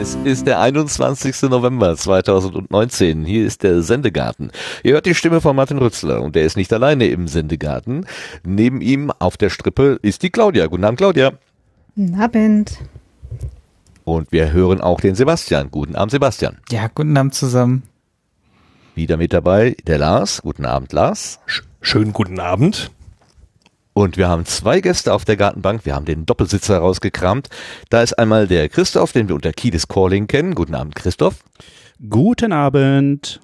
Es ist der 21. November 2019. Hier ist der Sendegarten. Ihr hört die Stimme von Martin Rützler und der ist nicht alleine im Sendegarten. Neben ihm auf der Strippe ist die Claudia. Guten Abend, Claudia. Guten Abend. Und wir hören auch den Sebastian. Guten Abend, Sebastian. Ja, guten Abend zusammen. Wieder mit dabei der Lars. Guten Abend, Lars. Schönen guten Abend. Und wir haben zwei Gäste auf der Gartenbank. Wir haben den Doppelsitzer rausgekramt. Da ist einmal der Christoph, den wir unter Kiedis Calling kennen. Guten Abend, Christoph. Guten Abend.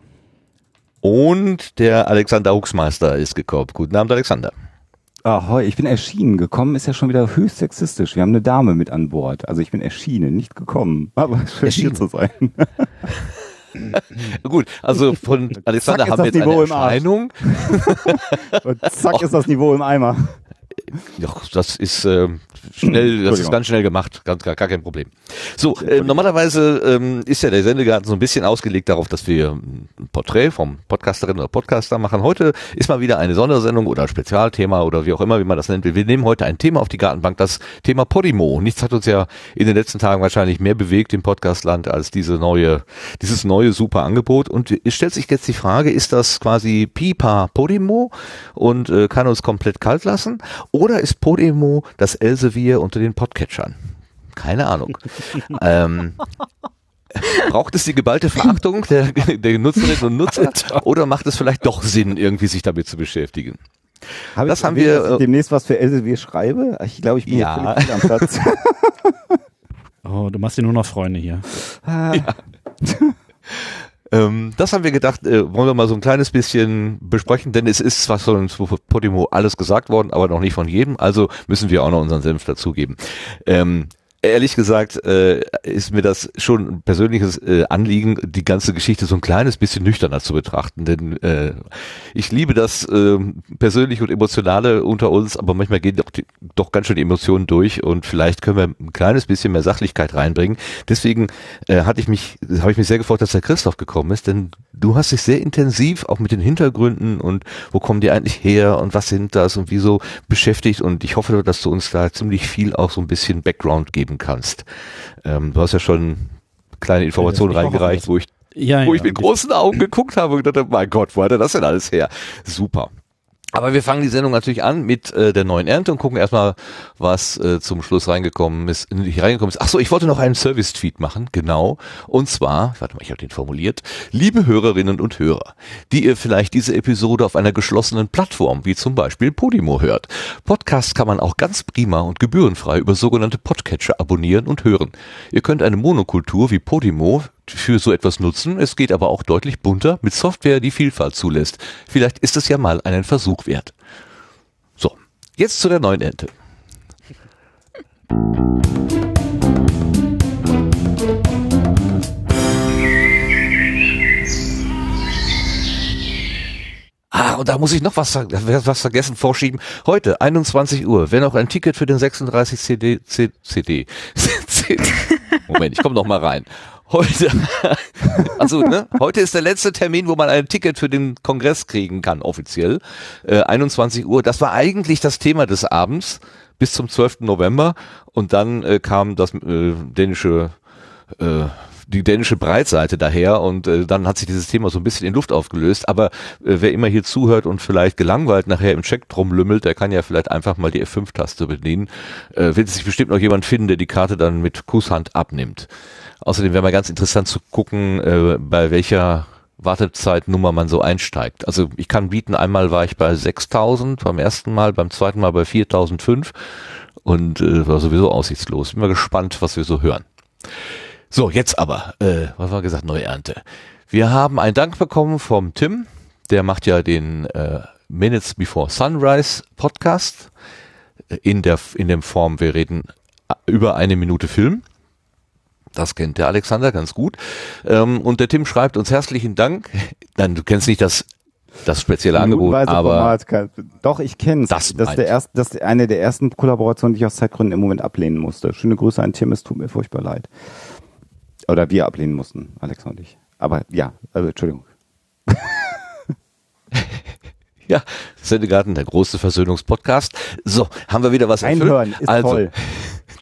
Und der Alexander Huxmeister ist gekommen. Guten Abend, Alexander. Ahoi, ich bin erschienen. Gekommen ist ja schon wieder höchst sexistisch. Wir haben eine Dame mit an Bord. Also ich bin erschienen, nicht gekommen. Aber schön hier zu sein. Gut, also von Alexander Zack, haben wir jetzt eine Niveau Arsch. Erscheinung. Und zack ist das Niveau im Eimer. Ja, das ist äh, schnell, das ist ganz schnell gemacht, ganz gar, gar kein Problem. So, äh, normalerweise ähm, ist ja der Sendegarten so ein bisschen ausgelegt darauf, dass wir ein Porträt vom Podcasterin oder Podcaster machen. Heute ist mal wieder eine Sondersendung oder Spezialthema oder wie auch immer, wie man das nennt. Wir nehmen heute ein Thema auf die Gartenbank, das Thema Podimo. Nichts hat uns ja in den letzten Tagen wahrscheinlich mehr bewegt im Podcastland als diese neue, dieses neue super Angebot. Und es stellt sich jetzt die Frage, ist das quasi Pipa Podimo und äh, kann uns komplett kalt lassen? Oder ist Podimo das Elsevier unter den Podcatchern? Keine Ahnung. ähm, braucht es die geballte Verachtung der, der Nutzerinnen und Nutzer oder macht es vielleicht doch Sinn, irgendwie sich damit zu beschäftigen? Hab Das ich haben wir, dass äh, ich demnächst was für Elsevier schreibe. Ich glaube, ich bin Ja. ja. fehl am Platz. Oh, du machst dir nur noch Freunde hier. Ähm, das haben wir gedacht, äh, wollen wir mal so ein kleines bisschen besprechen, denn es ist zwar schon zu Podimo alles gesagt worden, aber noch nicht von jedem, also müssen wir auch noch unseren Senf dazugeben. Ähm, Ehrlich gesagt äh, ist mir das schon ein persönliches äh, Anliegen, die ganze Geschichte so ein kleines bisschen nüchterner zu betrachten, denn äh, ich liebe das äh, persönliche und emotionale unter uns, aber manchmal gehen doch, die, doch ganz schön die Emotionen durch und vielleicht können wir ein kleines bisschen mehr Sachlichkeit reinbringen. Deswegen äh, hatte ich mich, habe ich mich sehr gefreut, dass der Christoph gekommen ist, denn du hast dich sehr intensiv auch mit den Hintergründen und wo kommen die eigentlich her und was sind das und wieso beschäftigt und ich hoffe, dass du uns da ziemlich viel auch so ein bisschen Background geben kannst. Ähm, du hast ja schon kleine Informationen hoffe, reingereicht, wo ich Ja, wo ja. ich mit großen Augen geguckt habe und gedacht, mein Gott, wo hat er das denn alles her? Super. Aber wir fangen die Sendung natürlich an mit äh, der neuen Ernte und gucken erstmal, was äh, zum Schluss reingekommen ist. Nicht reingekommen ist. Ach so, ich wollte noch einen Service-Tweet machen, genau. Und zwar, warte mal, ich habe den formuliert. Liebe Hörerinnen und Hörer, die ihr vielleicht diese Episode auf einer geschlossenen Plattform, wie zum Beispiel Podimo hört. Podcast kann man auch ganz prima und gebührenfrei über sogenannte Podcatcher abonnieren und hören. Ihr könnt eine Monokultur wie Podimo für so etwas nutzen. Es geht aber auch deutlich bunter mit Software, die Vielfalt zulässt. Vielleicht ist es ja mal einen Versuch wert. So, jetzt zu der neuen Ente. Ah, und da muss ich noch was, was vergessen vorschieben. Heute, 21 Uhr, wer noch ein Ticket für den 36 CD, CD, CD Moment, ich komme noch mal rein. Heute, also ne, heute ist der letzte Termin, wo man ein Ticket für den Kongress kriegen kann, offiziell. Äh, 21 Uhr. Das war eigentlich das Thema des Abends bis zum 12. November und dann äh, kam das äh, dänische äh, die dänische Breitseite daher und äh, dann hat sich dieses Thema so ein bisschen in Luft aufgelöst. Aber äh, wer immer hier zuhört und vielleicht gelangweilt nachher im Check drum lümmelt, der kann ja vielleicht einfach mal die F5-Taste bedienen. Äh, wird sich bestimmt noch jemand finden, der die Karte dann mit Kusshand abnimmt. Außerdem wäre mal ganz interessant zu gucken, äh, bei welcher Wartezeitnummer man so einsteigt. Also ich kann bieten, einmal war ich bei 6000 beim ersten Mal, beim zweiten Mal bei 4005 und äh, war sowieso aussichtslos. Bin mal gespannt, was wir so hören. So, jetzt aber, äh, was war gesagt, neue Ernte. Wir haben einen Dank bekommen vom Tim, der macht ja den äh, Minutes Before Sunrise Podcast äh, in der in dem Form, wir reden äh, über eine Minute Film. Das kennt der Alexander ganz gut. Ähm, und der Tim schreibt uns herzlichen Dank. Nein, du kennst nicht das das spezielle Angebot, aber Format doch, ich kenne es. Das Das, das, ist der meint. erste, das ist eine der ersten Kollaborationen, die ich aus Zeitgründen im Moment ablehnen musste. Schöne Grüße an Tim, es tut mir furchtbar leid. Oder wir ablehnen mussten, Alex und ich. Aber ja, also, Entschuldigung. ja, Sendegarten, der große Versöhnungspodcast. So, haben wir wieder was erfüllt. Reinhören ist also, toll.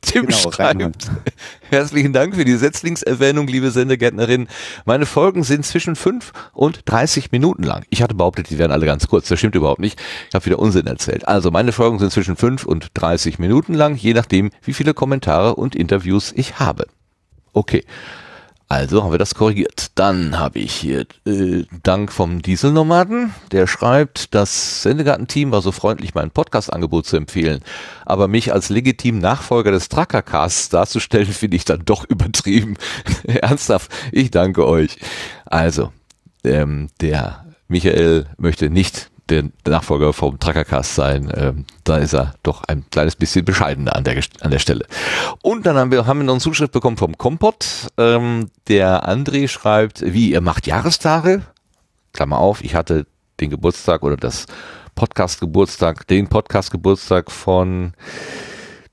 Tim Genau, schreibt, herzlichen Dank für die Setzlingserwähnung, liebe Sendegärtnerin. Meine Folgen sind zwischen 5 und 30 Minuten lang. Ich hatte behauptet, die wären alle ganz kurz. Das stimmt überhaupt nicht. Ich habe wieder Unsinn erzählt. Also meine Folgen sind zwischen 5 und 30 Minuten lang, je nachdem, wie viele Kommentare und Interviews ich habe. Okay. Also haben wir das korrigiert. Dann habe ich hier äh, Dank vom Dieselnomaden, der schreibt, das Sendegarten-Team war so freundlich, mein Podcast-Angebot zu empfehlen. Aber mich als legitimen Nachfolger des Trackercasts darzustellen, finde ich dann doch übertrieben. Ernsthaft, ich danke euch. Also, ähm, der Michael möchte nicht der Nachfolger vom Trackercast sein. Ähm, da ist er doch ein kleines bisschen bescheidener an der, an der Stelle. Und dann haben wir, haben wir noch eine Zuschrift bekommen vom Kompott. Ähm, der André schreibt, wie, ihr macht Jahrestage? Klammer auf, ich hatte den Geburtstag oder das Podcast-Geburtstag, den Podcast-Geburtstag von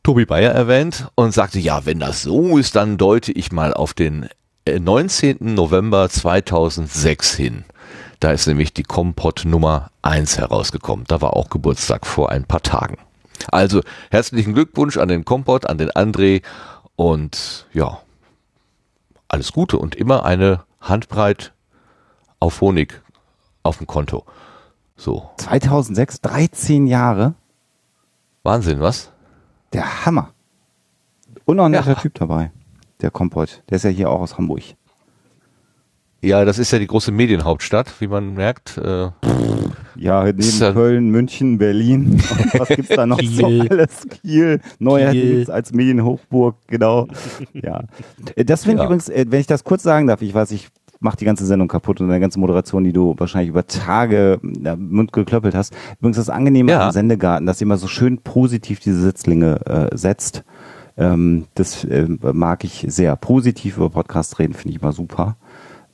Tobi Bayer erwähnt und sagte, ja, wenn das so ist, dann deute ich mal auf den äh, 19. November 2006 hin. Da ist nämlich die Kompott Nummer 1 herausgekommen. Da war auch Geburtstag vor ein paar Tagen. Also herzlichen Glückwunsch an den Kompott, an den André und ja, alles Gute und immer eine Handbreit auf Honig auf dem Konto. So, 2006, 13 Jahre. Wahnsinn, was? Der Hammer. Netter Ja. Typ dabei. Der Kompott. Der ist ja hier auch aus Hamburg. Ja, das ist ja die große Medienhauptstadt, wie man merkt. Äh, Ja, neben ja- Köln, München, Berlin. Was gibt's da noch so Kiel. alles? Kiel, neuerdings als Medienhochburg, genau. Ja. Äh, Das finde ich Ja. übrigens, äh, wenn ich das kurz sagen darf, ich weiß, ich mach die ganze Sendung kaputt und deine ganze Moderation, die du wahrscheinlich über Tage ja, Mund geklöppelt hast. Übrigens das Angenehme Ja. am Sendegarten, dass ihr immer so schön positiv diese Sitzlinge äh, setzt. Ähm, das äh, mag ich sehr. Positiv über Podcast reden finde ich immer super.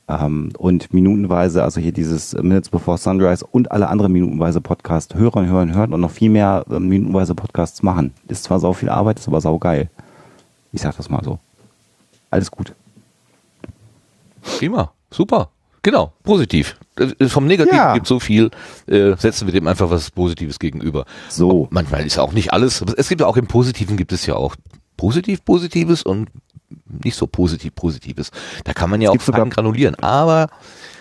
Ähm, und minutenweise, also hier dieses Minutes Before Sunrise und alle anderen minutenweise Podcasts hören, hören, hören und noch viel mehr äh, minutenweise Podcasts machen. Ist zwar sau viel Arbeit, ist aber sau geil. Ich sag das mal so. Alles gut. prima, super. Genau, positiv. Äh, Vom Negativen Ja. gibt so viel, äh, setzen wir dem einfach was Positives gegenüber. So. Manchmal ist auch nicht alles, es gibt ja auch im Positiven gibt es ja auch positiv Positives und nicht so positiv Positives. Da kann man ja auch sogar- granulieren, aber,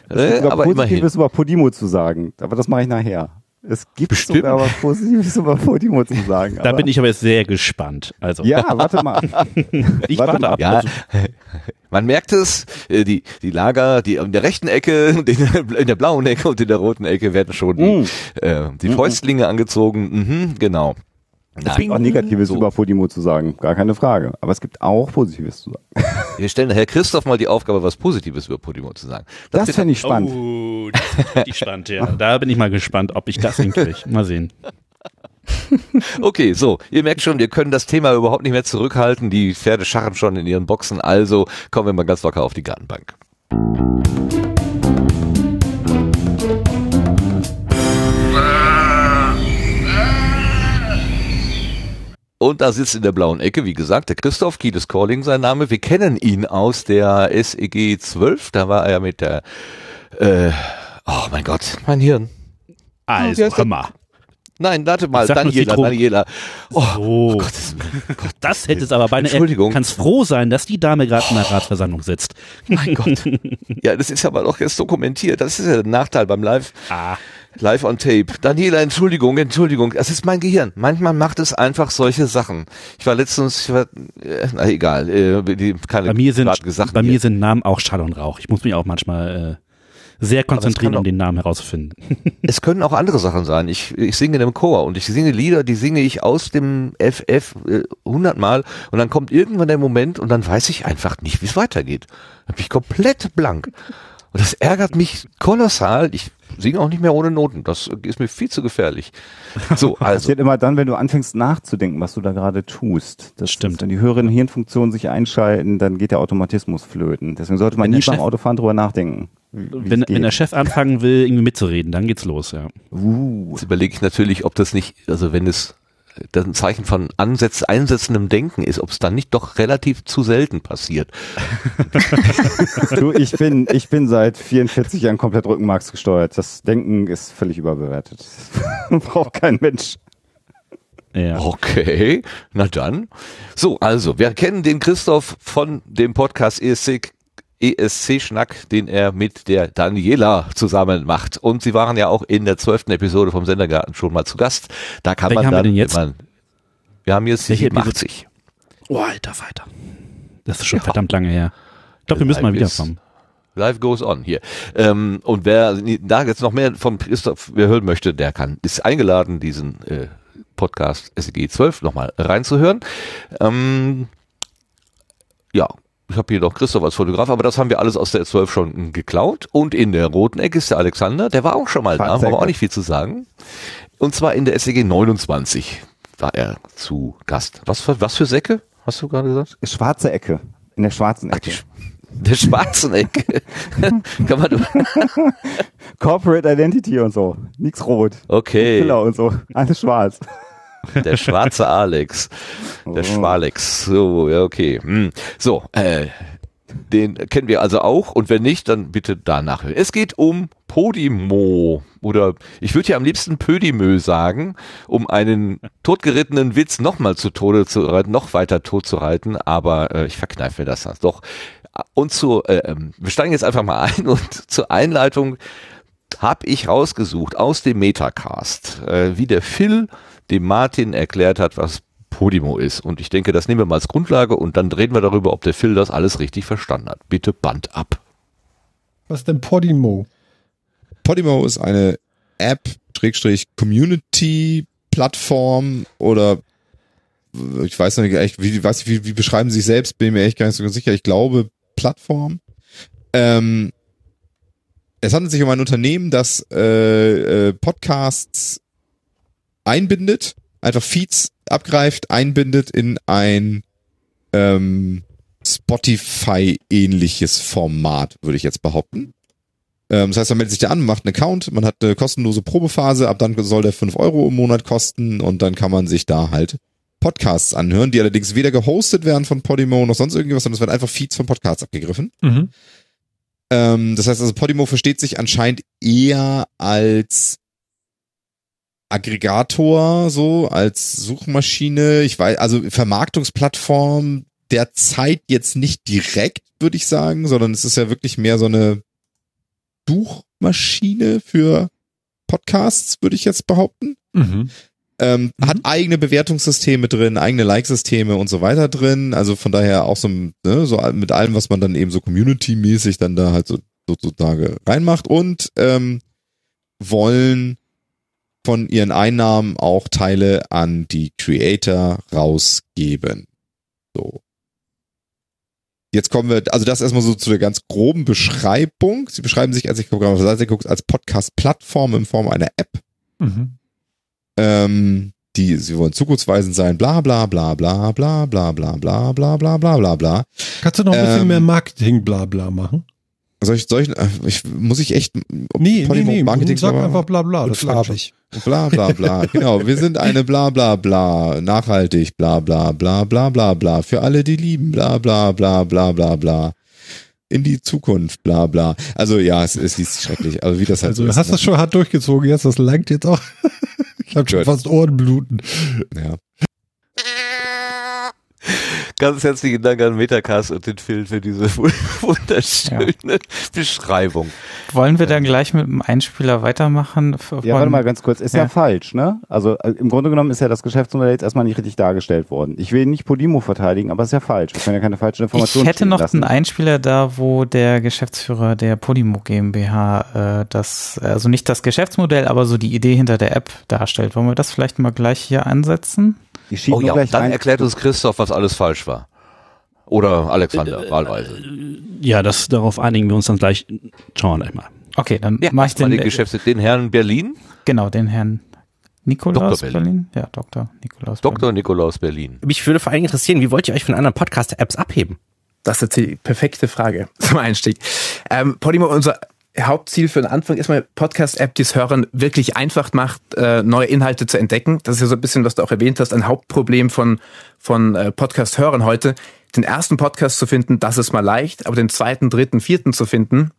Es äh, aber immerhin. Positives über Podimo zu sagen, aber das mache ich nachher. Es gibt Bestimmt. sogar was Positives über Podimo zu sagen. Da bin ich aber jetzt sehr gespannt. Also, Ja, warte mal. ich warte warte mal. ab. Ja, man merkt es, äh, die, die Lager, die in der rechten Ecke, in der blauen Ecke und in der roten Ecke werden schon die, Mm. äh, die Fäustlinge angezogen. Mhm, genau. Es gibt auch Negatives So. über Podimo zu sagen, gar keine Frage. Aber es gibt auch Positives zu sagen. Wir stellen Herr Christoph mal die Aufgabe, was Positives über Podimo zu sagen. Das wird- fände ich spannend. Oh, das ist richtig spannend, ja. Da bin ich mal gespannt, ob ich das hinkriege. Mal sehen. Okay, so, ihr merkt schon, wir können das Thema überhaupt nicht mehr zurückhalten. Die Pferde scharren schon in ihren Boxen, also kommen wir mal ganz locker auf die Gartenbank. Und da sitzt in der blauen Ecke, wie gesagt, der Christoph, Kieles Calling sein Name. Wir kennen ihn aus der SEG 12, da war er mit der, äh, oh mein Gott, mein Hirn. Also, der? Hammer. Nein, warte mal, Daniela. Daniela. Oh, So, Gottes Willen. das hätte es aber beinahe. Entschuldigung. Kannst froh sein, dass die Dame gerade in der Ratsversammlung sitzt. Mein Gott. Ja, das ist aber doch jetzt dokumentiert. Das ist ja der Nachteil beim Live, Ah, Live on Tape. Daniela, Entschuldigung, Entschuldigung. Das ist mein Gehirn. Manchmal macht es einfach solche Sachen. Ich war letztens, ich war, äh, na egal, äh, die, keine bei mir sind, Sachen bei hier. mir sind Namen auch Schall und Rauch. Ich muss mich auch manchmal äh, sehr konzentrieren, um den Namen herauszufinden. Es können auch andere Sachen sein. Ich, ich singe in einem Chor und ich singe Lieder, die singe ich aus dem FF äh, hundertmal und dann kommt irgendwann der Moment und dann weiß ich einfach nicht, wie es weitergeht. Dann bin ich komplett blank. Und das ärgert mich kolossal. Ich singe auch nicht mehr ohne Noten. Das ist mir viel zu gefährlich. So, also. Passiert immer dann, wenn du anfängst nachzudenken, was du da gerade tust. Das Stimmt. Ist, wenn die höheren Hirnfunktionen sich einschalten, dann geht der Automatismus flöten. Deswegen sollte man Wenn nie beim Chef- Autofahren drüber nachdenken. Wenn, wenn der Chef anfangen will, irgendwie mitzureden, dann geht's los, ja. uh, Jetzt überlege ich natürlich, ob das nicht, also wenn es das ein Zeichen von Ansetz, einsetzendem Denken ist, ob es dann nicht doch relativ zu selten passiert. du, ich bin, ich bin seit 44 Jahren komplett rückenmarksgesteuert. Das Denken ist völlig überbewertet. Braucht kein Mensch. Ja. Okay, na dann. So, also, wir kennen den Christoph von dem Podcast ESC, ESC Schnack, den er mit der Daniela zusammen macht. Und sie waren ja auch in der zwölften Episode vom Sendergarten schon mal zu Gast. Da kann Welche man haben wir dann, denn jetzt? Man, wir haben jetzt Welche 87. Oh, alter Falter. Das ist schon Ja. verdammt lange her. Ich glaube, wir müssen mal wiederkommen. Life goes on hier. Ähm, und wer da jetzt noch mehr von Christoph hören möchte, der kann, ist eingeladen, diesen äh, Podcast SEG 12 nochmal reinzuhören. Ähm, ja, ich habe hier noch Christoph als Fotograf, aber das haben wir alles aus der 12 schon geklaut. Und in der roten Ecke ist der Alexander, der war auch schon mal da, haben wir auch nicht viel zu sagen. Und zwar in der SEG 29 war er zu Gast. Was für, was für Säcke, hast du gerade gesagt? Schwarze Ecke. In der schwarzen Ecke. Der schwarzen Ecke. kann man, Corporate Identity und so. Nix rot. okay. Killer und so. Alles schwarz. Der schwarze Alex. Der Oh. Schwalex. So, ja, okay. Hm. So, äh, den kennen wir also auch und wenn nicht, dann bitte danach. Es geht um Podimo oder ich würde ja am liebsten Pödimö sagen, um einen totgerittenen Witz nochmal zu Tode zu reiten, noch weiter tot zu reiten, aber äh, ich verkneife mir das dann doch. Und zu, äh, ähm, wir steigen jetzt einfach mal ein und zur Einleitung habe ich rausgesucht aus dem Metacast, äh, wie der Phil dem Martin erklärt hat, was Podimo ist. Und ich denke, das nehmen wir mal als Grundlage und dann reden wir darüber, ob der Phil das alles richtig verstanden hat. Bitte Band ab. Was ist denn Podimo? Podimo ist eine App, Schrägstrich Community Plattform oder ich weiß noch nicht echt, wie, weiß wie, wie beschreiben sie sich selbst, bin mir echt gar nicht so ganz sicher. Ich glaube Plattform. Ähm, es handelt sich um ein Unternehmen, das äh, äh, Podcasts einbindet, einfach Feeds abgreift, einbindet in ein ähm, Spotify-ähnliches Format, würde ich jetzt behaupten. Ähm, das heißt, man meldet sich da an, macht einen Account, man hat eine kostenlose Probephase, ab dann soll der 5 Euro im Monat kosten und dann kann man sich da halt Podcasts anhören, die allerdings weder gehostet werden von Podimo noch sonst irgendwas, sondern es werden einfach Feeds von Podcasts abgegriffen. Mhm. Ähm, das heißt also, Podimo versteht sich anscheinend eher als Aggregator, so, als Suchmaschine. Ich weiß, also Vermarktungsplattform derzeit jetzt nicht direkt, würde ich sagen, sondern es ist ja wirklich mehr so eine Suchmaschine für Podcasts, würde ich jetzt behaupten. Mhm. Ähm, Mhm. Hat eigene Bewertungssysteme drin, eigene Like-Systeme und so weiter drin. Also von daher auch so, ne, so mit allem, was man dann eben so community-mäßig dann da halt so sozusagen reinmacht und ähm, wollen von ihren Einnahmen auch Teile an die Creator rausgeben. So. Jetzt kommen wir, also das erstmal so zu der ganz groben Beschreibung. Sie beschreiben sich, als ich gerade auf der Seite gucke, als Podcast-Plattform in Form einer App Mhm. ähm, die, sie wollen zukunftsweisend sein, bla bla bla bla bla bla bla bla bla bla bla bla bla. Kannst du noch ein bisschen Ähm, mehr Marketing-Blabla machen? Soll ich, soll ich, äh, ich muss ich echt Nee, nee, Podimo nee. Marketing Sag aber- einfach Blabla. Und Das schon. farbig. bla bla bla. genau, wir sind eine bla bla bla, nachhaltig, bla bla bla bla bla bla, für alle, die lieben, bla bla bla bla bla bla. In die Zukunft, bla bla. Also ja, es, es liest schrecklich. Also wie das halt Also so du ist. hast das schon hart durchgezogen jetzt, das langt jetzt auch. Ich habe schon fast Ohrenbluten. Ja. Ganz herzlichen Dank an Metacast und den Phil für diese wunderschöne Beschreibung. Wollen wir dann gleich mit dem Einspieler weitermachen? Ja, warte mal ganz kurz. Ist ja, Ja. falsch, ne? Also äh, im Grunde genommen ist ja das Geschäftsmodell jetzt erstmal nicht richtig dargestellt worden. Ich will nicht Podimo verteidigen, aber es ist ja falsch. Wir können ja keine falschen Ich Informationen hätte stehen noch lassen. einen Einspieler da, wo der Geschäftsführer der Podimo GmbH äh, das, also nicht das Geschäftsmodell, aber so die Idee hinter der App darstellt. Wollen wir das vielleicht mal gleich hier ansetzen? Ich schiebe Oh ja, gleich dann rein. erklärt uns Christoph, was alles falsch war. Oder Alexander, Äh, wahlweise. Ja, das, darauf einigen wir uns dann gleich. Schauen wir gleich mal. Okay, dann Ja, mache ich den, den Geschäfts den Herrn Berlin, genau, den Herrn Nikolaus Dr. Berlin. Ja, Dr. Nikolaus Dr. Nikolaus Berlin. Mich würde vor allem interessieren, wie wollt ihr euch von anderen Podcast-Apps abheben? Das ist jetzt die perfekte Frage zum Einstieg. Ähm, Podimo, unser Hauptziel für den Anfang ist mal Podcast-App, die es Hörern wirklich einfach macht, äh, neue Inhalte zu entdecken. Das ist ja so ein bisschen, was du auch erwähnt hast, ein Hauptproblem von, von äh, Podcast-Hörern heute. Den ersten Podcast zu finden, das ist mal leicht, aber den zweiten, dritten, vierten zu finden,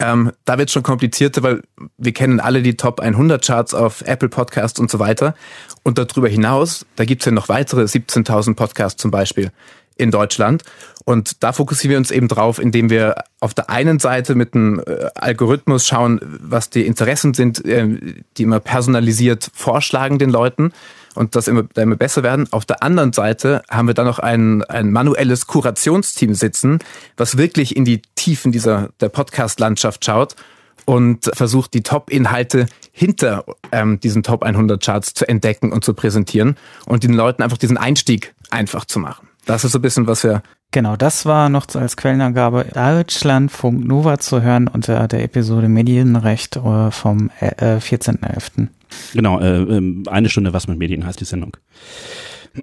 ähm, da wird schon komplizierter, weil wir kennen alle die Top 100 Charts auf Apple Podcasts und so weiter. Und darüber hinaus, da gibt's ja noch weitere 17.000 Podcasts zum Beispiel in Deutschland. Und da fokussieren wir uns eben drauf, indem wir auf der einen Seite mit einem äh, Algorithmus schauen, was die Interessen sind, äh, die immer personalisiert vorschlagen den Leuten und das immer, immer besser werden. Auf der anderen Seite haben wir dann noch ein, ein manuelles Kurationsteam sitzen, was wirklich in die Tiefen dieser der Podcast-Landschaft schaut und versucht, die Top-Inhalte hinter ähm, diesen Top 100 Charts zu entdecken und zu präsentieren und den Leuten einfach diesen Einstieg einfach zu machen. Das ist so ein bisschen, was wir Genau, das war noch als Quellenangabe Deutschlandfunk Nova zu hören unter der Episode Medienrecht äh, vom äh, 14.11. Genau, äh, ähm, eine Stunde was mit Medien heißt die Sendung.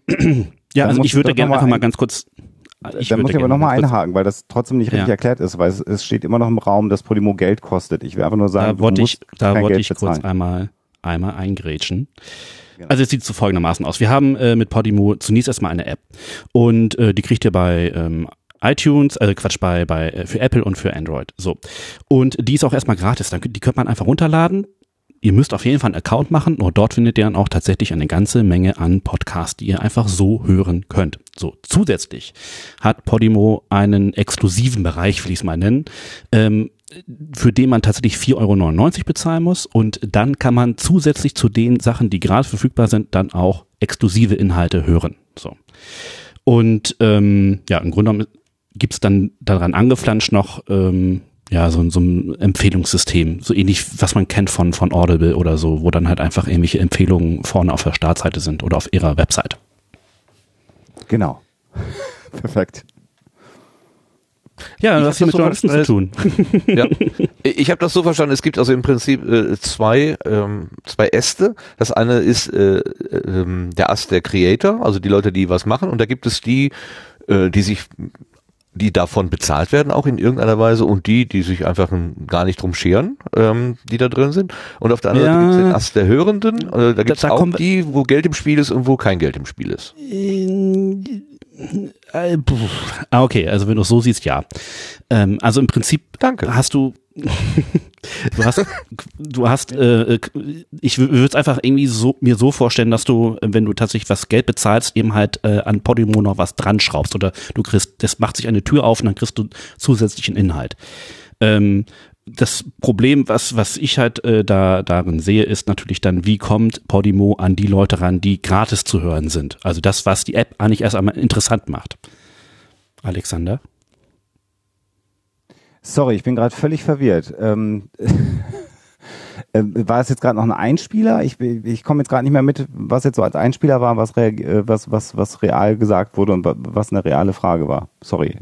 ja, also ich würde gerne noch mal einfach mal ganz kurz. Ich da würde muss ich aber nochmal kurz- einhaken, weil das trotzdem nicht richtig Ja. erklärt ist, weil es, es steht immer noch im Raum, dass Podimo Geld kostet. Ich will einfach nur sagen, Da wollte ich, da kein wollte Geld ich kurz bezahlen. einmal, einmal eingrätschen. Genau. Also es sieht so folgendermaßen aus. Wir haben äh, mit Podimo zunächst erstmal eine App und äh, die kriegt ihr bei ähm, iTunes, also Quatsch, bei, bei äh, für Apple und für Android. So. Und die ist auch erstmal gratis. Dann, die könnte man einfach runterladen. Ihr müsst auf jeden Fall einen Account machen, nur dort findet ihr dann auch tatsächlich eine ganze Menge an Podcasts, die ihr einfach so hören könnt. So, zusätzlich hat Podimo einen exklusiven Bereich, will ich es mal nennen, ähm, für den man tatsächlich 4,99 Euro bezahlen muss und dann kann man zusätzlich zu den Sachen, die gerade verfügbar sind, dann auch exklusive Inhalte hören. So. Und ähm, ja, im Grunde genommen gibt's dann daran angeflanscht noch ähm, ja, so, so ein Empfehlungssystem, so ähnlich, was man kennt von, von Audible oder so, wo dann halt einfach irgendwelche Empfehlungen vorne auf der Startseite sind oder auf ihrer Website. Genau. Perfekt. Ja, das hat hier mit so Journalisten zu tun. Ja. Ich habe das so verstanden, es gibt also im Prinzip äh, zwei, ähm, zwei Äste. Das eine ist äh, ähm, der Ast der Creator, also die Leute, die was machen. Und da gibt es die, äh, die sich die davon bezahlt werden, auch in irgendeiner Weise, und die, die sich einfach gar nicht drum scheren, ähm, die da drin sind. Und auf der anderen Seite Ja. gibt es den Ast der Hörenden. Äh, da gibt es auch die, wo Geld im Spiel ist und wo kein Geld im Spiel ist. Äh. Ah, okay, also wenn du es so siehst, ja. Ähm, also im Prinzip Danke. hast du, du hast, du hast, äh, ich würde es einfach irgendwie so mir so vorstellen, dass du, äh, wenn du tatsächlich was Geld bezahlst, eben halt äh, an Podimo noch was dran schraubst oder du kriegst, das macht sich eine Tür auf und dann kriegst du zusätzlichen Inhalt. Ähm, das Problem, was, was ich halt äh, da darin sehe, ist natürlich dann, wie kommt Podimo an die Leute ran, die gratis zu hören sind. Also das, was die App eigentlich erst einmal interessant macht. Alexander? Sorry, ich bin gerade völlig verwirrt. Ähm, äh, war es jetzt gerade noch ein Einspieler? Ich, ich komme jetzt gerade nicht mehr mit, was jetzt so als Einspieler war, was, äh, was, was, was real gesagt wurde und wa- was eine reale Frage war. Sorry.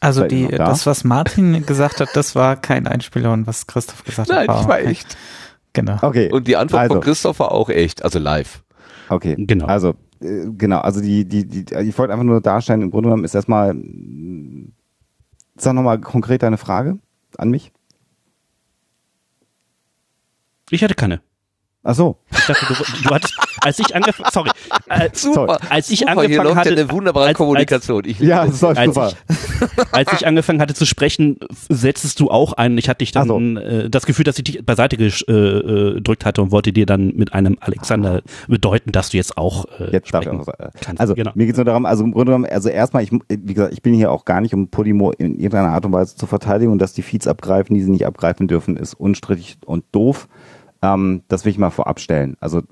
Also die, da? das, was Martin gesagt hat, das war kein Einspieler und was Christoph gesagt hat, Nein, ich war okay. echt. Genau. Okay. Und die Antwort also, von Christoph war auch echt, also live. Okay, Genau. Also, äh, genau, also die, die, die, ich wollte einfach nur darstellen, im Grunde genommen ist erstmal, sag nochmal konkret deine Frage an mich. Ich hatte keine. Ach so, Ich dachte, du, du hattest, als ich angefangen, sorry, äh, Super. als ich Super, hier angefangen läuft hatte, ja eine wunderbare als- Kommunikation. Ich ja, das läuft als super. als ich angefangen hatte zu sprechen, setztest du auch ein. Ich hatte dich dann so. äh, das Gefühl, dass ich dich beiseite äh, äh, gedrückt hatte und wollte dir dann mit einem Alexander bedeuten, dass du jetzt auch äh, Jetzt darf ich sprechen auch sagen. kannst. Also genau. mir geht's nur darum, also im Grunde genommen, also erstmal, ich, wie gesagt, ich bin hier auch gar nicht, um Podimo in irgendeiner Art und Weise zu verteidigen und dass die Feeds abgreifen, die sie nicht abgreifen dürfen, ist unstrittig und doof. Ähm, das will ich mal vorab stellen. Also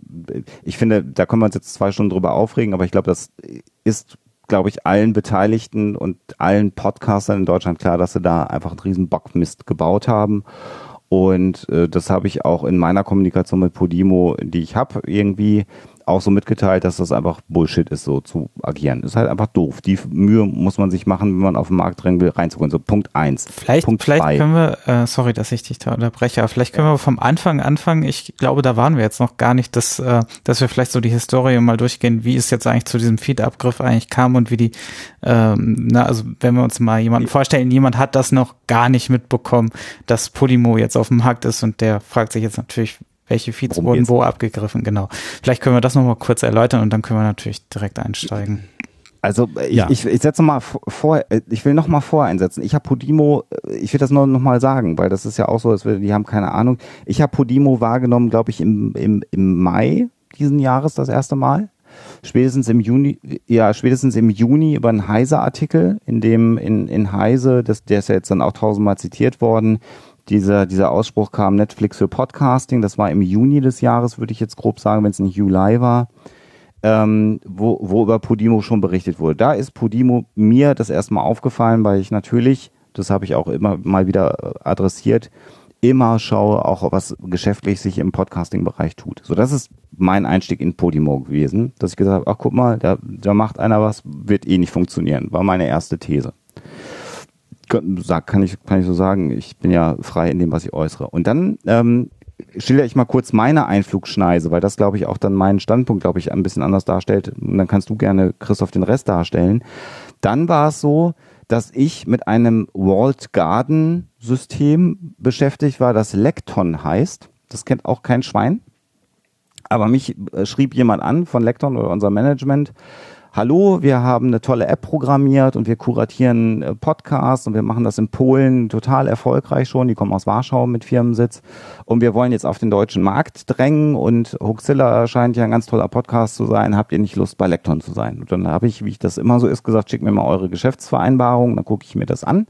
ich finde, da können wir uns jetzt zwei Stunden drüber aufregen, aber ich glaube, das ist, glaube ich, allen Beteiligten und allen Podcastern in Deutschland klar, dass sie da einfach einen riesen Bockmist gebaut haben. Und äh, das habe ich auch in meiner Kommunikation mit Podimo, die ich habe, irgendwie auch so mitgeteilt, dass das einfach Bullshit ist, so zu agieren. Ist halt einfach doof. Die Mühe muss man sich machen, wenn man auf den Markt drängen will, reinzukommen. So Punkt eins. Vielleicht, Punkt vielleicht zwei. können wir, äh, sorry, dass ich dich da unterbreche, aber vielleicht können wir vom Anfang anfangen. Ich glaube, da waren wir jetzt noch gar nicht, dass, äh, dass wir vielleicht so die Historie mal durchgehen, wie es jetzt eigentlich zu diesem Feed-Abgriff eigentlich kam und wie die, ähm, na, also wenn wir uns mal jemanden vorstellen, jemand hat das noch gar nicht mitbekommen, dass Podimo jetzt auf dem Markt ist und der fragt sich jetzt natürlich, welche Feeds Worum wurden geht's? wo abgegriffen, genau. Vielleicht können wir das nochmal kurz erläutern und dann können wir natürlich direkt einsteigen. Also ich, Ja. ich, ich setze mal vor, äh, ich will noch mal vor einsetzen. Ich habe Podimo, äh, ich will das nur noch mal sagen, weil das ist ja auch so, dass wir, die haben keine Ahnung. Ich habe Podimo wahrgenommen, glaube ich, im, im, im Mai diesen Jahres das erste Mal. Spätestens im Juni, ja, spätestens im Juni über einen Heise-Artikel, in dem in, in Heise, das, der ist ja jetzt dann auch tausendmal zitiert worden, dieser, dieser Ausspruch kam Netflix für Podcasting, das war im Juni des Jahres, würde ich jetzt grob sagen, wenn es nicht Juli war ähm, wo, wo über Podimo schon berichtet wurde. Da ist Podimo mir das erste Mal aufgefallen, weil ich natürlich, das habe ich auch immer mal wieder äh, adressiert, immer schaue, auch was geschäftlich sich im Podcasting-Bereich tut. So, das ist mein Einstieg in Podimo gewesen, dass ich gesagt habe, ach guck mal, da, da macht einer was, wird eh nicht funktionieren. War meine erste These. Kann ich, kann ich so sagen, ich bin ja frei in dem, was ich äußere. Und dann ähm, schilder ich mal kurz meine Einflugschneise, weil das, glaube ich, auch dann meinen Standpunkt, glaube ich, ein bisschen anders darstellt. Und dann kannst du gerne, Christoph, den Rest darstellen. Dann war es so, dass ich mit einem Walled Garden System beschäftigt war, das Lecton heißt. Das kennt auch kein Schwein. Aber mich äh, schrieb jemand an von Lecton oder unser Management. Hallo, wir haben eine tolle App programmiert und wir kuratieren äh, Podcasts und wir machen das in Polen total erfolgreich schon. Die kommen aus Warschau mit Firmensitz und wir wollen jetzt auf den deutschen Markt drängen und Hoaxilla scheint ja ein ganz toller Podcast zu sein. Habt ihr nicht Lust, bei Lecton zu sein? Und dann habe ich, wie ich das immer so ist, gesagt, schickt mir mal eure Geschäftsvereinbarung, dann gucke ich mir das an.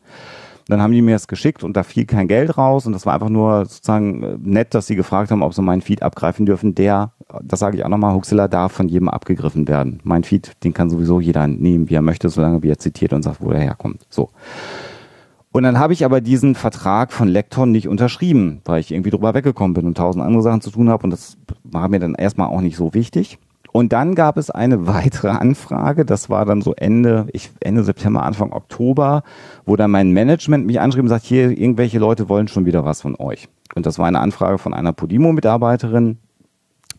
Dann haben die mir das geschickt und da fiel kein Geld raus und das war einfach nur sozusagen äh, nett, dass sie gefragt haben, ob sie meinen Feed abgreifen dürfen. Der, das sage ich auch nochmal, Huxilla darf von jedem abgegriffen werden. Mein Feed, den kann sowieso jeder nehmen, wie er möchte, solange wie er zitiert und sagt, wo er herkommt. So. Und dann habe ich aber diesen Vertrag von Lekton nicht unterschrieben, weil ich irgendwie drüber weggekommen bin und tausend andere Sachen zu tun habe und das war mir dann erstmal auch nicht so wichtig. Und dann gab es eine weitere Anfrage, das war dann so Ende, ich, Ende September, Anfang Oktober, wo dann mein Management mich anschrieb und sagt, hier, irgendwelche Leute wollen schon wieder was von euch. Und das war eine Anfrage von einer Podimo-Mitarbeiterin.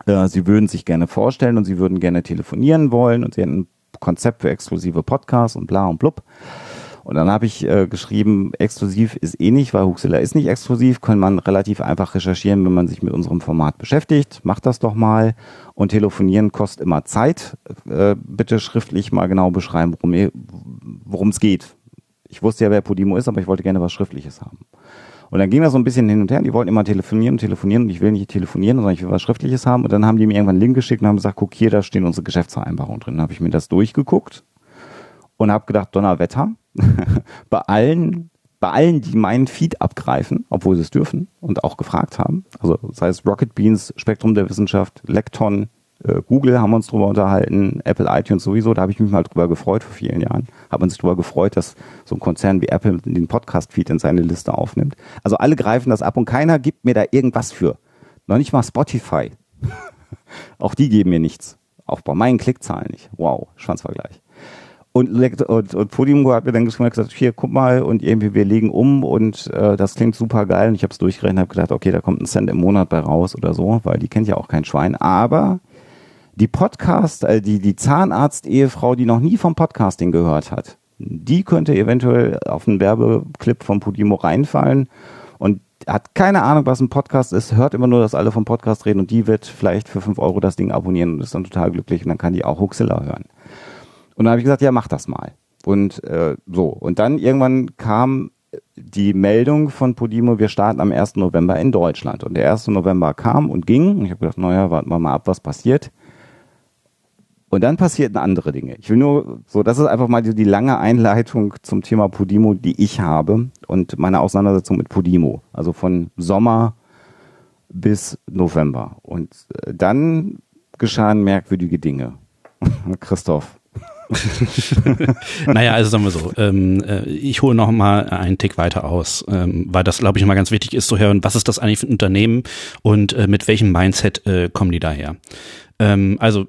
Äh, Sie würden sich gerne vorstellen und sie würden gerne telefonieren wollen und sie hätten ein Konzept für exklusive Podcasts und bla und blub. Und dann habe ich äh, geschrieben, exklusiv ist eh nicht, weil Huxilla ist nicht exklusiv, kann man relativ einfach recherchieren, wenn man sich mit unserem Format beschäftigt. Macht das doch mal. Und telefonieren kostet immer Zeit. Äh, bitte schriftlich mal genau beschreiben, worum es geht. Ich wusste ja, wer Podimo ist, aber ich wollte gerne was Schriftliches haben. Und dann ging das so ein bisschen hin und her. Die wollten immer telefonieren und telefonieren und ich will nicht telefonieren, sondern ich will was Schriftliches haben. Und dann haben die mir irgendwann einen Link geschickt und haben gesagt, guck hier, da stehen unsere Geschäftsvereinbarungen drin. Dann habe ich mir das durchgeguckt und habe gedacht, Donnerwetter, bei allen, bei allen, die meinen Feed abgreifen, obwohl sie es dürfen und auch gefragt haben, also das heißt Rocket Beans, Spektrum der Wissenschaft, Lekton, äh, Google haben wir uns drüber unterhalten, Apple iTunes sowieso, da habe ich mich mal drüber gefreut vor vielen Jahren, hat man sich drüber gefreut, dass so ein Konzern wie Apple den Podcast-Feed in seine Liste aufnimmt. Also alle greifen das ab und keiner gibt mir da irgendwas für. Noch nicht mal Spotify. auch die geben mir nichts. Auch bei meinen Klickzahlen nicht. Wow, Schwanzvergleich. Und, und, und Podimo hat mir dann gesagt, hier, guck mal, und irgendwie, wir legen um und äh, das klingt super geil. Und ich habe es durchgerechnet, habe gedacht, okay, da kommt ein Cent im Monat bei raus oder so, weil die kennt ja auch kein Schwein. Aber die Podcast, äh, die, die Zahnarzt-Ehefrau, die noch nie vom Podcasting gehört hat, die könnte eventuell auf einen Werbeclip von Podimo reinfallen und hat keine Ahnung, was ein Podcast ist, hört immer nur, dass alle vom Podcast reden und die wird vielleicht für fünf Euro das Ding abonnieren und ist dann total glücklich und dann kann die auch Huxilla hören. Und dann habe ich gesagt, ja, mach das mal. Und äh, so. Und dann irgendwann kam die Meldung von Podimo, wir starten am 1. November in Deutschland. Und der 1. November kam und ging. Und ich habe gedacht, naja, warten wir mal ab, was passiert. Und dann passierten andere Dinge. Ich will nur, so, das ist einfach mal die, die lange Einleitung zum Thema Podimo, die ich habe und meine Auseinandersetzung mit Podimo. Also von Sommer bis November. Und äh, dann geschahen merkwürdige Dinge. Christoph. naja, also sagen wir so, ähm, äh, ich hole noch mal einen Tick weiter aus, ähm, weil das, glaube ich, mal ganz wichtig ist zu hören, was ist das eigentlich für ein Unternehmen und äh, mit welchem Mindset äh, kommen die daher. Ähm, also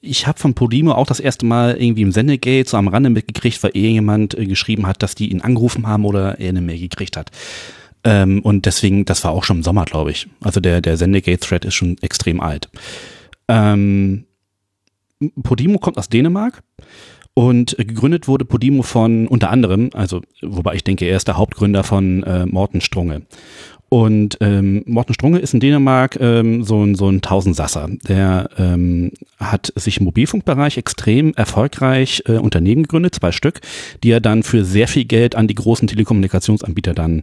ich habe von Podimo auch das erste Mal irgendwie im Sendegate so am Rande mitgekriegt, weil irgendjemand äh, geschrieben hat, dass die ihn angerufen haben oder er eine Mail gekriegt hat. Ähm, und deswegen, das war auch schon im Sommer, glaube ich. Also der, der Sendegate-Thread ist schon extrem alt. Ähm, Podimo kommt aus Dänemark und gegründet wurde Podimo von unter anderem, also wobei ich denke, er ist der Hauptgründer von äh, Morten Strunge. Und ähm, Morten Strunge ist in Dänemark ähm, so, ein so ein Tausendsasser. Der ähm, hat sich im Mobilfunkbereich extrem erfolgreich äh, Unternehmen gegründet, zwei Stück, die er dann für sehr viel Geld an die großen Telekommunikationsanbieter dann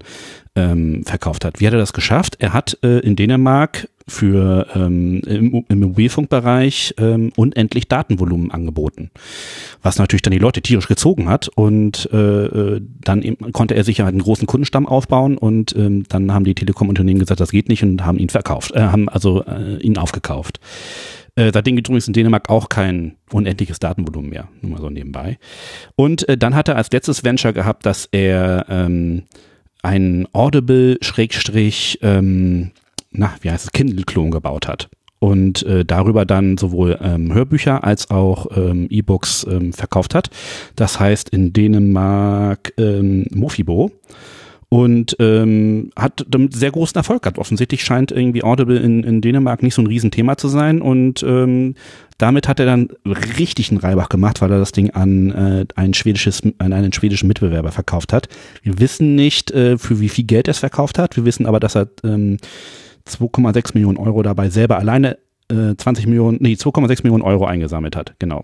ähm, verkauft hat. Wie hat er das geschafft? Er hat äh, in Dänemark für ähm, im, im Mobilfunkbereich ähm, unendlich Datenvolumen angeboten, was natürlich dann die Leute tierisch gezogen hat und äh, äh dann eben konnte er sich einen großen Kundenstamm aufbauen und ähm, dann haben die Telekom-Unternehmen gesagt, das geht nicht und haben ihn verkauft, äh, haben also äh, ihn aufgekauft. Äh, seitdem gibt übrigens in Dänemark auch kein unendliches Datenvolumen mehr, nur mal so nebenbei. Und äh, dann hat er als letztes Venture gehabt, dass er ähm, ein Audible Schrägstrich ähm, na, wie heißt es, Kindle-Klon gebaut hat und äh, darüber dann sowohl ähm, Hörbücher als auch ähm, E-Books ähm, verkauft hat. Das heißt in Dänemark ähm, Mofibo und ähm, hat damit sehr großen Erfolg gehabt. Offensichtlich scheint irgendwie Audible in, in Dänemark nicht so ein Riesenthema zu sein und ähm, damit hat er dann richtig einen Reibach gemacht, weil er das Ding an äh, ein schwedisches, an einen schwedischen Mitbewerber verkauft hat. Wir wissen nicht, äh, für wie viel Geld er es verkauft hat. Wir wissen aber, dass er ähm, 2,6 Millionen Euro dabei selber alleine äh, 20 Millionen, nee, 2,6 Millionen Euro eingesammelt hat, genau.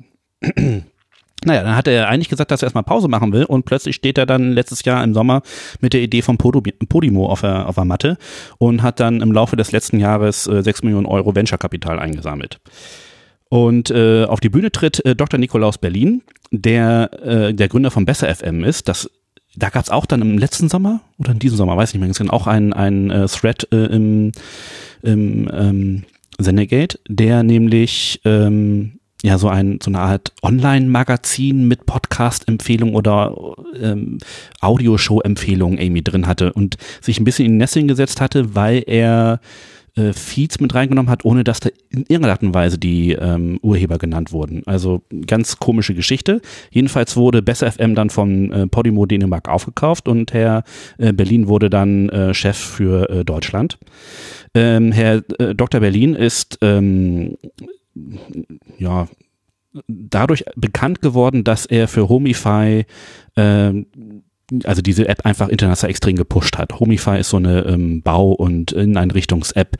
Naja, dann hat er eigentlich gesagt, dass er erstmal Pause machen will und plötzlich steht er dann letztes Jahr im Sommer mit der Idee von Podimo auf der, auf der Matte und hat dann im Laufe des letzten Jahres äh, 6 Millionen Euro Venture-Kapital eingesammelt. Und äh, auf die Bühne tritt äh, Dr. Nikolaus Berlin, der äh, der Gründer von Besser FM ist. Das da gab es auch dann im letzten Sommer oder in diesem Sommer, weiß nicht mehr ganz genau, auch ein, ein äh, Thread äh, im, im ähm, Sendegate, der nämlich ähm, ja so ein so eine Art Online-Magazin mit Podcast-Empfehlung oder ähm, Audioshow-Empfehlung Amy drin hatte und sich ein bisschen in Nesseln gesetzt hatte, weil er äh, Feeds mit reingenommen hat, ohne dass da in irgendeiner Art und Weise die ähm, Urheber genannt wurden. Also ganz komische Geschichte. Jedenfalls wurde Besser FM dann von äh, Podimo Dänemark aufgekauft und Herr äh, Berlin wurde dann äh, Chef für äh, Deutschland. Ähm, Herr äh, Dr. Berlin ist ähm, ja dadurch bekannt geworden, dass er für Homify äh, also diese App einfach international extrem gepusht hat. Homify ist so eine ähm, Bau- und Inneneinrichtungs-App.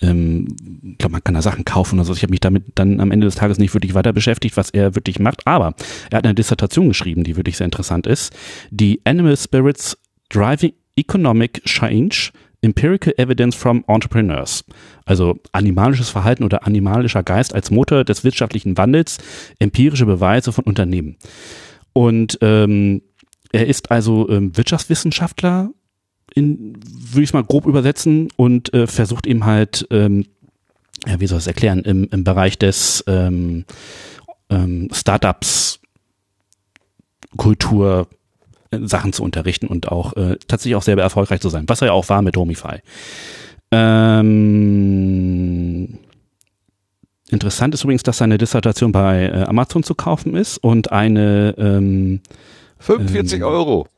Ähm, ich glaube, man kann da Sachen kaufen. Also ich habe mich damit dann am Ende des Tages nicht wirklich weiter beschäftigt, was er wirklich macht. Aber er hat eine Dissertation geschrieben, die wirklich sehr interessant ist. Die Animal Spirits Driving Economic Change Empirical Evidence from Entrepreneurs. Also animalisches Verhalten oder animalischer Geist als Motor des wirtschaftlichen Wandels, empirische Beweise von Unternehmen. Und ähm, er ist also ähm, Wirtschaftswissenschaftler, in, würde ich mal grob übersetzen, und äh, versucht eben halt, ähm, ja, wie soll ich es erklären, im, im Bereich des ähm, ähm, Startups, Kultur, Sachen zu unterrichten und auch äh, tatsächlich auch selber erfolgreich zu sein, was er ja auch war mit Homify. Ähm, interessant ist übrigens, dass seine Dissertation bei äh, Amazon zu kaufen ist und eine ähm, 45 ähm, Euro.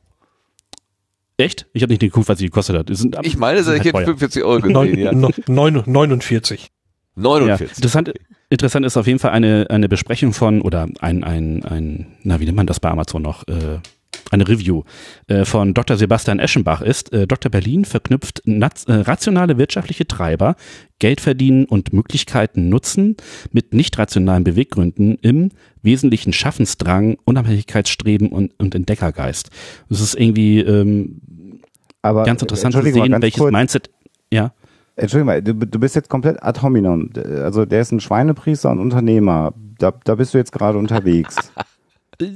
Echt? Ich habe nicht geguckt, was sie gekostet hat. Sind, ich meine, ich hätte 45 Euro gesehen, ja. 49. 49. Ja, interessant, interessant ist auf jeden Fall eine, eine Besprechung von, oder ein, ein, ein, na, wie nennt man das bei Amazon noch? Äh, eine Review äh, von Dr. Sebastian Eschenbach ist, äh, Dr. Berlin verknüpft äh, rationale wirtschaftliche Treiber, Geld verdienen und Möglichkeiten nutzen mit nicht rationalen Beweggründen im wesentlichen Schaffensdrang, Unabhängigkeitsstreben und, und Entdeckergeist. Das ist irgendwie ähm, Aber, ganz interessant zu sehen, welches kurz. Mindset, ja. Entschuldigung mal, du, du bist jetzt komplett ad hominem. Also der ist ein Schweinepriester und Unternehmer. Da, da bist du jetzt gerade unterwegs.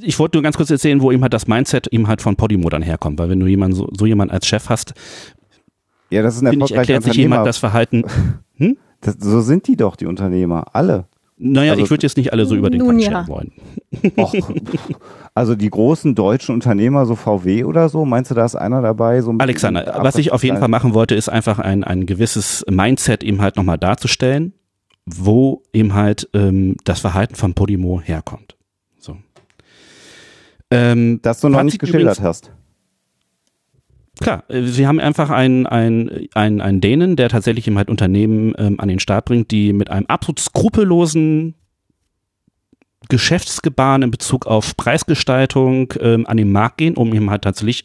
ich wollte nur ganz kurz erzählen, wo ihm halt das Mindset ihm halt von Podimo dann herkommt, weil wenn du jemanden so, so jemand als Chef hast, ja, das ist ein ich, erklärt sich jemand das Verhalten. Hm? Das, so sind die doch, die Unternehmer, alle. Naja, also, ich würde jetzt nicht alle so über den Kamm ja. wollen. Och, also die großen deutschen Unternehmer, so VW oder so, meinst du, da ist einer dabei? So Alexander, was ich auf jeden Fall machen wollte, ist einfach ein, ein gewisses Mindset ihm halt nochmal darzustellen wo eben halt ähm, das Verhalten von Podimo herkommt. Ähm, Das du noch Fazit nicht geschildert übrigens- hast. Klar, äh, sie haben einfach einen, einen, einen, einen Dänen, der tatsächlich eben halt Unternehmen ähm, an den Start bringt, die mit einem absolut skrupellosen Geschäftsgebaren in Bezug auf Preisgestaltung ähm, an den Markt gehen, um eben halt tatsächlich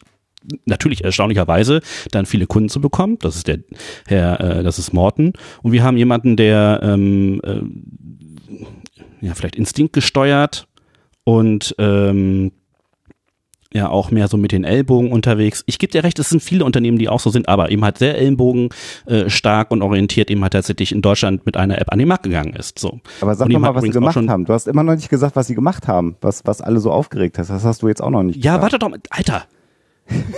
natürlich erstaunlicherweise dann viele Kunden zu bekommen. Das ist der Herr, äh, das ist Morten. Und wir haben jemanden, der ähm, äh, ja vielleicht instinktgesteuert und ähm, ja auch mehr so mit den Ellbogen unterwegs. Ich gebe dir recht, es sind viele Unternehmen, die auch so sind, aber eben halt sehr Ellenbogen äh, stark und orientiert eben halt tatsächlich in Deutschland mit einer App an den Markt gegangen ist. So. Aber sag doch mal, was sie gemacht haben. Du hast immer noch nicht gesagt, was sie gemacht haben, was, was alle so aufgeregt hat. Das hast du jetzt auch noch nicht Ja, gesagt. warte doch mal, Alter.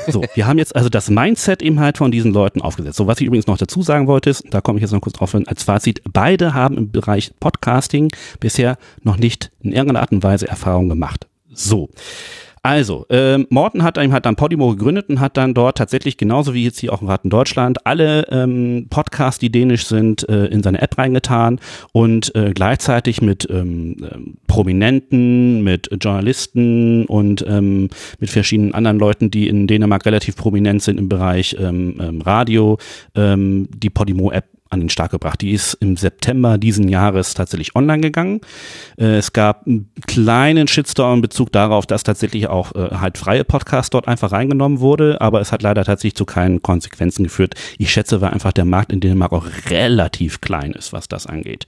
So, wir haben jetzt also das Mindset eben halt von diesen Leuten aufgesetzt. So, was ich übrigens noch dazu sagen wollte, ist, da komme ich jetzt noch kurz drauf hin, als Fazit, beide haben im Bereich Podcasting bisher noch nicht in irgendeiner Art und Weise Erfahrung gemacht. So. Also, ähm, Morten hat halt dann Podimo gegründet und hat dann dort tatsächlich, genauso wie jetzt hier auch Rat in Deutschland, alle ähm, Podcasts, die dänisch sind, äh, in seine App reingetan und äh, gleichzeitig mit ähm, ähm, Prominenten, mit Journalisten und ähm, mit verschiedenen anderen Leuten, die in Dänemark relativ prominent sind im Bereich ähm, ähm, Radio, ähm, die Podimo-App an den Start gebracht. Die ist im September diesen Jahres tatsächlich online gegangen. Äh, es gab einen kleinen Shitstorm in Bezug darauf, dass tatsächlich auch äh, halt freie Podcasts dort einfach reingenommen wurde, aber es hat leider tatsächlich zu keinen Konsequenzen geführt. Ich schätze, weil einfach der Markt in Dänemark auch relativ klein ist, was das angeht.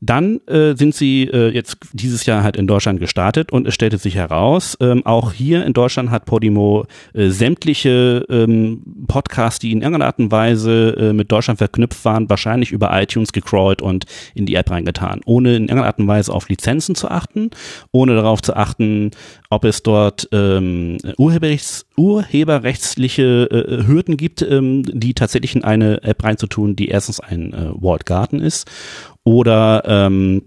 Dann äh, sind sie äh, jetzt dieses Jahr halt in Deutschland gestartet und es stellte sich heraus, ähm, auch hier in Deutschland hat Podimo äh, sämtliche ähm, Podcasts, die in irgendeiner Art und Weise äh, mit Deutschland verknüpft waren, wahrscheinlich über iTunes gecrawlt und in die App reingetan, ohne in irgendeiner Art und Weise auf Lizenzen zu achten, ohne darauf zu achten, ob es dort ähm, Urheberrechts, urheberrechtliche äh, Hürden gibt, ähm, die tatsächlich in eine App reinzutun, die erstens ein äh, Walled Garden ist oder ähm,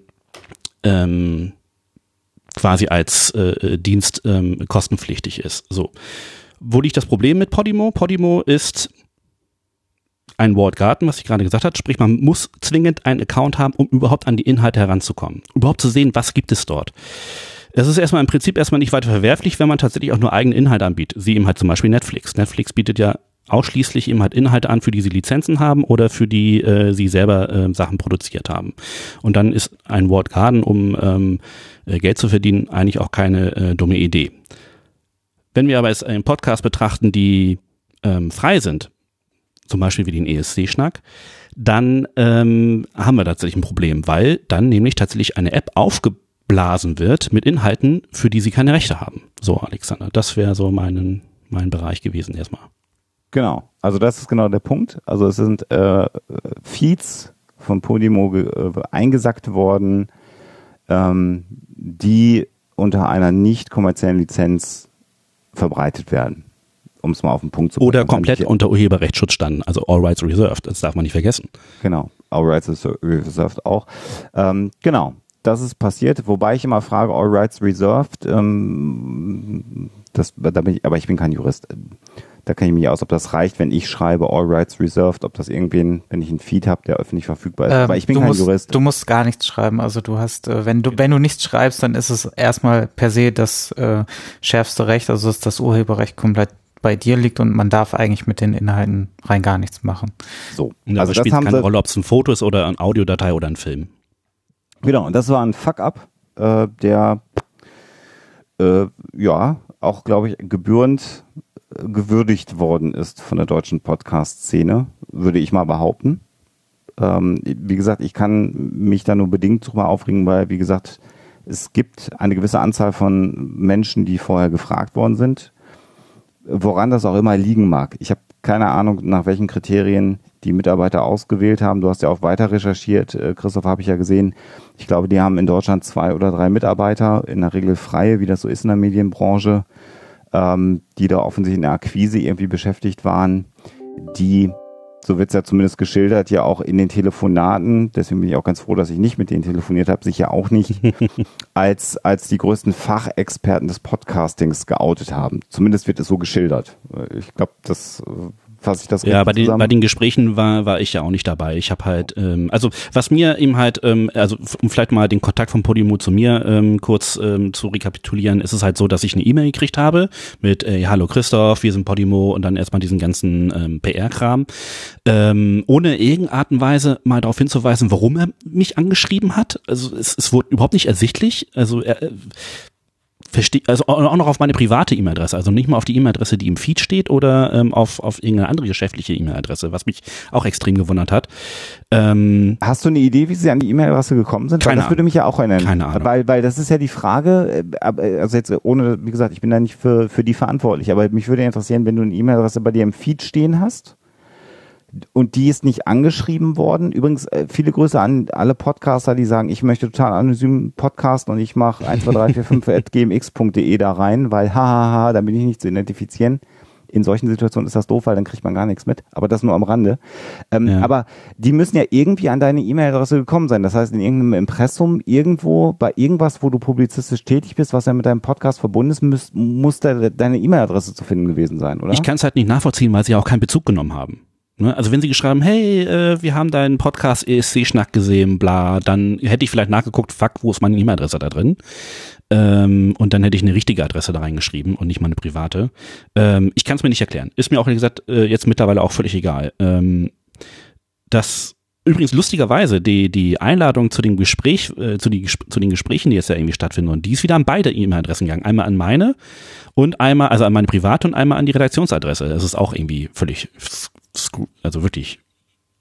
ähm, quasi als äh, Dienst ähm, kostenpflichtig ist. So. Wo liegt das Problem mit Podimo? Podimo ist ein Walled Garden, was ich gerade gesagt habe, sprich man muss zwingend einen Account haben, um überhaupt an die Inhalte heranzukommen, überhaupt zu sehen, was gibt es dort. Es ist erstmal im Prinzip erstmal nicht weiter verwerflich, wenn man tatsächlich auch nur eigene Inhalte anbietet, wie eben halt zum Beispiel Netflix. Netflix bietet ja ausschließlich eben halt Inhalte an, für die sie Lizenzen haben oder für die äh, sie selber äh, Sachen produziert haben. Und dann ist ein Walled Garden, um ähm, äh, Geld zu verdienen, eigentlich auch keine äh, dumme Idee. Wenn wir aber jetzt einen Podcast betrachten, die ähm, frei sind, zum Beispiel wie den ESC-Schnack, dann ähm, haben wir tatsächlich ein Problem, weil dann nämlich tatsächlich eine App aufgeblasen wird mit Inhalten, für die sie keine Rechte haben. So, Alexander, das wäre so mein, mein Bereich gewesen erstmal. Genau, also das ist genau der Punkt. Also es sind äh, Feeds von Podimo ge- äh, eingesackt worden, ähm, die unter einer nicht kommerziellen Lizenz verbreitet werden, um es mal auf den Punkt zu bringen. Oder komplett unter Urheberrechtsschutz standen, also All Rights Reserved, das darf man nicht vergessen. Genau, All Rights Reserved auch. Ähm, genau, das ist passiert, wobei ich immer frage, All Rights Reserved, ähm, das, da bin ich, aber ich bin kein Jurist. Da kenne ich mich aus, ob das reicht, wenn ich schreibe All Rights Reserved, ob das irgendwen, wenn ich einen Feed habe, der öffentlich verfügbar ist. Ähm, aber ich bin du kein musst, Jurist. Du musst gar nichts schreiben. Also du hast, äh, wenn du, wenn du nichts schreibst, dann ist es erstmal per se das äh, schärfste Recht, also dass das Urheberrecht komplett bei dir liegt und man darf eigentlich mit den Inhalten rein gar nichts machen. So, Und also das spielt keine Rolle, ob es ein Foto ist oder eine Audiodatei oder ein Film. Genau, und das war ein Fuck-up, äh, der äh, ja auch, glaube ich, gebührend gewürdigt worden ist von der deutschen Podcast-Szene, würde ich mal behaupten. Ähm, wie gesagt, ich kann mich da nur bedingt drüber aufregen, weil, wie gesagt, es gibt eine gewisse Anzahl von Menschen, die vorher gefragt worden sind, woran das auch immer liegen mag. Ich habe keine Ahnung, nach welchen Kriterien die Mitarbeiter ausgewählt haben. Du hast ja auch weiter recherchiert, äh, Christoph, habe ich ja gesehen. Ich glaube, die haben in Deutschland zwei oder drei Mitarbeiter, in der Regel freie, wie das so ist in der Medienbranche, ähm, die da offensichtlich in der Akquise irgendwie beschäftigt waren, die, so wird's ja zumindest geschildert, ja auch in den Telefonaten, deswegen bin ich auch ganz froh, dass ich nicht mit denen telefoniert habe, sich ja auch nicht als, als die größten Fachexperten des Podcastings geoutet haben. Zumindest wird es so geschildert. Ich glaube, das äh, fasse ich das Ja, bei den, zusammen? bei den Gesprächen war, war ich ja auch nicht dabei. Ich habe halt, ähm, also was mir eben halt, ähm, also um vielleicht mal den Kontakt von Podimo zu mir ähm, kurz ähm, zu rekapitulieren, ist es halt so, dass ich eine E-Mail gekriegt habe mit äh, Hallo Christoph, wir sind Podimo und dann erstmal diesen ganzen ähm, PR-Kram, ähm, ohne irgendeine Art und Weise mal darauf hinzuweisen, warum er mich angeschrieben hat. Also es, es wurde überhaupt nicht ersichtlich. Also er, äh, verstehe, also auch noch auf meine private E-Mail-Adresse, also nicht mal auf die E-Mail-Adresse, die im Feed steht oder ähm, auf, auf irgendeine andere geschäftliche E-Mail-Adresse, was mich auch extrem gewundert hat. Ähm, Hast du eine Idee, wie sie an die E-Mail-Adresse gekommen sind? Keine Weil das würde mich ja auch erinnern. Keine Ahnung. Weil, weil das ist ja die Frage, äh, äh, also jetzt ohne, wie gesagt, ich bin da nicht für, für die verantwortlich, aber mich würde interessieren, wenn du eine E-Mail-Adresse bei dir im Feed stehen hast und die ist nicht angeschrieben worden. Übrigens, äh, viele Grüße an alle Podcaster, die sagen, ich möchte total anonym podcasten und ich mache 1, 2, 3, 4, 5 at gmx.de da rein, weil hahaha, da bin ich nicht zu identifizieren. In solchen Situationen ist das doof, weil dann kriegt man gar nichts mit. Aber das nur am Rande. Ähm, Ja. Aber die müssen ja irgendwie an deine E-Mail-Adresse gekommen sein. Das heißt, in irgendeinem Impressum, irgendwo, bei irgendwas, wo du publizistisch tätig bist, was ja mit deinem Podcast verbunden ist, muss, muss da deine E-Mail-Adresse zu finden gewesen sein, oder? Ich kann es halt nicht nachvollziehen, weil sie ja auch keinen Bezug genommen haben. Ne? Also wenn sie geschrieben, hey, äh, wir haben deinen Podcast ESC-Schnack gesehen, bla, dann hätte ich vielleicht nachgeguckt, fuck, wo ist meine E-Mail-Adresse da drin? Ähm, und dann hätte ich eine richtige Adresse da reingeschrieben und nicht meine private. Ähm, ich kann es mir nicht erklären. Ist mir auch, wie gesagt, äh, jetzt mittlerweile auch völlig egal. Ähm, das Übrigens lustigerweise, die, die Einladung zu dem Gespräch, äh, zu, die, zu den Gesprächen, die jetzt ja irgendwie stattfinden, und die ist wieder an beide E-Mail-Adressen gegangen. Einmal an meine und einmal, also an meine private und einmal an die Redaktionsadresse. Das ist auch irgendwie völlig, also wirklich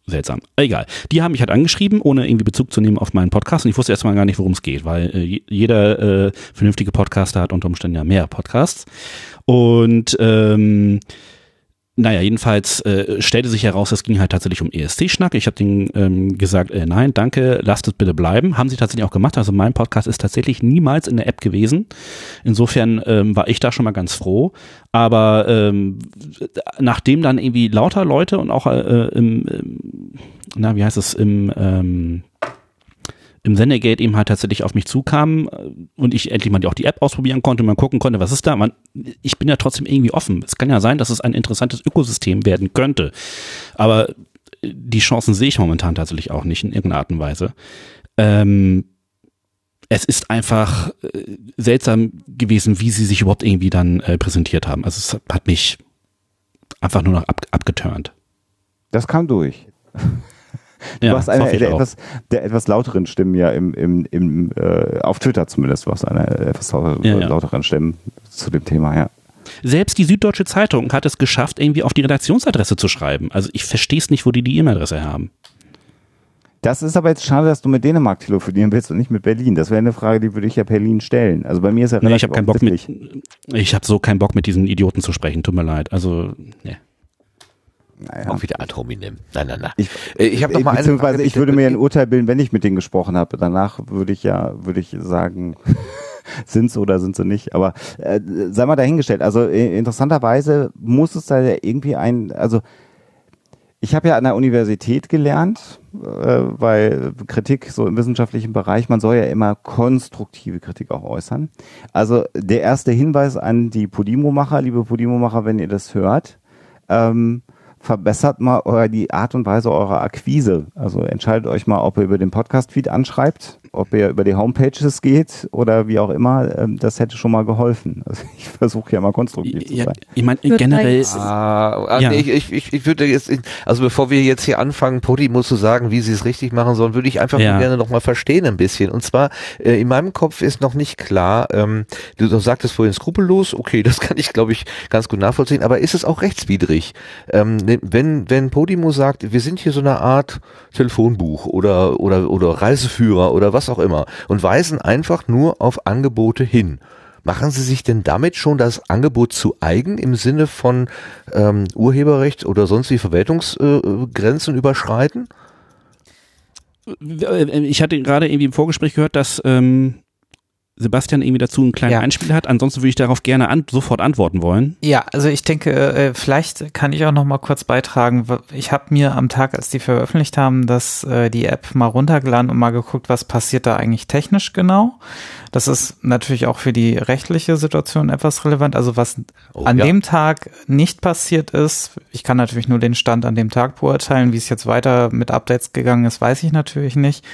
seltsam. Egal. Die haben mich halt angeschrieben, ohne irgendwie Bezug zu nehmen auf meinen Podcast und ich wusste erstmal gar nicht, worum es geht, weil äh, je- jeder äh, vernünftige Podcaster hat unter Umständen ja mehr Podcasts. Und ähm, naja, jedenfalls äh, stellte sich heraus, es ging halt tatsächlich um ESC-Schnack. Ich habe denen ähm, gesagt, äh, nein, danke, lasst es bitte bleiben. Haben sie tatsächlich auch gemacht. Also mein Podcast ist tatsächlich niemals in der App gewesen. Insofern ähm, war ich da schon mal ganz froh. Aber ähm, nachdem dann irgendwie lauter Leute und auch äh, im, im, na, wie heißt es, im ähm, im Sendegate eben halt tatsächlich auf mich zukamen äh, und ich endlich mal auch die App ausprobieren konnte und mal gucken konnte, was ist da. Man, ich bin ja trotzdem irgendwie offen. Es kann ja sein, dass es ein interessantes Ökosystem werden könnte. Aber die Chancen sehe ich momentan tatsächlich auch nicht in irgendeiner Art und Weise. Ähm, es ist einfach äh, seltsam gewesen, wie sie sich überhaupt irgendwie dann äh, präsentiert haben. Also es hat mich einfach nur noch ab, abgeturnt. Das kam durch. Du Ja, warst einer der auch. etwas, der etwas lauteren Stimmen ja im, im, im äh, auf Twitter zumindest warst einer der etwas lauter, Ja, ja. lauteren Stimmen zu dem Thema, ja. Selbst die Süddeutsche Zeitung hat es geschafft, irgendwie auf die Redaktionsadresse zu schreiben. Also ich verstehe es nicht, wo die die E-Mail-Adresse haben. Das ist aber jetzt schade, dass du mit Dänemark telefonieren willst und nicht mit Berlin. Das wäre eine Frage, die würde ich ja Berlin stellen. Also bei mir ist ja Nee, ich relativ habe keinen Bock mit, ich habe so keinen Bock mit diesen Idioten zu sprechen. Tut mir leid. Also nee. Naja. Auch wieder ad hominem. Nein, nein, nein. Ich, ich habe noch mal beziehungsweise ich würde mir ein Urteil bilden, wenn ich mit denen gesprochen habe. Danach würde ich ja, würde ich sagen, sind sie oder sind sie nicht. Aber äh, sei mal dahingestellt. Also äh, interessanterweise muss es da ja irgendwie ein, also ich habe ja an der Universität gelernt, äh, weil Kritik so im wissenschaftlichen Bereich, man soll ja immer konstruktive Kritik auch äußern. Also der erste Hinweis an die Podimo-Macher, liebe Podimo-Macher, wenn ihr das hört, ähm, verbessert mal euer, die Art und Weise eurer Akquise. Also entscheidet euch mal, ob ihr über den Podcast-Feed anschreibt, ob ihr über die Homepages geht oder wie auch immer. Ähm, das hätte schon mal geholfen. Also ich versuche ja mal konstruktiv zu Ja, sein. ich meine generell Ah, ah, Ja. nee, ich, ich, ich, ich würde jetzt, also bevor wir jetzt hier anfangen, Podimo zu sagen, wie sie es richtig machen sollen, würde ich einfach Ja. nur gerne noch mal verstehen ein bisschen. Und zwar, äh, in meinem Kopf ist noch nicht klar, ähm, du, du sagtest vorhin skrupellos, okay, das kann ich, glaube ich, ganz gut nachvollziehen, aber ist es auch rechtswidrig? Ähm, wenn, wenn Podimo sagt, wir sind hier so eine Art Telefonbuch oder, oder, oder Reiseführer oder was auch immer und weisen einfach nur auf Angebote hin. Machen Sie sich denn damit schon das Angebot zu eigen im Sinne von ähm, Urheberrecht oder sonstige Verwaltungsgrenzen äh, überschreiten? ich hatte gerade irgendwie im Vorgespräch gehört, dass ähm, Sebastian irgendwie dazu einen kleinen Ja. Einspieler hat. Ansonsten würde ich darauf gerne an, sofort antworten wollen. Ja, also ich denke, äh, vielleicht kann ich auch noch mal kurz beitragen. Ich habe mir am Tag, als die veröffentlicht haben, das äh, die App mal runtergeladen und mal geguckt, was passiert da eigentlich technisch genau. Das ist natürlich auch für die rechtliche Situation etwas relevant. Also was Oh, an ja. dem Tag nicht passiert ist, ich kann natürlich nur den Stand an dem Tag beurteilen. Wie es jetzt weiter mit Updates gegangen ist, weiß ich natürlich nicht.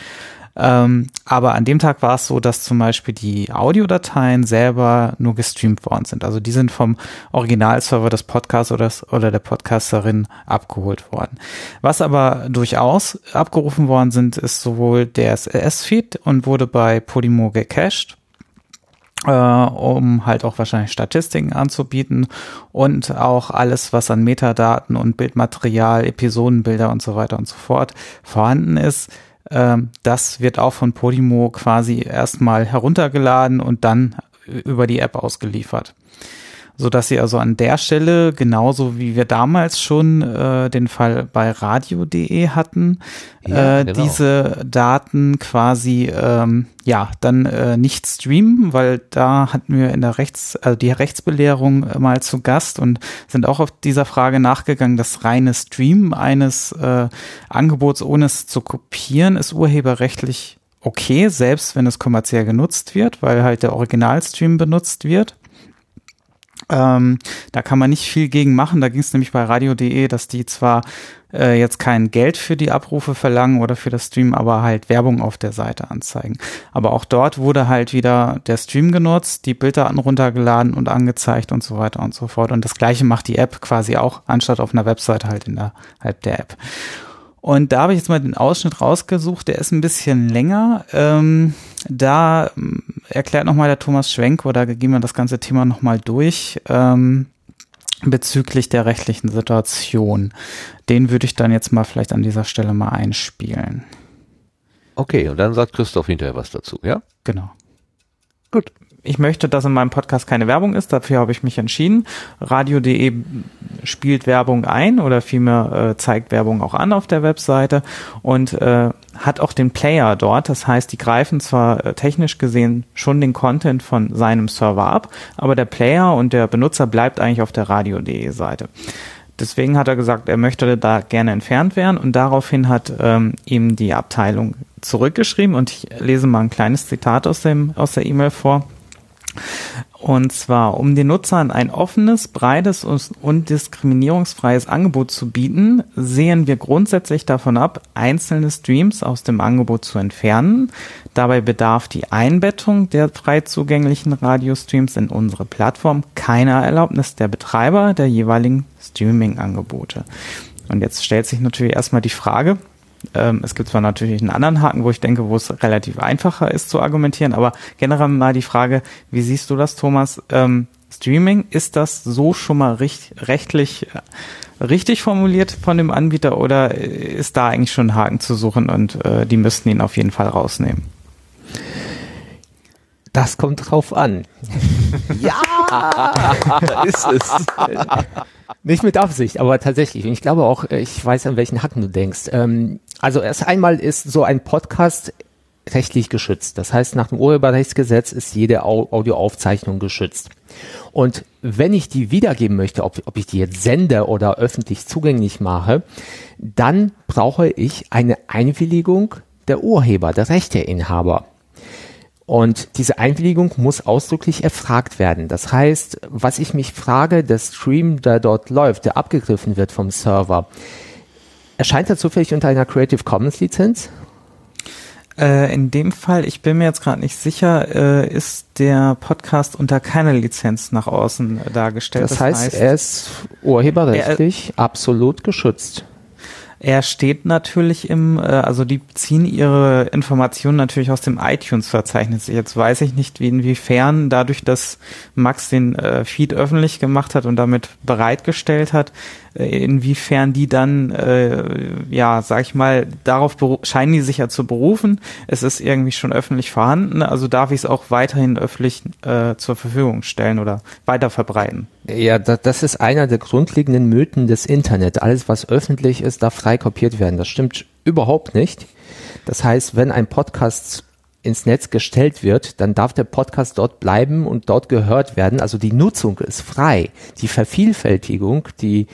Ähm, aber an dem Tag war es so, dass zum Beispiel die Audiodateien selber nur gestreamt worden sind. Also die sind vom Originalserver des Podcasts oder, oder der Podcasterin abgeholt worden. Was aber durchaus abgerufen worden sind, ist sowohl der SLS-Feed und wurde bei Podimo gecached äh, um halt auch wahrscheinlich Statistiken anzubieten und auch alles, was an Metadaten und Bildmaterial, Episodenbilder und so weiter und so fort vorhanden ist. Ähm, das wird auch von Podimo quasi erstmal heruntergeladen und dann über die App ausgeliefert. So dass sie also an der Stelle, genauso wie wir damals schon äh, den Fall bei radio.de hatten, Ja, äh, genau. diese Daten quasi ähm, ja dann äh, nicht streamen, weil da hatten wir in der Rechts, also die Rechtsbelehrung mal zu Gast und sind auch auf dieser Frage nachgegangen, das reine Streamen eines äh, Angebots ohne es zu kopieren ist urheberrechtlich okay, selbst wenn es kommerziell genutzt wird, weil halt der Originalstream benutzt wird. Ähm, da kann man nicht viel gegen machen. Da ging es nämlich bei radio.de, dass die zwar äh, jetzt kein Geld für die Abrufe verlangen oder für das Stream, aber halt Werbung auf der Seite anzeigen. Aber auch dort wurde halt wieder der Stream genutzt, die Bilddaten runtergeladen und angezeigt und so weiter und so fort. Und das gleiche macht die App quasi auch, anstatt auf einer Webseite halt in der App. Und da habe ich jetzt mal den Ausschnitt rausgesucht, der ist ein bisschen länger. Ähm, da erklärt nochmal der Thomas Schwenk oder gehen wir das ganze Thema nochmal durch ähm, bezüglich der rechtlichen Situation. Den würde ich dann jetzt mal vielleicht an dieser Stelle mal einspielen. Okay, und dann sagt Christoph hinterher was dazu, ja? Genau. Gut. Ich möchte, dass in meinem Podcast keine Werbung ist, dafür habe ich mich entschieden. Radio.de spielt Werbung ein oder vielmehr äh, zeigt Werbung auch an auf der Webseite und äh, hat auch den Player dort. Das heißt, die greifen zwar äh, technisch gesehen schon den Content von seinem Server ab, aber der Player und der Benutzer bleibt eigentlich auf der Radio.de Seite. Deswegen hat er gesagt, er möchte da gerne entfernt werden und daraufhin hat ähm, ihm die Abteilung zurückgeschrieben und ich lese mal ein kleines Zitat aus, dem, aus der E-Mail vor. Und zwar, um den Nutzern ein offenes, breites und diskriminierungsfreies Angebot zu bieten, sehen wir grundsätzlich davon ab, einzelne Streams aus dem Angebot zu entfernen. Dabei bedarf die Einbettung der frei zugänglichen Radiostreams in unsere Plattform keiner Erlaubnis der Betreiber der jeweiligen Streaming-Angebote. Und jetzt stellt sich natürlich erstmal die Frage, ähm, es gibt zwar natürlich einen anderen Haken, wo ich denke, wo es relativ einfacher ist zu argumentieren, aber generell mal die Frage, wie siehst du das, Thomas? Ähm, Streaming, ist das so schon mal richt, rechtlich äh, richtig formuliert von dem Anbieter oder ist da eigentlich schon ein Haken zu suchen und äh, die müssten ihn auf jeden Fall rausnehmen? Das kommt drauf an. ja! Da ist es. Nicht mit Absicht, aber tatsächlich. Und ich glaube auch, äh, ich weiß, an welchen Hacken du denkst. Ähm, also erst einmal ist so ein Podcast rechtlich geschützt. Das heißt, nach dem Urheberrechtsgesetz ist jede Au Audioaufzeichnung geschützt. Und wenn ich die wiedergeben möchte, ob, ob ich die jetzt sende oder öffentlich zugänglich mache, dann brauche ich eine Einwilligung der Urheber, der Rechteinhaber. Und diese Einwilligung muss ausdrücklich erfragt werden. Das heißt, was ich mich frage, der Stream, der dort läuft, der abgegriffen wird vom Server, erscheint er zufällig unter einer Creative Commons Lizenz? Äh, in dem Fall, ich bin mir jetzt gerade nicht sicher, äh, ist der Podcast unter keiner Lizenz nach außen äh, dargestellt. Das, heißt, er ist urheberrechtlich absolut geschützt. Er steht natürlich im, äh, also die ziehen ihre Informationen natürlich aus dem iTunes-Verzeichnis. Jetzt weiß ich nicht, wie inwiefern dadurch, dass Max den äh, Feed öffentlich gemacht hat und damit bereitgestellt hat, äh, inwiefern die dann, äh, ja, sag ich mal, darauf scheinen die sich ja zu berufen. Es ist irgendwie schon öffentlich vorhanden, also darf ich es auch weiterhin öffentlich äh, zur Verfügung stellen oder weiter verbreiten. Ja, da, das ist einer der grundlegenden Mythen des Internet. Alles, was öffentlich ist, darf frei kopiert werden. Das stimmt überhaupt nicht. Das heißt, wenn ein Podcast ins Netz gestellt wird, dann darf der Podcast dort bleiben und dort gehört werden. Also die Nutzung ist frei. Die Vervielfältigung, die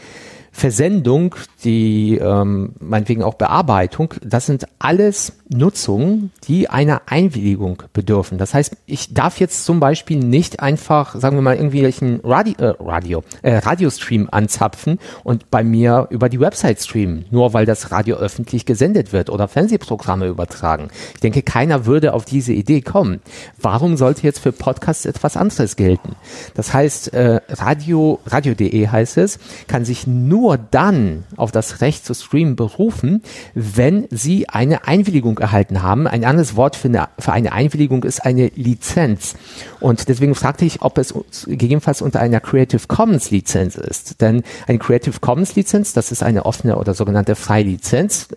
Versendung, die ähm, meinetwegen auch Bearbeitung, das sind alles Nutzungen, die einer Einwilligung bedürfen. Das heißt, ich darf jetzt zum Beispiel nicht einfach, sagen wir mal, irgendwelchen Radio, äh, Radio, äh, Radiostream anzapfen und bei mir über die Website streamen, nur weil das Radio öffentlich gesendet wird oder Fernsehprogramme übertragen. Ich denke, keiner würde auf diese Idee kommen. Warum sollte jetzt für Podcasts etwas anderes gelten? Das heißt, äh, Radio, radio.de heißt es, kann sich nur dann auf das Recht zu streamen berufen, wenn sie eine Einwilligung erhalten haben. Ein anderes Wort für eine, für eine Einwilligung ist eine Lizenz. Und deswegen fragte ich, ob es gegebenenfalls unter einer Creative Commons Lizenz ist. Denn eine Creative Commons Lizenz, das ist eine offene oder sogenannte Freilizenz.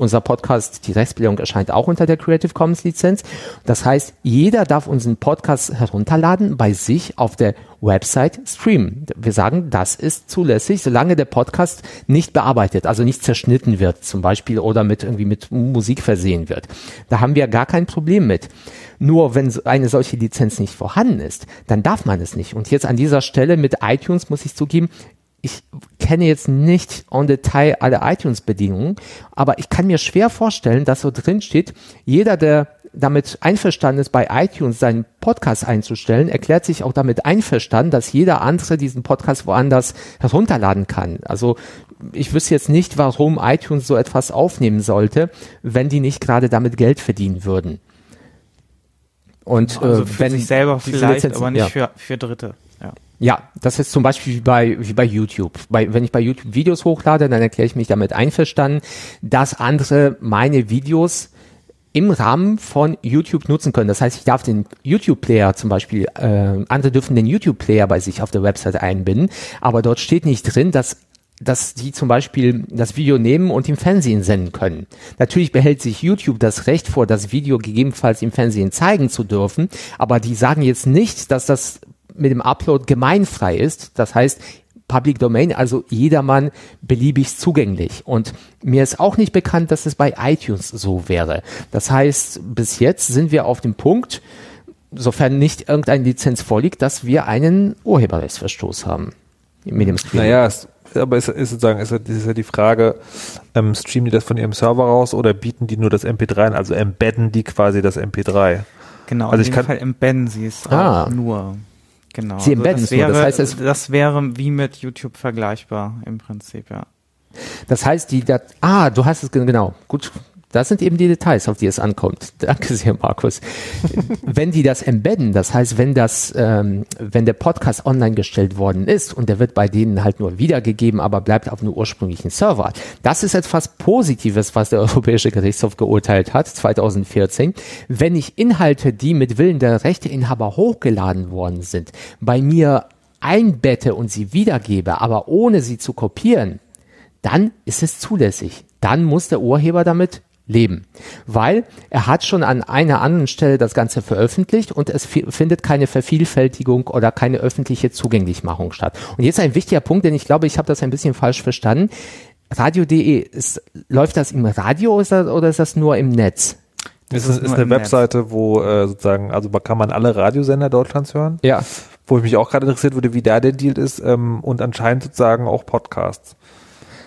Unser Podcast, die Rechtsbelegung erscheint auch unter der Creative Commons Lizenz. Das heißt, jeder darf unseren Podcast herunterladen, bei sich auf der Website streamen. Wir sagen, das ist zulässig, solange der Podcast nicht bearbeitet, also nicht zerschnitten wird zum Beispiel oder mit irgendwie mit Musik versehen wird. Da haben wir gar kein Problem mit. Nur wenn eine solche Lizenz nicht vorhanden ist, dann darf man es nicht. Und jetzt an dieser Stelle mit iTunes muss ich zugeben, ich kenne jetzt nicht en Detail alle iTunes-Bedingungen, aber ich kann mir schwer vorstellen, dass so drin steht, jeder, der damit einverstanden ist, bei iTunes seinen Podcast einzustellen, erklärt sich auch damit einverstanden, dass jeder andere diesen Podcast woanders herunterladen kann. Also ich wüsste jetzt nicht, warum iTunes so etwas aufnehmen sollte, wenn die nicht gerade damit Geld verdienen würden. Und Also äh, für wenn sich selber vielleicht, Lizenzen- aber nicht ja. für, für Dritte. Ja. Das ist zum Beispiel wie bei, wie bei YouTube. Bei, wenn ich bei YouTube Videos hochlade, dann erkläre ich mich damit einverstanden, dass andere meine Videos im Rahmen von YouTube nutzen können. Das heißt, ich darf den YouTube-Player zum Beispiel, äh, andere dürfen den YouTube-Player bei sich auf der Website einbinden, aber dort steht nicht drin, dass dass die zum Beispiel das Video nehmen und im Fernsehen senden können. Natürlich behält sich YouTube das Recht vor, das Video gegebenenfalls im Fernsehen zeigen zu dürfen, aber die sagen jetzt nicht, dass das mit dem Upload gemeinfrei ist. Das heißt, Public Domain, also jedermann beliebig zugänglich. Und mir ist auch nicht bekannt, dass es bei iTunes so wäre. Das heißt, bis jetzt sind wir auf dem Punkt, sofern nicht irgendeine Lizenz vorliegt, dass wir einen Urheberrechtsverstoß haben mit dem Stream. Naja, es, aber es ist sozusagen, es ist, ist ja die Frage, ähm, streamen die das von ihrem Server raus oder bieten die nur das MP3 an, also embedden die quasi das MP3? Genau, Also in ich dem kann- Fall embedden sie es Ah. auch nur. Genau. Sie embedden das wäre, das heißt, es- das wäre wie mit YouTube vergleichbar im Prinzip, ja. Das heißt, die Dat ah, du hast es ge- genau. Gut, das sind eben die Details, auf die es ankommt. Danke sehr, Markus. wenn die das embedden, das heißt, wenn das, ähm, wenn der Podcast online gestellt worden ist und der wird bei denen halt nur wiedergegeben, aber bleibt auf einem ursprünglichen Server, das ist etwas Positives, was der Europäische Gerichtshof geurteilt hat, 2014. Wenn ich Inhalte, die mit Willen der Rechteinhaber hochgeladen worden sind, bei mir einbette und sie wiedergebe, aber ohne sie zu kopieren, dann ist es zulässig. Dann muss der Urheber damit leben. Weil er hat schon an einer anderen Stelle das Ganze veröffentlicht und es fi- findet keine Vervielfältigung oder keine öffentliche Zugänglichmachung statt. Und jetzt ein wichtiger Punkt, denn ich glaube, ich habe das ein bisschen falsch verstanden. Radio.de, ist, läuft das im Radio oder ist das, oder ist das nur im Netz? Das ist ist, eine im Netz. Webseite, wo äh, sozusagen, also kann man alle Radiosender Deutschlands hören. Ja. Wo ich mich auch gerade interessiert würde, wie da der Deal ist ähm, und anscheinend sozusagen auch Podcasts.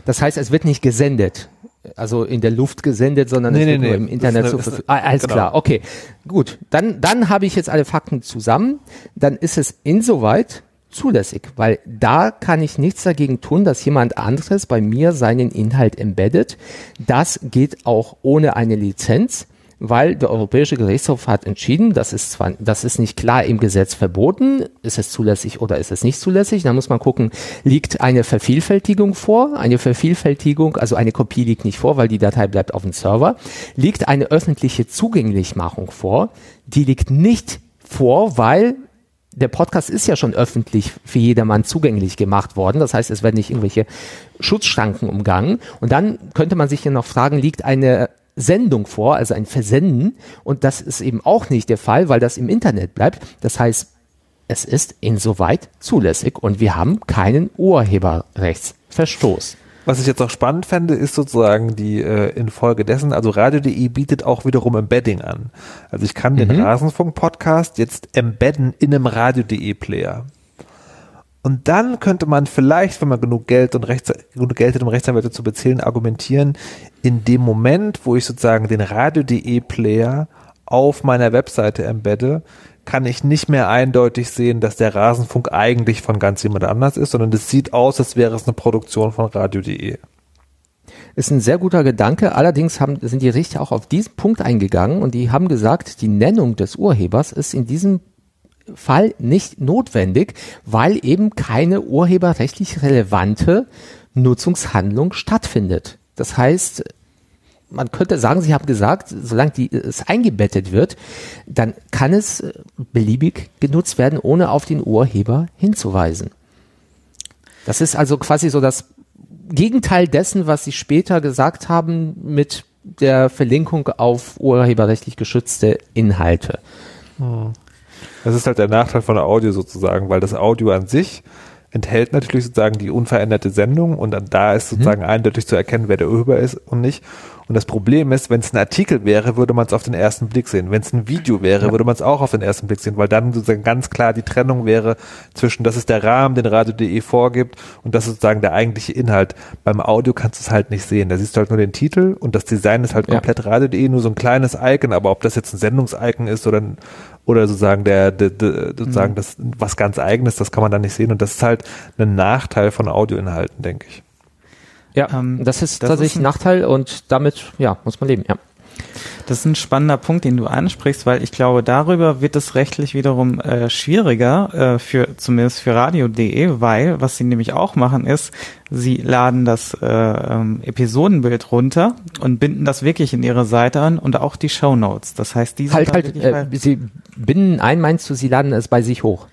Das heißt, es wird nicht gesendet, also in der Luft gesendet, sondern Nee, es nee, wird nur nee. im Internet Verfügung. eine- Ah, alles genau. klar, okay. Gut, dann, dann habe ich jetzt alle Fakten zusammen. Dann ist es insoweit zulässig, weil da kann ich nichts dagegen tun, dass jemand anderes bei mir seinen Inhalt embeddet. Das geht auch ohne eine Lizenz weil der Europäische Gerichtshof hat entschieden, das ist zwar, das ist nicht klar im Gesetz verboten, ist es zulässig oder ist es nicht zulässig, da muss man gucken, liegt eine Vervielfältigung vor, eine Vervielfältigung, also eine Kopie liegt nicht vor, weil die Datei bleibt auf dem Server, liegt eine öffentliche Zugänglichmachung vor, die liegt nicht vor, weil der Podcast ist ja schon öffentlich für jedermann zugänglich gemacht worden. Das heißt, es werden nicht irgendwelche Schutzschranken umgangen. Und dann könnte man sich hier noch fragen, liegt eine Sendung vor, also ein Versenden. Und das ist eben auch nicht der Fall, weil das im Internet bleibt. Das heißt, es ist insoweit zulässig und wir haben keinen Urheberrechtsverstoß. Was ich jetzt auch spannend fände, ist sozusagen die äh, infolgedessen, also Radio.de bietet auch wiederum Embedding an. Also ich kann den Mhm. Rasenfunk-Podcast jetzt embedden in einem Radio.de-Player. Und dann könnte man vielleicht, wenn man genug Geld und Rechts, genug Geld hat, um Rechtsanwälte zu bezahlen, argumentieren, in dem Moment, wo ich sozusagen den Radio.de Player auf meiner Webseite embedde, kann ich nicht mehr eindeutig sehen, dass der Rasenfunk eigentlich von ganz jemand anders ist, sondern es sieht aus, als wäre es eine Produktion von Radio.de. Ist ein sehr guter Gedanke. Allerdings haben, sind die Richter auch auf diesen Punkt eingegangen und die haben gesagt, die Nennung des Urhebers ist in diesem Fall nicht notwendig, weil eben keine urheberrechtlich relevante Nutzungshandlung stattfindet. Das heißt, man könnte sagen, Sie haben gesagt, solange die, es eingebettet wird, dann kann es äh, beliebig genutzt werden, ohne auf den Urheber hinzuweisen. Das ist also quasi so das Gegenteil dessen, was Sie später gesagt haben mit der Verlinkung auf urheberrechtlich geschützte Inhalte. Das ist halt der Nachteil von der Audio sozusagen, weil das Audio an sich enthält natürlich sozusagen die unveränderte Sendung und dann da ist sozusagen eindeutig zu erkennen, wer der Urheber ist und nicht. Und das Problem ist, wenn es ein Artikel wäre, würde man es auf den ersten Blick sehen. Wenn es ein Video wäre, würde man es auch auf den ersten Blick sehen, weil dann sozusagen ganz klar die Trennung wäre zwischen, das ist der Rahmen, den Radio.de vorgibt und das ist sozusagen der eigentliche Inhalt. Beim Audio kannst du es halt nicht sehen. Da siehst du halt nur den Titel und das Design ist halt Ja. komplett Radio.de, nur so ein kleines Icon, aber ob das jetzt ein Sendungsicon ist oder ein oder sozusagen der, der, der sozusagen das was ganz eigenes, das kann man dann nicht sehen und das ist halt ein Nachteil von Audioinhalten, denke ich. Ja, Ähm, das ist das tatsächlich ist ein Nachteil und damit, ja, muss man leben, ja. Das ist ein spannender Punkt, den du ansprichst, weil ich glaube, darüber wird es rechtlich wiederum äh, schwieriger, äh, für zumindest für radio.de, weil was sie nämlich auch machen ist, sie laden das äh, ähm, Episodenbild runter und binden das wirklich in ihre Seite an und auch die Shownotes. Das heißt, die sind Halt, halt, äh, Sie binden ein, meinst du, Sie laden es bei sich hoch?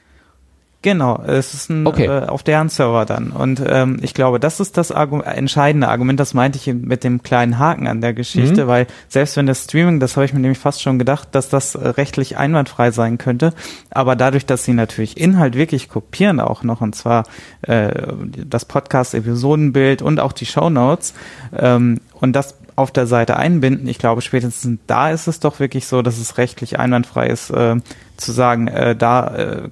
Genau, es ist ein, Okay. äh, auf deren Server dann. Und ähm, ich glaube, das ist das Argu entscheidende Argument, das meinte ich mit dem kleinen Haken an der Geschichte, Mhm. weil selbst wenn das Streaming, das habe ich mir nämlich fast schon gedacht, dass das äh, rechtlich einwandfrei sein könnte, aber dadurch, dass sie natürlich Inhalt wirklich kopieren auch noch, und zwar äh, das Podcast-Episodenbild und auch die Shownotes, ähm, und das auf der Seite einbinden, ich glaube, spätestens da ist es doch wirklich so, dass es rechtlich einwandfrei ist, äh, zu sagen, äh, da äh,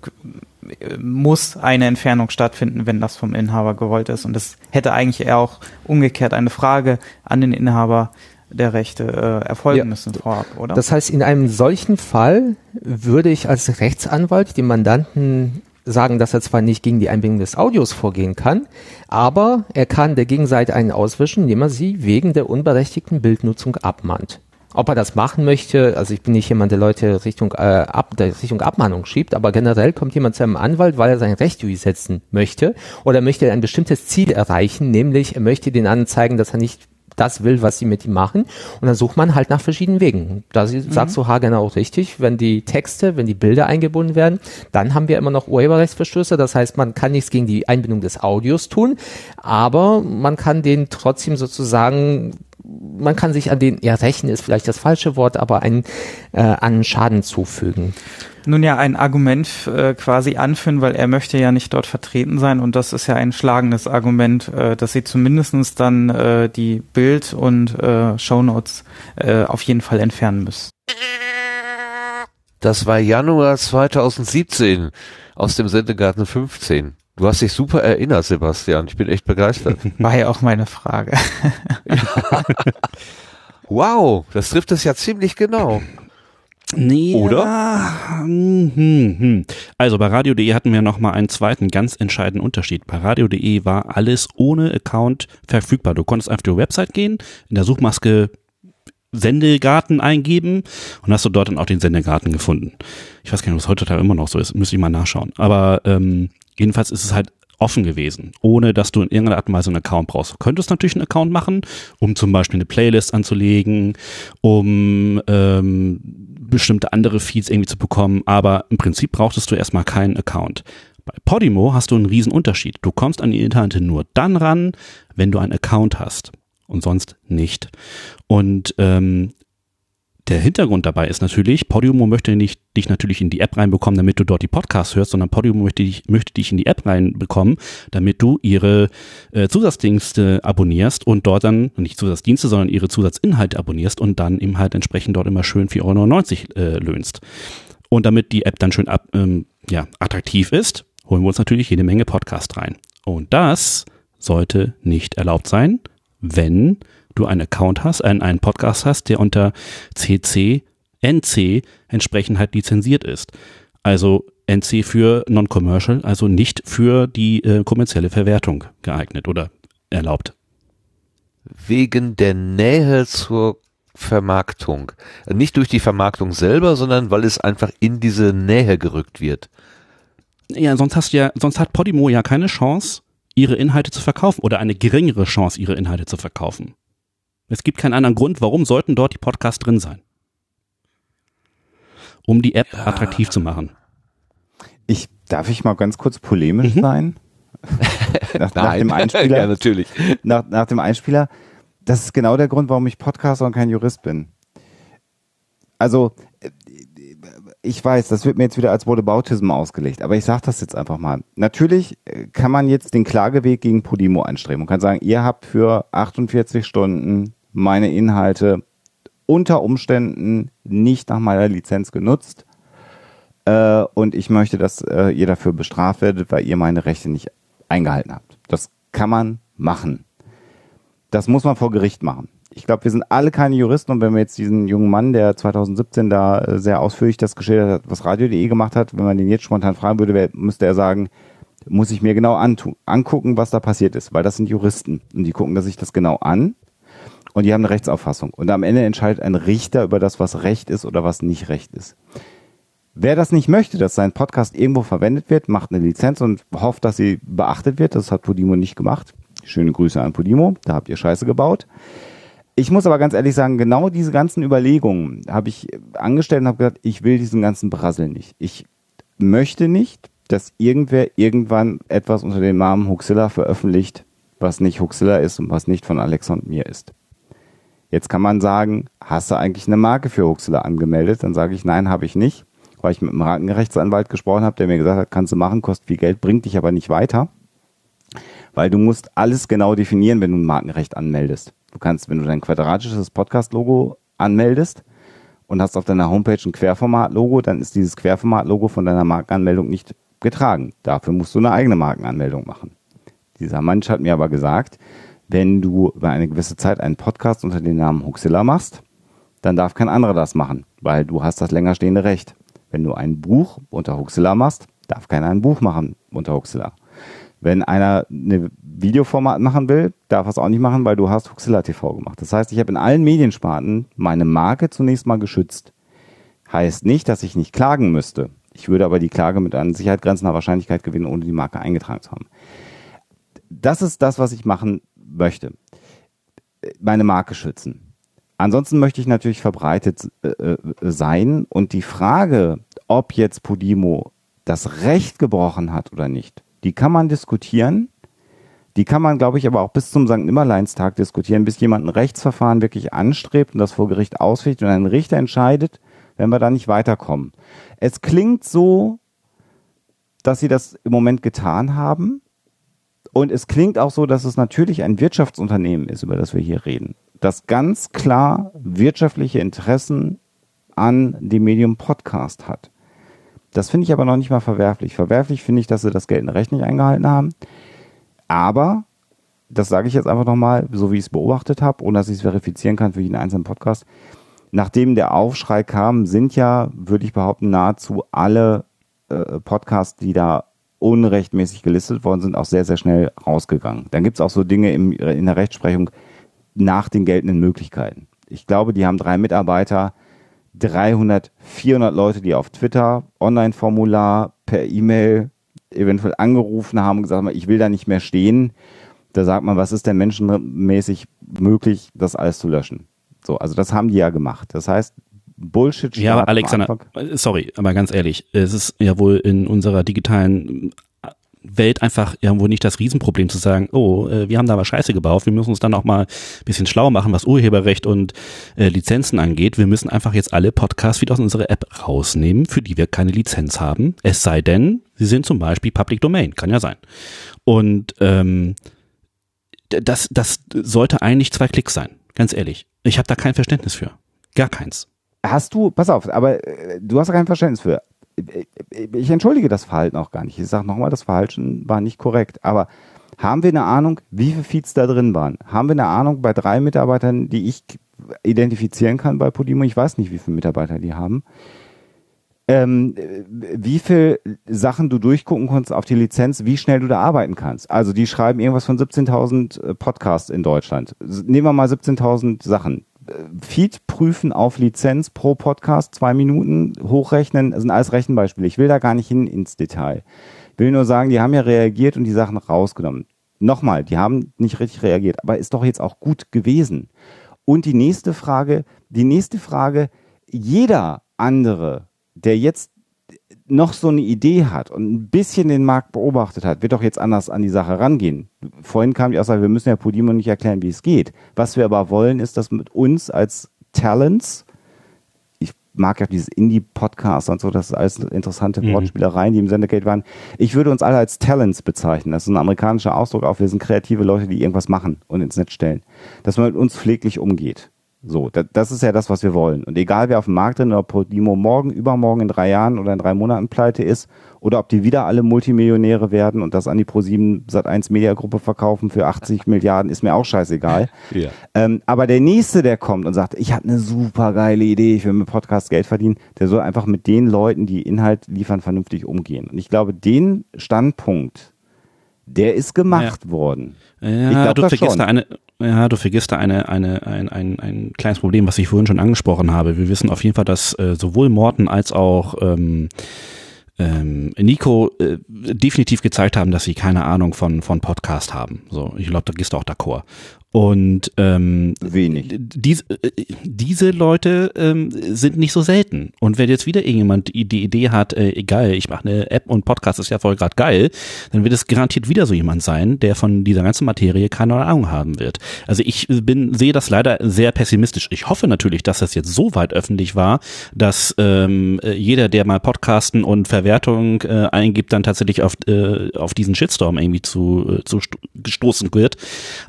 muss eine Entfernung stattfinden, wenn das vom Inhaber gewollt ist. Und das hätte eigentlich eher auch umgekehrt eine Frage an den Inhaber der Rechte äh, erfolgen Ja. müssen vorab, oder? Das heißt, in einem solchen Fall würde ich als Rechtsanwalt dem Mandanten sagen, dass er zwar nicht gegen die Einbindung des Audios vorgehen kann, aber er kann der Gegenseite einen auswischen, indem er sie wegen der unberechtigten Bildnutzung abmahnt. Ob er das machen möchte, also ich bin nicht jemand, der Leute Richtung, äh, ab, der Richtung Abmahnung schiebt, aber generell kommt jemand zu einem Anwalt, weil er sein Recht durchsetzen möchte oder möchte ein bestimmtes Ziel erreichen, nämlich er möchte den anderen zeigen, dass er nicht das will, was sie mit ihm machen. Und dann sucht man halt nach verschiedenen Wegen. Da sie- sagst du Hagen auch richtig, wenn die Texte, wenn die Bilder eingebunden werden, dann haben wir immer noch Urheberrechtsverstöße. Das heißt, man kann nichts gegen die Einbindung des Audios tun, aber man kann den trotzdem sozusagen man kann sich an den, ja, rächen ist vielleicht das falsche Wort, aber einen, äh, einen Schaden zufügen. Nun ja, ein Argument äh, quasi anführen, weil er möchte ja nicht dort vertreten sein und das ist ja ein schlagendes Argument, äh, dass sie zumindestens dann äh, die Bild- und äh, Shownotes äh, auf jeden Fall entfernen müssen. Das war Januar 2017 aus dem Sendegarten 15. Du hast dich super erinnert, Sebastian. Ich bin echt begeistert. War ja auch meine Frage. Wow, das trifft es ja ziemlich genau. Nee, Oder? ja, hm, hm, hm. Also bei Radio.de hatten wir nochmal einen zweiten ganz entscheidenden Unterschied. Bei Radio.de war alles ohne Account verfügbar. Du konntest einfach auf die Website gehen, in der Suchmaske Sendegarten eingeben und hast du dort dann auch den Sendegarten gefunden. Ich weiß gar nicht, ob es heutzutage immer noch so ist, müsste ich mal nachschauen. Aber ähm, jedenfalls ist es halt offen gewesen, ohne dass du in irgendeiner Art und Weise einen Account brauchst. Du könntest natürlich einen Account machen, um zum Beispiel eine Playlist anzulegen, um ähm, bestimmte andere Feeds irgendwie zu bekommen, aber im Prinzip brauchtest du erstmal keinen Account. Bei Podimo hast du einen riesen Unterschied. Du kommst an die Inhalte nur dann ran, wenn du einen Account hast und sonst nicht. Und ähm, Der Hintergrund dabei ist natürlich, Podimo möchte nicht, dich natürlich in die App reinbekommen, damit du dort die Podcasts hörst, sondern Podimo möchte dich, möchte dich in die App reinbekommen, damit du ihre äh, Zusatzdienste abonnierst und dort dann, nicht Zusatzdienste, sondern ihre Zusatzinhalte abonnierst und dann eben halt entsprechend dort immer schön 4,99 Euro äh, löhnst. Und damit die App dann schön ab, ähm, ja, attraktiv ist, holen wir uns natürlich jede Menge Podcast rein. Und das sollte nicht erlaubt sein, wenn du einen Account hast, einen, einen Podcast hast, der unter CC, NC entsprechend halt lizenziert ist. Also NC für Non-Commercial, also nicht für die äh, kommerzielle Verwertung geeignet oder erlaubt. Wegen der Nähe zur Vermarktung. Nicht durch die Vermarktung selber, sondern weil es einfach in diese Nähe gerückt wird. Ja, sonst hast du ja, sonst hat Podimo ja keine Chance, ihre Inhalte zu verkaufen oder eine geringere Chance, ihre Inhalte zu verkaufen. Es gibt keinen anderen Grund, warum sollten dort die Podcasts drin sein. Um die App Ja. attraktiv zu machen. Ich, darf ich mal ganz kurz polemisch Mhm. sein? nach, nach dem ja, Einspieler, natürlich. nach, nach dem Einspieler, das ist genau der Grund, warum ich Podcaster und kein Jurist bin. Also, äh, ich weiß, das wird mir jetzt wieder als Whataboutism ausgelegt, aber ich sage das jetzt einfach mal. Natürlich äh, kann man jetzt den Klageweg gegen Podimo anstreben und kann sagen, ihr habt für 48 Stunden meine Inhalte unter Umständen nicht nach meiner Lizenz genutzt äh, und ich möchte, dass äh, ihr dafür bestraft werdet, weil ihr meine Rechte nicht eingehalten habt. Das kann man machen. Das muss man vor Gericht machen. Ich glaube, wir sind alle keine Juristen und wenn wir jetzt diesen jungen Mann, der 2017 da äh, sehr ausführlich das geschildert hat, was Radio.de gemacht hat, wenn man den jetzt spontan fragen würde, müsste er sagen, muss ich mir genau angucken, was da passiert ist, weil das sind Juristen und die gucken sich das genau an und die haben eine Rechtsauffassung und am Ende entscheidet ein Richter über das, was Recht ist oder was nicht Recht ist. Wer das nicht möchte, dass sein Podcast irgendwo verwendet wird, macht eine Lizenz und hofft, dass sie beachtet wird. Das hat Podimo nicht gemacht. Schöne Grüße an Podimo, da habt ihr Scheiße gebaut. Ich muss aber ganz ehrlich sagen, genau diese ganzen Überlegungen habe ich angestellt und habe gesagt, ich will diesen ganzen Brassel nicht. Ich möchte nicht, dass irgendwer irgendwann etwas unter dem Namen Huxilla veröffentlicht, was nicht Huxilla ist und was nicht von Alexa und mir ist. Jetzt kann man sagen, hast du eigentlich eine Marke für Huxilla angemeldet? Dann sage ich, nein, habe ich nicht, weil ich mit einem Markenrechtsanwalt gesprochen habe, der mir gesagt hat, kannst du machen, kostet viel Geld, bringt dich aber nicht weiter. Weil du musst alles genau definieren, wenn du ein Markenrecht anmeldest. Du kannst, wenn du dein quadratisches Podcast-Logo anmeldest und hast auf deiner Homepage ein Querformat-Logo, dann ist dieses Querformat-Logo von deiner Markenanmeldung nicht getragen. Dafür musst du eine eigene Markenanmeldung machen. Dieser Mensch hat mir aber gesagt, wenn du über eine gewisse Zeit einen Podcast unter dem Namen Huxilla machst, dann darf kein anderer das machen, weil du hast das länger stehende Recht. Wenn du ein Buch unter Huxilla machst, darf keiner ein Buch machen unter Huxilla. Wenn einer eine Videoformat machen will, darf er es auch nicht machen, weil du hast Huxilla TV gemacht. Das heißt, ich habe in allen Mediensparten meine Marke zunächst mal geschützt. Heißt nicht, dass ich nicht klagen müsste. Ich würde aber die Klage mit einer Sicherheit grenzender Wahrscheinlichkeit gewinnen, ohne die Marke eingetragen zu haben. Das ist das, was ich machen möchte. Meine Marke schützen. Ansonsten möchte ich natürlich verbreitet äh, äh, sein und die Frage, ob jetzt Podimo das Recht gebrochen hat oder nicht, die kann man diskutieren. Die kann man, glaube ich, aber auch bis zum St. Nimmerleinstag diskutieren, bis jemand ein Rechtsverfahren wirklich anstrebt und das vor Gericht ausführt und ein Richter entscheidet, wenn wir da nicht weiterkommen. Es klingt so, dass sie das im Moment getan haben. Und es klingt auch so, dass es natürlich ein Wirtschaftsunternehmen ist, über das wir hier reden, das ganz klar wirtschaftliche Interessen an dem Medium Podcast hat. Das finde ich aber noch nicht mal verwerflich. Verwerflich finde ich, dass sie das geltende Recht nicht eingehalten haben. Aber, das sage ich jetzt einfach nochmal, so wie ich es beobachtet habe, ohne dass ich es verifizieren kann für jeden einzelnen Podcast, nachdem der Aufschrei kam, sind ja, würde ich behaupten, nahezu alle äh, Podcasts, die da unrechtmäßig gelistet worden sind, auch sehr, sehr schnell rausgegangen. Dann gibt es auch so Dinge im, in der Rechtsprechung nach den geltenden Möglichkeiten. Ich glaube, die haben drei Mitarbeiter, 300, 400 Leute, die auf Twitter, Online-Formular, per E-Mail eventuell angerufen haben und gesagt haben, ich will da nicht mehr stehen. Da sagt man, was ist denn menschenmäßig möglich, das alles zu löschen? So, also das haben die ja gemacht. Das heißt, Bullshit. Ja, Alexander, sorry, aber ganz ehrlich, es ist ja wohl in unserer digitalen Welt einfach irgendwo nicht das Riesenproblem zu sagen, oh, äh, wir haben da was Scheiße gebaut, wir müssen uns dann auch mal ein bisschen schlau machen, was Urheberrecht und äh, Lizenzen angeht. Wir müssen einfach jetzt alle Podcasts wieder aus unserer App rausnehmen, für die wir keine Lizenz haben. Es sei denn, sie sind zum Beispiel Public Domain, kann ja sein. Und ähm, das, das sollte eigentlich zwei Klicks sein, ganz ehrlich. Ich habe da kein Verständnis für. Gar keins. Hast du, pass auf, aber äh, du hast kein Verständnis für. Ich entschuldige das Verhalten auch gar nicht. Ich sage nochmal, das Verhalten war nicht korrekt. Aber haben wir eine Ahnung, wie viele Feeds da drin waren? Haben wir eine Ahnung bei drei Mitarbeitern, die ich identifizieren kann bei Podimo? Ich weiß nicht, wie viele Mitarbeiter die haben. Ähm, äh, wie viel Sachen du durchgucken kannst auf die Lizenz, wie schnell du da arbeiten kannst. Also die schreiben irgendwas von 17.000 äh, Podcasts in Deutschland. Nehmen wir mal 17.000 Sachen. Feed prüfen auf Lizenz pro Podcast, zwei Minuten, hochrechnen, das sind alles Rechenbeispiele. Ich will da gar nicht hin ins Detail. Will nur sagen, die haben ja reagiert und die Sachen rausgenommen. Nochmal, die haben nicht richtig reagiert, aber ist doch jetzt auch gut gewesen. Und die nächste Frage, die nächste Frage, jeder andere, der jetzt noch so eine Idee hat und ein bisschen den Markt beobachtet hat, wird doch jetzt anders an die Sache rangehen. Vorhin kam die Aussage, wir müssen ja Podimo nicht erklären, wie es geht. Was wir aber wollen, ist, dass mit uns als Talents, ich mag ja dieses Indie-Podcast und so, das ist alles interessante Mhm. Wortspielereien, die im Sendegate waren. Ich würde uns alle als Talents bezeichnen. Das ist ein amerikanischer Ausdruck auch. Wir sind kreative Leute, die irgendwas machen und ins Netz stellen. Dass man mit uns pfleglich umgeht. So, das, das ist ja das, was wir wollen. Und egal, wer auf dem Markt drin oder Podimo morgen, übermorgen in drei Jahren oder in drei Monaten pleite ist, oder ob die wieder alle Multimillionäre werden und das an die Pro7 Sat1 Media Gruppe verkaufen für 80 Milliarden, ist mir auch scheißegal. Ja. Ähm, aber der nächste, der kommt und sagt, ich habe eine super geile Idee, ich will mit Podcast Geld verdienen, der soll einfach mit den Leuten, die Inhalt liefern, vernünftig umgehen. Und ich glaube, den Standpunkt, der ist gemacht worden. Ja, Ich glaub du vergisst da eine, ja, du vergisst da eine, eine, ein, ein, ein kleines Problem, was ich vorhin schon angesprochen habe. Wir wissen auf jeden Fall, dass äh, sowohl Morten als auch ähm, ähm, Nico äh, definitiv gezeigt haben, dass sie keine Ahnung von, von Podcast haben. So, ich glaube, da gehst du auch d'accord. Und ähm, Wenig. diese, äh, diese Leute ähm, sind nicht so selten. Und wenn jetzt wieder irgendjemand die, Idee hat, äh, egal, ich mache eine App und Podcast ist ja voll gerade geil, dann wird es garantiert wieder so jemand sein, der von dieser ganzen Materie keine Ahnung haben wird. Also ich bin sehe das leider sehr pessimistisch. Ich hoffe natürlich, dass das jetzt so weit öffentlich war, dass ähm, äh, jeder, der mal Podcasten und Verwertung äh, eingibt, dann tatsächlich auf, äh, auf diesen Shitstorm irgendwie zu, äh, zu sto- gestoßen wird.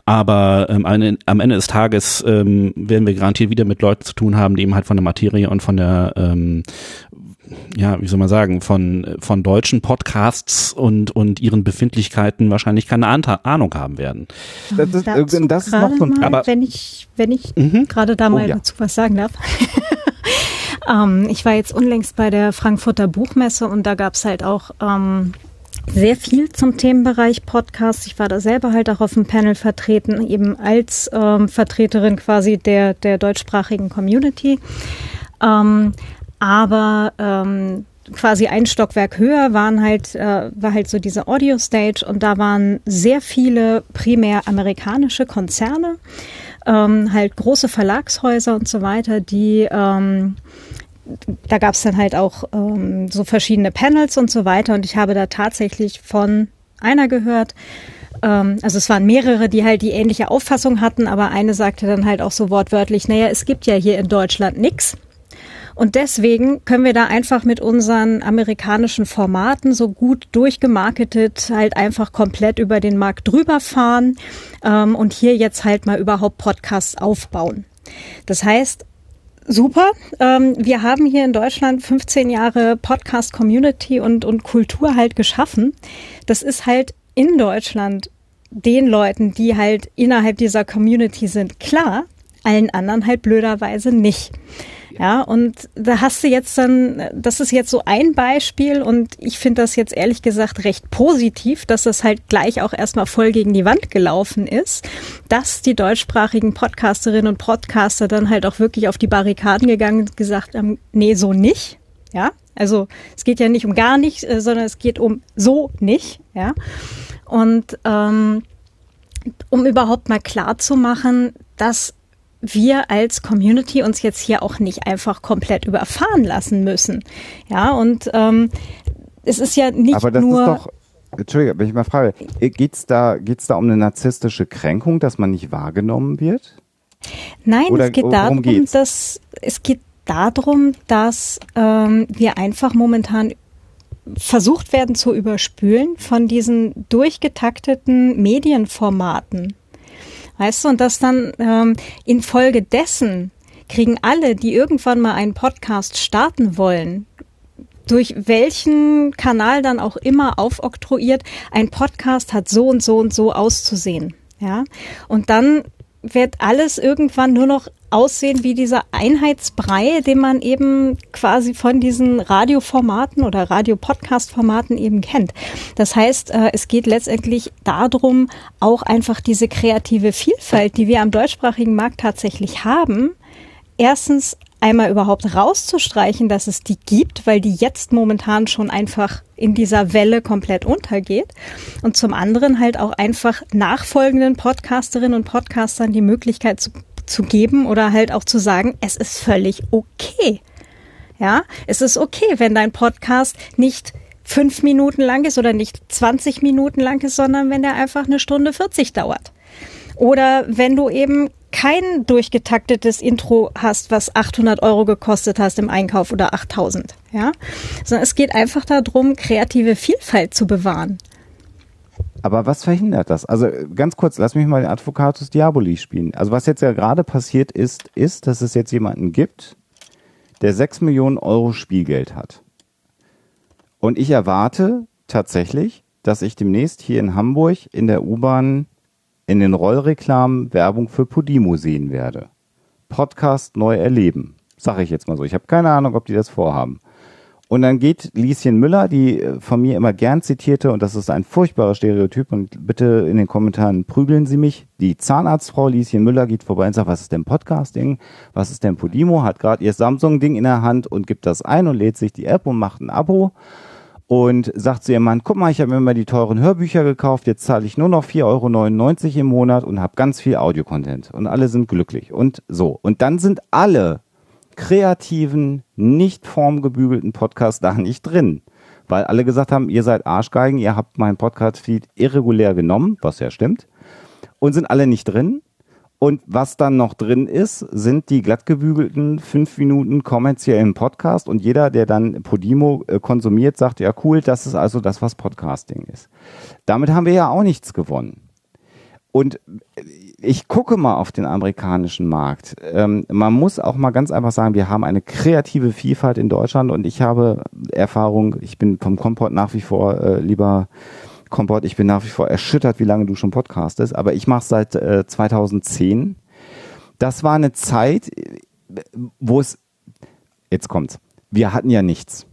Aber ähm, am am Ende des Tages ähm, werden wir garantiert wieder mit Leuten zu tun haben, die eben halt von der Materie und von der ähm, ja, wie soll man sagen, von, von deutschen Podcasts und, und ihren Befindlichkeiten wahrscheinlich keine Anta- Ahnung haben werden. Das ist, Dazu das ist noch gerade so ein mal, Aber- wenn ich, wenn ich Mhm. gerade da Oh, mal ja. dazu was sagen darf. ähm, ich war jetzt unlängst bei der Frankfurter Buchmesse und da gab's halt auch ähm, sehr viel zum Themenbereich Podcast. Ich war da selber halt auch auf dem Panel vertreten, eben als ähm, Vertreterin quasi der, der deutschsprachigen Community. Ähm, aber ähm, quasi ein Stockwerk höher waren halt, äh, war halt so diese Audio Stage und da waren sehr viele primär amerikanische Konzerne, ähm, halt große Verlagshäuser und so weiter, die ähm, da gab es dann halt auch ähm, so verschiedene Panels und so weiter und ich habe da tatsächlich von einer gehört, ähm, also es waren mehrere, die halt die ähnliche Auffassung hatten, aber eine sagte dann halt auch so wortwörtlich, naja, es gibt ja hier in Deutschland nix. Und deswegen können wir da einfach mit unseren amerikanischen Formaten so gut durchgemarketet halt einfach komplett über den Markt drüber fahren ähm, und hier jetzt halt mal überhaupt Podcasts aufbauen. Das heißt, super. Ähm, wir haben hier in Deutschland 15 Jahre Podcast-Community und, und Kultur halt geschaffen. Das ist halt in Deutschland den Leuten, die halt innerhalb dieser Community sind, klar, allen anderen halt blöderweise nicht. Ja, und da hast du jetzt dann, das ist jetzt so ein Beispiel und ich finde das jetzt ehrlich gesagt recht positiv, dass das halt gleich auch erstmal voll gegen die Wand gelaufen ist, dass die deutschsprachigen Podcasterinnen und Podcaster dann halt auch wirklich auf die Barrikaden gegangen und gesagt haben, nee, so nicht. Ja, also es geht ja nicht um gar nicht, äh, sondern es geht um so nicht. Ja, und ähm, um überhaupt mal klar zu machen, dass wir als Community uns jetzt hier auch nicht einfach komplett überfahren lassen müssen. Ja, und ähm, es ist ja nicht Aber das nur. ist doch, Entschuldigung, wenn ich mal frage, geht's da, geht's da um eine narzisstische Kränkung, dass man nicht wahrgenommen wird? Nein, Oder es geht darum, geht's? dass es geht darum, dass ähm, wir einfach momentan versucht werden zu überspülen von diesen durchgetakteten Medienformaten. Weißt du, und dass dann ähm, infolgedessen kriegen alle, die irgendwann mal einen Podcast starten wollen, durch welchen Kanal dann auch immer aufoktroyiert, ein Podcast hat so und so und so auszusehen. Ja, und dann wird alles irgendwann nur noch aussehen wie dieser Einheitsbrei, den man eben quasi von diesen Radioformaten oder Radio-Podcast-Formaten eben kennt. Das heißt, äh, es geht letztendlich darum, auch einfach diese kreative Vielfalt, die wir am deutschsprachigen Markt tatsächlich haben, erstens einmal überhaupt rauszustreichen, dass es die gibt, weil die jetzt momentan schon einfach in dieser Welle komplett untergeht. Und zum anderen halt auch einfach nachfolgenden Podcasterinnen und Podcastern die Möglichkeit zu, zu geben oder halt auch zu sagen, es ist völlig okay. Ja, es ist okay, wenn dein Podcast nicht fünf Minuten lang ist oder nicht 20 Minuten lang ist, sondern wenn der einfach eine Stunde 40 dauert. Oder wenn du eben kein durchgetaktetes Intro hast, was 800 Euro gekostet hast im Einkauf oder 8000, ja, sondern es geht einfach darum, kreative Vielfalt zu bewahren. Aber was verhindert das? Also äh, ganz kurz, lass mich mal den Advocatus Diaboli spielen. Also was jetzt ja gerade passiert ist, ist, dass es jetzt jemanden gibt, der 6 Millionen Euro Spielgeld hat. Und ich erwarte tatsächlich, dass ich demnächst hier in Hamburg in der U-Bahn in den Rollreklamen Werbung für Podimo sehen werde. Podcast neu erleben. Sag ich jetzt mal so. Ich habe keine Ahnung, ob die das vorhaben. Und dann geht Lieschen Müller, die äh, von mir immer gern zitierte, und das ist ein furchtbarer Stereotyp, und bitte in den Kommentaren prügeln Sie mich. Die Zahnarztfrau Lieschen Müller geht vorbei und sagt, was ist denn Podcasting? Was ist denn Podimo? Hat gerade ihr Samsung-Ding in der Hand und gibt das ein und lädt sich die App und macht ein Abo und sagt zu ihrem Mann, guck mal, ich habe mir mal die teuren Hörbücher gekauft, jetzt zahle ich nur noch 4,99 Euro im Monat und habe ganz viel Audiocontent. Und alle sind glücklich. Und so. Und dann sind alle kreativen, nicht formgebügelten Podcasts da nicht drin. Weil alle gesagt haben, ihr seid Arschgeigen, ihr habt meinen Podcast-Feed irregulär genommen, was ja stimmt, und sind alle nicht drin. Und was dann noch drin ist, sind die glattgebügelten fünf Minuten kommerziellen Podcast. Und jeder, der dann Podimo äh, konsumiert, sagt, ja cool, das ist also das, was Podcasting ist. Damit haben wir ja auch nichts gewonnen. Und ich gucke mal auf den amerikanischen Markt. Ähm, man muss auch mal ganz einfach sagen, wir haben eine kreative Vielfalt in Deutschland und ich habe Erfahrung, ich bin vom Kompott nach wie vor äh, lieber Kompott, ich bin nach wie vor erschüttert, wie lange du schon podcastest, aber ich mache seit äh, 2010. Das war eine Zeit, äh, wo es, jetzt kommt's, wir hatten ja nichts.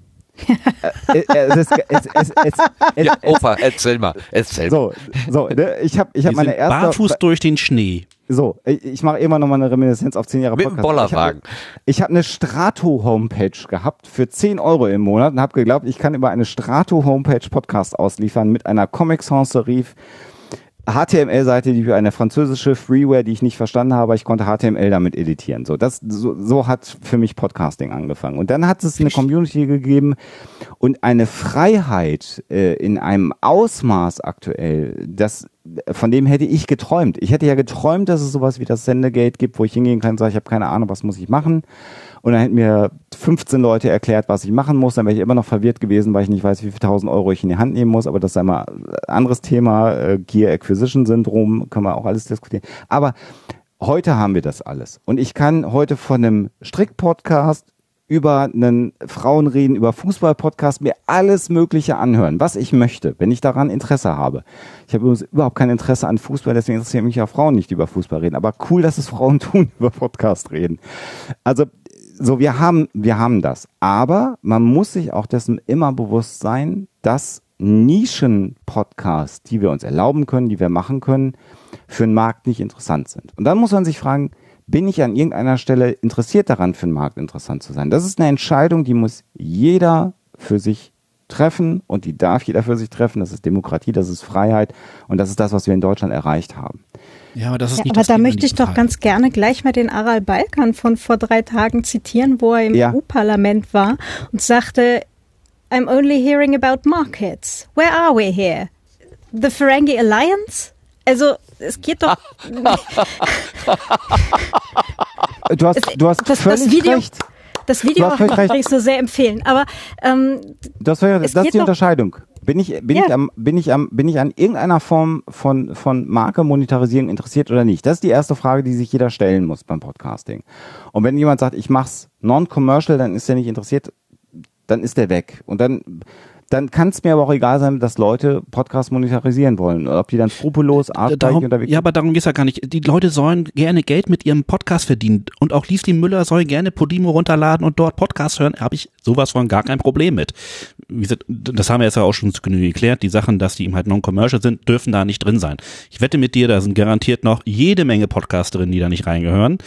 Äh, äh, es ist, es, es, es, es, Ja, Opa, erzähl mal, erzähl mal. so, so, ne? ich habe ich hab Wir meine erste barfuß durch den Schnee. so, ich, ich mache immer noch mal eine Reminiszenz auf zehn Jahre Mit dem Podcast. Bollerwagen. Ich habe eine Strato-Homepage gehabt für 10 Euro im Monat und habe geglaubt, ich kann über eine Strato-Homepage Podcast ausliefern mit einer Comic Sans Serif, HTML-Seite, die für eine französische Freeware, die ich nicht verstanden habe, ich konnte HTML damit editieren. So, das, so, so hat für mich Podcasting angefangen. Und dann hat es eine Community gegeben und eine Freiheit äh, in einem Ausmaß aktuell, das von dem hätte ich geträumt. Ich hätte ja geträumt, dass es sowas wie das Sendegate gibt, wo ich hingehen kann und sage, ich habe keine Ahnung, was muss ich machen. Und dann hätten mir 15 Leute erklärt, was ich machen muss. Dann wäre ich immer noch verwirrt gewesen, weil ich nicht weiß, wie viel tausend Euro ich in die Hand nehmen muss. Aber das ist einmal ein anderes Thema. Äh, Gear Acquisition Syndrom können wir auch alles diskutieren. Aber heute haben wir das alles. Und ich kann heute von einem Strick-Podcast über einen Frauenreden, über Fußball-Podcast mir alles Mögliche anhören, was ich möchte, wenn ich daran Interesse habe. Ich habe übrigens überhaupt kein Interesse an Fußball, deswegen interessieren mich ja Frauen nicht die über Fußball reden. Aber cool, dass es Frauen tun, über Podcast reden. Also so, wir haben, wir haben das. Aber man muss sich auch dessen immer bewusst sein, dass Nischen-Podcasts, die wir uns erlauben können, die wir machen können, für den Markt nicht interessant sind. Und dann muss man sich fragen, bin ich an irgendeiner Stelle interessiert daran, für den Markt interessant zu sein? Das ist eine Entscheidung, die muss jeder für sich treffen und die darf jeder für sich treffen. Das ist Demokratie, das ist Freiheit und das ist das, was wir in Deutschland erreicht haben. Ja, aber das ist Ja, nicht aber das da möchte ich doch ganz gerne gleich mal den Aral Balkan von vor drei Tagen zitieren, wo er im Ja. EU-Parlament war und sagte, I'm only hearing about markets. Where are we here? The Ferengi Alliance? Also, es geht doch. Du hast, du hast das- völlig das Video- recht. Das Video kann ich so sehr empfehlen. Aber ähm, recht. Es Das ist die Unterscheidung. Bin ich, bin Ja. ich am, bin ich am, bin ich an irgendeiner Form von, von Marke Monetarisierung interessiert oder nicht? Das ist die erste Frage, die sich jeder stellen muss beim Podcasting. Und wenn jemand sagt, ich mach's non-commercial, dann ist er nicht interessiert, dann ist der weg. Und dann, dann kann es mir aber auch egal sein, dass Leute Podcasts monetarisieren wollen. Oder ob die dann skrupellos, artgleich Darum, unterwegs ja, aber darum geht's ja gar nicht. Die Leute sollen gerne Geld mit ihrem Podcast verdienen. Und auch Liesli Müller soll gerne Podimo runterladen und dort Podcast hören. Habe ich sowas von gar kein Problem mit. Wie gesagt, das haben wir jetzt ja auch schon zu Genüge geklärt. Die Sachen, dass die eben halt non-commercial sind, dürfen da nicht drin sein. Ich wette mit dir, da sind garantiert noch jede Menge Podcasts drin, die da nicht reingehören.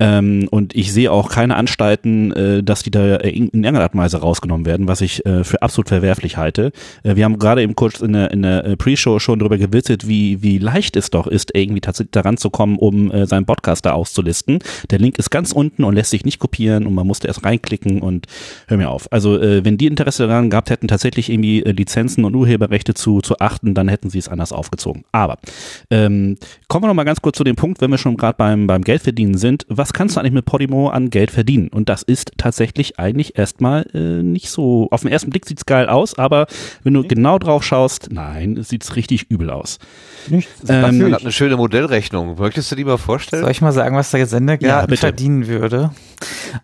Ähm, und ich sehe auch keine Anstalten, äh, dass die da in in irgendeiner Art und Weise rausgenommen werden, was ich äh, für absolut verwerflich halte. Äh, wir haben gerade eben kurz in der, in der äh, Pre-Show schon darüber gewitzelt, wie, wie leicht es doch ist, irgendwie tatsächlich daran zu kommen, um äh, seinen Podcast da auszulisten. Der Link ist ganz unten und lässt sich nicht kopieren und man musste erst reinklicken und hör mir auf. Also äh, wenn die Interesse daran gehabt hätten, tatsächlich irgendwie äh, Lizenzen und Urheberrechte zu, zu achten, dann hätten sie es anders aufgezogen. Aber ähm, kommen wir noch mal ganz kurz zu dem Punkt, wenn wir schon gerade beim, beim Geldverdienen sind. Was kannst du eigentlich mit Podimo an Geld verdienen? Und das ist tatsächlich eigentlich erstmal äh, nicht so, auf den ersten Blick sieht's geil aus, aber wenn du genau drauf schaust, nein, es sieht's richtig übel aus. Nichts. Ähm, Man hat eine schöne Modellrechnung. Möchtest du die mal vorstellen? Soll ich mal sagen, was der Sendegarten Ja, verdienen würde?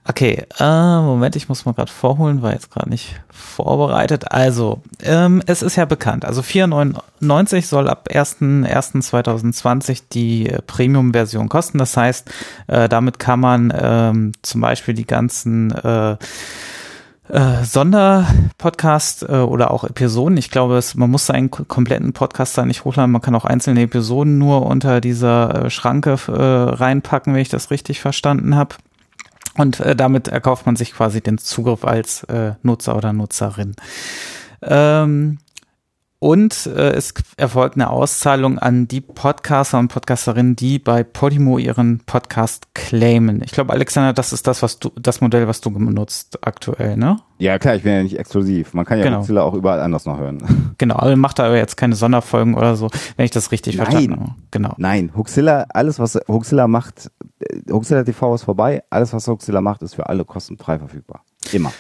Okay, äh, Moment, ich muss mal gerade vorholen, war jetzt gerade nicht vorbereitet. Also, ähm, es ist ja bekannt. Also 4,99 soll ab 1.1.2020 die äh, Premium-Version kosten. Das heißt, äh, damit kann man ähm, zum Beispiel die ganzen äh, äh, Sonderpodcast äh, oder auch Episoden. Ich glaube, man muss seinen kompletten Podcast da nicht hochladen. Man kann auch einzelne Episoden nur unter dieser äh, Schranke äh, reinpacken, wenn ich das richtig verstanden habe. Und äh, damit erkauft man sich quasi den Zugriff als äh, Nutzer oder Nutzerin. Ähm, und äh, es erfolgt eine Auszahlung an die Podcaster und Podcasterinnen, die bei Podimo ihren Podcast claimen. Ich glaube, Alexander, das ist das, was du, das Modell, was du benutzt aktuell, ne? Ja, klar, ich bin ja nicht exklusiv. Man kann ja Genau. Mozilla auch überall anders noch hören. Genau, aber macht da aber jetzt keine Sonderfolgen oder so, wenn ich das richtig Nein. verstanden habe. Genau. Nein, Huxilla, alles was Huxilla macht, äh, Huxilla TV ist vorbei, alles was Huxilla macht, ist für alle kostenfrei verfügbar. Immer.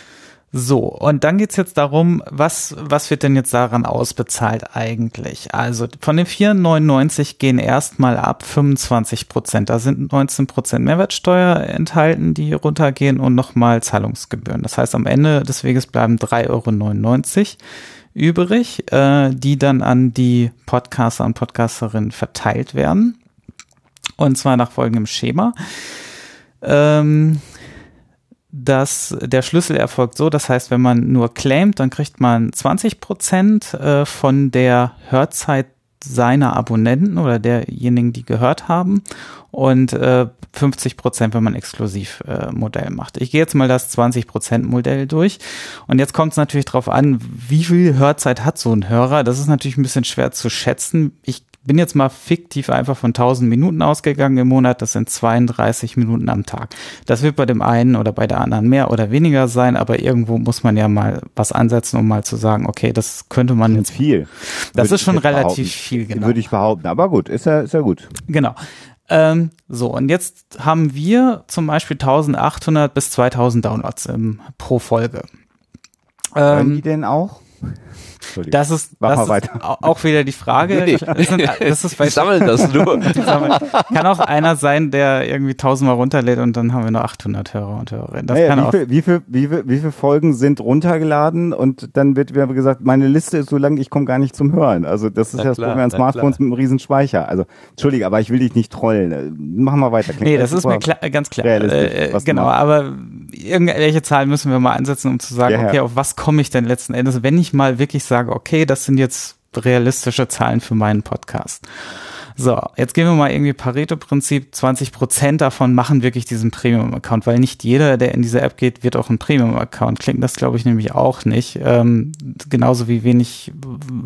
So, und dann geht's jetzt darum, was, was wird denn jetzt daran ausbezahlt eigentlich? Also von den 4,99 gehen erstmal ab 25 Prozent. Da sind 19 Prozent Mehrwertsteuer enthalten, die runtergehen und nochmal Zahlungsgebühren. Das heißt, am Ende des Weges bleiben 3,99 Euro übrig, äh, die dann an die Podcaster und Podcasterinnen verteilt werden. Und zwar nach folgendem Schema. Ähm, dass der Schlüssel erfolgt so, das heißt, wenn man nur claimt, dann kriegt man 20 Prozent äh, von der Hörzeit seiner Abonnenten oder derjenigen, die gehört haben und äh, 50 Prozent, wenn man exklusiv äh, Modell macht. Ich gehe jetzt mal das 20 Prozent Modell durch und jetzt kommt es natürlich darauf an, wie viel Hörzeit hat so ein Hörer. Das ist natürlich ein bisschen schwer zu schätzen. Ich bin jetzt mal fiktiv einfach von 1000 Minuten ausgegangen im Monat. Das sind 32 Minuten am Tag. Das wird bei dem einen oder bei der anderen mehr oder weniger sein, aber irgendwo muss man ja mal was ansetzen, um mal zu sagen, okay, das könnte man Jetzt jetzt. viel. Das ist schon relativ behaupten. viel, genau. Würde ich behaupten. Aber gut, ist ja, ist ja gut. Genau. Ähm, so, und jetzt haben wir zum Beispiel 1800 bis 2000 Downloads im, pro Folge. Hören die Ähm, denn auch? Das ist, Mach das ist auch wieder die Frage. Nee. Das, sind, das ist bei Die sammeln das nur. Kann auch einer sein, der irgendwie tausendmal runterlädt und dann haben wir nur 800 Hörer und Hörerinnen. Das Naja, kann wie, auch. viel, wie, viel, wie, viel, wie viel Folgen sind runtergeladen und dann wird mir gesagt, meine Liste ist so lang, ich komme gar nicht zum Hören. Also das ist Na ja das Problem an Smartphones klar. mit einem riesen Speicher. Also entschuldige, aber ich will dich nicht trollen. Äh, Mach mal weiter. Klingt Nee, das ist mir klar, ganz klar. Äh, genau, aber irgendwelche Zahlen müssen wir mal ansetzen, um zu sagen, Ja, ja. okay, auf was komme ich denn letzten Endes, wenn ich mal wirklich sage, okay, das sind jetzt realistische Zahlen für meinen Podcast. So, jetzt gehen wir mal irgendwie Pareto-Prinzip. 20 Prozent davon machen wirklich diesen Premium-Account, weil nicht jeder, der in diese App geht, wird auch ein Premium-Account. Klingt das, glaube ich, nämlich auch nicht. Ähm, genauso wie wenig,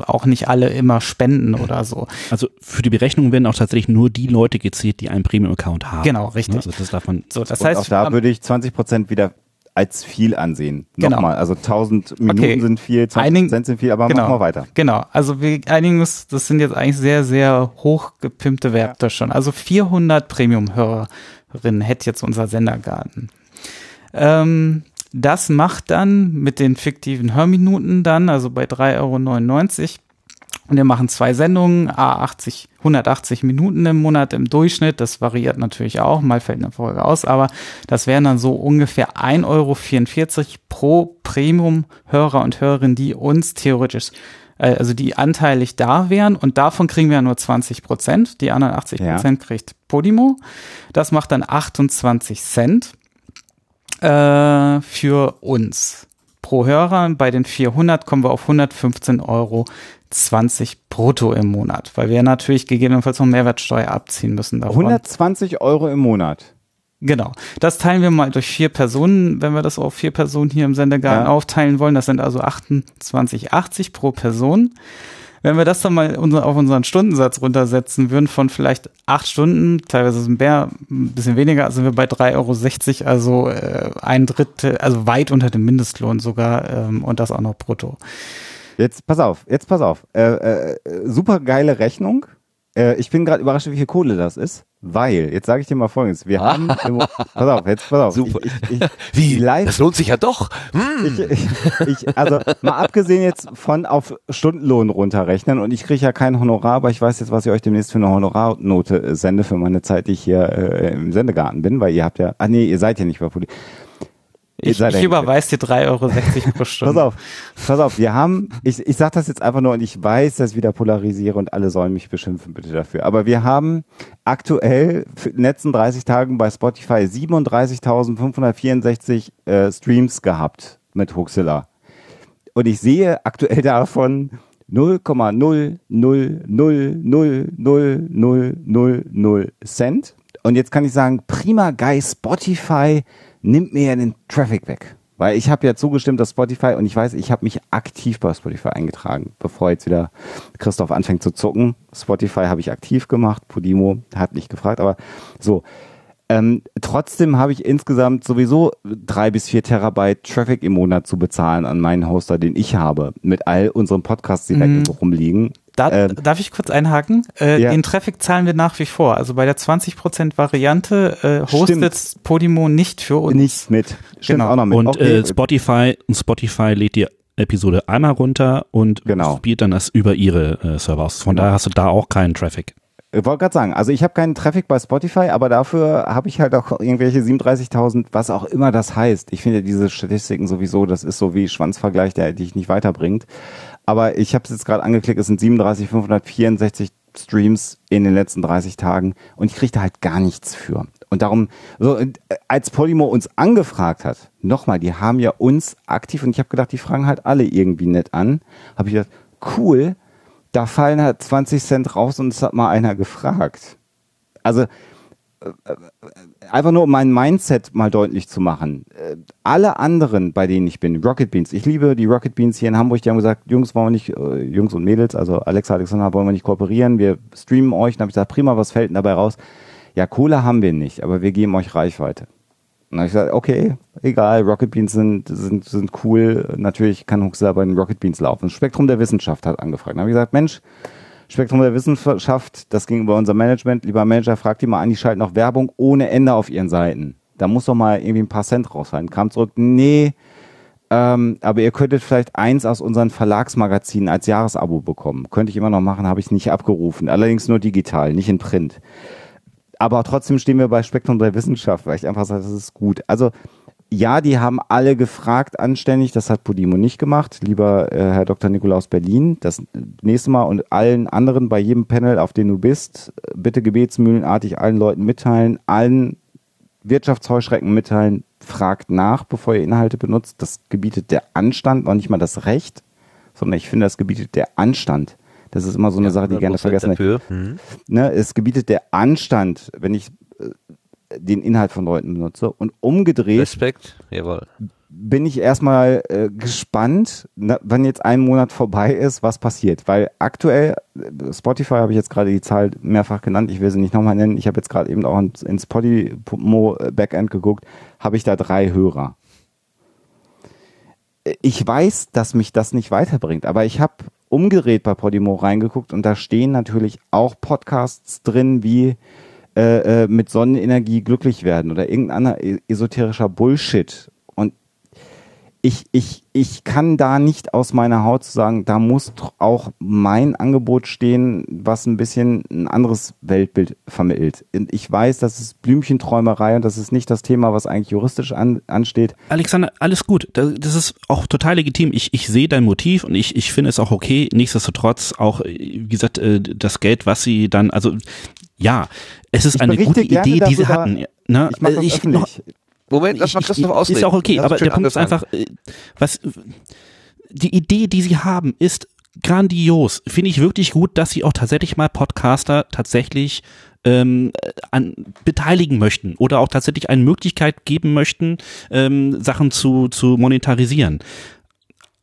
auch nicht alle immer spenden oder so. Also für die Berechnung werden auch tatsächlich nur die Leute gezählt, die einen Premium-Account haben. Genau, richtig. Also das darf man So, das und heißt, auch da würde ich 20 Prozent wieder als viel ansehen. Genau. Nochmal, also 1000 Minuten Okay. sind viel, 20 Einigen- Prozent sind viel, aber genau. mach mal weiter. Genau, also wir einigen uns, das sind jetzt eigentlich sehr, sehr hochgepimpte Werte schon. Also 400 Premium-Hörerinnen hätte jetzt unser Sendergarten. Ähm, das macht dann mit den fiktiven Hörminuten dann, also bei 3,99 Euro. Und wir machen zwei Sendungen, a 80, 180 Minuten im Monat im Durchschnitt. Das variiert natürlich auch, mal fällt eine Folge aus, aber das wären dann so ungefähr 1,44 Euro pro Premium-Hörer und Hörerin, die uns theoretisch, äh, also die anteilig da wären. Und davon kriegen wir ja nur 20 Prozent. Die anderen 80 Prozent kriegt Podimo. Das macht dann 28 Cent äh, für uns pro Hörer. Bei den 400 kommen wir auf 115 Euro 20 brutto im Monat, weil wir natürlich gegebenenfalls noch Mehrwertsteuer abziehen müssen davon. 120 Euro im Monat. Genau. Das teilen wir mal durch vier Personen, wenn wir das auf vier Personen hier im Sendegarten Ja. aufteilen wollen. Das sind also 28,80 pro Person. Wenn wir das dann mal auf unseren Stundensatz runtersetzen würden von vielleicht acht Stunden, teilweise ist es mehr, ein bisschen weniger, sind wir bei 3,60 Euro, also äh, ein Drittel, also weit unter dem Mindestlohn sogar ähm, und das auch noch brutto. Jetzt pass auf, jetzt pass auf. Äh, äh, super geile Rechnung. Äh, ich bin gerade überrascht, wie viel Kohle das ist, weil, jetzt sage ich dir mal folgendes, wir haben, im, pass auf, jetzt pass auf. Super. Ich, ich, ich, Wie? Live- Das lohnt sich ja doch. Hm. ich, ich, also mal abgesehen jetzt von auf Stundenlohn runterrechnen und ich kriege ja kein Honorar, aber ich weiß jetzt, was ich euch demnächst für eine Honorarnote sende für meine Zeit, die ich hier äh, im Sendegarten bin, weil ihr habt ja, ah nee, ihr seid ja nicht bei Poli. Ich, ich überweise dir 3,60 Euro pro Stunde. Pass auf, pass auf, wir haben, ich, ich sag das jetzt einfach nur und ich weiß, dass ich wieder polarisiere und alle sollen mich beschimpfen bitte dafür. Aber wir haben aktuell für in den letzten 30 Tagen bei Spotify 37.564 äh, Streams gehabt mit Huxilla. Und ich sehe aktuell davon 0,000000000 Cent. Und jetzt kann ich sagen, prima geil, Spotify nimmt mir ja den Traffic weg. Weil ich habe ja zugestimmt, dass Spotify, und ich weiß, ich habe mich aktiv bei Spotify eingetragen, bevor jetzt wieder Christoph anfängt zu zucken. Spotify habe ich aktiv gemacht, Podimo hat nicht gefragt, aber so. Ähm, trotzdem habe ich insgesamt sowieso drei bis vier Terabyte Traffic im Monat zu bezahlen an meinen Hoster, den ich habe, mit all unseren Podcasts, die Mhm. da rumliegen. Da, Ähm, darf ich kurz einhaken? Äh, ja. Den Traffic zahlen wir nach wie vor. Also bei der 20% Variante äh, hostet Stimmt. Podimo nicht für uns. Nicht mit. Stimmt Genau. auch noch mit. Und Okay. äh, Spotify, Spotify lädt die Episode einmal runter und Genau. spielt dann das über ihre äh, Server aus. Von Genau. daher hast du da auch keinen Traffic. Ich wollte gerade sagen, also ich habe keinen Traffic bei Spotify, aber dafür habe ich halt auch irgendwelche 37.000, was auch immer das heißt. Ich finde diese Statistiken sowieso, das ist so wie Schwanzvergleich, der dich nicht weiterbringt. Aber ich habe es jetzt gerade angeklickt, es sind 37.564 Streams in den letzten 30 Tagen und ich kriege da halt gar nichts für. Und darum, so, äh, als Polymo uns angefragt hat, nochmal, die haben ja uns aktiv und ich habe gedacht, die fragen halt alle irgendwie nett an, habe ich gedacht, cool, da fallen halt 20 Cent raus und es hat mal einer gefragt. Also einfach nur um mein Mindset mal deutlich zu machen. Äh, Alle anderen, bei denen ich bin, Rocket Beans, ich liebe die Rocket Beans hier in Hamburg, die haben gesagt, Jungs, wollen wir nicht, äh, Jungs und Mädels, also Alexa, Alexander, wollen wir nicht kooperieren, wir streamen euch. Dann habe ich gesagt, prima, was fällt denn dabei raus? Ja, Kohle haben wir nicht, aber wir geben euch Reichweite. Und dann habe ich gesagt, okay, egal, Rocket Beans sind, sind, sind cool. Natürlich kann Huxler bei den Rocket Beans laufen. Spektrum der Wissenschaft hat angefragt. Dann habe ich gesagt, Mensch, Spektrum der Wissenschaft, das ging über unser Management. Lieber Manager, fragt die mal an, die schalten noch Werbung ohne Ende auf ihren Seiten. Da muss doch mal irgendwie ein paar Cent rausfallen. Kam zurück, nee, ähm, aber ihr könntet vielleicht eins aus unseren Verlagsmagazinen als Jahresabo bekommen. Könnte ich immer noch machen, habe ich nicht abgerufen. Allerdings nur digital, nicht in Print. Aber trotzdem stehen wir bei Spektrum der Wissenschaft, weil ich einfach sage, das ist gut. Also ja, die haben alle gefragt anständig, das hat Podimo nicht gemacht. Lieber äh, Herr Dr. Nikolaus Berlin, das nächste Mal und allen anderen bei jedem Panel, auf dem du bist, bitte gebetsmühlenartig allen Leuten mitteilen, allen Wirtschaftsheuschrecken mitteilen, fragt nach, bevor ihr Inhalte benutzt. Das gebietet der Anstand, noch nicht mal das Recht, sondern ich finde, das gebietet der Anstand. Das ist immer so eine Sache, die gerne vergessen wird. Hm. Ne, es gebietet der Anstand, wenn ich äh, den Inhalt von Leuten benutze. Und umgedreht Respekt, jawohl. bin ich erstmal äh, gespannt, na, wenn jetzt ein Monat vorbei ist, was passiert. Weil aktuell, äh, Spotify habe ich jetzt gerade die Zahl mehrfach genannt, ich will sie nicht nochmal nennen, ich habe jetzt gerade eben auch ins, ins Podimo Backend geguckt, habe ich da drei Hörer. ich weiß, dass mich das nicht weiterbringt, aber ich habe umgedreht bei Podimo reingeguckt und da stehen natürlich auch Podcasts drin wie äh, äh, mit Sonnenenergie glücklich werden oder irgendein anderer e- esoterischer Bullshit. Und ich, ich, ich kann da nicht aus meiner Haut sagen, da muss auch mein Angebot stehen, was ein bisschen ein anderes Weltbild vermittelt. Und ich weiß, das ist Blümchenträumerei und das ist nicht das Thema, was eigentlich juristisch an, ansteht. Alexander, alles gut. Da- Das ist auch total legitim. Ich, ich sehe dein Motiv und ich, ich finde es auch okay. Nichtsdestotrotz auch, äh, wie gesagt, äh, das Geld, was sie dann, also ja, es ist Ich eine gute Idee, die sie hatten. Ne? Ich mache das Äh, öffentlich. Moment, lass mal Ich- Christoph ich- ausreden. Ist auch okay, aber der Punkt ist einfach, äh, was, die Idee, die sie haben, ist grandios. Finde ich wirklich gut, dass sie auch tatsächlich mal Podcaster tatsächlich ähm, an, beteiligen möchten oder auch tatsächlich eine Möglichkeit geben möchten, ähm, Sachen zu, zu monetarisieren.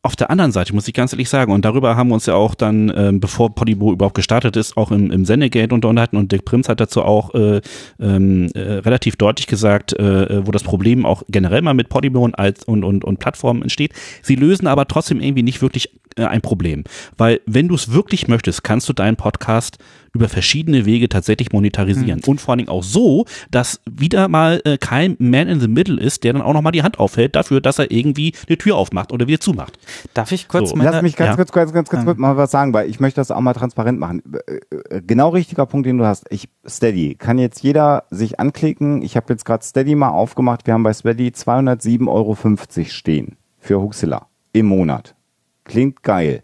Auf der anderen Seite muss ich ganz ehrlich sagen, und darüber haben wir uns ja auch dann, ähm, bevor Podimo überhaupt gestartet ist, auch im, im Sendegate unterhalten und Dick Prinz hat dazu auch äh, ähm, äh, relativ deutlich gesagt, äh, wo das Problem auch generell mal mit Podimo und, als, und, und, und Plattformen entsteht. Sie lösen aber trotzdem irgendwie nicht wirklich äh, ein Problem. Weil wenn du es wirklich möchtest, kannst du deinen Podcast über verschiedene Wege tatsächlich monetarisieren. Und vor allen Dingen auch so, dass wieder mal äh, kein Man in the Middle ist, der dann auch nochmal die Hand aufhält dafür, dass er irgendwie eine Tür aufmacht oder wieder zumacht. Darf ich kurz So. meine, Lass mich ganz ja. kurz, ganz, ganz, ganz kurz mal was sagen, weil ich möchte das auch mal transparent machen. Äh, äh, Genau richtiger Punkt, den du hast. Ich, Steady, kann jetzt jeder sich anklicken. Ich habe jetzt gerade Steady mal aufgemacht. Wir haben bei Steady 207,50 Euro stehen für Huxilla im Monat. Klingt geil.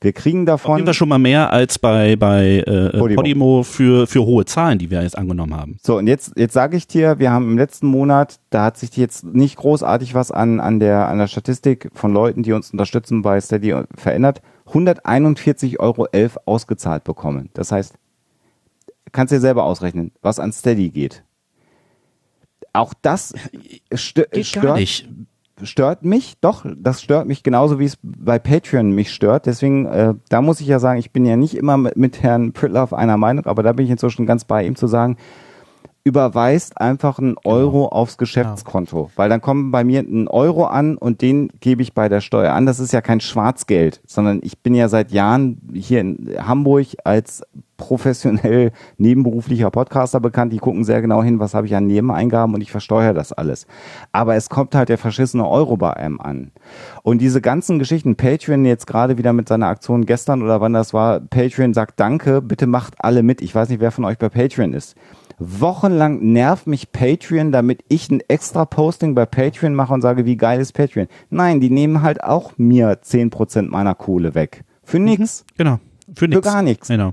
Wir kriegen Auf davon. jeden Fall schon mal mehr als bei, bei äh, Podimo. Podimo, für, für hohe Zahlen, die wir jetzt angenommen haben. So, und jetzt, jetzt sage ich dir, wir haben im letzten Monat, da hat sich jetzt nicht großartig was an, an, der, an der Statistik von Leuten, die uns unterstützen bei Steady verändert. 141,11 Euro ausgezahlt bekommen. Das heißt, kannst dir selber ausrechnen, was an Steady geht. Auch das stö Geht stört, gar nicht. Stört mich, doch, das stört mich genauso, wie es bei Patreon mich stört. Deswegen, äh, da muss ich ja sagen, ich bin ja nicht immer mit, mit Herrn Pritloff einer Meinung, aber da bin ich inzwischen ganz bei ihm zu sagen, überweist einfach einen Euro aufs Geschäftskonto, weil dann kommen bei mir ein Euro an und den gebe ich bei der Steuer an. Das ist ja kein Schwarzgeld, sondern ich bin ja seit Jahren hier in Hamburg als professionell nebenberuflicher Podcaster bekannt. Die gucken sehr genau hin, was habe ich an Nebeneingaben und ich versteuere das alles. Aber es kommt halt der verschissene Euro bei einem an. Und diese ganzen Geschichten, Patreon jetzt gerade wieder mit seiner Aktion gestern oder wann das war, Patreon sagt Danke, bitte macht alle mit. Ich weiß nicht, wer von euch bei Patreon ist. Wochenlang nervt mich Patreon, damit ich ein extra Posting bei Patreon mache und sage, wie geil ist Patreon. Nein, die nehmen halt auch mir 10% meiner Kohle weg. Für nix. Genau. Für, nix. gar nichts. Genau.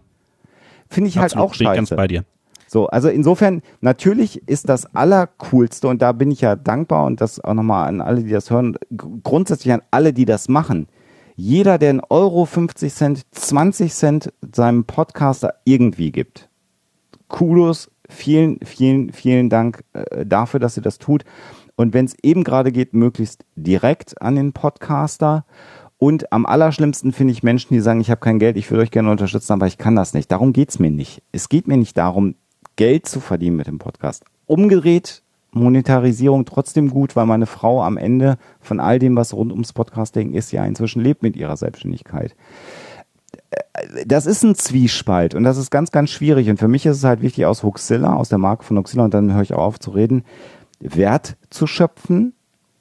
Finde ich halt Absolut, auch bin ich ganz scheiße. bei dir. So, also insofern, natürlich ist das Allercoolste und da bin ich ja dankbar und das auch nochmal an alle, die das hören, grundsätzlich an alle, die das machen. Jeder, der einen Euro, 50 Cent, 20 Cent seinem Podcaster irgendwie gibt. Kudos, vielen, vielen, vielen Dank äh, dafür, dass ihr das tut. Und wenn es eben gerade geht, möglichst direkt an den Podcaster. Und am allerschlimmsten finde ich Menschen, die sagen, ich habe kein Geld, ich würde euch gerne unterstützen, aber ich kann das nicht. Darum geht's mir nicht. Es geht mir nicht darum, Geld zu verdienen mit dem Podcast. Umgedreht, Monetarisierung trotzdem gut, weil meine Frau am Ende von all dem, was rund ums Podcasting ist, ja inzwischen lebt mit ihrer Selbstständigkeit das ist ein Zwiespalt und das ist ganz, ganz schwierig. Und für mich ist es halt wichtig, aus Huxilla, aus der Marke von Huxilla, und dann höre ich auch auf zu reden, Wert zu schöpfen,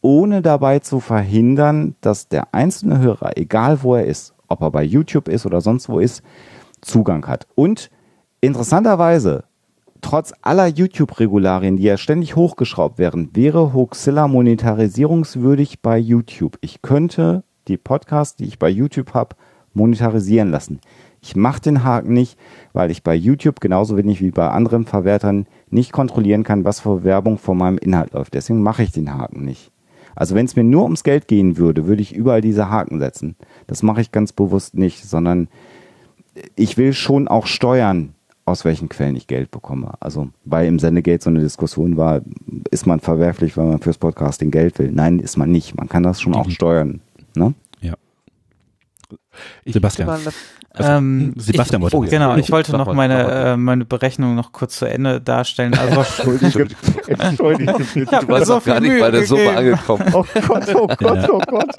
ohne dabei zu verhindern, dass der einzelne Hörer, egal wo er ist, ob er bei YouTube ist oder sonst wo ist, Zugang hat. Und interessanterweise, trotz aller YouTube-Regularien, die ja ständig hochgeschraubt werden, wäre Hoaxilla monetarisierungswürdig bei YouTube. Ich könnte die Podcasts, die ich bei YouTube habe, monetarisieren lassen. Ich mache den Haken nicht, weil ich bei YouTube genauso wenig wie bei anderen Verwertern nicht kontrollieren kann, was für Werbung vor meinem Inhalt läuft. Deswegen mache ich den Haken nicht. Also wenn es mir nur ums Geld gehen würde, würde ich überall diese Haken setzen. Das mache ich ganz bewusst nicht, sondern ich will schon auch steuern, aus welchen Quellen ich Geld bekomme. Also weil im Sendegate so eine Diskussion war, ist man verwerflich, wenn man fürs Podcasting Geld will? Nein, ist man nicht. Man kann das schon auch steuern. Ne? Ja. Ich Sebastian. Mal Ähm, Sebastian ich, wollte oh, was Genau, ich wollte noch meine, äh, meine Berechnung noch kurz zu Ende darstellen. Also Entschuldige, entschuldige bitte. hab Du warst so gar nicht bei der Summe gegeben. angekommen. Oh Gott, oh Gott, oh Gott.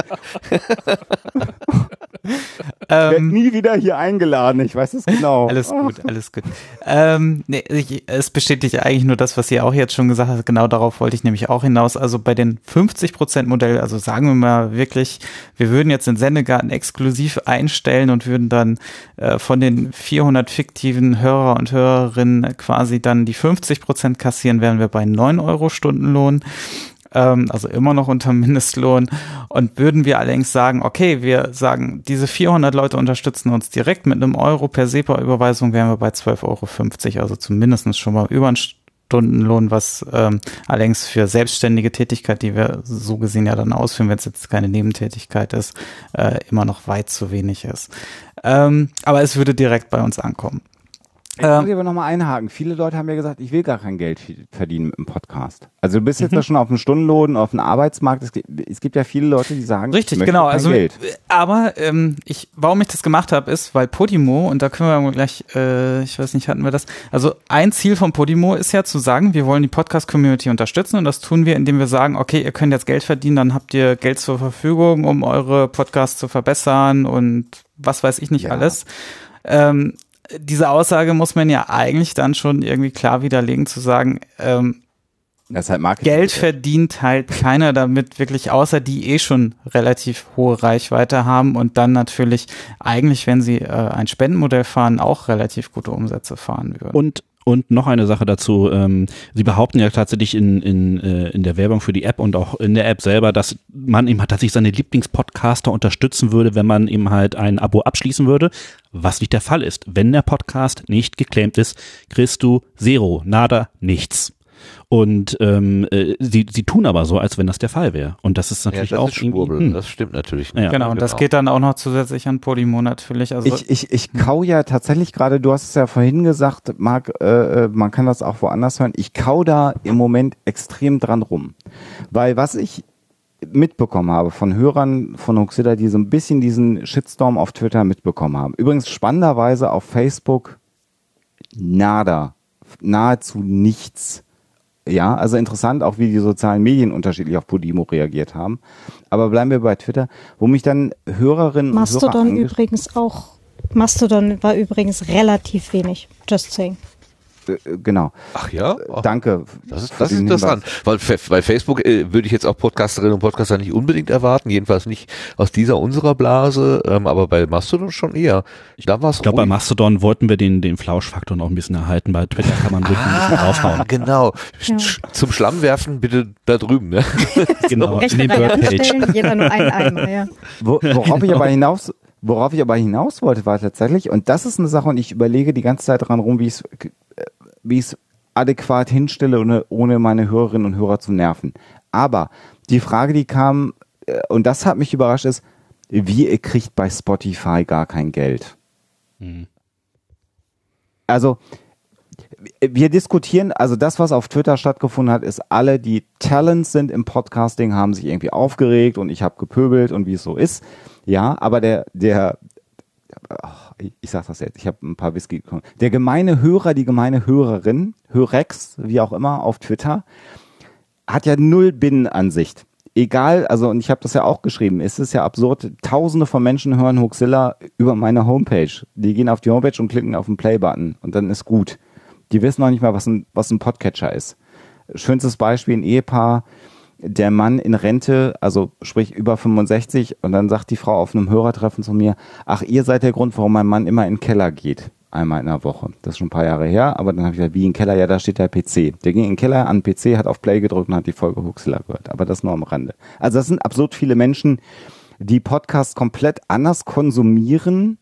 Ich werde ähm, nie wieder hier eingeladen, ich weiß es genau. Alles gut, alles gut. Ähm, nee, ich, es bestätigt eigentlich nur das, was ihr auch jetzt schon gesagt habt. Genau darauf wollte ich nämlich auch hinaus. Also bei den 50% Modell, also sagen wir mal wirklich, wir würden jetzt den Sendegarten exklusiv einstellen und würden dann äh, von den 400 fiktiven Hörer und Hörerinnen quasi dann die 50% kassieren, wären wir bei 9 Euro Stundenlohn ähm, also immer noch unter Mindestlohn. Und würden wir allerdings sagen, okay, wir sagen, diese 400 Leute unterstützen uns direkt mit einem Euro per SEPA-Überweisung, wären wir bei 12,50 Euro, also zumindest schon mal über einen Stundenlohn, was ähm, allerdings für selbstständige Tätigkeit, die wir so gesehen ja dann ausführen, wenn es jetzt keine Nebentätigkeit ist, äh, immer noch weit zu wenig ist. Ähm, aber es würde direkt bei uns ankommen. Muss ich Ähm, aber nochmal einhaken. Viele Leute haben ja gesagt, ich will gar kein Geld verdienen mit dem Podcast. Also du bist Mhm. jetzt da schon auf dem Stundenlohn, auf dem Arbeitsmarkt. Es gibt, es gibt ja viele Leute, die sagen, Richtig, genau. kein Also, Geld. aber ähm, ich, warum ich das gemacht habe, ist, weil Podimo und da können wir gleich, äh, ich weiß nicht, hatten wir das. Also ein Ziel von Podimo ist ja zu sagen, wir wollen die Podcast-Community unterstützen und das tun wir, indem wir sagen, okay, ihr könnt jetzt Geld verdienen, dann habt ihr Geld zur Verfügung, um eure Podcasts zu verbessern und was weiß ich nicht Ja. alles. Ähm, diese Aussage muss man ja eigentlich dann schon irgendwie klar widerlegen, zu sagen, ähm, Das ist halt Marketing. Geld verdient halt keiner damit wirklich, außer die eh schon relativ hohe Reichweite haben und dann natürlich eigentlich, wenn sie äh, ein Spendenmodell fahren, auch relativ gute Umsätze fahren würden. Und und noch eine Sache dazu, ähm, Sie behaupten ja tatsächlich in, in, äh, in der Werbung für die App und auch in der App selber, dass man eben halt tatsächlich seine Lieblingspodcaster unterstützen würde, wenn man eben halt ein Abo abschließen würde, was nicht der Fall ist. Wenn der Podcast nicht geclaimt ist, kriegst du Zero, nada, nichts. Und ähm, äh, sie, sie tun aber so, als wenn das der Fall wäre. Und das ist Ja, natürlich das auch ist Schwurbel. hm. Das stimmt natürlich. Ja. genau, und das geht dann auch noch zusätzlich an Podimo natürlich. Also Ich, ich, ich kau ja tatsächlich gerade, du hast es ja vorhin gesagt, Marc, äh, äh, man kann das auch woanders hören. Ich kau da im Moment extrem dran rum. Weil was ich mitbekommen habe von Hörern von Huxilla, die so ein bisschen diesen Shitstorm auf Twitter mitbekommen haben. Übrigens spannenderweise auf Facebook nada, nahezu nichts. Ja, also interessant auch, wie die sozialen Medien unterschiedlich auf Podimo reagiert haben. Aber bleiben wir bei Twitter, wo mich dann Hörerinnen und Hörer Mastodon übrigens auch. Mastodon war übrigens relativ wenig. Just saying. Äh, genau. Ach ja? Ach, Danke. Das ist, das ist interessant, weil bei Facebook äh, würde ich jetzt auch Podcasterinnen und Podcaster nicht unbedingt erwarten, jedenfalls nicht aus dieser unserer Blase, ähm, aber bei Mastodon schon eher. Ich glaube, bei Mastodon wollten wir den, den Flauschfaktor noch ein bisschen erhalten. Bei Twitter kann man wirklich ein bisschen Ah, draufhauen. genau. Ja. Zum Schlamm werfen bitte da drüben, ne? Genau, in den Birdpage. jeder nur einen Eimer, ja. Wo, worauf ich aber hinaus, worauf ich aber hinaus wollte, war tatsächlich, und das ist eine Sache, und ich überlege die ganze Zeit dran rum, wie ich es, äh, wie adäquat hinstelle, ohne, ohne meine Hörerinnen und Hörer zu nerven. Aber die Frage, die kam, äh, und das hat mich überrascht, ist, wie ihr kriegt bei Spotify gar kein Geld. Also, wir diskutieren, also das, was auf Twitter stattgefunden hat, ist, alle, die Talents sind im Podcasting, haben sich irgendwie aufgeregt und ich habe gepöbelt und wie es so ist. Ja, aber der, der, ich sag das jetzt, ich habe ein paar Whisky gekommen. Der gemeine Hörer, die gemeine Hörerin, Hörex, wie auch immer, auf Twitter, hat ja null Binnenansicht. Egal, also und ich habe das ja auch geschrieben, es ist ja absurd, tausende von Menschen hören Hoaxilla über meine Homepage. Die gehen auf die Homepage und klicken auf den Play-Button und dann ist gut. Die wissen noch nicht mal, was ein, was ein Podcatcher ist. Schönstes Beispiel, ein Ehepaar, der Mann in Rente, also sprich über 65 und dann sagt die Frau auf einem Hörertreffen zu mir, ach, ihr seid der Grund, warum mein Mann immer in den Keller geht. Einmal in der Woche. Das ist schon ein paar Jahre her, aber dann habe ich gesagt, wie in den Keller? Ja, da steht der PC. Der ging in den Keller an den PC, hat auf Play gedrückt und hat die Folge Huxler gehört. Aber das nur am Rande. Also das sind absurd viele Menschen, die Podcasts komplett anders konsumieren,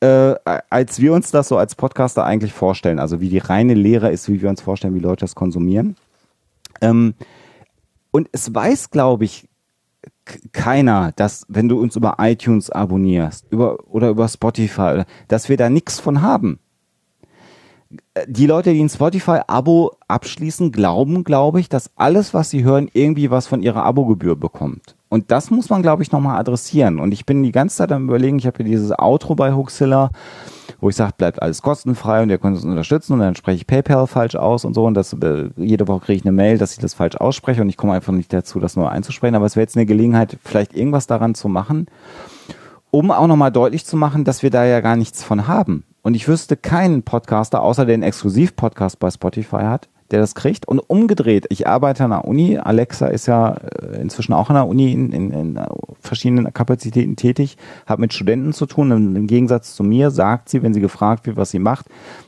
äh, als wir uns das so als Podcaster eigentlich vorstellen. Also wie die reine Lehre ist, wie wir uns vorstellen, wie Leute das konsumieren. Ähm, und es weiß, glaube ich, keiner, dass wenn du uns über iTunes abonnierst über, oder über Spotify, dass wir da nichts von haben. Die Leute, die ein Spotify-Abo abschließen, glauben, glaube ich, dass alles, was sie hören, irgendwie was von ihrer Abogebühr bekommt. Und das muss man, glaube ich, nochmal adressieren. Und ich bin die ganze Zeit am überlegen, ich habe hier dieses Outro bei Hoaxilla, wo ich sage, bleibt alles kostenfrei und ihr könnt uns unterstützen und dann spreche ich PayPal falsch aus und so und das äh, jede Woche kriege ich eine Mail, dass ich das falsch ausspreche und ich komme einfach nicht dazu, das nur einzusprechen. Aber es wäre jetzt eine Gelegenheit, vielleicht irgendwas daran zu machen, um auch nochmal deutlich zu machen, dass wir da ja gar nichts von haben. Und ich wüsste keinen Podcaster, außer den Exklusiv-Podcast bei Spotify hat, der das kriegt. Und umgedreht, ich arbeite an der Uni, Alexa ist ja äh, inzwischen auch an der Uni in, in, in verschiedenen Kapazitäten tätig, hat mit Studenten zu tun. Und Im Gegensatz zu mir sagt sie, wenn sie gefragt wird, was sie macht,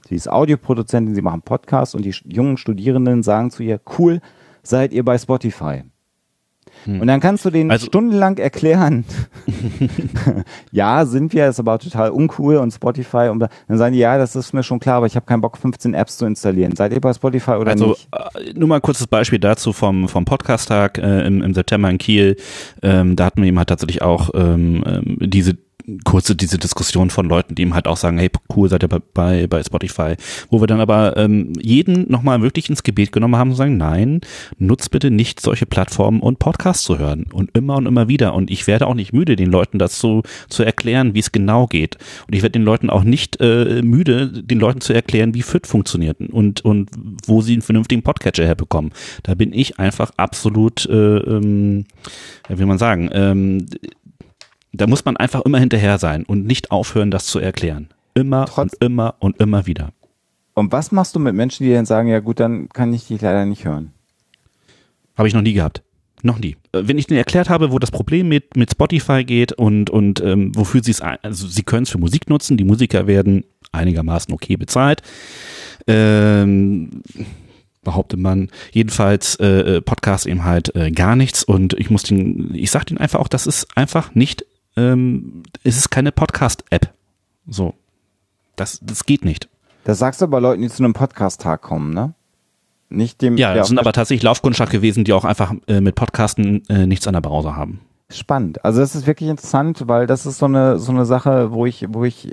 sie ist Audioproduzentin, sie machen Podcasts und die jungen Studierenden sagen zu ihr, cool, seid ihr bei Spotify. Hm. Und dann kannst du denen Also- stundenlang erklären, ja, sind wir, ist aber total uncool und Spotify und dann sagen die, ja, das ist mir schon klar, aber ich habe keinen Bock, 15 Apps zu installieren. Seid ihr bei Spotify oder also nicht? äh, nur mal ein kurzes Beispiel dazu vom vom Podcast-Tag äh, im, im September in Kiel. Ähm, da hatten wir eben halt tatsächlich auch ähm, ähm, diese kurze diese Diskussion von Leuten, die ihm halt auch sagen, hey cool, seid ihr bei, bei, Spotify, wo wir dann aber ähm, jeden nochmal wirklich ins Gebet genommen haben und sagen, nein, nutzt bitte nicht solche Plattformen und Podcasts zu hören. Und immer und immer wieder. Und ich werde auch nicht müde, den Leuten dazu zu erklären, wie es genau geht. Und ich werde den Leuten auch nicht äh, müde, den Leuten zu erklären, wie Fit funktioniert und und wo sie einen vernünftigen Podcatcher herbekommen. Da bin ich einfach absolut, äh, ähm, wie will man sagen, ähm, da muss man einfach immer hinterher sein und nicht aufhören, das zu erklären. Immer Trotz- und immer und immer wieder. Und was machst du mit Menschen, die dann sagen, ja gut, dann kann ich dich leider nicht hören? Habe ich noch nie gehabt. Noch nie. Äh, Wenn ich denen erklärt habe, wo das Problem mit, mit Spotify geht und, und ähm, wofür sie es, also sie können es für Musik nutzen, die Musiker werden einigermaßen okay bezahlt. Ähm, behauptet man. Jedenfalls äh, äh, Podcast eben halt äh, gar nichts und ich muss den, ich sag denen einfach auch, das ist einfach nicht, ähm, es ist keine Podcast-App. So. Das, das geht nicht. Das sagst du aber Leuten, die zu einem Podcast-Tag kommen, ne? Nicht dem. Ja, das sind aber tatsächlich Laufkundschaft gewesen, die auch einfach äh, mit Podcasten äh, nichts an der Browser haben. spannend. Also das ist wirklich interessant, weil das ist so eine so eine Sache, wo ich wo ich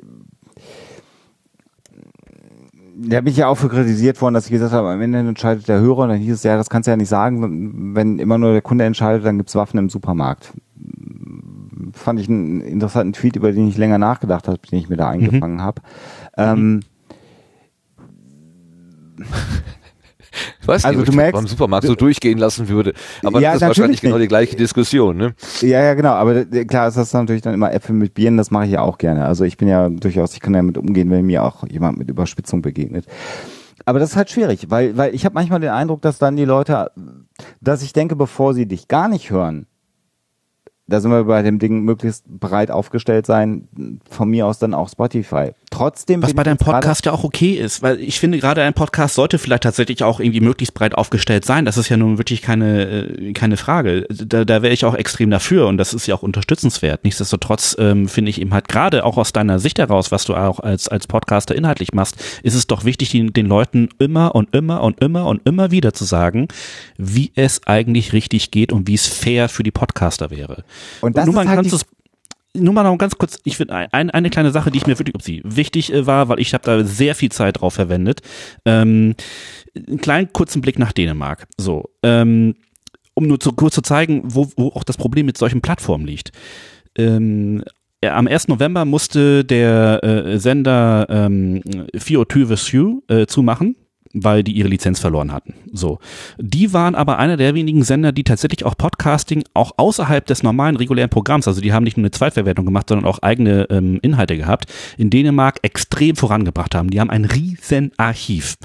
da bin ich ja auch für kritisiert worden, dass ich gesagt habe, am Ende entscheidet der Hörer und dann hieß es, ja, das kannst du ja nicht sagen, wenn immer nur der Kunde entscheidet, dann gibt's Waffen im Supermarkt. Fand ich einen interessanten Tweet, über den ich länger nachgedacht habe, den ich mir da eingefangen habe. Ähm, Ich weiß Also nicht, ob du ich merkst- das beim Supermarkt so durchgehen lassen würde. Aber Ja, das ist wahrscheinlich genau nicht. die gleiche Diskussion. Ne? Ja, ja, genau. Aber äh, klar ist das natürlich dann immer Äpfel mit Bieren. Das mache ich ja auch gerne. Also ich bin ja durchaus, ich kann damit umgehen, wenn mir auch jemand mit Überspitzung begegnet. Aber das ist halt schwierig, weil, weil ich habe manchmal den Eindruck, dass dann die Leute, dass ich denke, bevor sie dich gar nicht hören, da sind wir bei dem Ding möglichst breit aufgestellt sein, von mir aus dann auch Spotify. Trotzdem Was bei deinem Podcast ja auch okay ist, weil ich finde gerade ein Podcast sollte vielleicht tatsächlich auch irgendwie möglichst breit aufgestellt sein. Das ist ja nun wirklich keine äh, keine Frage. Da, da wäre ich auch extrem dafür und das ist ja auch unterstützenswert. Nichtsdestotrotz ähm, finde ich eben halt gerade auch aus deiner Sicht heraus, was du auch als als Podcaster inhaltlich machst, ist es doch wichtig, den, den Leuten immer und immer und immer und immer wieder zu sagen, wie es eigentlich richtig geht und wie es fair für die Podcaster wäre. Und das nur ist mal halt ganzes nur mal noch ganz kurz, ich finde ein, eine kleine Sache, die ich mir wirklich, ob sie wichtig äh, war, weil ich habe da sehr viel Zeit drauf verwendet. Ähm, einen kleinen kurzen Blick nach Dänemark. So, ähm, um nur zu, kurz zu zeigen, wo, wo auch das Problem mit solchen Plattformen liegt. Ähm, ja, am 1. November musste der äh, Sender ähm, Fio Tyvesju äh, zumachen weil die ihre Lizenz verloren hatten. So. Die waren aber einer der wenigen Sender, die tatsächlich auch Podcasting auch außerhalb des normalen regulären Programms, also die haben nicht nur eine Zweitverwertung gemacht, sondern auch eigene ähm, Inhalte gehabt, in Dänemark extrem vorangebracht haben. Die haben ein riesen Archiv.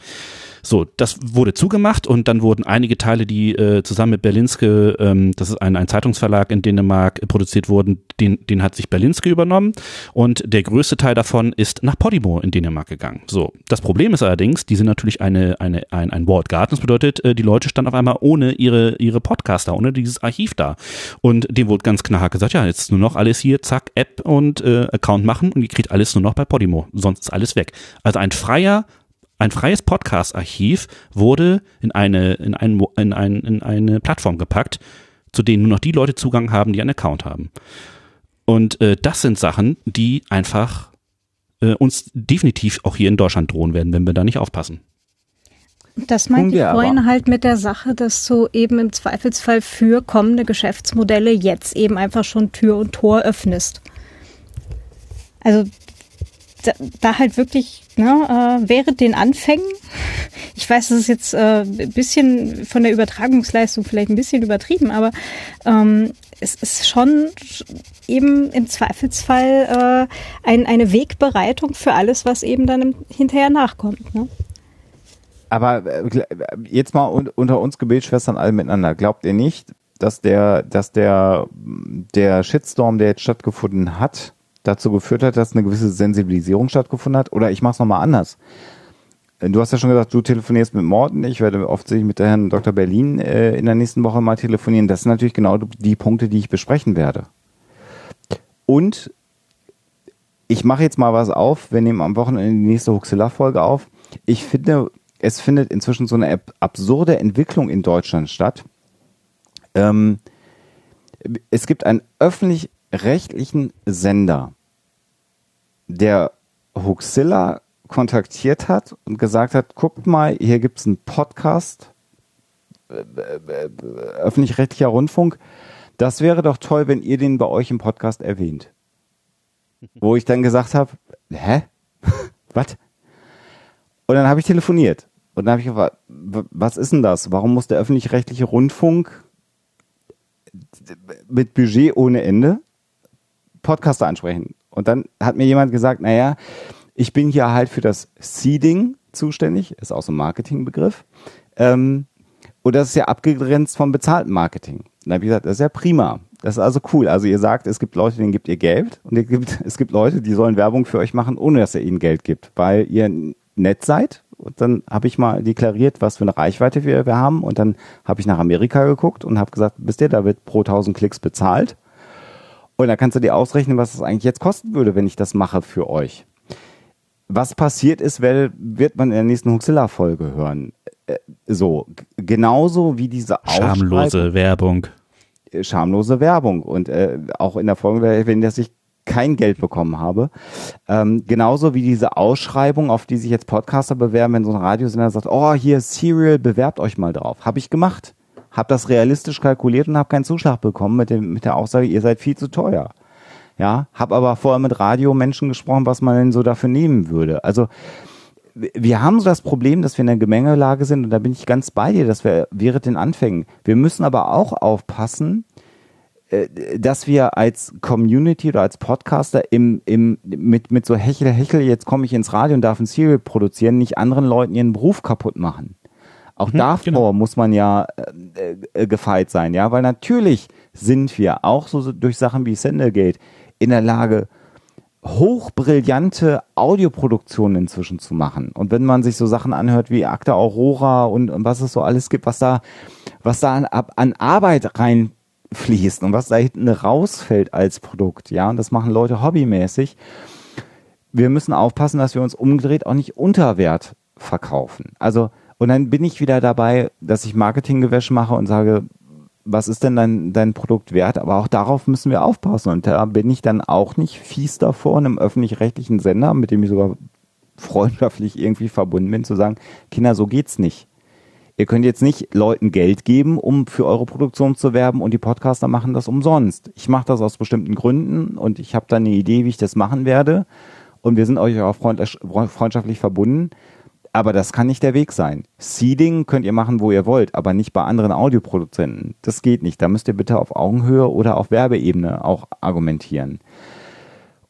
So, das wurde zugemacht und dann wurden einige Teile, die äh, zusammen mit Berlinske, ähm, das ist ein, ein Zeitungsverlag in Dänemark, äh, produziert wurden, den, den hat sich Berlinske übernommen und der größte Teil davon ist nach Podimo in Dänemark gegangen. So, das Problem ist allerdings, die sind natürlich eine, eine, ein, ein Walled Garden. Das bedeutet, äh, die Leute standen auf einmal ohne ihre, ihre Podcaster, ohne dieses Archiv da. Und dem wurde ganz knallhart gesagt, ja, jetzt nur noch alles hier, zack, App und äh, Account machen und ihr kriegt alles nur noch bei Podimo. Sonst ist alles weg. Also ein freier ein freies Podcast-Archiv wurde in eine, in, ein, in, ein, in eine Plattform gepackt, zu denen nur noch die Leute Zugang haben, die einen Account haben. Und äh, das sind Sachen, die einfach äh, uns definitiv auch hier in Deutschland drohen werden, wenn wir da nicht aufpassen. Das meinte ich wir aber. vorhin halt mit der Sache, dass du eben im Zweifelsfall für kommende Geschäftsmodelle jetzt eben einfach schon Tür und Tor öffnest. Also da, da halt wirklich ne, äh, während den Anfängen, ich weiß, das ist jetzt äh, ein bisschen von der Übertragungsleistung vielleicht ein bisschen übertrieben, aber ähm, es ist schon eben im Zweifelsfall äh, ein, eine Wegbereitung für alles, was eben dann im, hinterher nachkommt. Ne? Aber äh, jetzt mal un unter uns Gebetsschwestern alle miteinander. Glaubt ihr nicht, dass der, dass der, der Shitstorm, der jetzt stattgefunden hat, dazu geführt hat, dass eine gewisse Sensibilisierung stattgefunden hat? Oder ich mach's nochmal anders. Du hast ja schon gesagt, du telefonierst mit Morten. Ich werde offensichtlich mit der Herrn Dr. Berlin äh, in der nächsten Woche mal telefonieren. Das sind natürlich genau die Punkte, die ich besprechen werde. Und ich mache jetzt mal was auf. Wir nehmen am Wochenende die nächste Huxilla-Folge auf. Ich finde, es findet inzwischen so eine ab- absurde Entwicklung in Deutschland statt. Ähm, es gibt einen öffentlich-rechtlichen Sender, der Huxilla kontaktiert hat und gesagt hat, guckt mal, hier gibt's einen Podcast, äh, äh, äh, öffentlich-rechtlicher Rundfunk. Das wäre doch toll, wenn ihr den bei euch im Podcast erwähnt. Wo ich dann gesagt habe, hä? Was? Und dann habe ich telefoniert. Und dann habe ich gefragt, was ist denn das? Warum muss der öffentlich-rechtliche Rundfunk mit Budget ohne Ende Podcaster ansprechen? Und dann hat mir jemand gesagt, naja, ich bin hier halt für das Seeding zuständig, ist auch so ein Marketingbegriff. Ähm, und das ist ja abgegrenzt vom bezahlten Marketing. Dann habe ich gesagt, das ist ja prima. Das ist also cool. Also ihr sagt, es gibt Leute, denen gebt ihr Geld und ihr gibt, es gibt Leute, die sollen Werbung für euch machen, ohne dass ihr ihnen Geld gibt, weil ihr nett seid. Und dann habe ich mal deklariert, was für eine Reichweite wir, wir haben. Und dann habe ich nach Amerika geguckt und habe gesagt, wisst ihr, da wird pro 1000 Klicks bezahlt. Und dann kannst du dir ausrechnen, was es eigentlich jetzt kosten würde, wenn ich das mache für euch. Was passiert ist, weil, wird man in der nächsten Huxilla-Folge hören. Äh, So, genauso wie diese Schamlose Werbung. äh, schamlose Werbung. Und äh, auch in der Folge, wenn dass ich kein Geld bekommen habe. Ähm, genauso wie diese Ausschreibung, auf die sich jetzt Podcaster bewerben, wenn so ein Radiosender sagt, oh, hier ist Serial, bewerbt euch mal drauf. Habe ich gemacht. Habe das realistisch kalkuliert und habe keinen Zuschlag bekommen mit, dem, mit der Aussage, ihr seid viel zu teuer. Ja, habe aber vorher mit Radiomenschen gesprochen, was man denn so dafür nehmen würde. Also wir haben so das Problem, dass wir in einer Gemengelage sind und da bin ich ganz bei dir, dass wir während den Anfängen. Wir müssen aber auch aufpassen, äh, dass wir als Community oder als Podcaster im, im, mit, mit so Hechel, Hechel, jetzt komme ich ins Radio und darf ein Serial produzieren, nicht anderen Leuten ihren Beruf kaputt machen. Auch davor muss man ja äh, äh, gefeit sein, ja, weil natürlich sind wir auch so durch Sachen wie Sendegate in der Lage, hochbrillante Audioproduktionen inzwischen zu machen. Und wenn man sich so Sachen anhört wie Akta Aurora und, und was es so alles gibt, was da, was da an, an Arbeit reinfließt und was da hinten rausfällt als Produkt, ja, und das machen Leute hobbymäßig. Wir müssen aufpassen, dass wir uns umgedreht auch nicht unter Wert verkaufen. Also, und dann bin ich wieder dabei, dass ich Marketinggewäsch mache und sage, was ist denn dein, dein Produkt wert? Aber auch darauf müssen wir aufpassen. Und da bin ich dann auch nicht fies davor, einem öffentlich-rechtlichen Sender, mit dem ich sogar freundschaftlich irgendwie verbunden bin, zu sagen, Kinder, so geht's nicht. Ihr könnt jetzt nicht Leuten Geld geben, um für eure Produktion zu werben und die Podcaster machen das umsonst. Ich mache das aus bestimmten Gründen und ich habe da eine Idee, wie ich das machen werde. Und wir sind euch auch freundschaftlich verbunden. Aber das kann nicht der Weg sein. Seeding könnt ihr machen, wo ihr wollt, aber nicht bei anderen Audioproduzenten. Das geht nicht. Da müsst ihr bitte auf Augenhöhe oder auf Werbeebene auch argumentieren.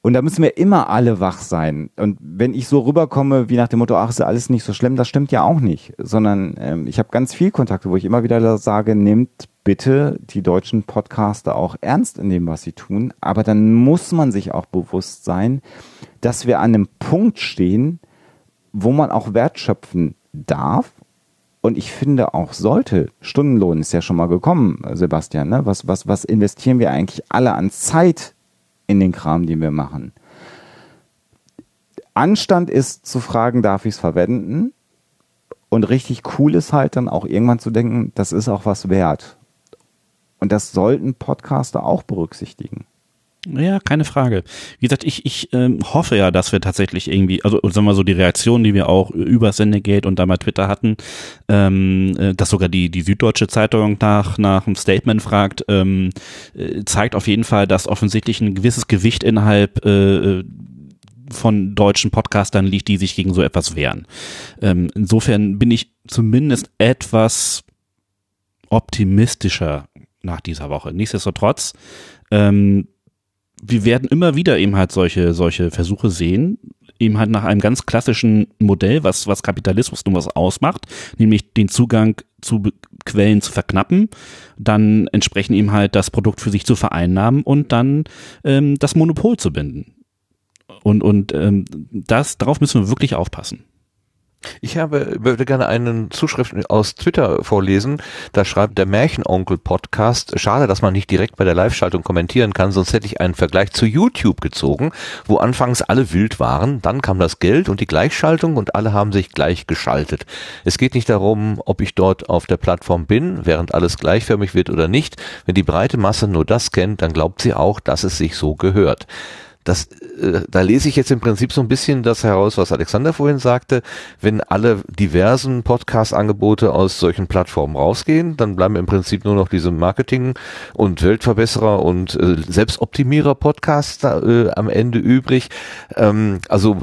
Und da müssen wir immer alle wach sein. Und wenn ich so rüberkomme, wie nach dem Motto, ach, ist ja alles nicht so schlimm, das stimmt ja auch nicht. Sondern ähm, ich habe ganz viel Kontakte, wo ich immer wieder sage, nehmt bitte die deutschen Podcaster auch ernst in dem, was sie tun. Aber dann muss man sich auch bewusst sein, dass wir an einem Punkt stehen, wo man auch Wert schöpfen darf. Und ich finde auch sollte, Stundenlohn ist ja schon mal gekommen, Sebastian, ne? was, was, was investieren wir eigentlich alle an Zeit in den Kram, den wir machen? Anstand ist zu fragen, darf ich es verwenden? Und richtig cool ist halt dann auch irgendwann zu denken, das ist auch was wert. Und das sollten Podcaster auch berücksichtigen. Ja, keine Frage. Wie gesagt, ich, ich ähm, hoffe ja, dass wir tatsächlich irgendwie, also sagen wir so die Reaktion, die wir auch über Sendegate und dann bei Twitter hatten, ähm, äh, dass sogar die, die Süddeutsche Zeitung nach, nach einem Statement fragt, ähm, äh, zeigt auf jeden Fall, dass offensichtlich ein gewisses Gewicht innerhalb äh, von deutschen Podcastern liegt, die sich gegen so etwas wehren. Ähm, insofern bin ich zumindest etwas optimistischer nach dieser Woche. Nichtsdestotrotz, ähm, wir werden immer wieder eben halt solche, solche Versuche sehen, eben halt nach einem ganz klassischen Modell, was, was Kapitalismus nun was ausmacht, nämlich den Zugang zu Quellen zu verknappen, dann entsprechend eben halt das Produkt für sich zu vereinnahmen und dann ähm, das Monopol zu binden. Und, und ähm, das, darauf müssen wir wirklich aufpassen. Ich habe, würde gerne einen Zuschrift aus Twitter vorlesen. Da schreibt der Märchenonkel-Podcast, schade, dass man nicht direkt bei der Live-Schaltung kommentieren kann, sonst hätte ich einen Vergleich zu YouTube gezogen, wo anfangs alle wild waren, dann kam das Geld und die Gleichschaltung und alle haben sich gleich geschaltet. Es geht nicht darum, ob ich dort auf der Plattform bin, während alles gleichförmig wird oder nicht. Wenn die breite Masse nur das kennt, dann glaubt sie auch, dass es sich so gehört das, äh, da lese ich jetzt im Prinzip so ein bisschen das heraus, was Alexander vorhin sagte. Wenn alle diversen Podcast-Angebote aus solchen Plattformen rausgehen, dann bleiben im Prinzip nur noch diese Marketing- und Weltverbesserer und äh, Selbstoptimierer-Podcasts äh, am Ende übrig. Ähm, also,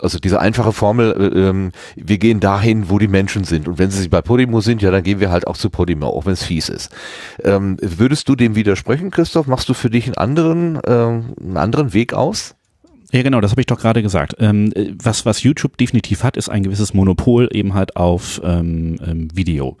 also diese einfache Formel, äh, ähm, wir gehen dahin, wo die Menschen sind. Und wenn sie bei Podimo sind, ja, dann gehen wir halt auch zu Podimo, auch wenn es fies ist. Ähm, würdest du dem widersprechen, Christoph? Machst du für dich einen anderen, äh, einen anderen Weg aus? Ja, genau, das habe ich doch gerade gesagt. Ähm, was, was YouTube definitiv hat, ist ein gewisses Monopol eben halt auf ähm, ähm, Video.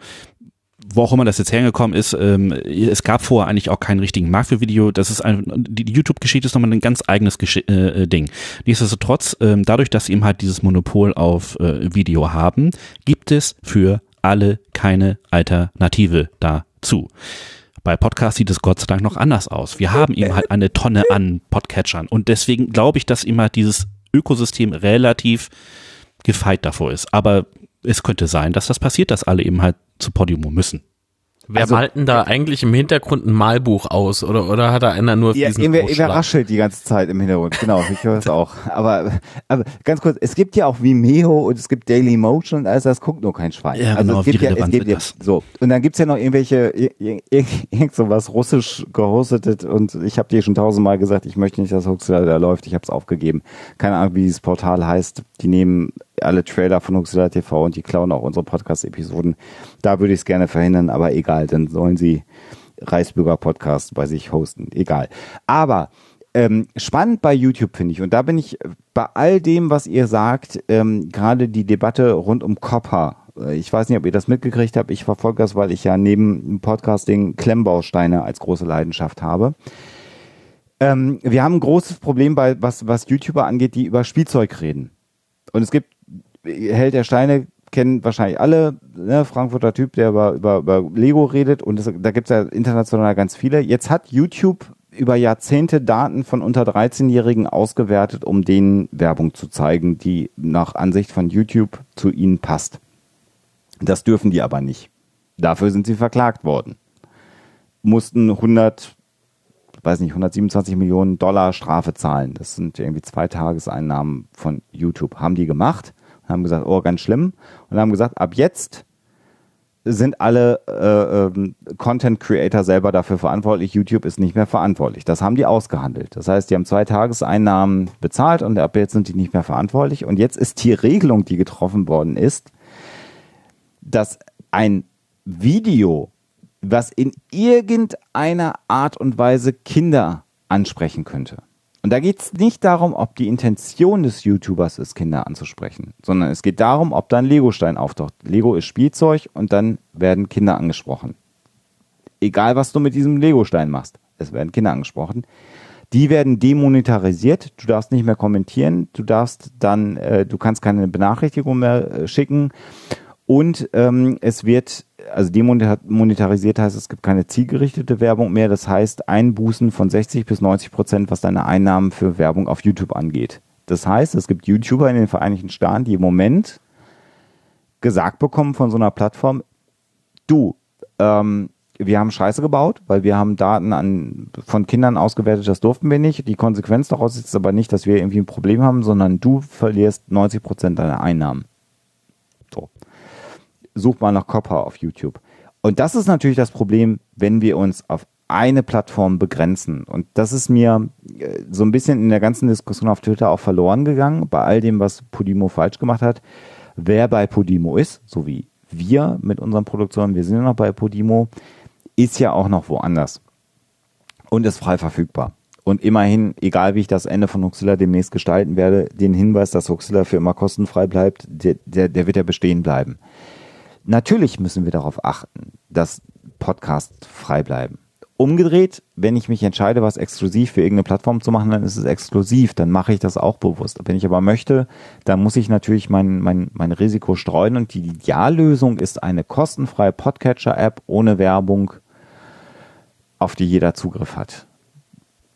Wo auch immer das jetzt hergekommen ist, ähm, es gab vorher eigentlich auch keinen richtigen Markt für Video. Das ist ein, die YouTube-Geschichte ist nochmal ein ganz eigenes Gesch äh, Ding. Nichtsdestotrotz, ähm, dadurch, dass sie eben halt dieses Monopol auf äh, Video haben, gibt es für alle keine Alternative dazu. Bei Podcasts sieht es Gott sei Dank noch anders aus. Wir haben eben halt eine Tonne an Podcatchern und deswegen glaube ich, dass halt dieses Ökosystem relativ gefeit davor ist. Aber es könnte sein, dass das passiert, dass alle eben halt zu Podimo müssen. Wer also, malt denn da eigentlich im Hintergrund ein Malbuch aus oder, oder hat da einer nur ja, diesen irgendwer, irgendwer raschelt die ganze Zeit im Hintergrund, genau, ich höre es auch. Aber, aber ganz kurz, es gibt ja auch Vimeo und es gibt Daily Motion und alles, das guckt nur kein Schwein. Ja, also genau, es gibt ja, es gibt ja, das? so. Und dann gibt's ja noch irgendwelche, irgend, irgend sowas russisch gehostetet und ich habe dir schon tausendmal gesagt, ich möchte nicht, dass Huxler da läuft, ich habe es aufgegeben. Keine Ahnung, wie dieses Portal heißt. Die nehmen alle Trailer von Huxler TV und die klauen auch unsere Podcast-Episoden. Da würde ich es gerne verhindern, aber egal, dann sollen sie Reichsbürger Podcast bei sich hosten. Egal. Aber ähm, spannend bei YouTube finde ich, und da bin ich bei all dem, was ihr sagt, ähm, gerade die Debatte rund um Copper. Äh, Ich weiß nicht, ob ihr das mitgekriegt habt. Ich verfolge das, weil ich ja neben Podcasting Klemmbausteine als große Leidenschaft habe. Ähm, wir haben ein großes Problem bei, was, was YouTuber angeht, die über Spielzeug reden. Und es gibt Held der Steine kennen wahrscheinlich alle, ne, Frankfurter Typ, der über, über, über Lego redet und das, da gibt's ja international ganz viele. Jetzt hat YouTube über Jahrzehnte Daten von unter 13-Jährigen ausgewertet, um denen Werbung zu zeigen, die nach Ansicht von YouTube zu ihnen passt. Das dürfen die aber nicht. Dafür sind sie verklagt worden. Mussten 100, weiß nicht, 127 Millionen Dollar Strafe zahlen. Das sind irgendwie zwei Tageseinnahmen von YouTube. Haben die gemacht haben gesagt, oh, ganz schlimm. Und haben gesagt, ab jetzt sind alle äh, ähm, Content Creator selber dafür verantwortlich. YouTube ist nicht mehr verantwortlich. Das haben die ausgehandelt. Das heißt, die haben zwei Tageseinnahmen bezahlt und ab jetzt sind die nicht mehr verantwortlich. Und jetzt ist die Regelung, die getroffen worden ist, dass ein Video, was in irgendeiner Art und Weise Kinder ansprechen könnte, und da geht es nicht darum, ob die Intention des YouTubers ist, Kinder anzusprechen, sondern es geht darum, ob da ein Lego-Stein auftaucht. Lego ist Spielzeug und dann werden Kinder angesprochen. Egal, was du mit diesem Lego-Stein machst, es werden Kinder angesprochen. Die werden demonetarisiert. Du darfst nicht mehr kommentieren. Du darfst dann, äh, du kannst keine Benachrichtigung mehr äh, schicken. Und ähm, es wird, also demonetarisiert heißt, es gibt keine zielgerichtete Werbung mehr. Das heißt, Einbußen von 60 bis 90 Prozent, was deine Einnahmen für Werbung auf YouTube angeht. Das heißt, es gibt YouTuber in den Vereinigten Staaten, die im Moment gesagt bekommen von so einer Plattform, du, ähm, wir haben Scheiße gebaut, weil wir haben Daten an, von Kindern ausgewertet, das durften wir nicht. Die Konsequenz daraus ist aber nicht, dass wir irgendwie ein Problem haben, sondern du verlierst 90 Prozent deiner Einnahmen. Such mal nach Copper auf YouTube. Und das ist natürlich das Problem, wenn wir uns auf eine Plattform begrenzen. Und das ist mir äh, so ein bisschen in der ganzen Diskussion auf Twitter auch verloren gegangen, bei all dem, was Podimo falsch gemacht hat. Wer bei Podimo ist, so wie wir mit unseren Produktionen, wir sind ja noch bei Podimo, ist ja auch noch woanders und ist frei verfügbar. Und immerhin, egal wie ich das Ende von Huxilla demnächst gestalten werde, den Hinweis, dass Huxilla für immer kostenfrei bleibt, der, der, der wird ja bestehen bleiben. Natürlich müssen wir darauf achten, dass Podcasts frei bleiben. Umgedreht, wenn ich mich entscheide, was exklusiv für irgendeine Plattform zu machen, dann ist es exklusiv, dann mache ich das auch bewusst. Wenn ich aber möchte, dann muss ich natürlich mein, mein, mein Risiko streuen und die Ideallösung ist eine kostenfreie Podcatcher-App ohne Werbung, auf die jeder Zugriff hat.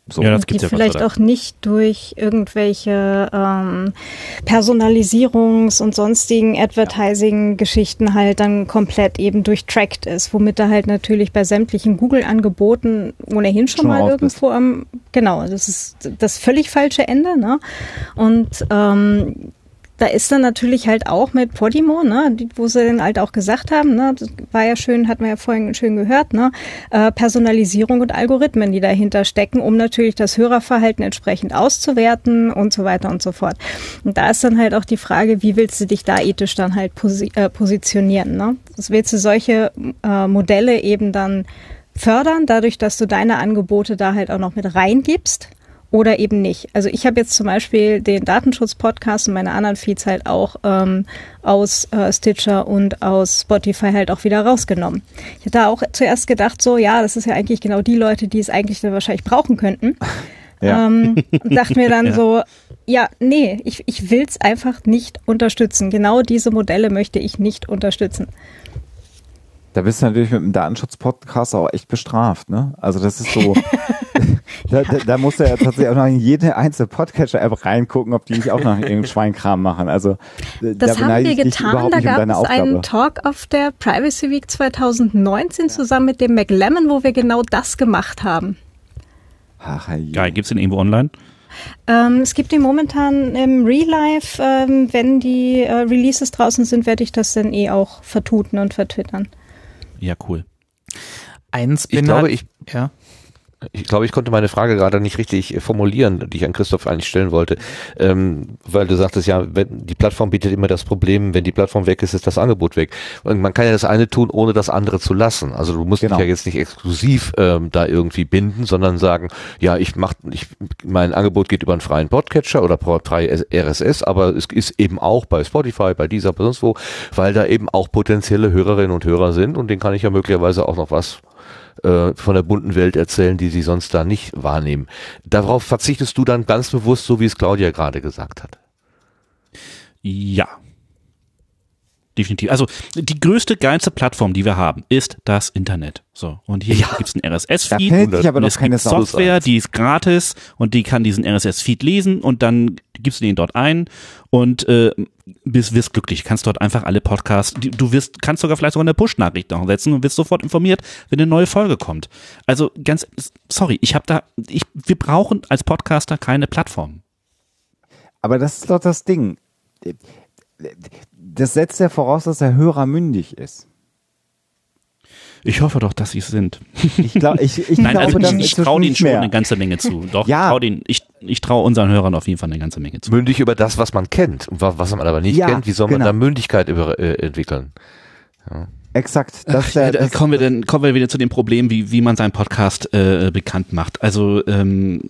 So. Ja, das die vielleicht auch nicht durch irgendwelche ähm, Personalisierungs- und sonstigen Advertising-Geschichten halt dann komplett eben durchtrackt ist, womit er halt natürlich bei sämtlichen Google-Angeboten ohnehin schon, schon mal irgendwo am, genau, das ist das völlig falsche Ende, ne? Und ähm, da ist dann natürlich halt auch mit Podimo, ne, wo sie dann halt auch gesagt haben, ne, das war ja schön, hat man ja vorhin schön gehört, ne, äh, Personalisierung und Algorithmen, die dahinter stecken, um natürlich das Hörerverhalten entsprechend auszuwerten und so weiter und so fort. Und da ist dann halt auch die Frage, wie willst du dich da ethisch dann halt posi äh, positionieren, ne? Willst du solche äh, Modelle eben dann fördern, dadurch, dass du deine Angebote da halt auch noch mit reingibst oder eben nicht. Also ich habe jetzt zum Beispiel den Datenschutz-Podcast und meine anderen Feeds halt auch ähm, aus äh, Stitcher und aus Spotify halt auch wieder rausgenommen. Ich hatte auch zuerst gedacht, so ja, das ist ja eigentlich genau die Leute, die es eigentlich dann wahrscheinlich brauchen könnten. Ja. Ähm, und dachte mir dann ja. so, ja, nee, ich, ich will es einfach nicht unterstützen. Genau diese Modelle möchte ich nicht unterstützen. Da bist du natürlich mit dem Datenschutz-Podcast auch echt bestraft, ne? Also das ist so, da, da, da musst du ja tatsächlich auch noch in jede einzelne Podcatcher-App reingucken, ob die nicht auch noch irgendeinen Schweinkram machen. Also das da haben wir getan. Da gab um es einen Talk auf der Privacy Week 2019 zusammen mit dem McLemmon, wo wir genau das gemacht haben. Ach, Geil, gibt's den irgendwo online? Ähm, es gibt ihn momentan im Real Life. Ähm, wenn die äh, Releases draußen sind, werde ich das dann eh auch vertuten und vertwittern. Ja, cool. Ein Spinner. Ich glaube, ich, ja. Ich glaube, ich konnte meine Frage gerade nicht richtig äh, formulieren, die ich an Christoph eigentlich stellen wollte, ähm, weil du sagtest ja, wenn, die Plattform bietet immer das Problem, wenn die Plattform weg ist, ist das Angebot weg. Und man kann ja das eine tun, ohne das andere zu lassen. Also du musst genau. dich ja jetzt nicht exklusiv ähm, da irgendwie binden, sondern sagen, ja, ich mach, ich, mein Angebot geht über einen freien Podcatcher oder frei RSS, aber es ist eben auch bei Spotify, bei dieser, bei sonst wo, weil da eben auch potenzielle Hörerinnen und Hörer sind und denen kann ich ja möglicherweise auch noch was äh, von der bunten Welt erzählen, die sie sonst da nicht wahrnehmen. Darauf verzichtest du dann ganz bewusst, so wie es Claudia gerade gesagt hat. Ja, definitiv. Also die größte, geilste Plattform, die wir haben, ist das Internet. So und hier ja. gibt's einen RSS-Feed. aber noch es keine gibt Software, die ist gratis und die kann diesen RSS-Feed lesen und dann gibst du den dort ein und äh, bist, wirst glücklich. Kannst dort einfach alle Podcasts. Du wirst, kannst sogar vielleicht sogar eine Push-Nachricht noch setzen und wirst sofort informiert, wenn eine neue Folge kommt. Also ganz, sorry, ich habe da, ich, wir brauchen als Podcaster keine Plattform. Aber das ist doch das Ding das setzt ja voraus, dass der Hörer mündig ist. Ich hoffe doch, dass sie es sind. Ich, glaub, ich, ich Nein, glaube, also ich, ich traue denen schon mehr. eine ganze Menge zu. Doch, ja. trau denen, ich, ich traue unseren Hörern auf jeden Fall eine ganze Menge zu. Mündig über das, was man kennt. Und was man aber nicht ja, kennt, wie soll man genau. da Mündigkeit über, äh, entwickeln? Ja. Exakt. Das, äh, ja, kommen wir dann kommen wir wieder zu dem Problem, wie wie man seinen Podcast äh, bekannt macht. Also ähm,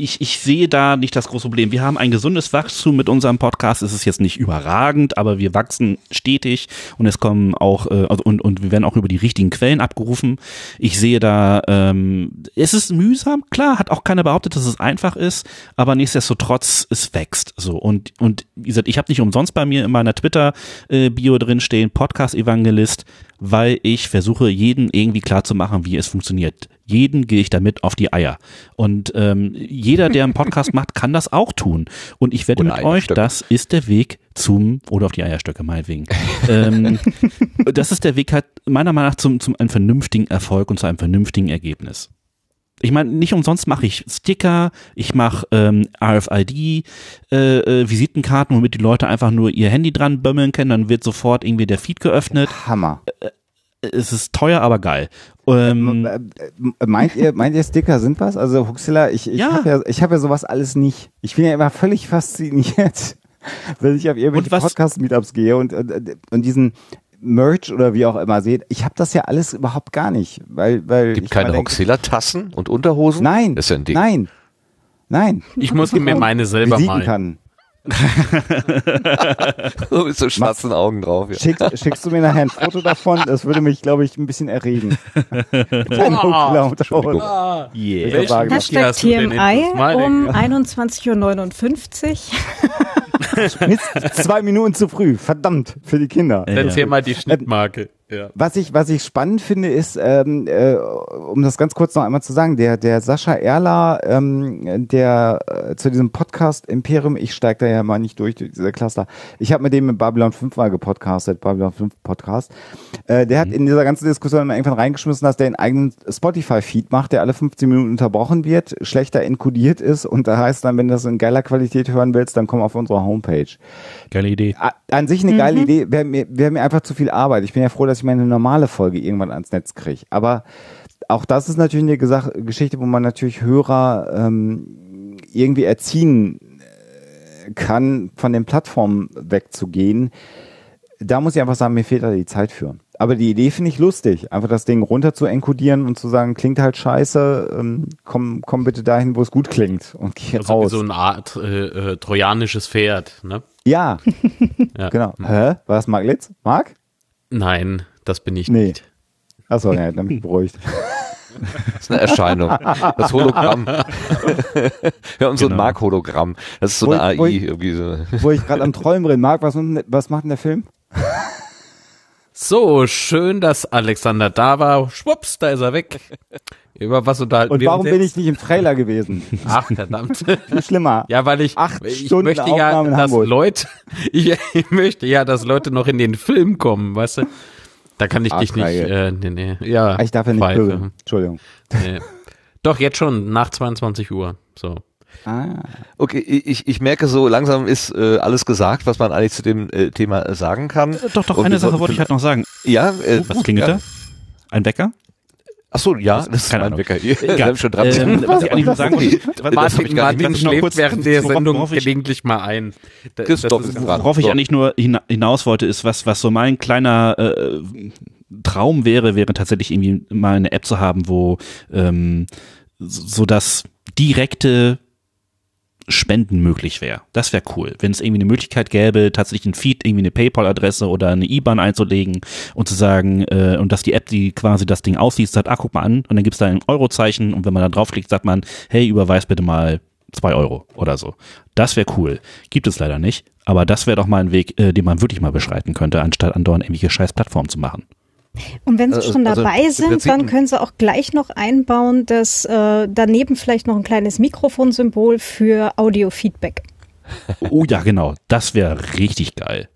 ich, ich sehe da nicht das große Problem. Wir haben ein gesundes Wachstum mit unserem Podcast. Es ist jetzt nicht überragend, aber wir wachsen stetig und es kommen auch äh, also und, und wir werden auch über die richtigen Quellen abgerufen. Ich sehe da, ähm, es ist mühsam, klar, hat auch keiner behauptet, dass es einfach ist, aber nichtsdestotrotz, es wächst so. Und, und wie gesagt, ich habe nicht umsonst bei mir in meiner Twitter-Bio drin stehen, Podcast-Evangelist, weil ich versuche, jeden irgendwie klar zu machen, wie es funktioniert. Jeden gehe ich damit auf die Eier. Und ähm, jeder, der einen Podcast macht, kann das auch tun. Und ich wette mit euch, das ist der Weg, zum oder auf die Eierstöcke meinetwegen. ähm, das ist der Weg halt meiner Meinung nach zum, zum einem vernünftigen Erfolg und zu einem vernünftigen Ergebnis. Ich meine, nicht umsonst mache ich Sticker, ich mache ähm, RFID, äh, äh, Visitenkarten, womit die Leute einfach nur ihr Handy dran bömmeln können, dann wird sofort irgendwie der Feed geöffnet. Hammer. Es ist teuer, aber geil. Ähm, Äh, äh, Meint ihr, meint ihr Sticker sind was? Also Huxilla, ich, ich Ja. habe ja, ich habe ja sowas alles nicht. Ich bin ja immer völlig fasziniert, wenn ich auf irgendwelche Podcast-Meetups gehe und, und, und diesen Merch oder wie auch immer seht. Ich habe das ja alles überhaupt gar nicht, weil, weil Gibt ich keine Hoxilla-Tassen und Unterhosen? Nein, Das ist ja ein Ding. nein, nein. Ich muss mir meine selber malen. kann. So mit so schwarzen Augen drauf. Ja. Schickst, schickst du mir nachher ein Foto davon? Das würde mich, glaube ich, ein bisschen erregen. Huxilla Unterhose. Ah, yeah. welchen Hashtag hast TMI um Güte. 21.59 Uhr. Mist, zwei Minuten zu früh. Verdammt, für die Kinder. Erzähl mal die Schnittmarke. Ja. Was ich, was ich spannend finde, ist, ähm, äh, um das ganz kurz noch einmal zu sagen, der, der Sascha Erler, ähm, der äh, zu diesem Podcast Imperium, ich steige da ja mal nicht durch, durch diese Cluster. Ich habe mit dem in Babylon 5 mal gepodcastet, Babylon 5 Podcast. Äh, der hat in dieser ganzen Diskussion irgendwann reingeschmissen, dass der einen eigenen Spotify-Feed macht, der alle 15 Minuten unterbrochen wird, schlechter enkodiert ist und da heißt dann, wenn du das in geiler Qualität hören willst, dann komm auf unsere Homepage. Geile Idee. A- An sich eine geile Idee, wäre mir, wär mir einfach zu viel Arbeit. Ich bin ja froh, dass ich meine normale Folge irgendwann ans Netz kriege. Aber auch das ist natürlich eine Gesach Geschichte, wo man natürlich Hörer ähm, irgendwie erziehen äh, kann, von den Plattformen wegzugehen. Da muss ich einfach sagen, mir fehlt da die Zeit für. Aber die Idee finde ich lustig, einfach das Ding runter zu enkodieren und zu sagen, klingt halt scheiße, ähm, komm, komm bitte dahin, wo es gut klingt und geh Also wie raus. so eine Art äh, äh, trojanisches Pferd, ne? ja, Ja. genau. Hä? War das Mark Litz? Mark? Nein, das bin ich Nee. nicht. Achso, ja, dann bin ich beruhigt. Das ist eine Erscheinung. Das Hologramm. Wir haben so ein Genau. Mark-Hologramm. Das ist so Wo eine ich- wo AI. ich- irgendwie so. Wo ich gerade am Träumen bin. Marc, was, was macht denn der Film? So, schön, dass Alexander da war. Schwupps, da ist er weg. Über was unterhalten Und wir warum uns bin ich nicht im Trailer gewesen? Ach, verdammt. Viel schlimmer. Ja, weil ich, Acht ich Stunden möchte ja, Aufnahme in dass. Leute, ich, ich möchte ja, dass Leute noch in den Film kommen, weißt du? Da kann ich dich nicht, äh, nee, nee, ja. Ah, Ich darf ja nicht pöbeln. Entschuldigung. Nee. Doch, jetzt schon, nach 22 Uhr, so. Ah. Okay, ich, ich merke so, langsam ist äh, alles gesagt, was man eigentlich zu dem äh, Thema äh, sagen kann. Doch, doch, Und eine Sache wollte ich halt noch sagen. Ja, äh, Was klingelt ja. da? Ein Wecker? Ach so, ja, das ist Keine mein Ahnung. Wecker. Wir Egal. haben schon dran. Ähm, was ich eigentlich nur sagen wollte, ich Martin, Martin schläft kurz, während der Sendung gelegentlich mal ein. Da- das ist. Worauf ich eigentlich nur hina- hinaus wollte, ist, was, was so mein kleiner äh, Traum wäre, wäre tatsächlich irgendwie mal eine App zu haben, wo ähm, so so das direkte Spenden möglich wäre. Das wäre cool, wenn es irgendwie eine Möglichkeit gäbe, tatsächlich ein Feed, irgendwie eine PayPal-Adresse oder eine IBAN einzulegen und zu sagen, äh, und dass die App, die quasi das Ding aussieht, sagt, ah, guck mal an, und dann gibt's da ein Eurozeichen und wenn man da draufklickt, sagt man, hey, überweis bitte mal zwei Euro oder so. Das wäre cool. Gibt es leider nicht, aber das wäre doch mal ein Weg, äh, den man wirklich mal beschreiten könnte, anstatt andauernd irgendwelche scheiß Plattformen zu machen. Und wenn Sie Also- schon also dabei sind, dann können Sie auch gleich noch einbauen, dass äh, daneben vielleicht noch ein kleines Mikrofonsymbol für Audio-Feedback. Oh ja, genau. Das wäre richtig geil.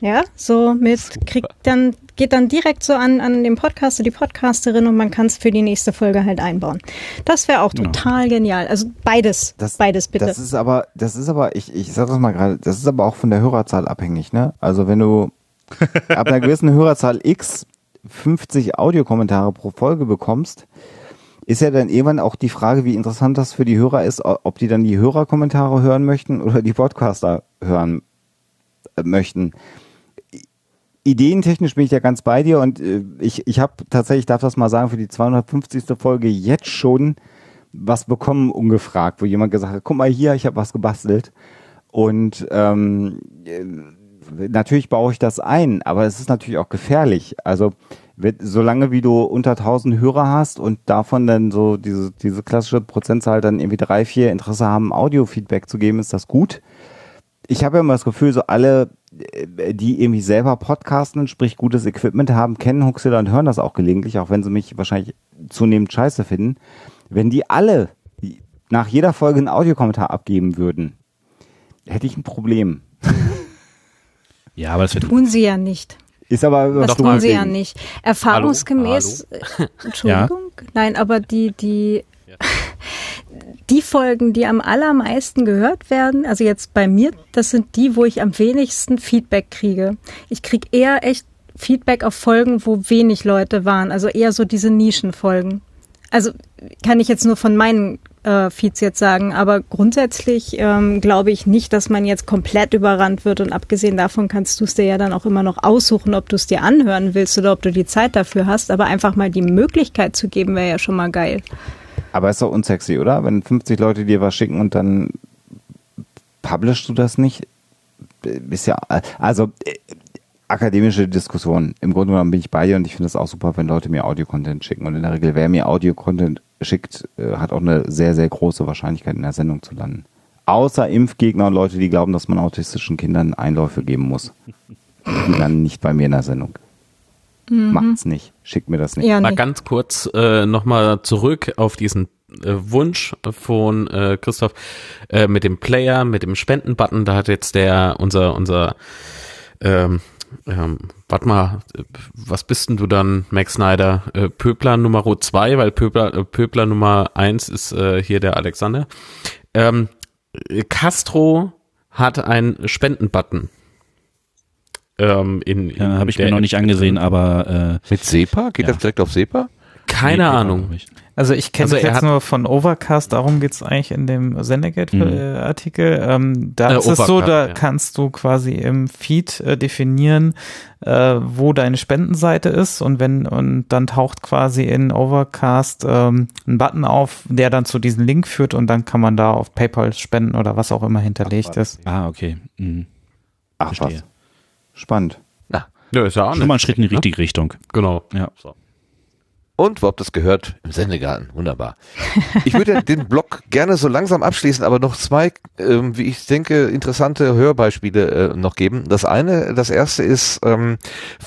Ja, so mit kriegt dann geht dann direkt so an an den Podcaster, die Podcasterin und man kann es für die nächste Folge halt einbauen. Das wäre auch Genau. total genial. Also beides, Das, beides bitte. Das ist aber, das ist aber, ich, ich sag das mal gerade, das ist aber auch von der Hörerzahl abhängig, ne? Also wenn du ab einer gewissen Hörerzahl X 50 Audiokommentare pro Folge bekommst, ist ja dann irgendwann auch die Frage, wie interessant das für die Hörer ist, ob die dann die Hörerkommentare hören möchten oder die Podcaster hören äh, möchten. Ideentechnisch bin ich ja ganz bei dir und äh, ich, ich habe tatsächlich, ich darf das mal sagen, für die 250. Folge jetzt schon was bekommen, ungefragt, wo jemand gesagt hat, guck mal hier, ich habe was gebastelt. Und ähm, äh, natürlich baue ich das ein, aber es ist natürlich auch gefährlich. Also solange wie du unter 1000 Hörer hast und davon dann so diese, diese klassische Prozentzahl dann irgendwie drei, vier Interesse haben, Audio-Feedback zu geben, ist das gut. Ich habe ja immer das Gefühl, so alle, äh, die irgendwie selber podcasten, sprich gutes Equipment haben, kennen Huxilla und hören das auch gelegentlich, auch wenn sie mich wahrscheinlich zunehmend scheiße finden. Wenn die alle nach jeder Folge einen Audiokommentar abgeben würden, hätte ich ein Problem. Ja, aber das wird Tun sie ja nicht. Ist aber Das was tun du sie ja nicht. Erfahrungsgemäß, Hallo? äh, Entschuldigung, nein, aber die, die, die Folgen, die am allermeisten gehört werden, also jetzt bei mir, das sind die, wo ich am wenigsten Feedback kriege. Ich kriege eher echt Feedback auf Folgen, wo wenig Leute waren, also eher so diese Nischenfolgen. Also kann ich jetzt nur von meinen äh, Feeds jetzt sagen, aber grundsätzlich ähm, glaube ich nicht, dass man jetzt komplett überrannt wird und abgesehen davon kannst du es dir ja dann auch immer noch aussuchen, ob du es dir anhören willst oder ob du die Zeit dafür hast, aber einfach mal die Möglichkeit zu geben, wäre ja schon mal geil. Aber ist doch unsexy, oder? Wenn 50 Leute dir was schicken und dann publishst du das nicht? Ist ja, also äh, akademische Diskussion. Im Grunde genommen bin ich bei dir und ich finde es auch super, wenn Leute mir Audio-Content schicken. Und in der Regel, wer mir Audio-Content schickt, äh, hat auch eine sehr, sehr große Wahrscheinlichkeit, in der Sendung zu landen. Außer Impfgegner und Leute, die glauben, dass man autistischen Kindern Einläufe geben muss. Die landen nicht bei mir in der Sendung. Macht's nicht. Schickt mir das nicht. Ja, Mal nee. ganz kurz äh, nochmal zurück auf diesen äh, Wunsch von äh, Christoph äh, mit dem Player, mit dem Spendenbutton. Da hat jetzt der unser unser ähm, ähm, warte mal, was bist denn du dann, Max Snyder? Äh, Pöbler Nummer zwei, weil Pöbler, äh, Pöbler Nummer eins ist äh, hier der Alexander. Ähm, äh, Castro hat einen Spendenbutton. Ähm, in, in Ja, habe ich mir noch nicht angesehen, aber äh, Mit SEPA? Geht Ja. das direkt auf SEPA? Keine nee, Ahnung. Also ich kenne Also es er jetzt nur von Overcast, darum geht's eigentlich in dem Mhm. Sendegate-Artikel. Ähm, da Äh, ist es so, Overcast, da ja. kannst du quasi im Feed äh, definieren, äh, wo deine Spendenseite ist und wenn und dann taucht quasi in Overcast ähm, ein Button auf, der dann zu diesem Link führt und dann kann man da auf PayPal spenden oder was auch immer hinterlegt ist. Ah, okay. Mhm. Ach Verstehe. was. Spannend. Ja, ist ja auch Schon mal ein Schritt in die schlecht, richtige Richtung. ne? Genau. Ja. So. Und wo habt ihr das gehört? Im Sendegarten. Wunderbar. Ich würde den Blog gerne so langsam abschließen, aber noch zwei, ähm, wie ich denke, interessante Hörbeispiele äh, noch geben. Das eine, das erste ist, ähm,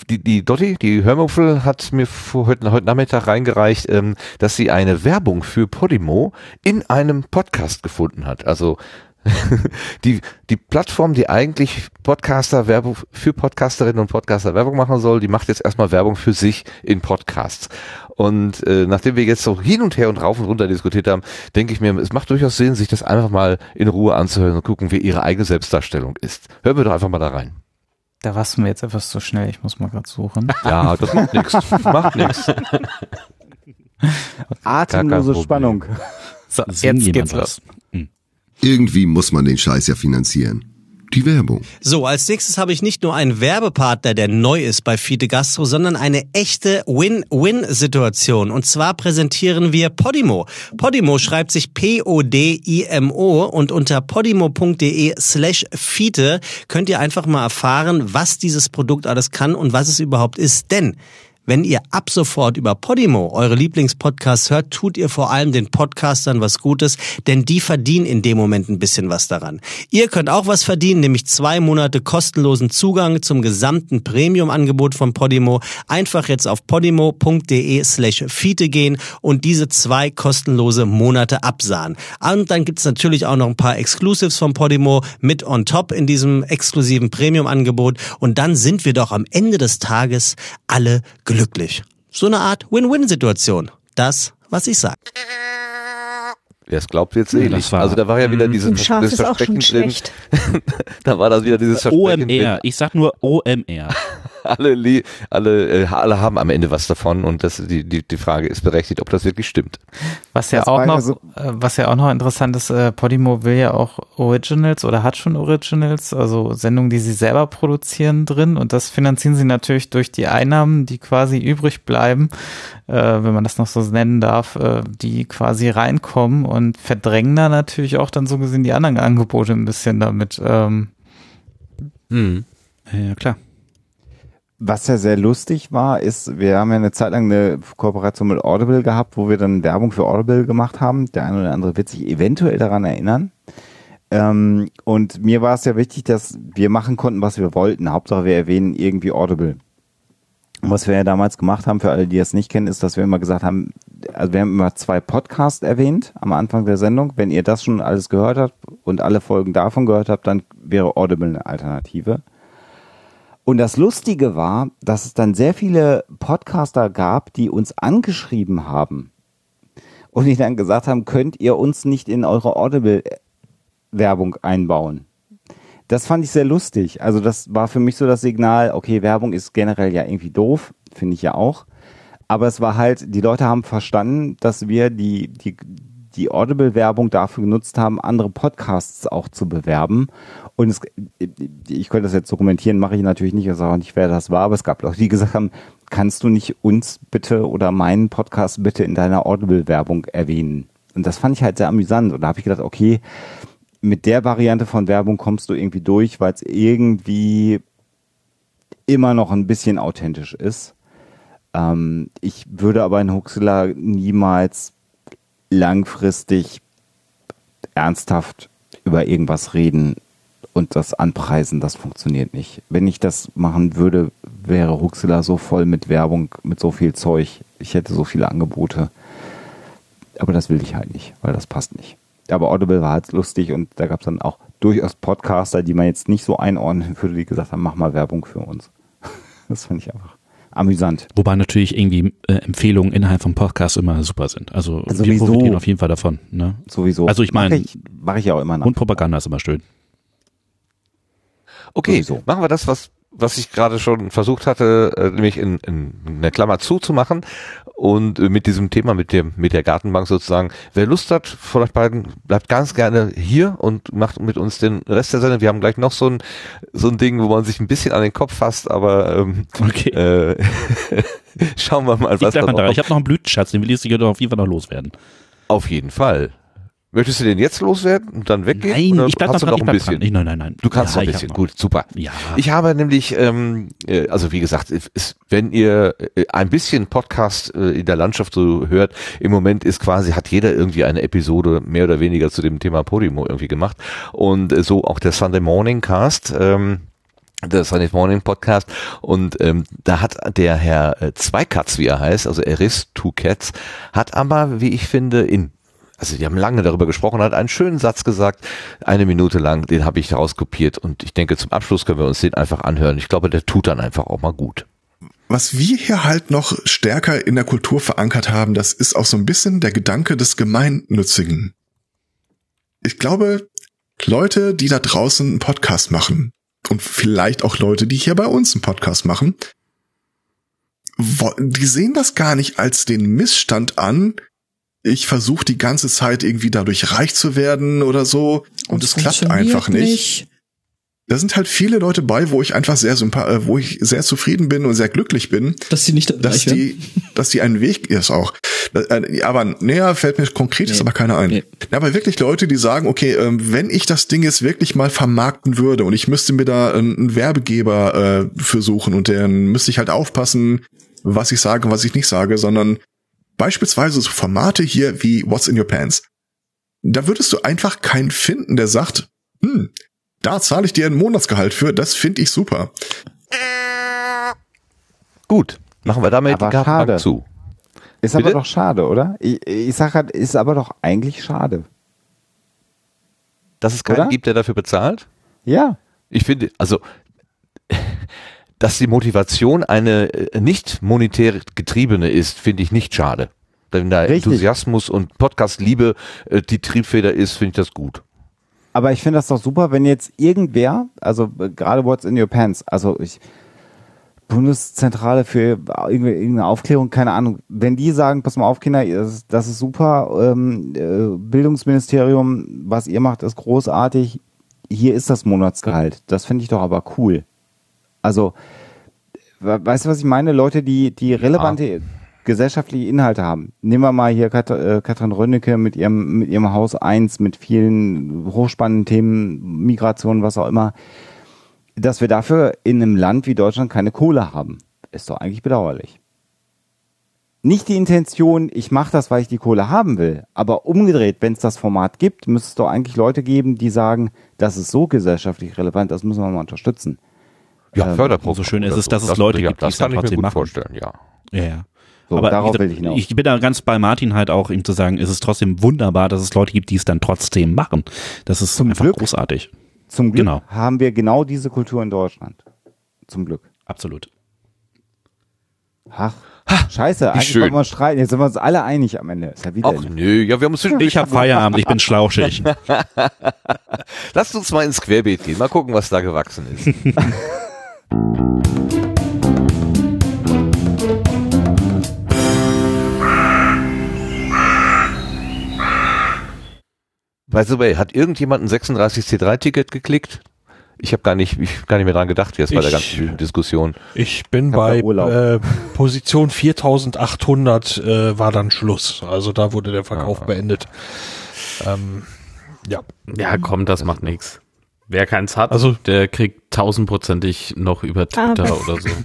die, die Dotti, die Hörmuffel, hat mir vor, heute, heute Nachmittag reingereicht, ähm, dass sie eine Werbung für Podimo in einem Podcast gefunden hat. Also die, die Plattform, die eigentlich Podcaster Werbung für Podcasterinnen und Podcaster Werbung machen soll, die macht jetzt erstmal Werbung für sich in Podcasts. Und äh, nachdem wir jetzt so hin und her und rauf und runter diskutiert haben, denke ich mir, es macht durchaus Sinn, sich das einfach mal in Ruhe anzuhören und gucken, wie ihre eigene Selbstdarstellung ist. Hören wir doch einfach mal da rein. Da warst du mir jetzt etwas zu schnell, ich muss mal gerade suchen. Ja, das macht nichts. Macht nichts. Atemlose. Spannung. So, jetzt geht's was. los. Irgendwie muss man den Scheiß ja finanzieren. Die Werbung. So, als nächstes habe ich nicht nur einen Werbepartner, der neu ist bei Fide Gastro, sondern eine echte Win-Win-Situation. Und zwar präsentieren wir Podimo. Podimo schreibt sich P-O-D-I-M-O und unter podimo.de slash Fiete könnt ihr einfach mal erfahren, was dieses Produkt alles kann und was es überhaupt ist. Denn wenn ihr ab sofort über Podimo eure Lieblingspodcasts hört, tut ihr vor allem den Podcastern was Gutes, denn die verdienen in dem Moment ein bisschen was daran. Ihr könnt auch was verdienen, nämlich zwei Monate kostenlosen Zugang zum gesamten Premium-Angebot von Podimo. Einfach jetzt auf podimo.de slash Fiete gehen und diese zwei kostenlose Monate absahen. Und dann gibt's natürlich auch noch ein paar Exclusives von Podimo mit on top in diesem exklusiven Premium-Angebot. Und dann sind wir doch am Ende des Tages alle. So eine Art Win-Win-Situation. Das, was ich sag. Wer es glaubt, wird selig. das war- also da war ja wieder dieses Schaf dieses ist auch schon schlecht. da war das wieder dieses Versprechen drin. OMR. Ich sag nur OMR. Alle, alle, äh, alle haben am Ende was davon und das, die, die, die Frage ist berechtigt, ob das wirklich stimmt. Was ja Das auch noch, also- äh, was ja auch noch interessant ist, äh, Podimo will ja auch Originals oder hat schon Originals, also Sendungen, die sie selber produzieren drin und das finanzieren sie natürlich durch die Einnahmen, die quasi übrig bleiben, äh, wenn man das noch so nennen darf, äh, die quasi reinkommen und verdrängen da natürlich auch dann so gesehen die anderen Angebote ein bisschen damit. Ähm, Hm. Ja, klar. Was ja sehr lustig war, ist, wir haben ja eine Zeit lang eine Kooperation mit Audible gehabt, wo wir dann Werbung für Audible gemacht haben. Der eine oder andere wird sich eventuell daran erinnern. Ähm, und mir war es ja wichtig, dass wir machen konnten, was wir wollten. Hauptsache, wir erwähnen irgendwie Audible. Was wir ja damals gemacht haben, für alle, die es nicht kennen, ist, dass wir immer gesagt haben, also wir haben immer zwei Podcasts erwähnt am Anfang der Sendung. Wenn ihr das schon alles gehört habt und alle Folgen davon gehört habt, dann wäre Audible eine Alternative. Und das Lustige war, dass es dann sehr viele Podcaster gab, die uns angeschrieben haben und die dann gesagt haben, könnt ihr uns nicht in eure Audible-Werbung einbauen? Das fand ich sehr lustig. Also das war für mich so das Signal, okay, Werbung ist generell ja irgendwie doof, finde ich ja auch. Aber es war halt, die Leute haben verstanden, dass wir die, die, die Audible-Werbung dafür genutzt haben, andere Podcasts auch zu bewerben. Und es, ich könnte das jetzt dokumentieren, mache ich natürlich nicht, ich sage auch nicht, wer das war, aber es gab Leute, die gesagt haben, kannst du nicht uns bitte oder meinen Podcast bitte in deiner Audible-Werbung erwähnen? Und das fand ich halt sehr amüsant. Und da habe ich gedacht, okay, mit der Variante von Werbung kommst du irgendwie durch, weil es irgendwie immer noch ein bisschen authentisch ist. Ähm, ich würde aber in Huxilla niemals langfristig ernsthaft über irgendwas reden und das anpreisen, das funktioniert nicht. Wenn ich das machen würde, wäre Huxilla so voll mit Werbung, mit so viel Zeug. Ich hätte so viele Angebote. Aber das will ich halt nicht, weil das passt nicht. Aber Audible war halt lustig und da gab es dann auch durchaus Podcaster, die man jetzt nicht so einordnen würde, die gesagt haben, mach mal Werbung für uns. Das fand ich einfach amüsant. Wobei natürlich irgendwie äh, Empfehlungen innerhalb vom Podcast immer super sind. Also wir Sowieso. profitieren auf jeden Fall davon. Ne? Sowieso. Also ich meine, Mach ich, mach ich ja auch immer noch. und Propaganda ist immer schön. Okay, Sowieso. machen wir das, was was ich gerade schon versucht hatte, äh, nämlich in, in eine Klammer zuzumachen und mit diesem Thema, mit dem mit der Gartenbank sozusagen. Wer Lust hat von euch beiden, bleibt ganz gerne hier und macht mit uns den Rest der Sendung. Wir haben gleich noch so ein so ein Ding, wo man sich ein bisschen an den Kopf fasst, aber ähm, Okay. äh, schauen wir mal, Ich was da Ich habe noch einen Blütenschatz, den will ich sicher doch auf jeden Fall noch loswerden. Auf jeden Fall. Möchtest du den jetzt loswerden und dann weggehen? Nein, ich bleib hast noch du noch ein bisschen? Ich- nein, nein, nein. Du kannst Ja, noch ein bisschen. Gut, super. Ja. Ich habe nämlich, ähm, äh, also wie gesagt, ist, wenn ihr äh, ein bisschen Podcast äh, in der Landschaft so hört, im Moment ist quasi, hat jeder irgendwie eine Episode mehr oder weniger zu dem Thema Podimo irgendwie gemacht. Und äh, so auch der Sunday Morning Cast. Ähm, der Sunday Morning Podcast und ähm, da hat der Herr äh, Zweikatz, wie er heißt, also Eris Two Cats, hat aber, wie ich finde, in also die haben lange darüber gesprochen, hat einen schönen Satz gesagt, eine Minute lang, den habe ich daraus kopiert und ich denke, zum Abschluss können wir uns den einfach anhören. Ich glaube, der tut dann einfach auch mal gut. Was wir hier halt noch stärker in der Kultur verankert haben, das ist auch so ein bisschen der Gedanke des Gemeinnützigen. Ich glaube, Leute, die da draußen einen Podcast machen und vielleicht auch Leute, die hier bei uns einen Podcast machen, die sehen das gar nicht als den Missstand an. Ich versuche die ganze Zeit irgendwie dadurch reich zu werden oder so und es klappt einfach nicht. Da sind halt viele Leute bei, wo ich einfach sehr sympa äh, wo ich sehr zufrieden bin und sehr glücklich bin. Dass sie nicht dass die, dass die einen Weg ist auch. Äh, Aber näher fällt mir konkret ist aber keiner ein. Ja, aber wirklich Leute, die sagen, okay, ähm, wenn ich das Ding jetzt wirklich mal vermarkten würde und ich müsste mir da einen einen Werbegeber äh, für suchen und dann müsste ich halt aufpassen, was ich sage, was ich nicht sage, sondern beispielsweise so Formate hier wie What's in Your Pants. Da würdest du einfach keinen finden, der sagt, hm, da zahle ich dir ein Monatsgehalt für, das finde ich super. Gut, machen wir damit Aber die Gartenbank schade. zu. Ist Bitte? aber doch schade, oder? Ich, ich sag halt, ist aber doch eigentlich schade. Dass es keinen Oder? gibt, der dafür bezahlt? Ja. Ich finde, also, dass die Motivation eine äh, nicht monetär getriebene ist, finde ich nicht schade. Wenn da Richtig. Enthusiasmus und Podcast-Liebe äh, die Triebfeder ist, finde ich das gut. Aber ich finde das doch super, wenn jetzt irgendwer, also äh, gerade What's in Your Pants, also ich, Bundeszentrale für irgendeine Aufklärung, keine Ahnung, wenn die sagen, pass mal auf, Kinder, das ist, super, ähm, äh, Bildungsministerium, was ihr macht, ist großartig, hier ist das Monatsgehalt. Das finde ich doch aber cool. Also, we- weißt du, was ich meine? Leute, die, die relevante gesellschaftliche Inhalte haben. Nehmen wir mal hier Kat äh, Katrin Rönnecke mit ihrem, mit ihrem Haus 1, mit vielen hochspannenden Themen, Migration, was auch immer. Dass wir dafür in einem Land wie Deutschland keine Kohle haben, ist doch eigentlich bedauerlich. Nicht die Intention, ich mache das, weil ich die Kohle haben will, aber umgedreht, wenn es das Format gibt, müsste es doch eigentlich Leute geben, die sagen, das ist so gesellschaftlich relevant, das müssen wir mal unterstützen. Ja, Ähm, Förderprogramm. So schön ist es, dass es Das- Leute ja, gibt, die das es dann kann ich mir trotzdem gut machen. vorstellen, ja. Ja, ja. So, Aber darauf will ich hinaus. ich bin da ganz bei Martin halt auch, ihm zu sagen, es ist trotzdem wunderbar, dass es Leute gibt, die es dann trotzdem machen. Das ist einfach großartig. Zum Glück Genau. haben wir genau diese Kultur in Deutschland. zum Glück. Absolut. Ach, scheiße, eigentlich schön. wollen wir streiten. Jetzt sind wir uns alle einig am Ende. Ist ja wieder Ach nö, ja, wir haben uns Ich habe Feierabend, ich bin schlauchig. Lasst uns mal ins Querbeet gehen, mal gucken, was da gewachsen ist. By the way, hat irgendjemand ein 36C3-Ticket geklickt? Ich habe gar nicht, ich gar nicht mehr dran gedacht jetzt bei der Ich- ganzen Diskussion. Ich bin hab bei äh, Position 4800 äh, war dann Schluss. Also da wurde der Verkauf beendet. Ähm, ja. Ja, komm, das macht nichts. Wer keins hat, Also- der kriegt tausendprozentig noch über Twitter Aber- oder so.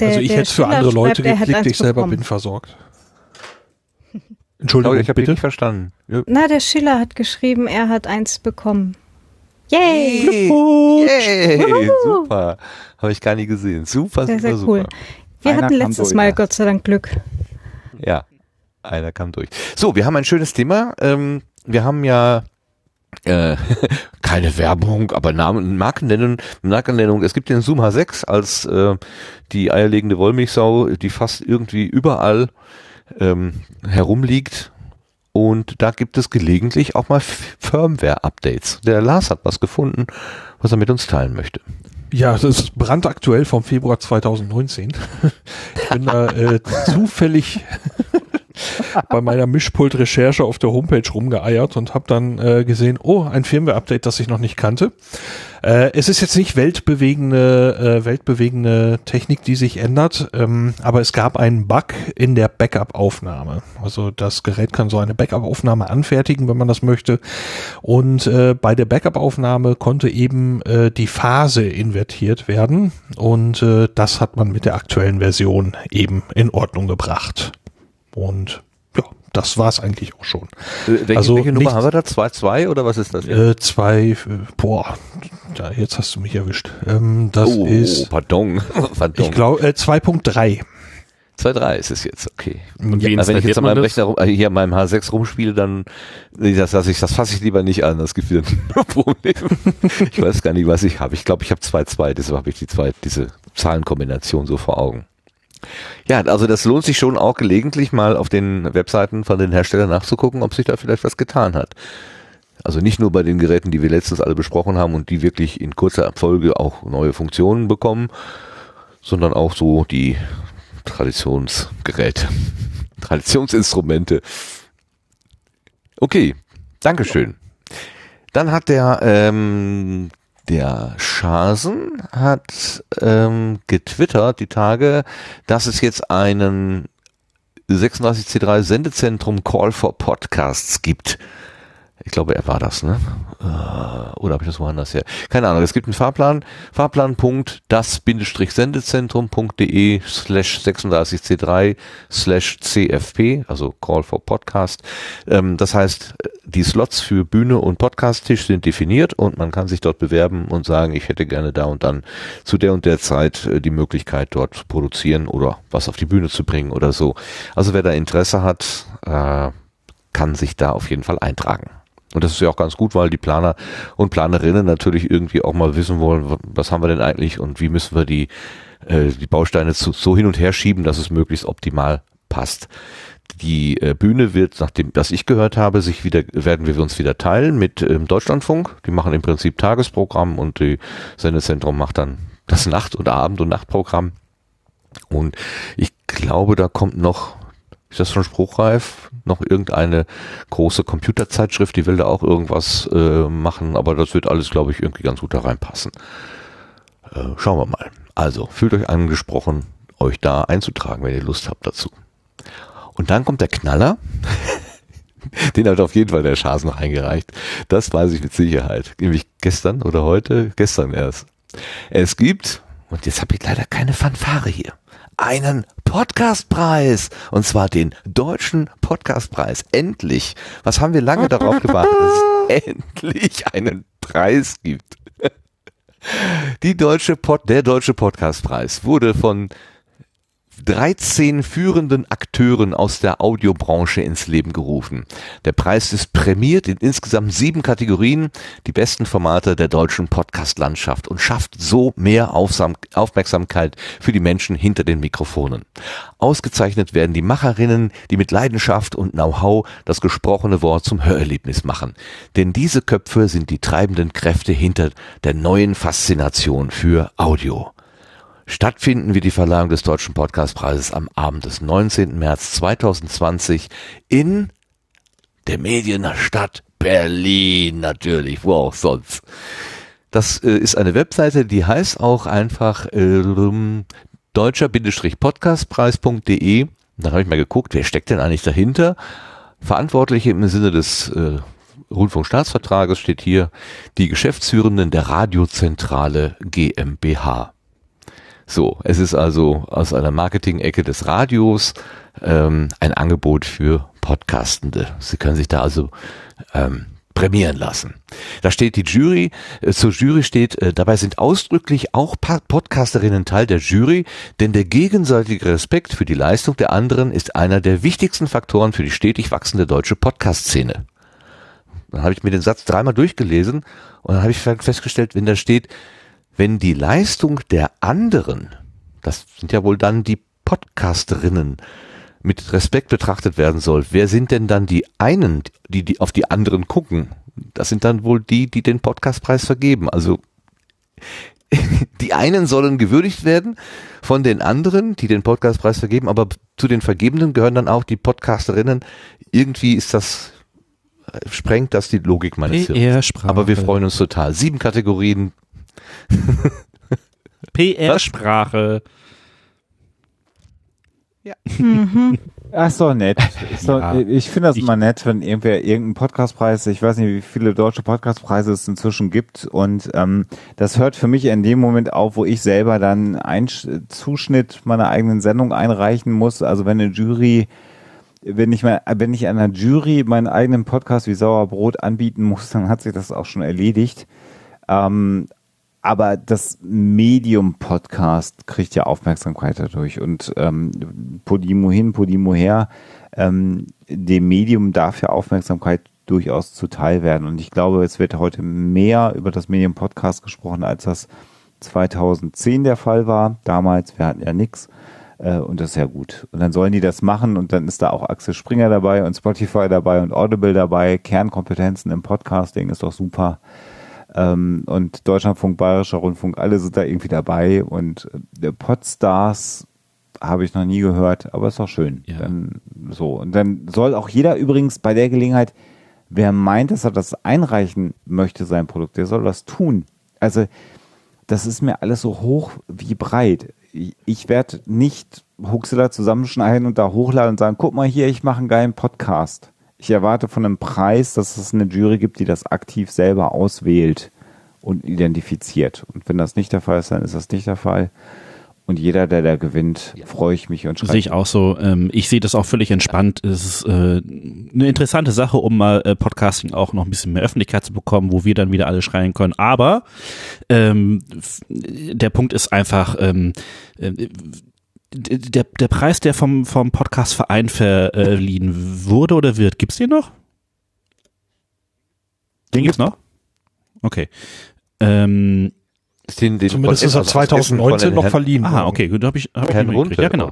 Der, also ich hätte für Schiller andere Leute schreibt, geklickt, ich selber bekommen. bin versorgt. Entschuldigung, ich habe dich nicht verstanden. Ja. Na, der Schiller hat geschrieben, er hat eins bekommen. Yay! Yay, super. Habe ich gar nicht gesehen. Super, Sehr, super, sehr super. cool. Wir Einer hatten letztes durch, Mal ja. Gott sei Dank Glück. Ja, einer kam durch. So, wir haben ein schönes Thema. Ähm, wir haben ja äh, keine Werbung, aber Namen, Markennennung, Markennennung. Es gibt den Zoom H6 als äh, die eierlegende Wollmilchsau, die fast irgendwie überall ähm, herumliegt. Und da gibt es gelegentlich auch mal Firmware-Updates. Der Lars hat was gefunden, was er mit uns teilen möchte. Ja, das ist brandaktuell vom Februar 2019. Ich bin da äh, zufällig bei meiner Mischpult-Recherche auf der Homepage rumgeeiert und habe dann äh, gesehen, oh, ein Firmware-Update, das ich noch nicht kannte. Äh, es ist jetzt nicht weltbewegende, äh, weltbewegende Technik, die sich ändert, ähm, aber es gab einen Bug in der Backup-Aufnahme. Also das Gerät kann so eine Backup-Aufnahme anfertigen, wenn man das möchte. Und äh, bei der Backup-Aufnahme konnte eben äh, die Phase invertiert werden und äh, das hat man mit der aktuellen Version eben in Ordnung gebracht. Und ja, das war's eigentlich auch schon. Äh, welche, Also welche Nummer nichts- haben wir da? 2.2 oder was ist das? Äh, zwei, äh, boah, ja, jetzt hast du mich erwischt. Ähm, das oh, ist, pardon. pardon. ich glaube, äh, 2.3. 2.3 ist es jetzt, okay. Und Also wenn ich jetzt an meinem? Rechner rum, äh, hier an meinem H6 rumspiele, dann nee, das, das, ich, das fasse ich lieber nicht an, das gibt wieder ein Problem. Ich weiß gar nicht, was ich habe. Ich glaube, ich habe 2.2, deshalb habe ich die zwei, diese Zahlenkombination so vor Augen. Ja, also das lohnt sich schon auch gelegentlich mal auf den Webseiten von den Herstellern nachzugucken, ob sich da vielleicht was getan hat. Also nicht nur bei den Geräten, die wir letztens alle besprochen haben und die wirklich in kurzer Folge auch neue Funktionen bekommen, sondern auch so die Traditionsgeräte, Traditionsinstrumente. Okay, Dankeschön. Dann hat der ähm, der Schasen hat ähm, getwittert die Tage, dass es jetzt einen 36C3 Sendezentrum Call for Podcasts gibt. Ich glaube, er war das, ne? Äh, Oder habe ich das woanders her? Keine Ahnung. Es gibt einen Fahrplan. Fahrplan.das-sendezentrum.de slash 36C3 slash CFP, also Call for Podcast. Ähm, das heißt, die Slots für Bühne und Podcast-Tisch sind definiert und man kann sich dort bewerben und sagen, ich hätte gerne da und dann zu der und der Zeit äh, die Möglichkeit, dort zu produzieren oder was auf die Bühne zu bringen oder so. Also wer da Interesse hat, äh, kann sich da auf jeden Fall eintragen. Und das ist ja auch ganz gut, weil die Planer und Planerinnen natürlich irgendwie auch mal wissen wollen, was haben wir denn eigentlich und wie müssen wir die, äh, die Bausteine zu, so hin und her schieben, dass es möglichst optimal passt. Die äh, Bühne wird, nachdem das ich gehört habe, sich wieder werden wir uns wieder teilen mit ähm, Deutschlandfunk. Die machen im Prinzip Tagesprogramm und die Sendezentrum macht dann das Nacht- und Abend- und Nachtprogramm. Und ich glaube, da kommt noch, ist das schon spruchreif, noch irgendeine große Computerzeitschrift, die will da auch irgendwas äh, machen, aber das wird alles, glaube ich, irgendwie ganz gut da reinpassen. Äh, schauen wir mal. Also, fühlt euch angesprochen, euch da einzutragen, wenn ihr Lust habt dazu. Und dann kommt der Knaller. Den hat auf jeden Fall der Schaas noch eingereicht. Das weiß ich mit Sicherheit. Nämlich gestern oder heute? Gestern erst. Es gibt, und jetzt habe ich leider keine Fanfare hier, einen Podcastpreis. Und zwar den deutschen Podcastpreis. Endlich. Was haben wir lange darauf gewartet, dass es endlich einen Preis gibt? Die deutsche Pod, der deutsche Podcastpreis wurde von 13 führenden Akteuren aus der Audiobranche ins Leben gerufen. Der Preis ist prämiert in insgesamt sieben Kategorien, die besten Formate der deutschen Podcast-Landschaft und schafft so mehr Aufmerksamkeit für die Menschen hinter den Mikrofonen. Ausgezeichnet werden die Macherinnen, die mit Leidenschaft und Know-how das gesprochene Wort zum Hörerlebnis machen. Denn diese Köpfe sind die treibenden Kräfte hinter der neuen Faszination für Audio. Stattfinden wird die Verleihung des Deutschen Podcastpreises am Abend des 19. März 2020 in der Medienstadt Berlin natürlich, wo auch sonst. Das äh, ist eine Webseite, die heißt auch einfach ähm, deutscher-podcastpreis.de. Da habe ich mal geguckt, wer steckt denn eigentlich dahinter? Verantwortliche im Sinne des äh, Rundfunkstaatsvertrages steht hier die Geschäftsführenden der Radiozentrale GmbH. So, es ist also aus einer Marketing-Ecke des Radios ähm, ein Angebot für Podcastende. Sie können sich da also ähm, prämieren lassen. Da steht die Jury, äh, zur Jury steht, äh, dabei sind ausdrücklich auch Podcasterinnen Teil der Jury, denn der gegenseitige Respekt für die Leistung der anderen ist einer der wichtigsten Faktoren für die stetig wachsende deutsche Podcast-Szene. Dann habe ich mir den Satz dreimal durchgelesen und dann habe ich festgestellt, wenn da steht, wenn die Leistung der anderen, das sind ja wohl dann die Podcasterinnen, mit Respekt betrachtet werden soll, wer sind denn dann die einen, die, die auf die anderen gucken? Das sind dann wohl die, die den Podcastpreis vergeben. Also die einen sollen gewürdigt werden von den anderen, die den Podcastpreis vergeben, aber zu den Vergebenen gehören dann auch die Podcasterinnen. Irgendwie ist das sprengt das die Logik meines Hirns. Aber wir freuen uns total. Sieben Kategorien. PR-Sprache. Ja. Mhm. Ach so, nett. So, ja. Ich finde das ich, immer nett, wenn irgendwer irgendeinen Podcastpreis, ich weiß nicht, wie viele deutsche Podcastpreise es inzwischen gibt und ähm, das hört für mich in dem Moment auf, wo ich selber dann einen Zuschnitt meiner eigenen Sendung einreichen muss. Also wenn eine Jury wenn ich mal, wenn ich einer Jury meinen eigenen Podcast wie Sauerbrot anbieten muss, dann hat sich das auch schon erledigt. Ähm, aber das Medium-Podcast kriegt ja Aufmerksamkeit dadurch und ähm, Podimo hin, Podimo her, ähm, dem Medium darf ja Aufmerksamkeit durchaus zuteil werden. Und ich glaube, es wird heute mehr über das Medium-Podcast gesprochen, als das 2010 der Fall war. Damals, wir hatten ja nichts. Äh, und das ist ja gut. Und dann sollen die das machen und dann ist da auch Axel Springer dabei und Spotify dabei und Audible dabei. Kernkompetenzen im Podcasting ist doch super. Ähm, und Deutschlandfunk, Bayerischer Rundfunk, alle sind da irgendwie dabei und der Podstars habe ich noch nie gehört, aber ist doch schön. Ja. Dann, so. Und dann soll auch jeder übrigens bei der Gelegenheit, wer meint, dass er das einreichen möchte, sein Produkt, der soll das tun. Also, das ist mir alles so hoch wie breit. Ich, ich werde nicht Huxela zusammenschneiden und da hochladen und sagen, guck mal hier, ich mache einen geilen Podcast. Ich erwarte von einem Preis, dass es eine Jury gibt, die das aktiv selber auswählt und identifiziert. Und wenn das nicht der Fall ist, dann ist das nicht der Fall. Und jeder, der da gewinnt, freue ich mich und schreibe. Sehe ich auch so. Ähm, ich sehe das auch völlig entspannt. Es ist äh, eine interessante Sache, um mal äh, Podcasting auch noch ein bisschen mehr Öffentlichkeit zu bekommen, wo wir dann wieder alle schreien können. Aber ähm, der Punkt ist einfach, ähm, äh, der, der Preis, der vom, vom Podcastverein verliehen wurde oder wird, gibt's den noch? Den gibt's noch? Okay. Ähm, den, den Zumindest ist er 2019 noch verliehen Ah, okay, gut, da habe ich, hab ich Runte, Ja, genau.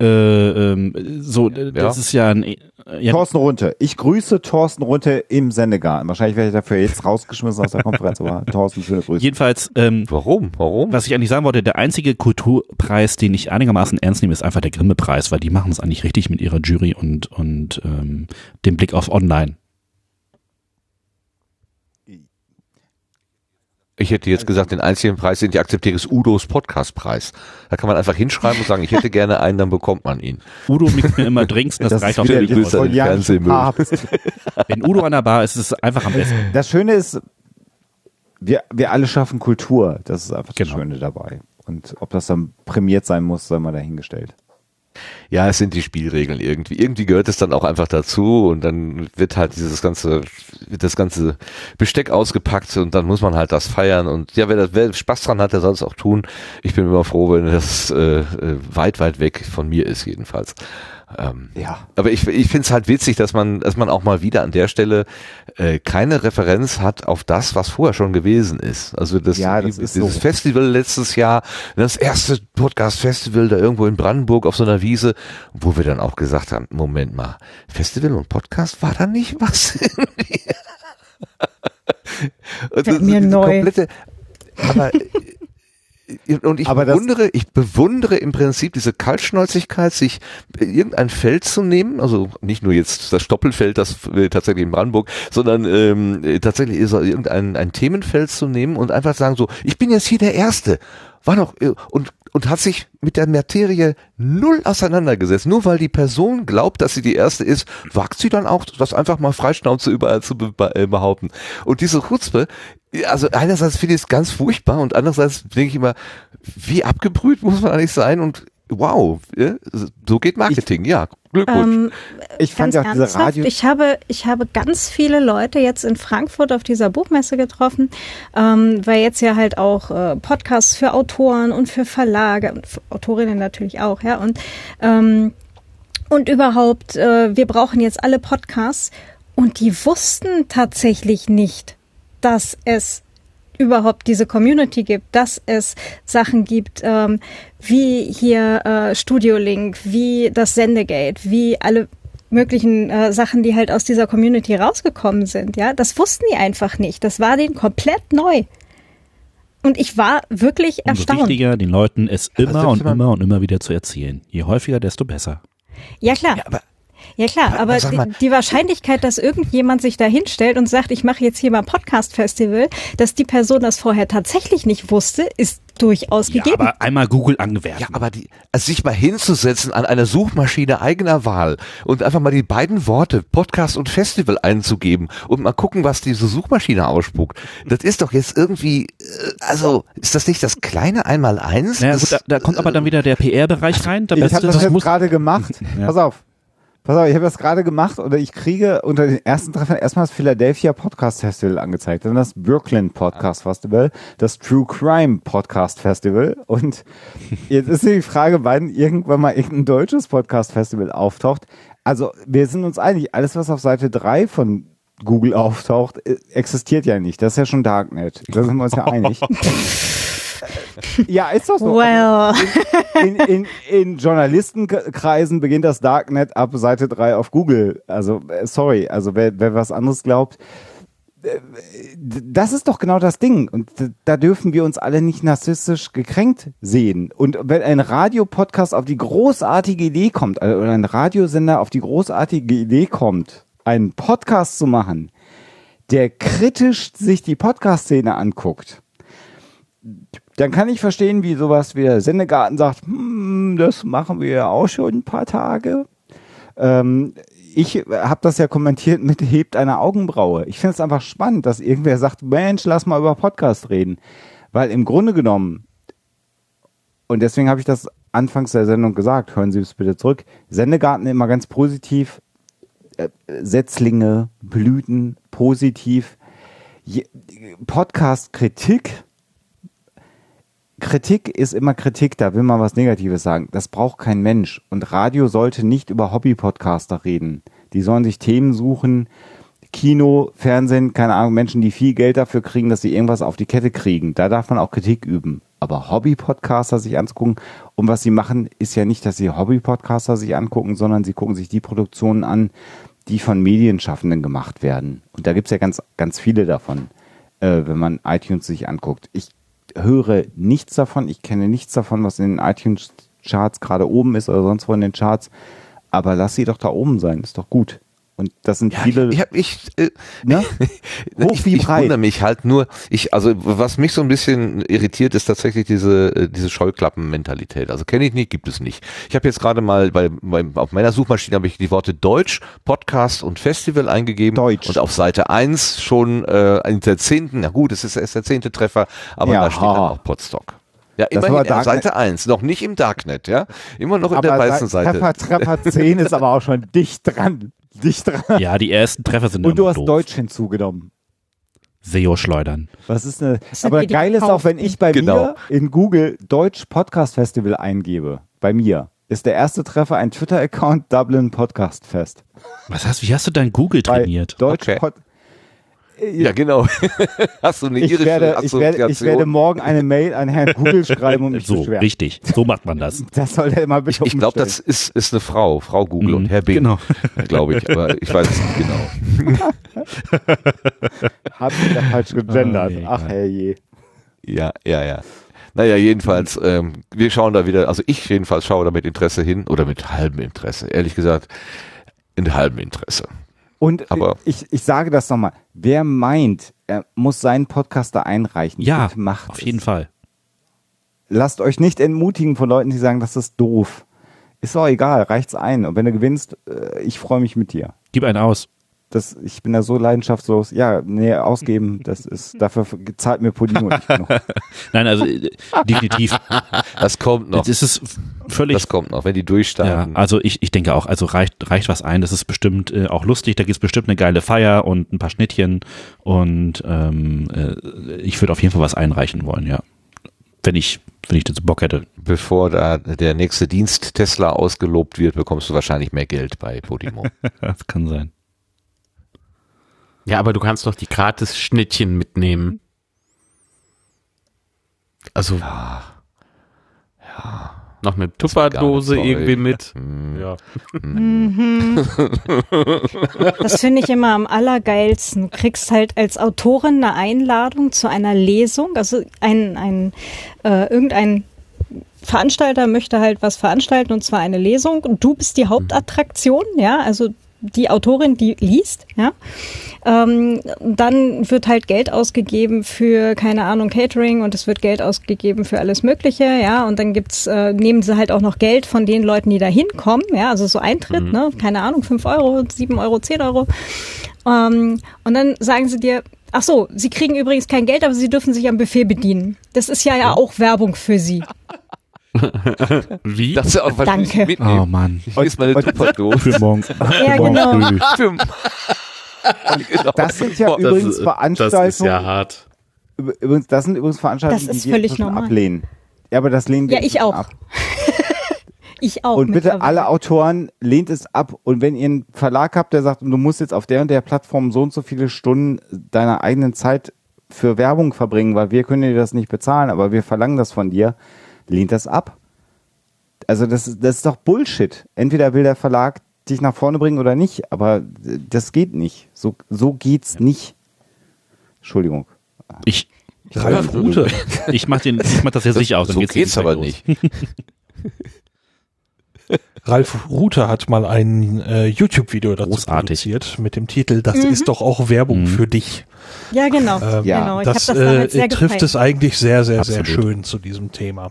Äh, ähm, so, das ja. ist ja ein ja. Thorsten Runte. Ich grüße Thorsten Runte im Sendegarten. Wahrscheinlich werde ich dafür jetzt rausgeschmissen aus der Konferenz, aber Thorsten, schöne Grüße. Jedenfalls, ähm, warum? Warum? Was ich eigentlich sagen wollte, der einzige Kulturpreis, den ich einigermaßen ernst nehme, ist einfach der Grimme-Preis, weil die machen es eigentlich richtig mit ihrer Jury und, und ähm, dem Blick auf Online. Ich hätte jetzt gesagt, den einzigen Preis, den ich akzeptiere, ist Udos Podcastpreis. Da kann man einfach hinschreiben und sagen, ich hätte gerne einen, dann bekommt man ihn. Udo mixt mir immer Drinks, das, das reicht auch für die Wenn Udo an der Bar ist, ist es einfach am besten. Das Schöne ist, wir, wir alle schaffen Kultur. Das ist einfach genau. das Schöne dabei. Und ob das dann prämiert sein muss, sei mal dahingestellt. Ja, es sind die Spielregeln irgendwie. Irgendwie gehört es dann auch einfach dazu und dann wird halt dieses ganze, wird das ganze Besteck ausgepackt und dann muss man halt das feiern und ja, wer, das, wer Spaß dran hat, der soll es auch tun. Ich bin immer froh, wenn das äh, äh, weit, weit weg von mir ist jedenfalls. Ähm, Ja. aber ich, ich finde es halt witzig, dass man, dass man auch mal wieder an der Stelle äh, keine Referenz hat auf das, was vorher schon gewesen ist. Also das, Ja, das dieses so. Festival letztes Jahr, das erste Podcast-Festival da irgendwo in Brandenburg auf so einer Wiese, wo wir dann auch gesagt haben, Moment mal, Festival und Podcast war da nicht was? Und das- mir diese neu. komplette- aber und ich Aber bewundere, ich bewundere im Prinzip diese Kaltschnäuzigkeit, sich irgendein Feld zu nehmen, also nicht nur jetzt das Stoppelfeld, das äh, tatsächlich in Brandenburg, sondern ähm, äh, tatsächlich ist irgendein ein Themenfeld zu nehmen und einfach sagen so, ich bin jetzt hier der Erste, war noch äh, und und hat sich mit der Materie null auseinandergesetzt. Nur weil die Person glaubt, dass sie die Erste ist, wagt sie dann auch, das einfach mal freischnauze überall zu be be- behaupten. Und diese Chutzpe, also einerseits finde ich es ganz furchtbar und andererseits denke ich immer, wie abgebrüht muss man eigentlich sein und wow, ja, so geht Marketing, ja, Glückwunsch. Ähm, Ich fand ganz ja auch diese Radio. ich habe, ich habe ganz viele Leute jetzt in Frankfurt auf dieser Buchmesse getroffen, ähm, weil jetzt ja halt auch äh, Podcasts für Autoren und für Verlage und für Autorinnen natürlich auch, ja und ähm, und überhaupt, äh, wir brauchen jetzt alle Podcasts und die wussten tatsächlich nicht, dass es überhaupt diese Community gibt, dass es Sachen gibt, ähm, wie hier äh, Studio Link, wie das Sendegate, wie alle möglichen äh, Sachen, die halt aus dieser Community rausgekommen sind. Ja, das wussten die einfach nicht. Das war denen komplett neu. Und ich war wirklich Umso erstaunt. wichtiger, den Leuten es immer und immer und immer wieder zu erzählen. Je häufiger, desto besser. Ja klar. aber Ja klar, Aber die, die Wahrscheinlichkeit, dass irgendjemand sich da hinstellt und sagt, ich mache jetzt hier mal Podcast-Festival, dass die Person das vorher tatsächlich nicht wusste, ist durchaus Ja, gegeben. aber einmal Google angewerfen. Ja, aber die, also sich mal hinzusetzen an einer Suchmaschine eigener Wahl und einfach mal die beiden Worte Podcast und Festival einzugeben und mal gucken, was diese Suchmaschine ausspuckt. Das ist doch jetzt irgendwie, äh, also ist das nicht das kleine Einmaleins? naja, Das- gut, da, da kommt aber dann wieder der PR-Bereich rein. Da Ich habe das, jetzt muss- gerade gemacht. Ja. Pass auf. Pass auf, ich habe das gerade gemacht oder ich kriege unter den ersten Treffern erstmal das Philadelphia Podcast Festival angezeigt, dann das Brooklyn Podcast Festival, das True Crime Podcast Festival und jetzt ist die Frage, wann irgendwann mal irgendein deutsches Podcast Festival auftaucht. Also wir sind uns einig, alles was auf Seite 3 von Google auftaucht, äh, existiert ja nicht. Das ist ja schon Darknet. Da sind wir uns ja einig. ja, ist doch so. well, in, in, in Journalistenkreisen beginnt das Darknet ab Seite 3 auf Google. Also, äh, sorry, also wer, wer was anderes glaubt, äh, das ist doch genau das Ding. Und da dürfen wir uns alle nicht narzisstisch gekränkt sehen. Und wenn ein Radiopodcast auf die großartige Idee kommt, also oder ein Radiosender auf die großartige Idee kommt, einen Podcast zu machen, der kritisch sich die Podcast-Szene anguckt, dann kann ich verstehen, wie sowas wie der Sendegarten sagt, hm, das machen wir ja auch schon ein paar Tage. Ähm, ich habe das ja kommentiert mit hebt eine Augenbraue. Ich finde es einfach spannend, dass irgendwer sagt, Mensch, lass mal über Podcast reden. Weil im Grunde genommen, und deswegen habe ich das anfangs der Sendung gesagt, hören Sie es bitte zurück, Sendegarten immer ganz positiv, äh, Setzlinge, Blüten, positiv. Podcast-Kritik Kritik ist immer Kritik, da will man was Negatives sagen. Das braucht kein Mensch. Und Radio sollte nicht über Hobby-Podcaster reden. Die sollen sich Themen suchen, Kino, Fernsehen, keine Ahnung, Menschen, die viel Geld dafür kriegen, dass sie irgendwas auf die Kette kriegen. Da darf man auch Kritik üben. Aber Hobby-Podcaster sich anzugucken und was sie machen, ist ja nicht, dass sie Hobby-Podcaster sich angucken, sondern sie gucken sich die Produktionen an, die von Medienschaffenden gemacht werden. Und da gibt's ja ganz, ganz viele davon, äh, wenn man iTunes sich anguckt. Ich höre nichts davon, ich kenne nichts davon, was in den iTunes-Charts gerade oben ist oder sonst wo in den Charts. Aber lass sie doch da oben sein, ist doch gut. Und das sind viele. Ich, ich, äh, ne? Hoch ich, wie ich breit. wundere mich halt nur, ich, also was mich so ein bisschen irritiert, ist tatsächlich diese, äh, diese Scheuklappen-Mentalität. Also kenne ich nicht, gibt es nicht. Ich habe jetzt gerade mal bei, bei auf meiner Suchmaschine habe ich die Worte Deutsch, Podcast und Festival eingegeben. Deutsch. Und auf Seite 1 schon äh, in der zehnten, na gut, es ist erst der zehnte Treffer, aber Ja. da steht dann auch Podstock. Ja, Das immerhin war Darknet. Seite 1 noch nicht im Darknet, ja? Immer noch in Aber der weißen Treffer, Seite. Treffer 10 ist aber auch schon dicht dran. Dicht dran. Ja, die ersten Treffer sind Und du hast doof. Deutsch hinzugenommen. SEO schleudern. Was ist eine, aber geil ist auch, wenn ich bei Genau. mir in Google Deutsch Podcast Festival eingebe. Bei mir ist der erste Treffer ein Twitter-Account Dublin Podcast Fest. Was hast, wie hast du dein Google Bei trainiert? Deutsch Okay. Pod Ja, genau. Hast du eine ich irische werde, ich, werde, ich werde morgen eine Mail an Herrn Google schreiben und mich So, beschweren. richtig. So macht man das. Das soll er mal bitte Ich glaube, umstellen. das ist, ist eine Frau, Frau Google Mhm, und Herr Bing, genau. glaube ich, aber ich weiß es nicht genau. Hab ich da falsch gegendert. Oh, Ach herrje. Ja, ja, ja. Naja, jedenfalls, ähm, wir schauen da wieder, also ich jedenfalls schaue da mit Interesse hin oder mit halbem Interesse, ehrlich gesagt, in halbem Interesse. Und Aber- ich, ich sage das nochmal. Wer meint, er muss seinen Podcast da einreichen, Ja, macht auf es. jeden Fall. Lasst euch nicht entmutigen von Leuten, die sagen, das ist doof. Ist doch egal, reicht's ein. Und wenn du gewinnst, äh, ich freue mich mit dir. Gib einen aus. Das, ich bin da so leidenschaftslos. Ja, nee, ausgeben, das ist, dafür zahlt mir Podimo nicht genug. Nein, also äh, definitiv. Das kommt noch. Das ist es völlig. Das kommt noch, wenn die ja, durchstarten. also ich, ich denke auch, also reicht, reicht was ein. Das ist bestimmt äh, auch lustig. Da gibt's bestimmt eine geile Feier und ein paar Schnittchen. Und ähm, äh, ich würde auf jeden Fall was einreichen wollen, ja. Wenn ich, wenn ich dazu Bock hätte. Bevor da der nächste Dienst Tesla ausgelobt wird, bekommst du wahrscheinlich mehr Geld bei Podimo. das kann sein. Ja, aber du kannst doch die gratis Schnittchen mitnehmen. Also. Ja. Noch eine Tupperdose irgendwie mit. Hm. Ja. Mhm. Das finde ich immer am allergeilsten. Du kriegst halt als Autorin eine Einladung zu einer Lesung. Also ein, ein äh, irgendein Veranstalter möchte halt was veranstalten und zwar eine Lesung und du bist die Hauptattraktion, ja, also die Autorin, die liest, ja. Ähm, dann wird halt Geld ausgegeben für, keine Ahnung, Catering und es wird Geld ausgegeben für alles Mögliche, ja. Und dann gibt's, äh, nehmen sie halt auch noch Geld von den Leuten, die da hinkommen, ja, also so Eintritt, ne, keine Ahnung, fünf Euro, sieben Euro, zehn Euro. Ähm, und dann sagen sie dir, ach so, sie kriegen übrigens kein Geld, aber sie dürfen sich am Buffet bedienen. Das ist ja, ja auch Werbung für sie. Wie? Das ist auch was Danke. mitnehmen. Oh Mann. Ich lese meine Tupperdose. Für morgen. Ja, für morgen genau. Für- Genau. Das sind ja Boah, Das übrigens ist- Veranstaltungen. Das ist ja hart. Üb- Übrigens, das sind übrigens Veranstaltungen, Das ist die wir völlig inzwischen normal. ablehnen. Ja, aber das lehnen wir Ja, ich auch. ab. Ich auch. Und bitte alle Autoren lehnt es ab. Und wenn ihr einen Verlag habt, der sagt, du musst jetzt auf der und der Plattform so und so viele Stunden deiner eigenen Zeit für Werbung verbringen, weil wir können dir das nicht bezahlen, aber wir verlangen das von dir, lehnt das ab. Also das, ist- das ist doch Bullshit. Entweder will der Verlag dich nach vorne bringen oder nicht, aber das geht nicht. So, so geht's nicht. Entschuldigung. Ich, Ralf Rute. Ich mach den, ich mach das jetzt nicht aus. dann so geht's geht's aber los. nicht. Ralf Rute hat mal ein äh, YouTube-Video dazu Großartig. produziert mit dem Titel Das Mhm. ist doch auch Werbung Mhm. für dich. Ja, genau. Ähm, Ja, genau. Ich das das äh, sehr trifft gefeiert. es eigentlich sehr, sehr, sehr Absolut. schön zu diesem Thema.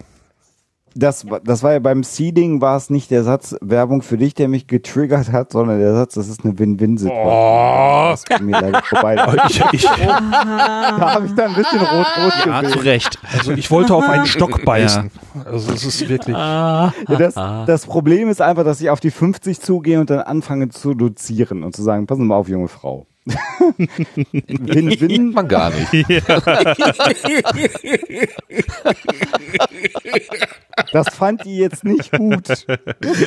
Das, war- das war ja beim Seeding war es nicht der Satz Werbung für dich, der mich getriggert hat, sondern der Satz, das ist eine Win-Win-Situation. Das ist mir leider vorbei. Ich, ich, da habe ich dann ein bisschen rot-rot Ja, zu. Recht. also ich wollte auf einen Stock beißen. Also es ist wirklich. Ja, das, das Problem ist einfach, dass ich auf die 50 zugehe und dann anfange zu dozieren und zu sagen, passen Sie mal auf, junge Frau. Win-Win. Man gar nicht. Das fand die jetzt nicht gut. Das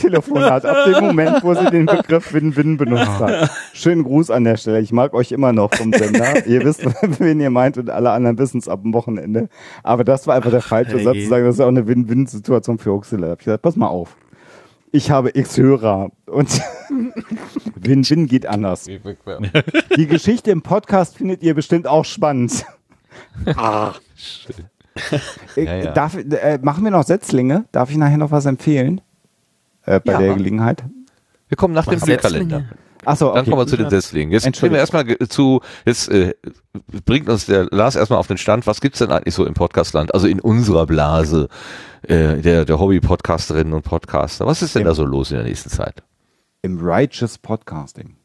Telefonat ab dem Moment, wo sie den Begriff Win-Win benutzt hat. Schönen Gruß an der Stelle. Ich mag euch immer noch vom Sender. ihr wisst, wen ihr meint und alle anderen wissen es ab dem Wochenende. Aber das war einfach der falsche Satz zu sagen, das ist auch eine Win-Win-Situation für Huxilla. Ich gesagt, pass mal auf. Ich habe X Hörer und Win-Win geht anders. Die Geschichte im Podcast findet ihr bestimmt auch spannend. Ah. Äh, Ja, ja. Darf, äh, machen wir noch Setzlinge? Darf ich nachher noch was empfehlen? Äh, bei Ja. der Gelegenheit? Wir kommen nach dem Kalender. Achso, Dann okay. kommen wir zu den Setzlingen. Jetzt gehen wir erstmal zu, jetzt äh, bringt uns der Lars erstmal auf den Stand, was gibt's denn eigentlich so im Podcastland, also in unserer Blase äh, der, der Hobby-Podcasterinnen und Podcaster. Was ist denn da so los in der nächsten Zeit? Im Righteous Podcasting.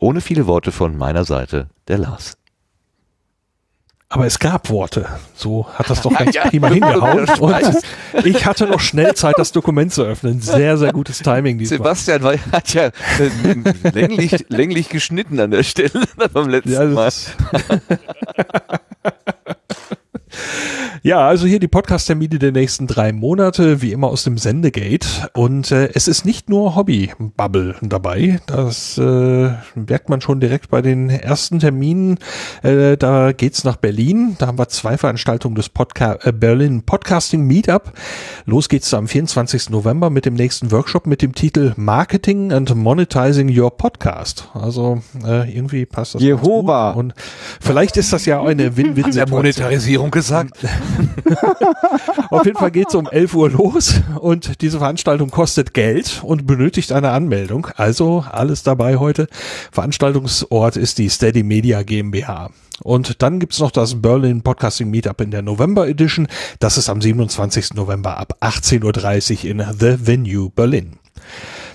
ohne viele Worte von meiner Seite, der Lars. Aber es gab Worte. So hat das doch ganz Ja, prima ja. hingehauen. Und ich hatte noch schnell Zeit, das Dokument zu öffnen. Sehr, sehr gutes Timing diesmal. Sebastian war, hat ja äh, länglich, länglich geschnitten an der Stelle beim letzten Ja, Mal. Ja, also hier die Podcast-Termine der nächsten drei Monate, wie immer aus dem Sendegate. Und äh, es ist nicht nur Hobby-Bubble dabei. Das äh, merkt man schon direkt bei den ersten Terminen. Äh, da geht's nach Berlin. Da haben wir zwei Veranstaltungen des Podca äh, Berlin Podcasting Meetup. Los geht's da am 24. November mit dem nächsten Workshop mit dem Titel Marketing and Monetizing Your Podcast. Also äh, irgendwie passt das. Jehova. Und vielleicht ist das ja eine Win-Win-Situation. Monetarisierung gesagt. Auf jeden Fall geht's um 11 Uhr los und diese Veranstaltung kostet Geld und benötigt eine Anmeldung. Also alles dabei heute. Veranstaltungsort ist die Steady Media GmbH. Und dann gibt's noch das Berlin Podcasting Meetup in der November Edition. Das ist am 27. November ab 18.30 Uhr in The Venue Berlin.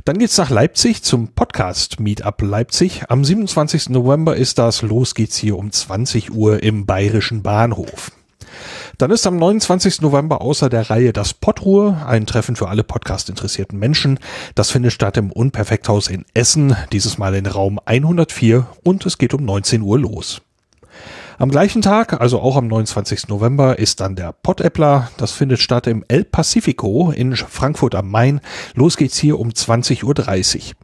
Dann geht's nach Leipzig zum Podcast Meetup Leipzig. Am 27. November ist das. Los geht's hier um 20 Uhr im Bayerischen Bahnhof. Dann ist am 29. November außer der Reihe das Podruhe, ein Treffen für alle Podcast-interessierten Menschen. Das findet statt im Unperfekthaus in Essen, dieses Mal in Raum 104 und es geht um 19 Uhr los. Am gleichen Tag, also auch am 29. November, ist dann der Podappler. Das findet statt im El Pacifico in Frankfurt am Main. Los geht's hier um 20.30 Uhr.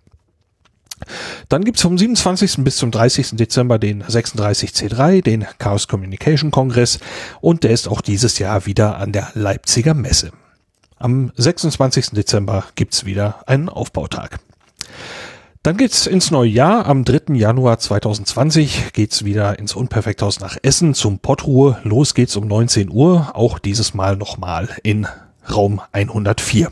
Dann gibt's vom 27. bis zum 30. Dezember den 36C3, den Chaos Communication Kongress und der ist auch dieses Jahr wieder an der Leipziger Messe. Am 26. Dezember gibt's wieder einen Aufbautag. Dann geht's ins neue Jahr. Am 3. Januar 2020 geht's wieder ins Unperfekthaus nach Essen zum Pottruhe. Los geht's um 19 Uhr, auch dieses Mal nochmal in Raum 104.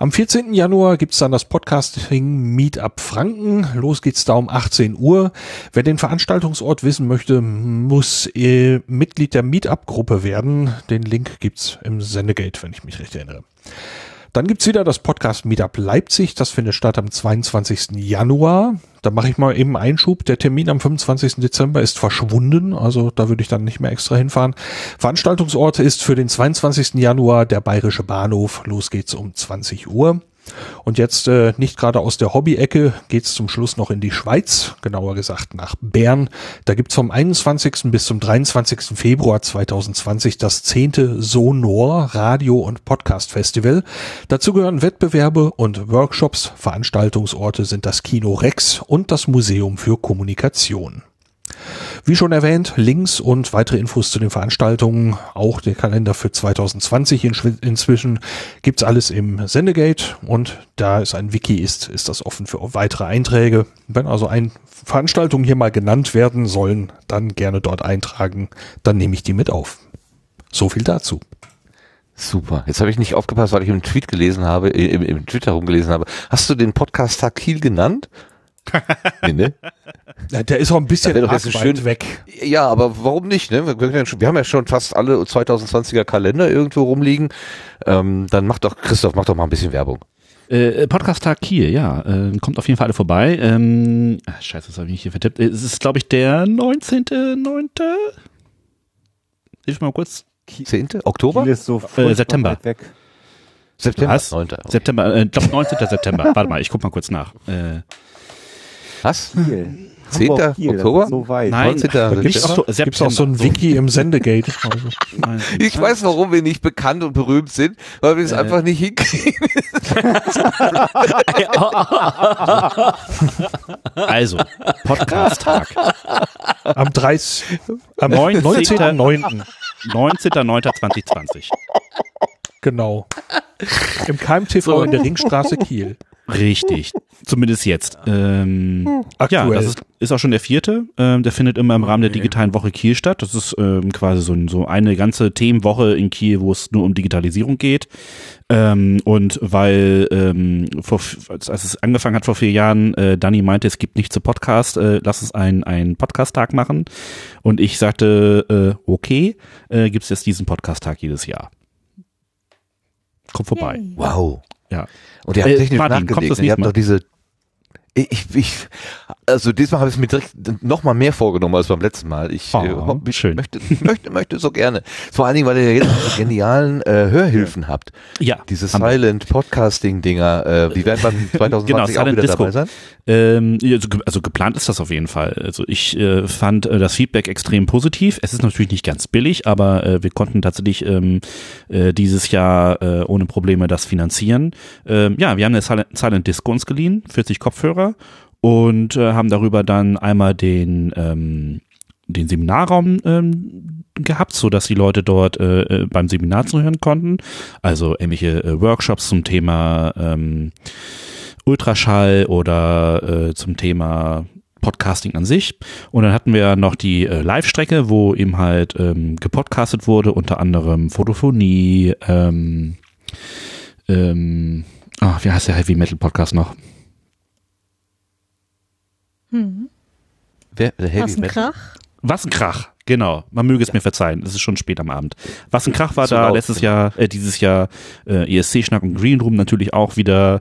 Am 14. Januar gibt's dann das Podcasting Meetup Franken. Los geht's da um 18 Uhr. Wer den Veranstaltungsort wissen möchte, muss äh, Mitglied der Meetup-Gruppe werden. Den Link gibt's im Sendegate, wenn ich mich recht erinnere. Dann gibt's wieder das Podcast Meetup Leipzig. Das findet statt am 22. Januar. Da mache ich mal eben Einschub. Der Termin am 25. Dezember ist verschwunden. Also da würde ich dann nicht mehr extra hinfahren. Veranstaltungsort ist für den 22. Januar der Bayerische Bahnhof. Los geht's um 20 Uhr. Und jetzt äh, nicht gerade aus der Hobby-Ecke geht's zum Schluss noch in die Schweiz, genauer gesagt nach Bern. Da gibt's vom 21. bis zum 23. Februar 2020 das 10. Sonor Radio- und Podcast-Festival. Dazu gehören Wettbewerbe und Workshops. Veranstaltungsorte sind das Kino Rex und das Museum für Kommunikation. Wie schon erwähnt, Links und weitere Infos zu den Veranstaltungen, auch der Kalender für 2020 inschwi- inzwischen, gibt's alles im Sendegate und da es ein Wiki ist, ist das offen für weitere Einträge. Wenn also ein Veranstaltungen hier mal genannt werden sollen, dann gerne dort eintragen, dann nehme ich die mit auf. So viel dazu. Super. Jetzt habe ich nicht aufgepasst, weil ich im Tweet gelesen habe, äh, im, im Twitter rumgelesen habe. Hast du den Podcast Tag Kiel genannt? Nee, ne? Ja, der ist auch ein bisschen doch arg jetzt weit schön- weg. Ja, aber warum nicht? Ne? Wir, haben ja schon fast alle 2020er Kalender irgendwo rumliegen. Ähm, dann mach doch, Christoph, mach doch mal ein bisschen Werbung. Äh, Podcast Tag Kiel, ja. Äh, kommt auf jeden Fall alle vorbei. Ähm, ah, scheiße, das habe ich mich hier vertippt. Es ist, glaube ich, der 19.9. Hilf mal kurz. 10. Oktober? Kiel ist so Äh, September. weit weg. September? Was? 9. September, äh, ich glaube 19. September. Warte mal, ich guck mal kurz nach. Äh, Was? Kiel. 10. Hamburg, Kiel, das Oktober? so weit. Nein, 19. Da gibt's, September? Ach so, auch so ein. Wiki im Sendegate. Also, nein. Ich weiß, warum wir nicht bekannt und berühmt sind, weil wir es Äh. einfach nicht hinkriegen. Also, Podcast Tag. am 30, am 19. 19.09. 19.09.2020. Genau. Im KMTV in der Ringstraße Kiel. Richtig. Zumindest jetzt. Ähm, ja, Aktuell. das ist, ist auch schon der vierte. Ähm, der findet immer im Rahmen der digitalen Woche Kiel statt. Das ist ähm, quasi so, ein, so eine ganze Themenwoche in Kiel, wo es nur um Digitalisierung geht. Ähm, und weil ähm, vor, als es angefangen hat vor vier Jahren, äh, Dani meinte, es gibt nichts zu Podcast, äh, lass uns einen, einen Podcast-Tag machen. Und ich sagte, äh, okay, äh, gibt es jetzt diesen Podcast-Tag jedes Jahr. Kommt vorbei. Wow. Ja. Und ihr habt Äh, technisch Martin, kommst du nachgelegt. ne? Ihr habt nächste doch diese. Ich, ich, Also diesmal habe ich es mir direkt noch mal mehr vorgenommen als beim letzten Mal. Ich, Oh, äh, ich schön. möchte, möchte, möchte so gerne. Vor allen Dingen, weil ihr jetzt genialen äh, Hörhilfen habt. Ja, Diese. Silent Podcasting Dinger. Äh, die werden beim 2020 Genau, auch wieder Disco. dabei sein. Ähm, ja, also, also geplant ist das auf jeden Fall. Also ich äh, fand äh, das Feedback extrem positiv. Es ist natürlich nicht ganz billig, aber äh, wir konnten tatsächlich ähm, äh, dieses Jahr äh, ohne Probleme das finanzieren. Ähm, ja, wir haben eine Silent, Silent Disco uns geliehen, 40 Kopfhörer und äh, haben darüber dann einmal den ähm, den Seminarraum ähm, gehabt, so dass die Leute dort äh, äh, beim Seminar zuhören konnten. Also irgendwelche äh, Workshops zum Thema ähm, Ultraschall oder äh, zum Thema Podcasting an sich. Und dann hatten wir noch die äh, Live-Strecke, wo eben halt ähm, gepodcastet wurde, unter anderem Fotophonie, ähm, ähm, ah, wie heißt der Heavy Metal Podcast noch? Hm. Wer, Heavy Was ein Metal? Krach? Was ein Krach, genau. Man möge es mir verzeihen, es ist schon spät am Abend. Was ein Krach war Zu da laut, letztes genau. Jahr, äh, dieses Jahr äh, ESC-Schnack und Green Room natürlich auch wieder.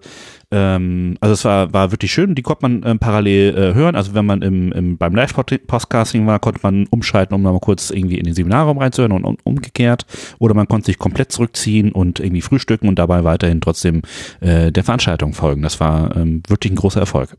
Ähm, also es war, war wirklich schön, die konnte man ähm, parallel äh, hören. Also wenn man im, im, beim Live-Podcasting war, konnte man umschalten, um mal kurz irgendwie in den Seminarraum reinzuhören und, und umgekehrt. Oder man konnte sich komplett zurückziehen und irgendwie frühstücken und dabei weiterhin trotzdem äh, der Veranstaltung folgen. Das war ähm, wirklich ein großer Erfolg.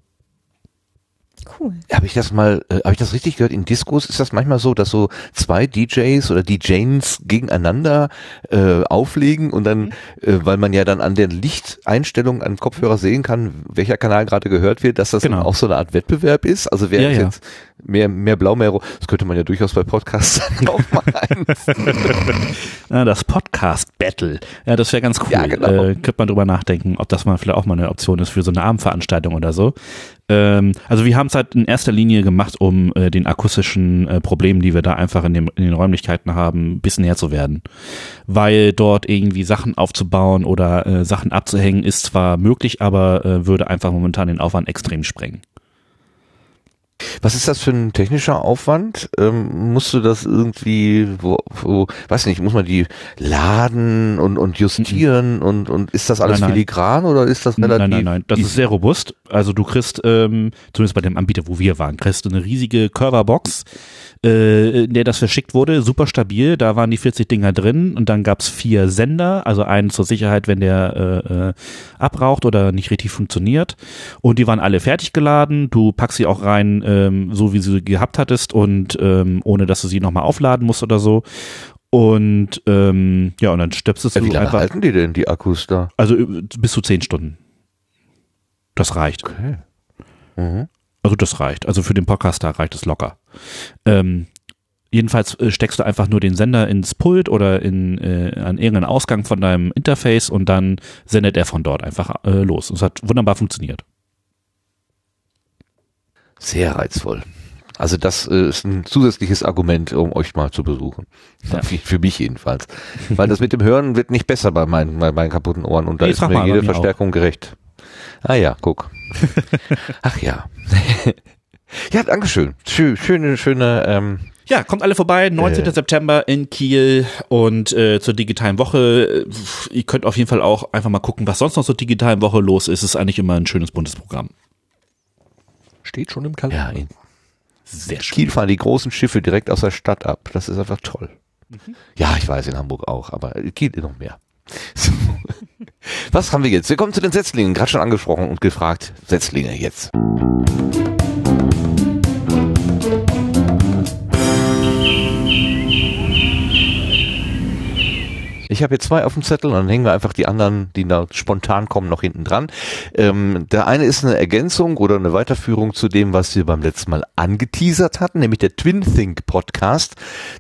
Cool. Habe ich das mal, äh, habe ich das richtig gehört? In Diskos ist das manchmal so, dass so zwei DJs oder DJs gegeneinander äh, auflegen und dann, äh, weil man ja dann an der Lichteinstellung an Kopfhörer sehen kann, welcher Kanal gerade gehört wird, dass das dann auch so eine Art Wettbewerb ist. Also wer Ja, ist ja. jetzt mehr, mehr blau, mehr rot, das könnte man ja durchaus bei Podcasts auch mal Ja, das Podcast Battle. Ja, das wäre ganz cool. Ja, genau. äh, könnte man drüber nachdenken, ob das mal vielleicht auch mal eine Option ist für so eine Abendveranstaltung oder so. Ähm, also wir haben es halt in erster Linie gemacht, um äh, den akustischen äh, Problemen, die wir da einfach in, dem, in den Räumlichkeiten haben, ein bisschen näher zu werden. Weil dort irgendwie Sachen aufzubauen oder äh, Sachen abzuhängen ist zwar möglich, aber äh, würde einfach momentan den Aufwand extrem sprengen. Was ist das für ein technischer Aufwand? Ähm, musst du das irgendwie, wo, wo, weiß nicht, muss man die laden und, und justieren und, und ist das alles Nein, nein. filigran oder ist das relativ? Nein, nein, nein. Das ist sehr robust. Also du kriegst, ähm, zumindest bei dem Anbieter, wo wir waren, kriegst du eine riesige Curverbox, äh, in der das verschickt wurde. Super stabil. Da waren die 40 Dinger drin und dann gab's vier Sender, also einen zur Sicherheit, wenn der äh, äh, abraucht oder nicht richtig funktioniert. Und die waren alle fertig geladen. Du packst sie auch rein, ähm, so wie sie gehabt hattest und ähm, ohne dass du sie nochmal aufladen musst oder so. Und ähm, ja, und dann stöpselst Ja, du wie lange einfach. halten die denn die Akkus da? Also äh, bis zu zehn Stunden. Das reicht. Okay. Mhm. Also das reicht. Also für den Podcaster reicht es locker. Ähm, jedenfalls äh, steckst du einfach nur den Sender ins Pult oder in äh, an irgendeinen Ausgang von deinem Interface und dann sendet er von dort einfach äh, los. Und es hat wunderbar funktioniert. Sehr reizvoll. Also das äh, ist ein zusätzliches Argument, um euch mal zu besuchen. Für, für mich jedenfalls. Weil das mit dem Hören wird nicht besser bei meinen, bei meinen kaputten Ohren und da Nee, ist mir jede mir auch. Verstärkung gerecht. Ah ja, guck. Ach ja. ja, Dankeschön. Schö, schöne, schöne, ähm, Ja, kommt alle vorbei, 19. Äh. September in Kiel und äh, zur digitalen Woche. Ihr könnt auf jeden Fall auch einfach mal gucken, was sonst noch zur digitalen Woche los ist. Es ist eigentlich immer ein schönes buntes Programm. Steht schon im Kalender. ja, in Sehr schön. Kiel fahren die großen Schiffe direkt aus der Stadt ab. Das ist einfach toll. Mhm. Ja, ich weiß, in Hamburg auch, aber Kiel noch mehr. So. Was haben wir jetzt? Wir kommen zu den Setzlingen, gerade schon angesprochen und gefragt. Setzlinge jetzt. Ich habe hier zwei auf dem Zettel und dann hängen wir einfach die anderen, die da spontan kommen, noch hinten dran. Ähm, der eine ist eine Ergänzung oder eine Weiterführung zu dem, was wir beim letzten Mal angeteasert hatten, nämlich der Twin Think Podcast.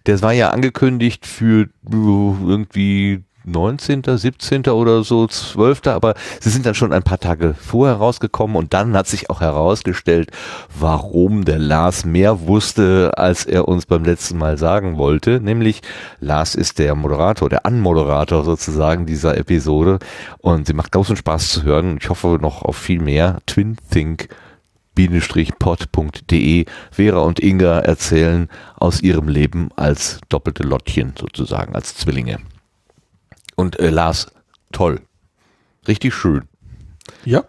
Der war ja angekündigt für äh, irgendwie 19., 17. oder so, 12., aber sie sind dann schon ein paar Tage vorher rausgekommen und dann hat sich auch herausgestellt, warum der Lars mehr wusste, als er uns beim letzten Mal sagen wollte. Nämlich, Lars ist der Moderator, der Anmoderator sozusagen dieser Episode und sie macht großen Spaß zu hören. Ich hoffe noch auf viel mehr. Twin Think pod.de Vera und Inga erzählen aus ihrem Leben als doppelte Lottchen sozusagen, als Zwillinge. Und äh, Lars, toll. Richtig schön. Ja.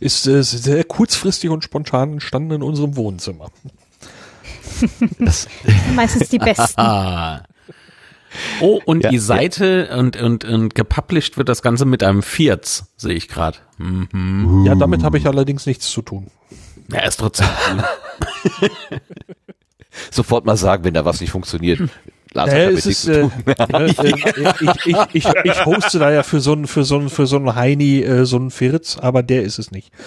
Ist äh, sehr kurzfristig und spontan entstanden in unserem Wohnzimmer. Meistens die besten. Oh, und Ja, die ja. Seite und, und, und gepublished wird das Ganze mit einem Vierz, sehe ich gerade. Mhm. Ja, damit habe ich allerdings nichts zu tun. Ja, ist trotzdem. Sofort mal sagen, wenn da was nicht funktioniert. Es nichts ist, äh, tun. äh, ich, ich, ich, ich hoste da ja für so einen für so einen für so einen Heini äh, so einen Firz, aber der ist es nicht.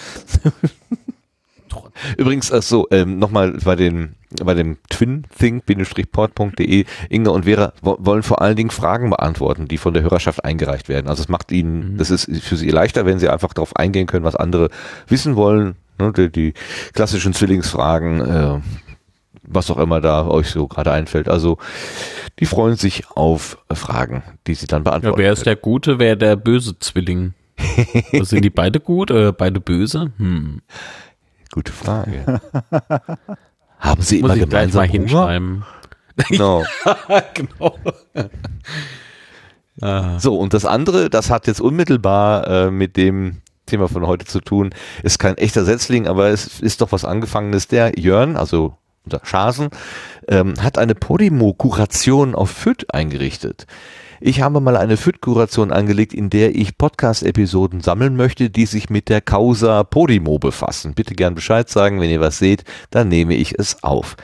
Übrigens, ach so, ähm, nochmal bei den bei dem twinthink-port.de, Inge und Vera wo- wollen vor allen Dingen Fragen beantworten, die von der Hörerschaft eingereicht werden. Also es macht ihnen, das ist für sie leichter, wenn sie einfach darauf eingehen können, was andere wissen wollen. Ne, die, die klassischen Zwillingsfragen, äh, was auch immer da euch so gerade einfällt. Also die freuen sich auf Fragen, die sie dann Ja, beantworten. wer ist der gute, wer der böse Zwilling? Sind die beide gut oder beide böse? Hm. Gute Frage. Haben sie Muss immer ich gleich gemeinsam mal Hunger? hinschreiben. Genau. genau. Ah. So, und das andere, das hat jetzt unmittelbar äh, mit dem Thema von heute zu tun, ist kein echter Setzling, aber es ist doch was Angefangenes. Der Jörn, also unter Schasen, ähm, hat eine Podimo-Kuration auf FÜD eingerichtet. Ich habe mal eine FÜD-Kuration angelegt, in der ich Podcast-Episoden sammeln möchte, die sich mit der Causa Podimo befassen. Bitte gern Bescheid sagen, wenn ihr was seht, dann nehme ich es auf.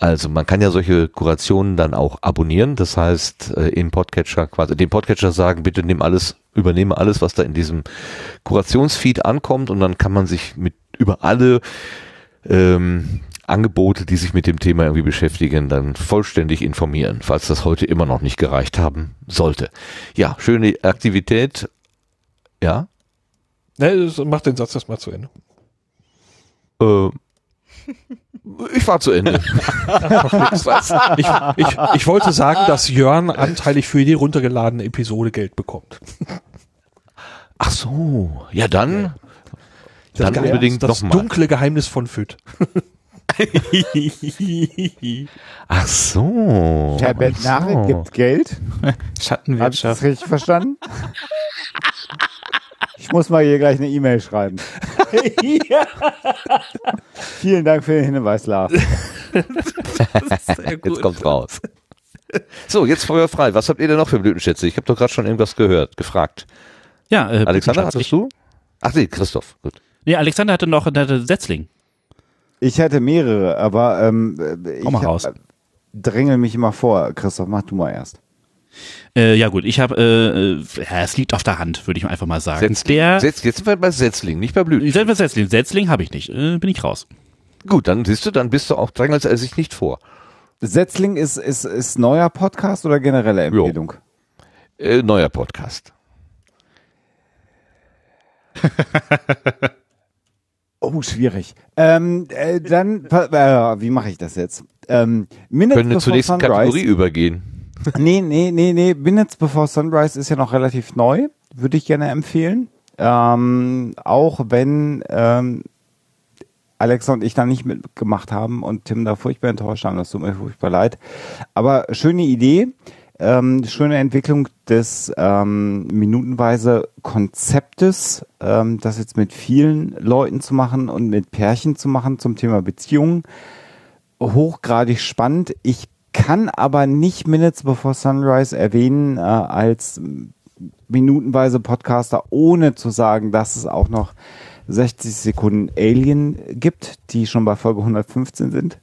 Also man kann ja solche Kurationen dann auch abonnieren. Das heißt, äh, im Podcatcher quasi dem Podcatcher sagen, bitte nimm alles, übernehme alles, was da in diesem Kurationsfeed ankommt und dann kann man sich mit über alle ähm, Angebote, die sich mit dem Thema irgendwie beschäftigen, dann vollständig informieren, falls das heute immer noch nicht gereicht haben sollte. Ja, schöne Aktivität. Ja. Ne, mach den Satz erstmal zu Ende. Äh, ich war zu Ende. ich, ich, ich wollte sagen, dass Jörn anteilig für die runtergeladene Episode Geld bekommt. Ach so, ja dann, Das dann unbedingt das nochmal. dunkle Geheimnis von FÜD. Ach so. Herbert ach so. Gibt Geld. Hab ich Schattenwirtschaft. das richtig verstanden? Ich muss mal hier gleich eine E-Mail schreiben. Vielen Dank für den Hinweis, Lars. Jetzt kommt's raus. So, jetzt Feuer frei. Was habt ihr denn noch für Blütenschätze? Ich habe doch gerade schon irgendwas gehört, gefragt. Ja, äh, Alexander, hattest du? Ach nee, Christoph. Gut. Nee, Alexander hatte noch einen Setzling. Ich hätte mehrere, aber ähm, ich mal hab- raus. drängel mich immer vor. Christoph, mach du mal erst. Äh, ja gut, ich habe, äh, äh, ja, es liegt auf der Hand, würde ich einfach mal sagen. Setzling. Der Setz, jetzt sind wir bei Setzling, nicht bei Blüten. Setzling, Setzling, Setzling habe ich nicht, äh, bin ich raus. Gut, dann siehst du, dann bist du auch drängelst er sich nicht vor. Setzling ist, ist, ist neuer Podcast oder generelle Empfehlung? Äh, neuer Podcast. Oh, schwierig. Ähm, äh, dann, äh, wie mache ich das jetzt? Ähm, Minutes Können wir zur Before nächsten Sunrise. Kategorie übergehen. Nee, nee, nee, nee. Minutes Before Sunrise ist ja noch relativ neu. Würde ich gerne empfehlen. Ähm, auch wenn ähm, Alexa und ich da nicht mitgemacht haben und Tim da furchtbar enttäuscht haben. Das tut mir furchtbar leid. Aber schöne Idee. Ähm, schöne Entwicklung des ähm, minutenweise Konzeptes, ähm, das jetzt mit vielen Leuten zu machen und mit Pärchen zu machen zum Thema Beziehungen. Hochgradig spannend. Ich kann aber nicht Minutes Before Sunrise erwähnen äh, als minutenweise Podcaster, ohne zu sagen, dass es auch noch 60 Sekunden Alien gibt, die schon bei Folge 115 sind.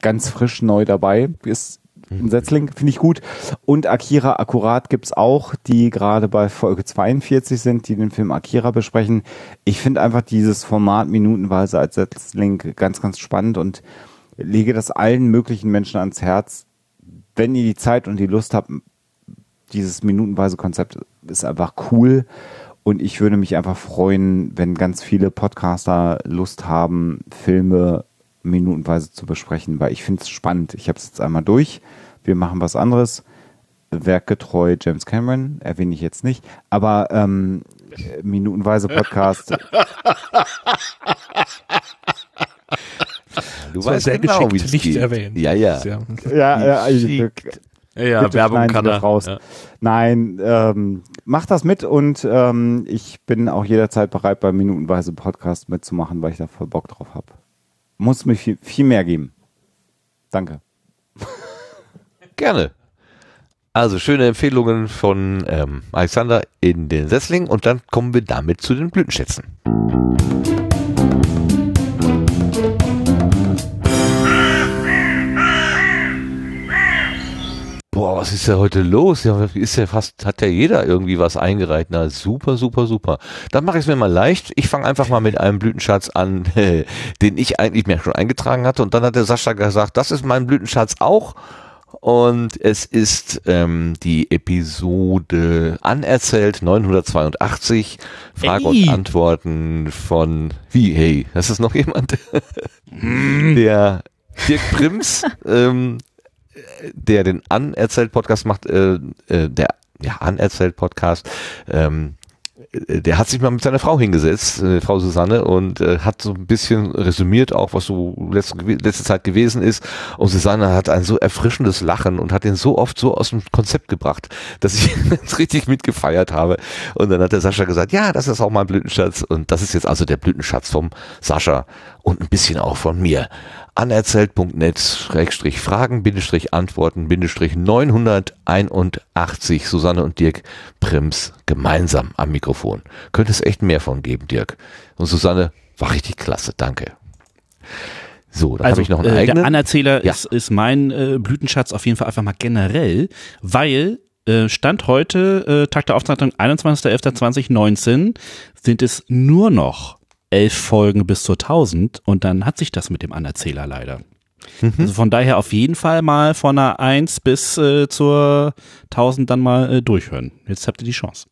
Ganz frisch neu dabei. Ist ein Setzling, finde ich gut. Und Akira Akkurat gibt's auch, die gerade bei Folge 42 sind, die den Film Akira besprechen. Ich finde einfach dieses Format minutenweise als Setzling ganz, ganz spannend und lege das allen möglichen Menschen ans Herz. Wenn ihr die Zeit und die Lust habt, dieses minutenweise Konzept ist einfach cool. Und ich würde mich einfach freuen, wenn ganz viele Podcaster Lust haben, Filme minutenweise zu besprechen, weil ich finde es spannend. Ich habe es jetzt einmal durch. Wir machen was anderes. Werkgetreu James Cameron, erwähne ich jetzt nicht. Aber ähm, äh, minutenweise Podcast. Du war weißt sehr genau, geschickt wie es nicht geht. erwähnt. Ja, ja. Ja, ja, ich, Geschickt. Ja, Bitte Werbung kann er, raus. ja. Nein, ähm, macht das mit und ähm, ich bin auch jederzeit bereit, beim Minutenweise Podcast mitzumachen, weil ich da voll Bock drauf habe. Muss mir viel, mehr geben. Danke. Gerne. Also schöne Empfehlungen von ähm, Alexander in den Sessling und dann kommen wir damit zu den Blütenschätzen. Boah, was ist ja heute los? Ja, ist ja fast, hat ja jeder irgendwie was eingereicht. Na, super, super, super. Dann mache ich es mir mal leicht. Ich fange einfach mal mit einem Blütenschatz an, den ich eigentlich mir schon eingetragen hatte. Und dann hat der Sascha gesagt, das ist mein Blütenschatz auch. Und es ist ähm, die Episode Anerzählt 982, Fragen Hey. und Antworten von, wie, hey, das ist noch jemand? der Dirk Prims, ähm, der den Anerzählt-Podcast macht, äh, äh, der ja, Anerzählt-Podcast, ähm, äh, der hat sich mal mit seiner Frau hingesetzt, äh, Frau Susanne, und äh, hat so ein bisschen resümiert auch, was so letzte, letzte Zeit gewesen ist. Und Susanne hat ein so erfrischendes Lachen und hat den so oft so aus dem Konzept gebracht, dass ich das richtig mitgefeiert habe. Und dann hat der Sascha gesagt, ja, das ist auch mein Blütenschatz. Und das ist jetzt also der Blütenschatz vom Sascha und ein bisschen auch von mir. Anerzählt.net Schrägstrich Fragen, Bindestrich Antworten, Bindestrich 981 Susanne und Dirk Prims gemeinsam am Mikrofon. Könnte es echt mehr von geben, Dirk. Und Susanne war richtig klasse, danke. So, dann also habe ich noch einen äh, eigenen. der Anerzähler Ja. ist, ist mein äh, Blütenschatz auf jeden Fall einfach mal generell, weil äh, Stand heute, äh, Tag der Aufzeichnung 21.11.2019, sind es nur noch elf Folgen bis zur 1000 und dann hat sich das mit dem Anerzähler leider. Also von daher auf jeden Fall mal von einer 1 bis äh, zur 1000 dann mal äh, durchhören. Jetzt habt ihr die Chance.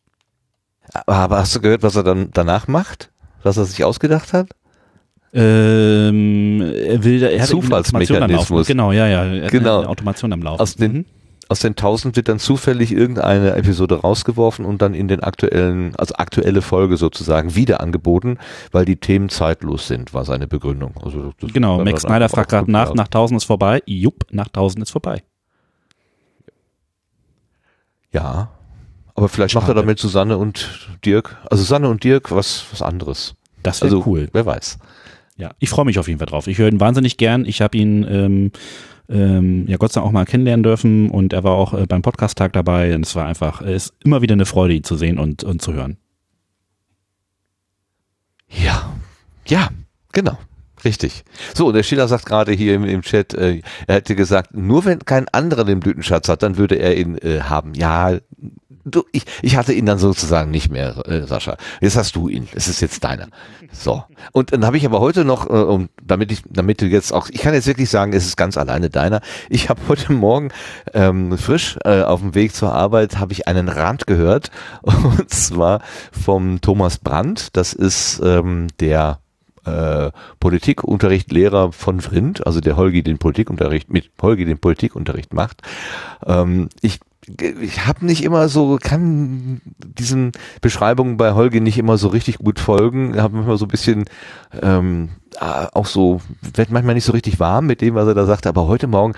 Aber hast du gehört, was er dann danach macht? Was er sich ausgedacht hat? Ähm, er will, er hat. Zufallsmechanismus. Genau, ja, ja. Er hat Genau. Eine Automation am Laufen. Aus den, aus den 1000 wird dann zufällig irgendeine Episode rausgeworfen und dann in den aktuellen, also aktuelle Folge sozusagen wieder angeboten, weil die Themen zeitlos sind, war seine Begründung. Also Genau, Max Snyder fragt gerade nach, nach 1000 ist vorbei. Jupp, nach 1000 ist vorbei. Ja, aber vielleicht macht er damit Susanne und Dirk, also Susanne und Dirk was, was anderes. Das wäre also, cool. Wer weiß. Ja, ich freue mich auf jeden Fall drauf. Ich höre ihn wahnsinnig gern. Ich habe ihn ähm, ähm, ja Gott sei Dank auch mal kennenlernen dürfen und er war auch äh, beim Podcast-Tag dabei und es war einfach, es ist immer wieder eine Freude, ihn zu sehen und, und zu hören. Ja, ja, genau. Richtig. So, der Schiller sagt gerade hier im, im Chat, äh, er hätte gesagt, nur wenn kein anderer den Blütenschatz hat, dann würde er ihn äh, haben. Ja, du, ich, ich hatte ihn dann sozusagen nicht mehr, äh, Sascha. Jetzt hast du ihn. Es ist jetzt deiner. So. Und dann habe ich aber heute noch, äh, um, damit ich, damit du jetzt auch, ich kann jetzt wirklich sagen, es ist ganz alleine deiner. Ich habe heute Morgen ähm, frisch äh, auf dem Weg zur Arbeit habe ich einen Rand gehört und zwar vom Thomas Brandt. Das ist ähm, der äh, Politikunterrichtlehrer von Vrindt, also der Holgi den Politikunterricht mit Holgi den Politikunterricht macht. Ähm, ich ich habe nicht immer so, kann diesen Beschreibungen bei Holgi nicht immer so richtig gut folgen, habe immer so ein bisschen ähm, äh, auch so, werd manchmal nicht so richtig warm mit dem, was er da sagte, aber heute Morgen,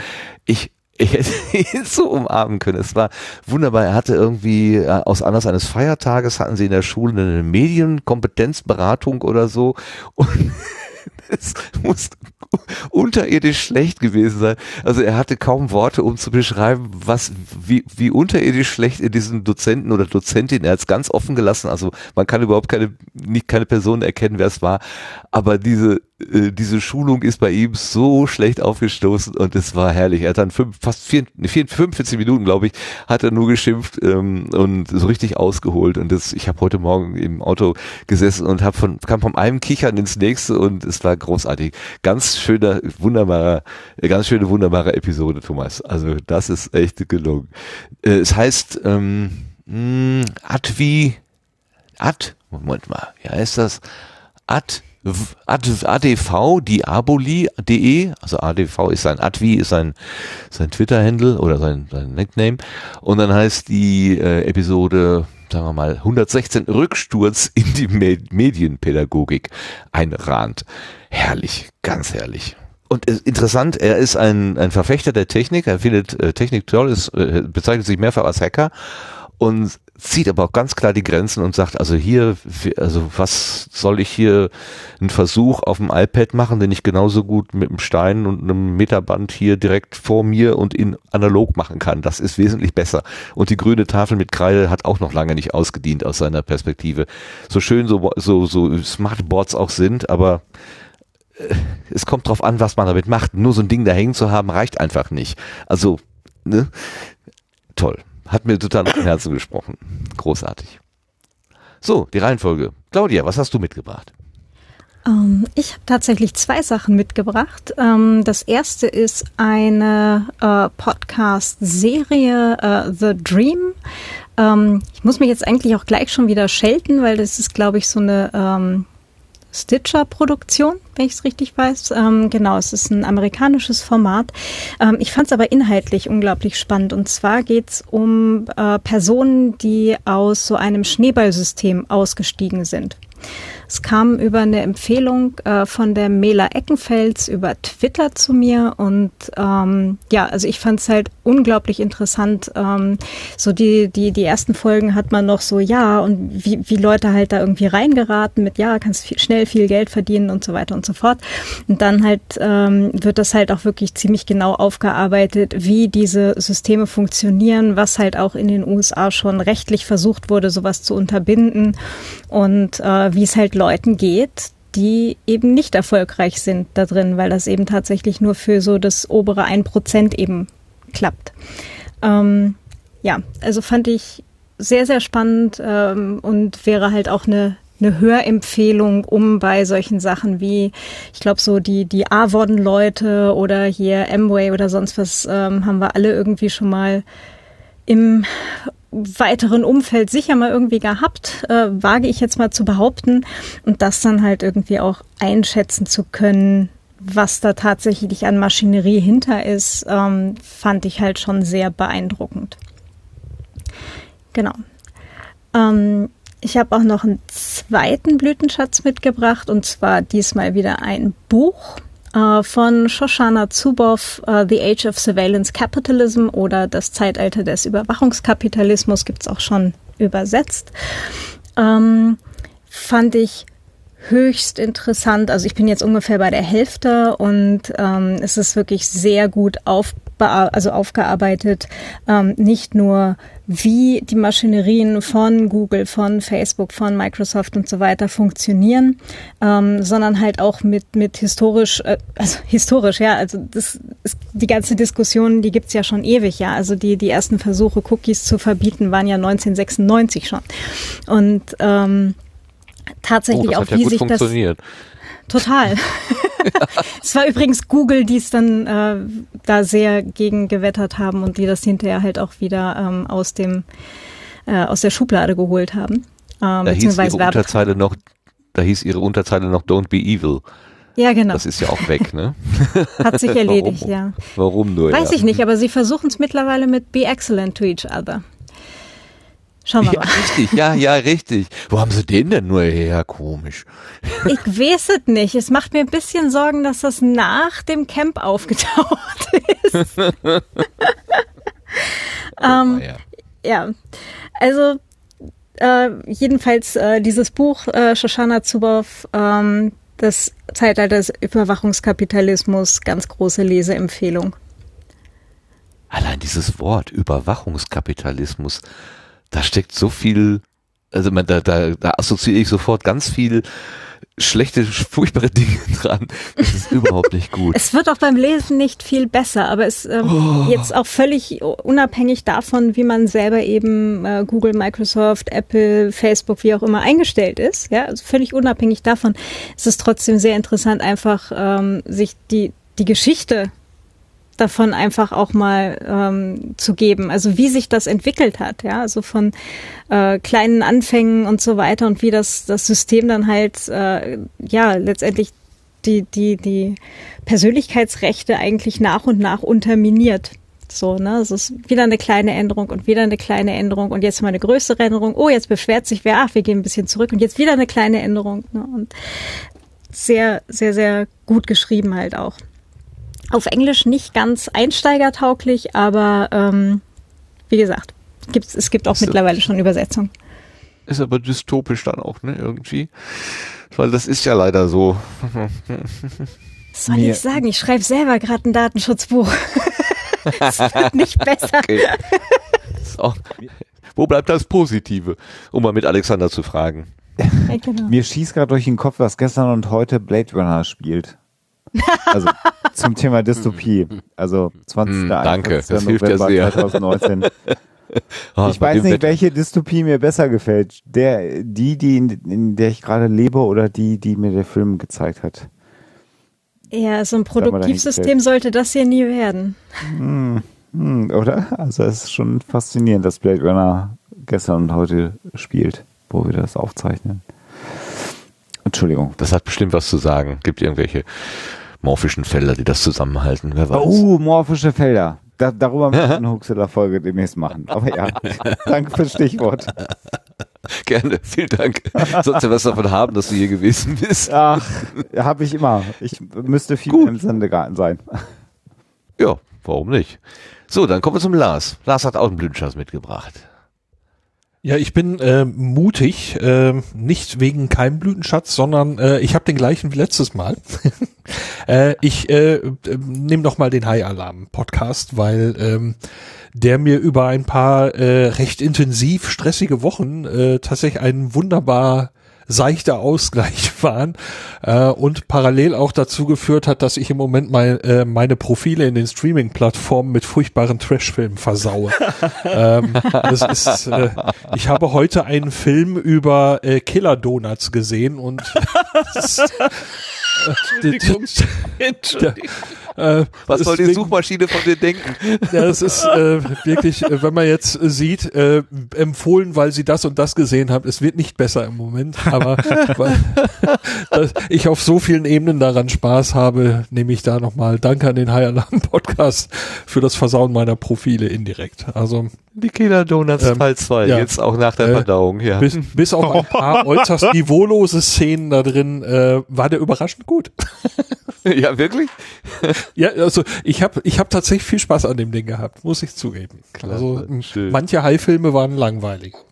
ich ich hätte ihn so umarmen können. Es war wunderbar. Er hatte irgendwie äh, aus Anlass eines Feiertages hatten sie in der Schule eine Medienkompetenzberatung oder so und es muss unterirdisch schlecht gewesen sein. Also er hatte kaum Worte, um zu beschreiben, was wie, wie unterirdisch schlecht in diesen Dozenten oder Dozentin. Er hat es ganz offen gelassen. Also man kann überhaupt keine nicht keine Person erkennen, wer es war. Aber diese äh, diese Schulung ist bei ihm so schlecht aufgestoßen und es war herrlich. Er hat dann fünf, fast vier, vier, 45 Minuten, glaube ich, hat er nur geschimpft ähm, und so richtig ausgeholt. Und das, ich habe heute Morgen im Auto gesessen und hab von, kam von einem Kichern ins nächste und es war großartig. Ganz schöner, wunderbarer, äh, ganz schöne, wunderbare Episode, Thomas. Also das ist echt gelungen. Äh, es heißt ähm, mh, Advi, Ad, Moment mal, wie heißt das? Ad, ADV, diaboli.de, also ADV ist sein Advi, ist sein, sein Twitter-Handle oder sein, sein Nickname. Und dann heißt die äh, Episode, sagen wir mal, 116 Rücksturz in die Me Medienpädagogik. Ein Rand. Herrlich, ganz herrlich. und äh, interessant, er ist ein, ein Verfechter der Technik, er findet äh, Technik toll, ist, äh, bezeichnet sich mehrfach als Hacker und zieht aber auch ganz klar die Grenzen und sagt, also hier, also was soll ich hier einen Versuch auf dem iPad machen, den ich genauso gut mit einem Stein und einem Meterband hier direkt vor mir und in analog machen kann. Das ist wesentlich besser. Und die grüne Tafel mit Kreide hat auch noch lange nicht ausgedient aus seiner Perspektive. So schön so, so, so Smartboards auch sind, aber äh, es kommt drauf an, was man damit macht. Nur so ein Ding da hängen zu haben, reicht einfach nicht. Also, ne? Toll. Hat mir total auf den Herzen gesprochen. Großartig. So, die Reihenfolge. Claudia, was hast du mitgebracht? Ähm, ich habe tatsächlich zwei Sachen mitgebracht. Ähm, das erste ist eine äh, Podcast-Serie äh, The Dream. Ähm, ich muss mich jetzt eigentlich auch gleich schon wieder schelten, weil das ist, glaube ich, so eine ähm, Stitcher-Produktion, wenn ich es richtig weiß. Ähm, genau, es ist ein amerikanisches Format. Ähm, ich fand es aber inhaltlich unglaublich spannend. Und zwar geht es um äh, Personen, die aus so einem Schneeballsystem ausgestiegen sind. Es kam über eine Empfehlung äh, von der Mela Eckenfels über Twitter zu mir und ähm, ja, also ich fand es halt unglaublich interessant. Ähm, so die, die, die ersten Folgen hat man noch so, ja, und wie, wie Leute halt da irgendwie reingeraten mit, ja, kannst viel, schnell viel Geld verdienen und so weiter und so fort. Und dann halt ähm, wird das halt auch wirklich ziemlich genau aufgearbeitet, wie diese Systeme funktionieren, was halt auch in den USA schon rechtlich versucht wurde, sowas zu unterbinden und äh, wie es halt Leuten geht, die eben nicht erfolgreich sind da drin, weil das eben tatsächlich nur für so das obere 1% eben klappt. Ähm, ja, also fand ich sehr, sehr spannend ähm, und wäre halt auch eine eine Hörempfehlung, um bei solchen Sachen wie, ich glaube, so die, die Avon-Leute oder hier Amway oder sonst was, ähm, haben wir alle irgendwie schon mal im weiteren Umfeld sicher mal irgendwie gehabt, äh, wage ich jetzt mal zu behaupten. Und das dann halt irgendwie auch einschätzen zu können, was da tatsächlich an Maschinerie hinter ist, ähm, fand ich halt schon sehr beeindruckend. Genau. Ähm, ich habe auch noch einen zweiten Blütenschatz mitgebracht und zwar diesmal wieder ein Buch von Shoshana Zuboff, uh, The Age of Surveillance Capitalism oder Das Zeitalter des Überwachungskapitalismus gibt es auch schon übersetzt. Ähm, fand ich höchst interessant. Also ich bin jetzt ungefähr bei der Hälfte und ähm, es ist wirklich sehr gut auf, also aufgearbeitet. Ähm, nicht nur wie die Maschinerien von Google, von Facebook, von Microsoft und so weiter funktionieren, ähm, sondern halt auch mit mit historisch, äh, also historisch, ja, also das ist, die ganze Diskussion, die gibt's ja schon ewig, ja. Also die die ersten Versuche, Cookies zu verbieten, waren ja 1996 schon und ähm, tatsächlich oh, auch, ja wie sich funktioniert. das Total. es war übrigens Google, die es dann äh, da sehr gegen gewettert haben und die das hinterher halt auch wieder ähm, aus dem äh, aus der Schublade geholt haben. Ähm, da hieß ihre Unterzeile noch, da hieß ihre Unterzeile noch Don't be evil. Ja, genau. Das ist ja auch weg, ne? Hat sich erledigt, Warum? ja. Warum nur? Weiß ja. ich nicht, aber sie versuchen es mittlerweile mit Be excellent to each other. Schauen wir Ja, mal. richtig, ja, ja, richtig. Wo haben sie den denn nur her? Komisch. Ich weiß es nicht. Es macht mir ein bisschen Sorgen, dass das nach dem Camp aufgetaucht ist. ähm, ja. also äh, jedenfalls äh, dieses Buch äh, Shoshana Zuboff, ähm, das Zeitalter des Überwachungskapitalismus, ganz große Leseempfehlung. Allein dieses Wort Überwachungskapitalismus, da steckt so viel, also man, da, da, da assoziiere ich sofort ganz viel schlechte, furchtbare Dinge dran. Das ist überhaupt nicht gut. Es wird auch beim Lesen nicht viel besser, aber es ähm, Oh. jetzt auch völlig unabhängig davon, wie man selber eben äh, Google, Microsoft, Apple, Facebook, wie auch immer eingestellt ist. Ja, also völlig unabhängig davon ist es trotzdem sehr interessant, einfach ähm, sich die die Geschichte davon einfach auch mal ähm, zu geben. Also wie sich das entwickelt hat, ja, also von äh, kleinen Anfängen und so weiter und wie das das System dann halt äh, ja letztendlich die die die Persönlichkeitsrechte eigentlich nach und nach unterminiert. So, ne, es ist wieder eine kleine Änderung und wieder eine kleine Änderung und jetzt mal eine größere Änderung. Oh, jetzt beschwert sich wer, ach, wir gehen ein bisschen zurück und jetzt wieder eine kleine Änderung. Ne, und sehr, sehr, sehr gut geschrieben halt auch. Auf Englisch nicht ganz einsteigertauglich, aber ähm, wie gesagt, gibt's, es gibt auch Ist mittlerweile schon Übersetzungen. Ist aber dystopisch dann auch, ne, irgendwie. Weil das ist ja leider so. Was soll ich sagen? Ich schreibe selber gerade ein Datenschutzbuch. Es wird nicht besser. Okay. Auch, wo bleibt das Positive? Um mal mit Alexander zu fragen. Ja, genau. Mir schießt gerade durch den Kopf, was gestern und heute Blade Runner spielt. Also zum Thema Dystopie. Also 20. Hm, danke, 21. das hilft ja November sehr. 2019. Ah, ich weiß nicht, Wetter- welche Dystopie mir besser gefällt. Der, die, die in, in der ich gerade lebe oder die, die mir der Film gezeigt hat. Ja, so ein Produktivsystem sollte das hier nie werden. Hm, hm, oder? Also es ist schon faszinierend, dass Blade Runner gestern und heute spielt, wo wir das aufzeichnen. Entschuldigung. Das hat bestimmt was zu sagen. Gibt irgendwelche morphischen Felder, die das zusammenhalten. Wer weiß. Oh, morphische Felder. Da, darüber müssen wir eine Huxilla-Folge demnächst machen. Aber ja, danke fürs Stichwort. Gerne, vielen Dank. Sollst du was davon haben, dass du hier gewesen bist? Ach, habe ich immer. Ich müsste viel im Sendegarten sein. Ja, warum nicht? So, dann kommen wir zum Lars. Lars hat auch einen Blütenschatz mitgebracht. Ja, ich bin äh, mutig, äh, nicht wegen keinem Blütenschatz, sondern äh, ich habe den gleichen wie letztes Mal. äh, ich äh, äh, nehme noch mal den High Alarm Podcast, weil ähm, der mir über ein paar äh, recht intensiv stressige Wochen äh, tatsächlich ein wunderbar seichter Ausgleich waren äh, und parallel auch dazu geführt hat, dass ich im Moment mein, äh, meine Profile in den Streaming-Plattformen mit furchtbaren Trashfilmen versaue. ähm, das ist, äh, ich habe heute einen Film über äh, Killer Donuts gesehen und Entschuldigung. Entschuldigung. äh, Was soll die Suchmaschine von dir denken? ja, das ist äh, wirklich, äh, wenn man jetzt äh, sieht, äh, empfohlen, weil sie das und das gesehen haben. Es wird nicht besser im Moment, aber weil dass ich auf so vielen Ebenen daran Spaß habe, nehme ich da nochmal Danke an den High Alarm Podcast für das Versauen meiner Profile indirekt. Also Die Killer Donuts Ähm, Teil 2, ja. jetzt auch nach der Äh, Verdauung, ja. bis, bis auf ein paar äußerst niveaulose Szenen da drin, äh, war der überraschend gut. ja, wirklich? Ja, also ich habe ich hab tatsächlich viel Spaß an dem Ding gehabt, muss ich zugeben. also m- schön. manche High-Filme waren langweilig.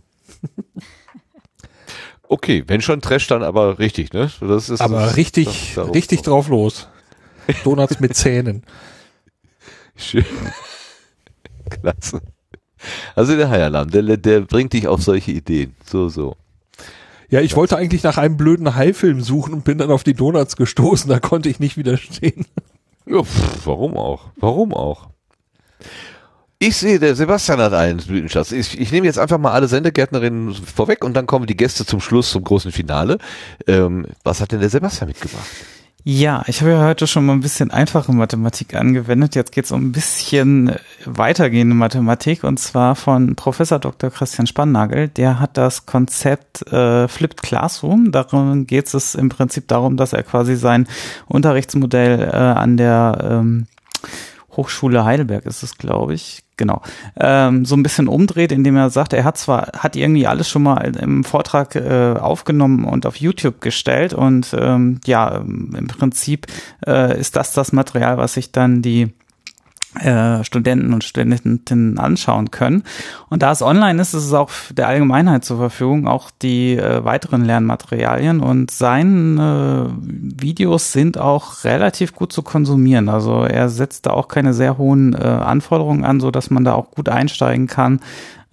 Okay, wenn schon Trash, dann aber richtig, ne? Das ist, Aber das- richtig, das- richtig drauf los. Donuts mit Zähnen. Schön. Klasse. Also der Heierlamm, der, der bringt dich auf solche Ideen. So, so. Ja, ich wollte eigentlich nach einem blöden High-Film suchen und bin dann auf die Donuts gestoßen, da konnte ich nicht widerstehen. Ja, pff, warum auch? Warum auch? Ich sehe, der Sebastian hat einen Blütenschatz. Ich, ich nehme jetzt einfach mal alle Sendegärtnerinnen vorweg und dann kommen die Gäste zum Schluss zum großen Finale. Ähm, was hat denn der Sebastian mitgebracht? Ja, ich habe ja heute schon mal ein bisschen einfache Mathematik angewendet. Jetzt geht es um ein bisschen weitergehende Mathematik und zwar von Professor Dr. Christian Spannagel. Der hat das Konzept äh, Flipped Classroom. Darum geht es im Prinzip darum, dass er quasi sein Unterrichtsmodell äh, an der ähm, Hochschule Heidelberg ist es, glaube ich, genau, ähm, so ein bisschen umdreht, indem er sagt, er hat zwar, hat irgendwie alles schon mal im Vortrag äh, aufgenommen und auf YouTube gestellt und ähm, ja, im Prinzip äh, ist das das Material, was sich dann die äh, Studenten und Studentinnen anschauen können. Und da es online ist, ist es auch der Allgemeinheit zur Verfügung, auch die äh, weiteren Lernmaterialien. Und seine äh, Videos sind auch relativ gut zu konsumieren. Also er setzt da auch keine sehr hohen äh, Anforderungen an, so dass man da auch gut einsteigen kann,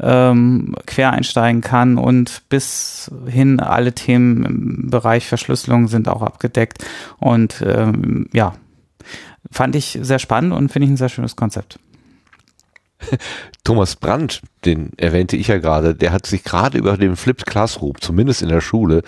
ähm, quer einsteigen kann und bis hin alle Themen im Bereich Verschlüsselung sind auch abgedeckt. Und ähm, ja, fand ich sehr spannend und finde ich ein sehr schönes Konzept. Thomas Brandt, den erwähnte ich ja gerade, der hat sich gerade über den Flipped Classroom, zumindest in der Schule,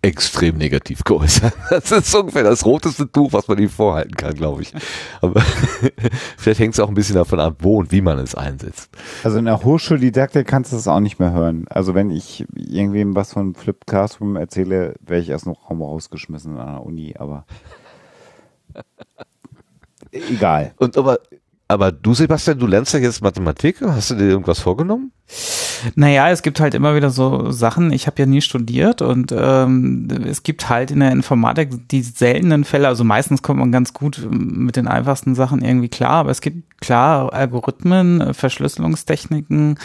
extrem negativ geäußert. Das ist ungefähr das roteste Tuch, was man ihm vorhalten kann, glaube ich. Aber vielleicht hängt es auch ein bisschen davon ab, wo und wie man es einsetzt. Also in der Hochschuldidaktik kannst du das auch nicht mehr hören. Also wenn ich irgendwem was von Flip Classroom erzähle, wäre ich erst noch Raum rausgeschmissen an der Uni, aber egal. Und aber, aber du, Sebastian, du lernst ja jetzt Mathematik. Hast du dir irgendwas vorgenommen? Naja, es gibt halt immer wieder so Sachen, ich habe ja nie studiert und ähm, es gibt halt in der Informatik die seltenen Fälle, also meistens kommt man ganz gut mit den einfachsten Sachen irgendwie klar, aber es gibt klar Algorithmen, Verschlüsselungstechniken,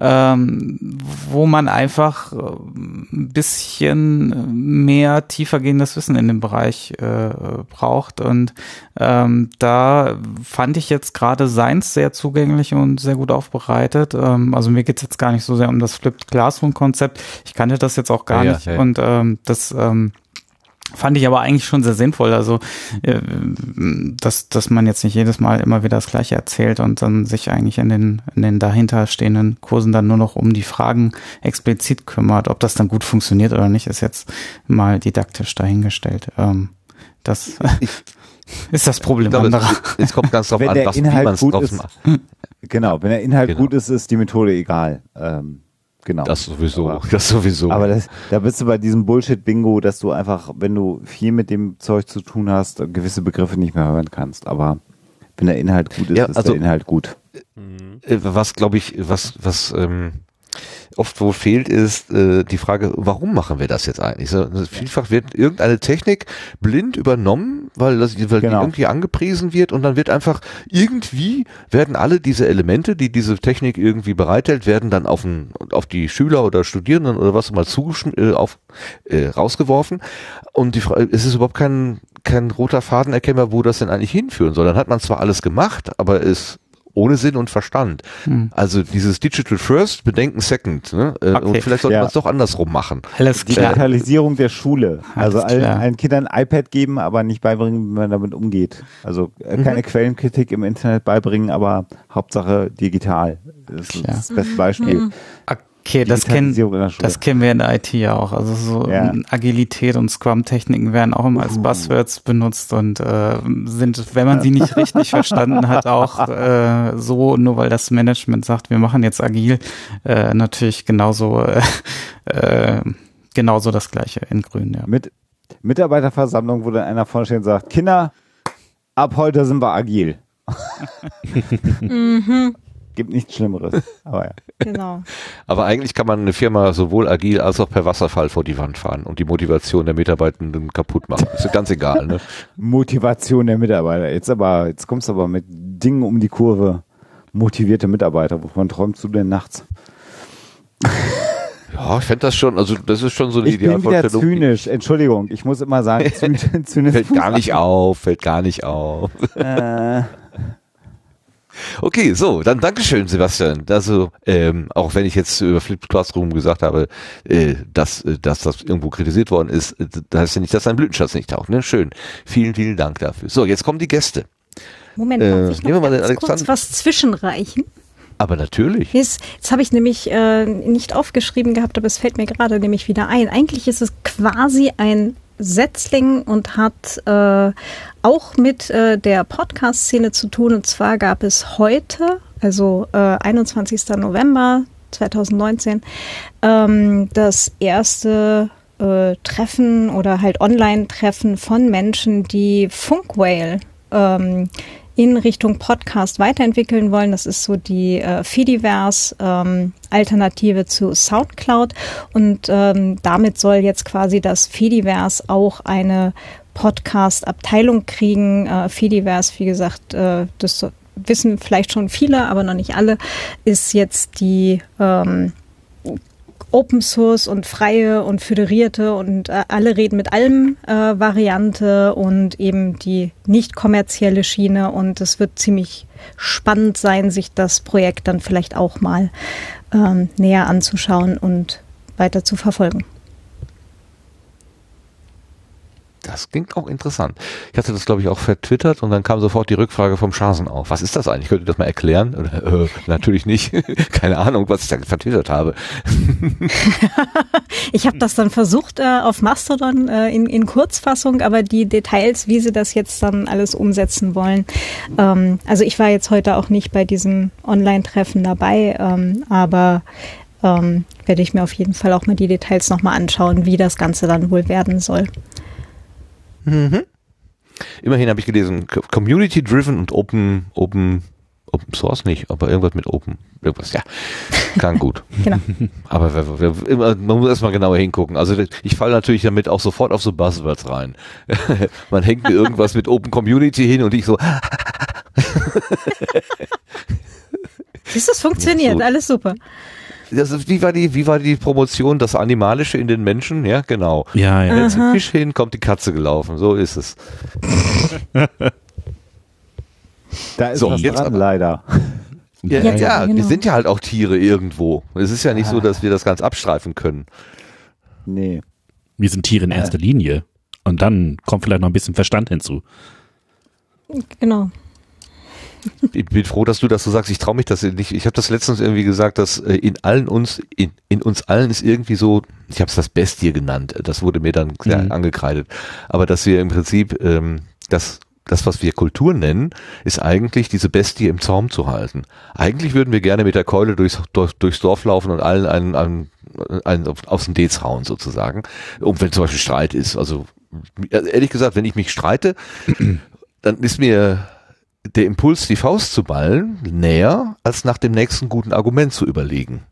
ähm, wo man einfach äh, ein bisschen mehr tiefergehendes Wissen in dem Bereich äh, braucht. Und ähm, da fand ich jetzt gerade Seins sehr zugänglich und sehr gut aufbereitet. Ähm, also mir geht's jetzt gar nicht so sehr um das Flipped Classroom-Konzept. Ich kannte das jetzt auch gar Ja, nicht. ja. Und ähm, das ähm, Fand ich aber eigentlich schon sehr sinnvoll, also äh, dass, dass man jetzt nicht jedes Mal immer wieder das Gleiche erzählt und dann sich eigentlich in den, in den dahinterstehenden Kursen dann nur noch um die Fragen explizit kümmert. Ob das dann gut funktioniert oder nicht, ist jetzt mal didaktisch dahingestellt. Ähm, das ist das Problem glaube, anderer. es, es kommt ganz drauf Wenn an, was, wie man es gut drauf macht. genau, wenn der Inhalt Genau. gut ist, ist die Methode egal. Ähm, genau. Das sowieso, Aber, das sowieso. aber das, da bist du bei diesem Bullshit-Bingo, dass du einfach, wenn du viel mit dem Zeug zu tun hast, gewisse Begriffe nicht mehr hören kannst. Aber wenn der Inhalt gut ist, Ja, ist also- der Inhalt gut. Äh, was glaube ich, was, was ähm, oft wo fehlt, ist äh, die Frage, warum machen wir das jetzt eigentlich? So, vielfach wird irgendeine Technik blind übernommen, weil, das, weil Genau. die irgendwie angepriesen wird und dann wird einfach irgendwie werden alle diese Elemente, die diese Technik irgendwie bereithält, werden dann auf, ein, auf die Schüler oder Studierenden oder was mal zugeschn äh, auf, äh, rausgeworfen und die Frage, es ist überhaupt kein, kein roter Faden erkennbar, wo das denn eigentlich hinführen soll. Dann hat man zwar alles gemacht, aber es ohne Sinn und Verstand. Hm. Also dieses Digital First, Bedenken Second. Ne? Äh, Okay. Und vielleicht sollte Ja. man es doch andersrum machen. Alles klar. Digitalisierung der Schule. Also allen, allen Kindern ein iPad geben, aber nicht beibringen, wie man damit umgeht. Also äh, Mhm. keine Quellenkritik im Internet beibringen, aber Hauptsache digital. Das ist Klar. das beste Beispiel. Okay, das kennen, das kennen wir in der IT ja auch. Also so Ja. Agilität und Scrum-Techniken werden auch immer als Buzzwords benutzt und äh, sind, wenn man sie nicht richtig verstanden hat, auch äh, so, nur weil das Management sagt, wir machen jetzt agil, äh, natürlich genauso, äh, äh, genauso das Gleiche in Grün. Ja. Mit Mitarbeiterversammlung, wo dann einer vorne steht und sagt, Kinder, ab heute sind wir agil. Mhm, Gibt nichts Schlimmeres. Aber ja. genau. Aber eigentlich kann man eine Firma sowohl agil als auch per Wasserfall vor die Wand fahren und die Motivation der Mitarbeitenden kaputt machen. Ist ja ganz egal, ne? Motivation der Mitarbeiter. Jetzt aber, jetzt kommst du aber mit Dingen um die Kurve. Motivierte Mitarbeiter. Wovon träumst du denn nachts? Ja, ich fände das schon, also das ist schon so eine Ich bin wieder Idealvorstellung. zynisch. Entschuldigung, ich muss immer sagen, Zyn- Zynismus. Fällt gar nicht auf, fällt gar nicht auf. Äh, Okay, so, dann Dankeschön, Sebastian. Also, ähm, auch wenn ich jetzt über Flipped Classroom gesagt habe, äh, dass, äh, dass das irgendwo kritisiert worden ist, äh, das heißt ja nicht, dass ein Blütenschatz nicht taucht. Ne? Schön. Vielen, vielen Dank dafür. So, jetzt kommen die Gäste. Moment, Äh, darf ich nehmen wir noch mal ganz kurz was zwischenreichen? Aber natürlich. Jetzt, jetzt habe ich nämlich äh, nicht aufgeschrieben gehabt, aber es fällt mir gerade nämlich wieder ein. Eigentlich ist es quasi ein Setzling und hat äh, auch mit äh, der Podcast-Szene zu tun. Und zwar gab es heute, also äh, 21. November 2019, ähm, das erste äh, Treffen oder halt Online-Treffen von Menschen, die Funkwhale ähm, in Richtung Podcast weiterentwickeln wollen. Das ist so die äh, Fidiverse ähm, Alternative zu Soundcloud und ähm, damit soll jetzt quasi das Fidiverse auch eine Podcast-Abteilung kriegen. Äh, Fidiverse, wie gesagt, äh, das wissen vielleicht schon viele, aber noch nicht alle, ist jetzt die ähm, Open Source und freie und föderierte und äh, alle reden mit allem äh, Variante und eben die nicht kommerzielle Schiene und es wird ziemlich spannend sein, sich das Projekt dann vielleicht auch mal ähm, näher anzuschauen und weiter zu verfolgen. Das klingt auch interessant. Ich hatte das, glaube ich, auch vertwittert und dann kam sofort die Rückfrage vom Schasen auf. Was ist das eigentlich? Könnt ihr das mal erklären? Oder, äh, natürlich nicht. Keine Ahnung, was ich da vertwittert habe. Ich habe das dann versucht äh, auf Mastodon äh, in, in Kurzfassung, aber die Details, wie sie das jetzt dann alles umsetzen wollen. Ähm, also ich war jetzt heute auch nicht bei diesem Online-Treffen dabei, ähm, aber ähm, werde ich mir auf jeden Fall auch mal die Details nochmal anschauen, wie das Ganze dann wohl werden soll. Mhm. Immerhin habe ich gelesen, Co- Community-driven und Open, Open, Open Source nicht, aber irgendwas mit Open. Irgendwas, ja. Klang gut. Genau. Aber wer, wer, immer, man muss erstmal genauer hingucken. Also ich falle natürlich damit auch sofort auf so Buzzwords rein. man hängt mir irgendwas mit Open Community hin und ich so. Siehst du, es funktioniert, alles super. Das ist, wie war die, wie war die Promotion, das Animalische in den Menschen? Ja, genau. Ja, ja. Wenn ein Aha. Fisch hin, kommt die Katze gelaufen. So ist es. Da ist So, was jetzt dran, aber- leider. Ja, Ja, ja, genau. wir sind ja halt auch Tiere irgendwo. Es ist ja nicht so, dass wir das ganz abstreifen können. Nee. Wir sind Tiere in erster Linie. Und dann kommt vielleicht noch ein bisschen Verstand hinzu. Genau. Ich bin froh, dass du das so sagst. Ich traue mich das nicht. Ich habe das letztens irgendwie gesagt, dass äh, in allen uns, in, in uns allen ist irgendwie so, ich habe es das Bestie genannt. Das wurde mir dann Mhm. angekreidet. Aber dass wir im Prinzip ähm, das das, was wir Kultur nennen, ist eigentlich diese Bestie im Zaum zu halten. Eigentlich würden wir gerne mit der Keule durchs, durch, durchs Dorf laufen und allen einen, einen, einen auf, aufs Dez hauen sozusagen. Und wenn zum Beispiel Streit ist. Also ehrlich gesagt, wenn ich mich streite, dann ist mir der Impuls, die Faust zu ballen, näher, als nach dem nächsten guten Argument zu überlegen.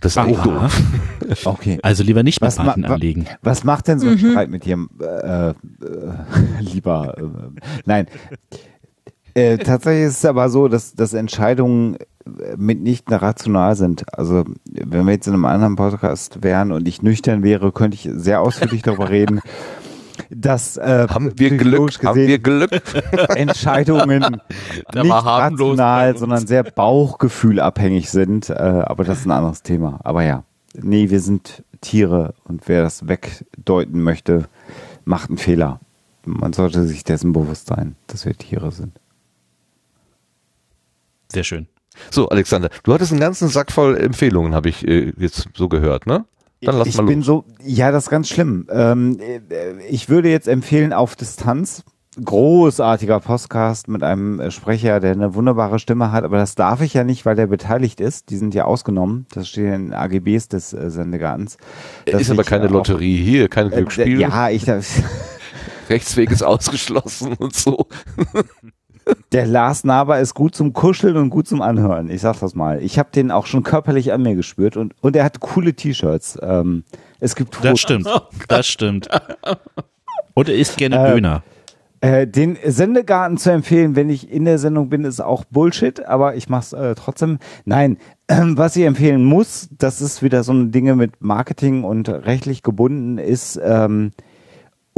Das ist auch doof. Okay. Also lieber nicht mit Was, ma anlegen. was macht denn so ein Mhm. Streit mit dir, äh, äh, lieber? Äh, nein. Äh, tatsächlich ist es aber so, dass, dass Entscheidungen äh, mitnichten rational sind. Also wenn wir jetzt in einem anderen Podcast wären und ich nüchtern wäre, könnte ich sehr ausführlich darüber reden, dass äh, Haben wir Glück? Haben wir Glück? Entscheidungen Der nicht rational, sondern sehr bauchgefühlabhängig sind. Äh, aber das ist ein anderes Thema. Aber ja, nee, wir sind Tiere und wer das wegdeuten möchte, macht einen Fehler. Man sollte sich dessen bewusst sein, dass wir Tiere sind. Sehr schön. So, Alexander, du hattest einen ganzen Sack voll Empfehlungen, habe ich äh, jetzt so gehört, ne? Dann lass ich mal bin los. so, ja, das ist ganz schlimm. Ähm, äh, ich würde jetzt empfehlen, auf Distanz. Großartiger Podcast mit einem äh, Sprecher, der eine wunderbare Stimme hat, aber das darf ich ja nicht, weil der beteiligt ist. Die sind ja ausgenommen. Das steht in den AGBs des äh, Sendegartens. dass ist aber keine äh, Lotterie hier, kein Äh, Glücksspiel. Ja, ich Rechtsweg ist ausgeschlossen und so. Der Lars Naber ist gut zum Kuscheln und gut zum Anhören. Ich sag das mal. Ich habe den auch schon körperlich an mir gespürt und, und er hat coole T-Shirts. Ähm, es gibt Das stimmt. Das stimmt. Und er isst gerne Äh, Döner. Äh, den Sendegarten zu empfehlen, wenn ich in der Sendung bin, ist auch Bullshit, aber ich mach's äh, trotzdem. Nein, was ich empfehlen muss, das ist wieder so eine Dinge mit Marketing und rechtlich gebunden ist ähm,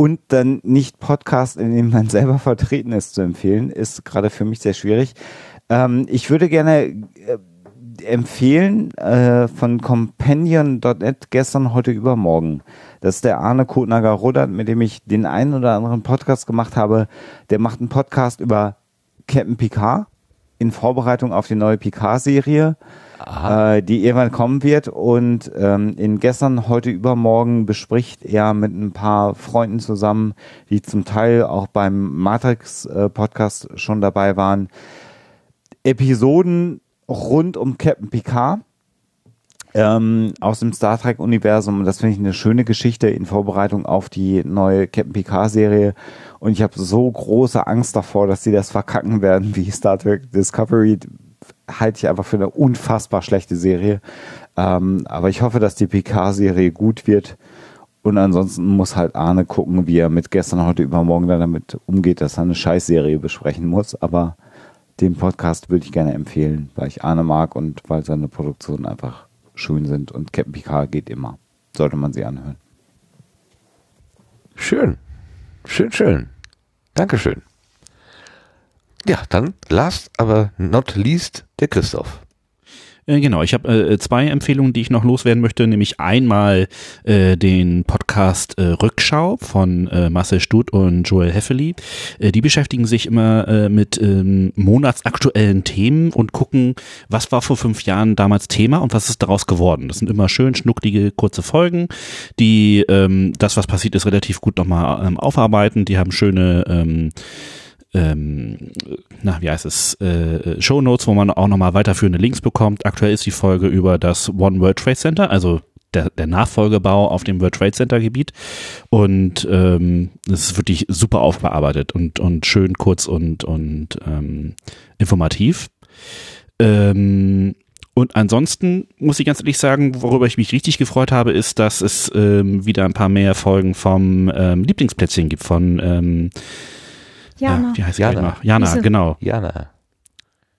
und dann nicht Podcast, in dem man selber vertreten ist, zu empfehlen, ist gerade für mich sehr schwierig. Ähm, ich würde gerne äh, empfehlen äh, von Companion.net gestern, heute, übermorgen. Das ist der Arne Kotnager-Rodert, mit dem ich den einen oder anderen Podcast gemacht habe. Der macht einen Podcast über Captain Picard in Vorbereitung auf die neue Picard-Serie, äh, die irgendwann kommen wird. Und ähm, in gestern, heute, übermorgen bespricht er mit ein paar Freunden zusammen, die zum Teil auch beim Matrix-Podcast schon dabei waren, Episoden rund um Captain Picard ähm, aus dem Star Trek Universum und das finde ich eine schöne Geschichte in Vorbereitung auf die neue Captain Picard Serie und ich habe so große Angst davor, dass sie das verkacken werden wie Star Trek Discovery halte ich einfach für eine unfassbar schlechte Serie ähm, aber ich hoffe, dass die Picard Serie gut wird und ansonsten muss halt Arne gucken, wie er mit gestern, heute, übermorgen dann damit umgeht, dass er eine Scheißserie besprechen muss, aber den Podcast würde ich gerne empfehlen, weil ich Arne mag und weil seine Produktionen einfach schön sind und Captain Picard geht immer. Sollte man sie anhören. Schön. Schön, schön. Dankeschön. Ja, dann last aber not least der Christoph. Äh, Genau, ich habe äh, zwei Empfehlungen, die ich noch loswerden möchte, nämlich einmal äh, den Podcast äh, Rückschau von äh, Marcel Stut und Joel Heffeli. Äh, die beschäftigen sich immer mit ähm, monatsaktuellen Themen und gucken, was war vor fünf Jahren damals Thema und was ist daraus geworden. Das sind immer schön schnucklige, kurze Folgen, die ähm, das, was passiert ist, relativ gut nochmal ähm, aufarbeiten. Die haben schöne ähm, ähm, na, wie heißt es, äh, Show Notes, wo man auch nochmal weiterführende Links bekommt. Aktuell ist die Folge über das One World Trade Center, also der, der Nachfolgebau auf dem World Trade Center Gebiet. Und ähm, es ist wirklich super aufbearbeitet und, und schön kurz und, und ähm, informativ. Ähm, und ansonsten muss ich ganz ehrlich sagen, worüber ich mich richtig gefreut habe, ist, dass es ähm, wieder ein paar mehr Folgen vom ähm, Lieblingsplätzchen gibt von ähm, Jana. Ja, wie heißt Jana. Jana? Wiese. genau. Jana.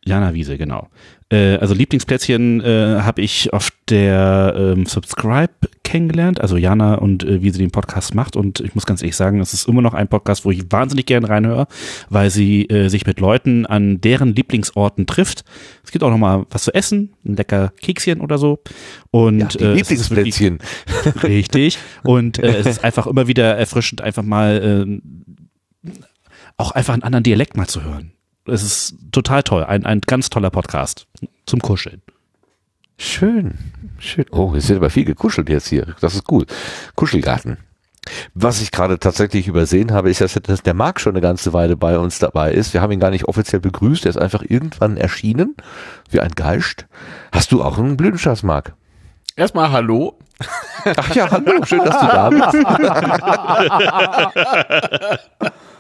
Jana Wiese, genau. Äh, also Lieblingsplätzchen äh, habe ich auf der ähm, Subscribe kennengelernt, also Jana und äh, wie sie den Podcast macht. Und ich muss ganz ehrlich sagen, das ist immer noch ein Podcast, wo ich wahnsinnig gerne reinhöre, weil sie äh, sich mit Leuten an deren Lieblingsorten trifft. Es gibt auch noch mal was zu essen, ein lecker Kekschen oder so. Und Ja, die äh, es wirklich- Lieblingsplätzchen. Richtig. Und äh, es ist einfach immer wieder erfrischend, einfach mal ähm, auch einfach einen anderen Dialekt mal zu hören. Es ist total toll. Ein, ein ganz toller Podcast zum Kuscheln. Schön. Schön. Oh, es wird aber viel gekuschelt jetzt hier. Das ist cool. Kuschelgarten. Was ich gerade tatsächlich übersehen habe, ist, dass dass der Marc schon eine ganze Weile bei uns dabei ist. Wir haben ihn gar nicht offiziell begrüßt. Er ist einfach irgendwann erschienen, wie ein Geist. Hast du auch einen Blütenschatz, Marc? Erstmal Hallo. Ach ja, hallo, schön, dass du da bist.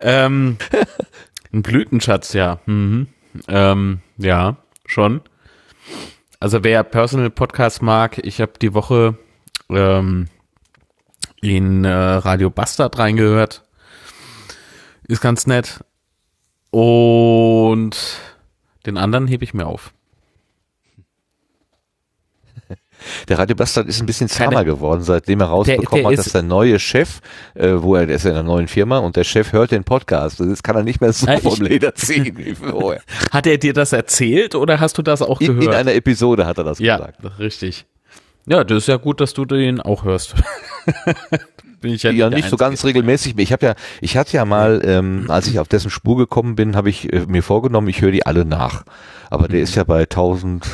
ähm, ein Blütenschatz, ja. Mhm. Ähm, ja, schon. Also wer Personal Podcast mag, ich habe die Woche ähm, in äh, Radio Bastard reingehört. Ist ganz nett. Und den anderen hebe ich mir auf. Der Radio Bastard ist ein bisschen zahmer geworden, seitdem er rausbekommen Der- der hat, dass der neue Chef, äh, wo er, der ist ja in einer neuen Firma und der Chef hört den Podcast. Das kann er nicht mehr so Ja, ich- vom Leder ziehen wie vorher. Hat er dir das erzählt oder hast du das auch In, gehört? in einer Episode hat er das ja, gesagt. richtig. Ja, das ist ja gut, dass du den auch hörst. Bin ich ja, Ja, nicht so ganz regelmäßig. Ich habe ja, ich hatte ja mal, ähm, als ich auf dessen Spur gekommen bin, habe ich äh, mir vorgenommen, ich höre die alle nach. Aber der ist ja bei 1000,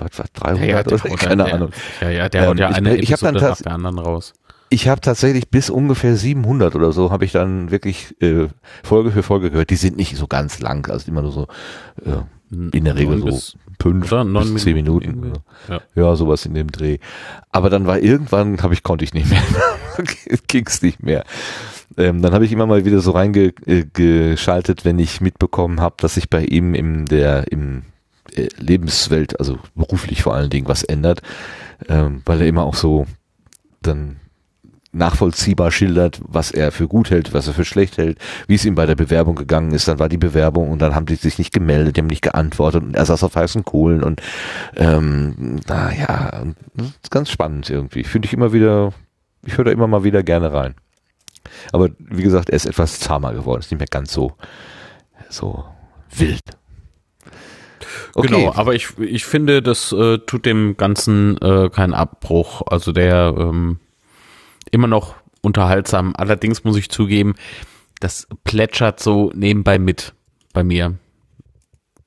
was, was 300 Mhm. Ja, ja, der oder haut keine der- Ahnung. Ja, ja, der haut ja ich, eine ich habe dann Episode nach der anderen raus. Ich habe tatsächlich bis ungefähr 700 oder so habe ich dann wirklich äh, Folge für Folge gehört. Die sind nicht so ganz lang, also immer nur so äh, in der Regel so fünf bis zehn Minuten Minuten. Ja. ja, sowas in dem Dreh. Aber dann war irgendwann, habe ich konnte ich nicht mehr, ging's nicht mehr. Ähm, dann habe ich immer mal wieder so reingeschaltet, wenn ich mitbekommen habe, dass sich bei ihm in der im äh, Lebenswelt, also beruflich vor allen Dingen, was ändert, ähm, weil er immer auch so dann nachvollziehbar schildert, was er für gut hält, was er für schlecht hält, wie es ihm bei der Bewerbung gegangen ist. Dann war die Bewerbung und dann haben die sich nicht gemeldet, die haben nicht geantwortet und er saß auf heißen Kohlen und ähm, naja, ganz spannend irgendwie. Finde ich immer wieder, ich höre da immer mal wieder gerne rein. Aber wie gesagt, er ist etwas zahmer geworden, ist nicht mehr ganz so so wild. Okay. Genau, aber ich, ich finde, das äh, tut dem Ganzen äh, keinen Abbruch. Also der ähm, immer noch unterhaltsam. Allerdings muss ich zugeben, das plätschert so nebenbei mit bei mir.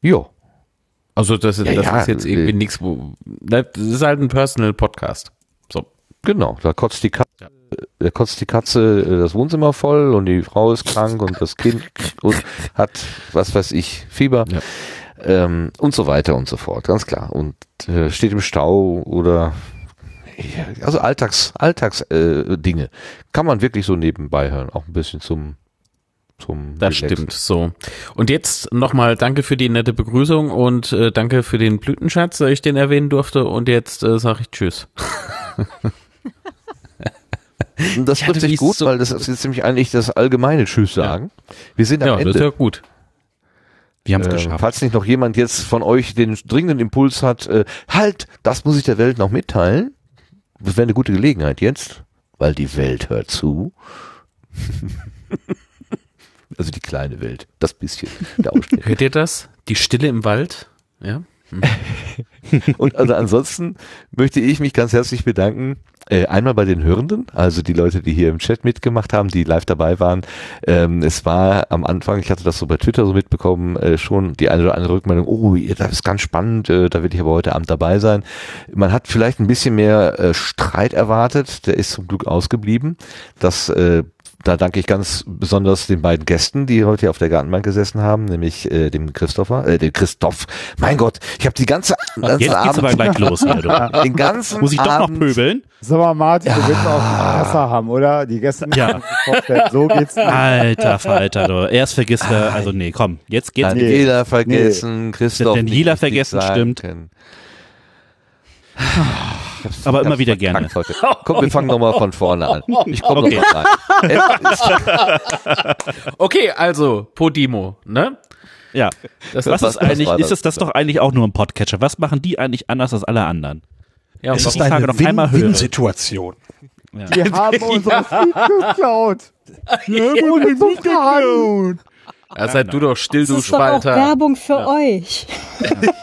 Jo. Also das, Ja, das ja, ist jetzt äh, irgendwie nichts, wo das ist halt ein Personal Podcast. So. Genau, da kotzt die Katze, da kotzt die Katze äh, das Wohnzimmer voll und die Frau ist krank und das Kind und hat, was weiß ich, Fieber ähm, und so weiter und so fort, ganz klar. Und äh, steht im Stau oder ja, also Alltags, Alltags äh, Dinge kann man wirklich so nebenbei hören, auch ein bisschen zum zum Das Relaxen. stimmt, so. Und jetzt nochmal danke für die nette Begrüßung und äh, danke für den Blütenschatz, dass ich den erwähnen durfte. Und jetzt äh, sage ich Tschüss. Das Ja, trifft du sich gut, so- weil das ist jetzt nämlich eigentlich das allgemeine Tschüss sagen. Wir sind am Ja, Ende. das ist ja gut. Wir haben's Äh, geschafft. Falls nicht noch jemand jetzt von euch den dringenden Impuls hat, äh, halt, das muss ich der Welt noch mitteilen. Das wäre eine gute Gelegenheit jetzt, weil die Welt hört zu. also die kleine Welt, das bisschen. Hört ihr das? Die Stille im Wald? Ja. Und also ansonsten möchte ich mich ganz herzlich bedanken. Äh, einmal bei den Hörenden, also die Leute, die hier im Chat mitgemacht haben, die live dabei waren. Ähm, es war am Anfang, ich hatte das so bei Twitter so mitbekommen, äh, schon die eine oder andere Rückmeldung, oh, das ist ganz spannend, äh, da will ich aber heute Abend dabei sein. Man hat vielleicht ein bisschen mehr äh, Streit erwartet, der ist zum Glück ausgeblieben. Das äh, da danke ich ganz besonders den beiden Gästen, die heute hier auf der Gartenbank gesessen haben, nämlich äh, dem Christopher, äh, dem Christoph. Mein Gott, ich habe die ganze, ganze Jetzt geht's Abend, aber gleich los du. den ganzen Muss ich doch noch Abend, pöbeln? Sag mal, Martin, du willst auch. Wasser haben, oder? Die gestern Ja. So geht's nicht. Alter Falter, du. Erst vergisst er, also nee, komm, jetzt geht's. Daniela vergessen, Christoph. Daniela nicht vergessen, stimmt. können. Aber immer wieder gerne. Heute. Komm, wir fangen nochmal von vorne an. Ich komme Okay. noch mal rein. Okay, also Podimo, ne? Ja. Das- was ist was eigentlich, ist das? es das doch eigentlich auch nur ein Podcatcher? Was machen die eigentlich anders als alle anderen? Ja, Es ist ich die Frage eine noch einmal höre. Win-Win-Situation. Ja. Die haben unsere Feed geklaut. Die haben uns geklaut. Ja, sei du doch still, Das du ist doch auch Spalter. Werbung für euch.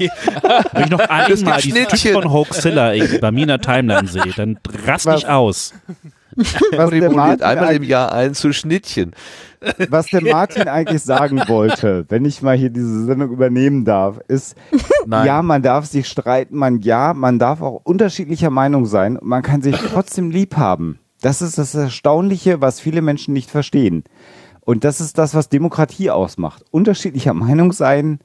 Wenn ich noch einmal diesen Typ Schnittchen. von Hoaxilla bei mir in der Timeline sehe, dann raste ich aus. Was der, Martin einmal im eigentlich, Jahr ein zu Schnittchen. was der Martin eigentlich sagen wollte, wenn ich mal hier diese Sendung übernehmen darf, ist, Nein. ja, man darf sich streiten, man, ja, man darf auch unterschiedlicher Meinung sein und man kann sich trotzdem lieb haben. Das ist das Erstaunliche, was viele Menschen nicht verstehen. Und das ist das, was Demokratie ausmacht. Unterschiedlicher Meinung sein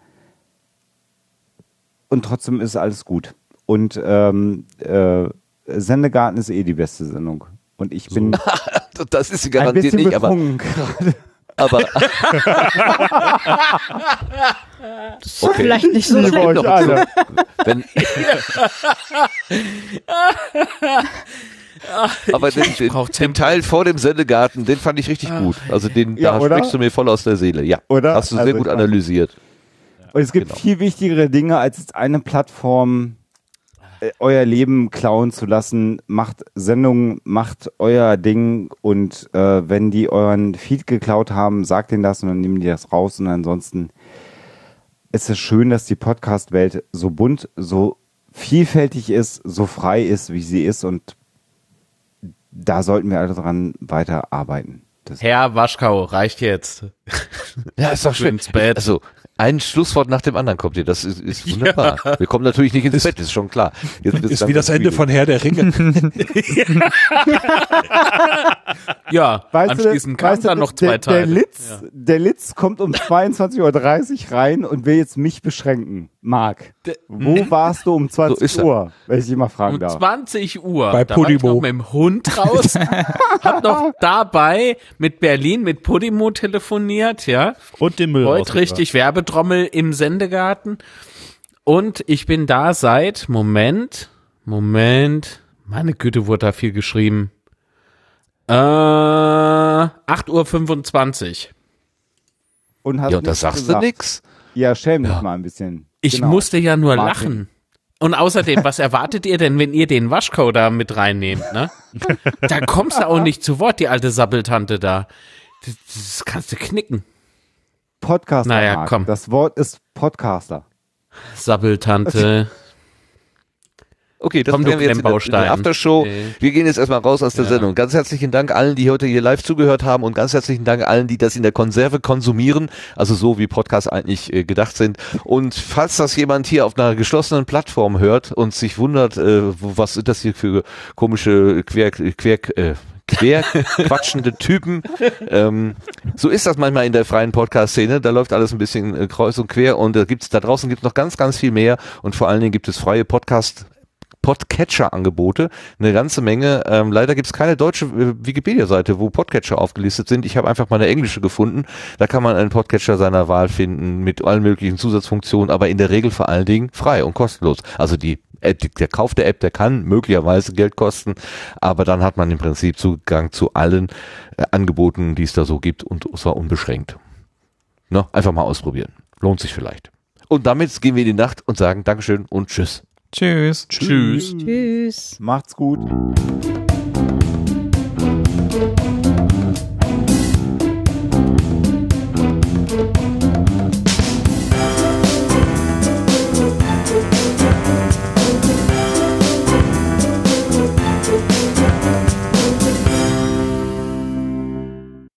und trotzdem ist alles gut. Und ähm, äh, Sendegarten ist eh die beste Sendung. Und ich bin Das ist sie ein garantiert bisschen nicht, aber, aber okay. Vielleicht nicht so schlecht. Wenn, aber den, den, den Teil vor dem Sendegarten, den fand ich richtig gut. Also den, Ja, da oder? sprichst du mir voll aus der Seele. Ja, Oder? hast du sehr Also gut ich fand- analysiert. Und es gibt Genau. viel wichtigere Dinge, als jetzt eine Plattform äh, euer Leben klauen zu lassen. Macht Sendungen, macht euer Ding und äh, wenn die euren Feed geklaut haben, sagt denen das und dann nehmen die das raus und ansonsten ist es schön, dass die Podcast-Welt so bunt, so vielfältig ist, so frei ist, wie sie ist und da sollten wir alle dran weiterarbeiten. Das Herr Waschkau, reicht jetzt. Ja, ist doch Schön schön. ins Bett. Also, ein Schlusswort nach dem anderen kommt hier. Das ist, ist wunderbar. Wir kommen natürlich nicht ins Bett, ist schon klar. Jetzt Ist wie das. Ende von Herr der Ringe. Ja, anschließend kamen weißt du, dann noch der, zwei Teile. Der Litz, der Litz kommt um 22.30 Uhr rein und will jetzt mich beschränken. Marc, wo warst du um 20 ist er. Uhr, wenn ich dich mal fragen Um darf? 20 Uhr. Bei da war ich Podimo. noch mit dem Hund raus. hab noch dabei mit Berlin, mit Podimo telefoniert, ja. Und den Müll Heute richtig Werbetrommel im Sendegarten. Und ich bin da seit, Moment, Moment, meine Güte, wurde da viel geschrieben. Äh, 8.25 Uhr. Und hast Ja, und da nichts sagst du gesagt. nix. Ja, schäm dich mal ein bisschen. Ich Genau. musste ja nur Martin. lachen. Und außerdem, was erwartet ihr denn, wenn ihr den Waschkau da mit reinnehmt, ne? Da kommst du auch nicht zu Wort, die alte Sabbeltante da. Das, das kannst du knicken. Podcaster, Naja, Marc. komm. Das Wort ist Podcaster. Sabbeltante. Okay, das Komm, wir jetzt in der, in der Aftershow. Nee. Wir gehen jetzt erstmal raus aus der Ja. Sendung. Ganz herzlichen Dank allen, die heute hier live zugehört haben und ganz herzlichen Dank allen, die das in der Konserve konsumieren, also so wie Podcasts eigentlich äh, gedacht sind. Und falls das jemand hier auf einer geschlossenen Plattform hört und sich wundert, äh, was sind das hier für komische quer, quer, äh, quer quatschende Typen. Ähm, so ist das manchmal in der freien Podcast-Szene. Da läuft alles ein bisschen äh, kreuz und quer und da gibt's da draußen gibt's noch ganz, ganz viel mehr und vor allen Dingen gibt es freie Podcast Podcatcher-Angebote, eine ganze Menge. Ähm, leider gibt es keine deutsche äh, Wikipedia-Seite, wo Podcatcher aufgelistet sind. Ich habe einfach mal eine englische gefunden. Da kann man einen Podcatcher seiner Wahl finden mit allen möglichen Zusatzfunktionen, aber in der Regel vor allen Dingen frei und kostenlos. Also App, die- der Kauf der App, der kann möglicherweise Geld kosten, aber dann hat man im Prinzip Zugang zu allen äh, Angeboten, die es da so gibt und zwar unbeschränkt. Ne? Einfach mal ausprobieren. Lohnt sich vielleicht. Und damit gehen wir in die Nacht und sagen Dankeschön und Tschüss. Tschüss. Tschüss. Tschüss. Macht's gut.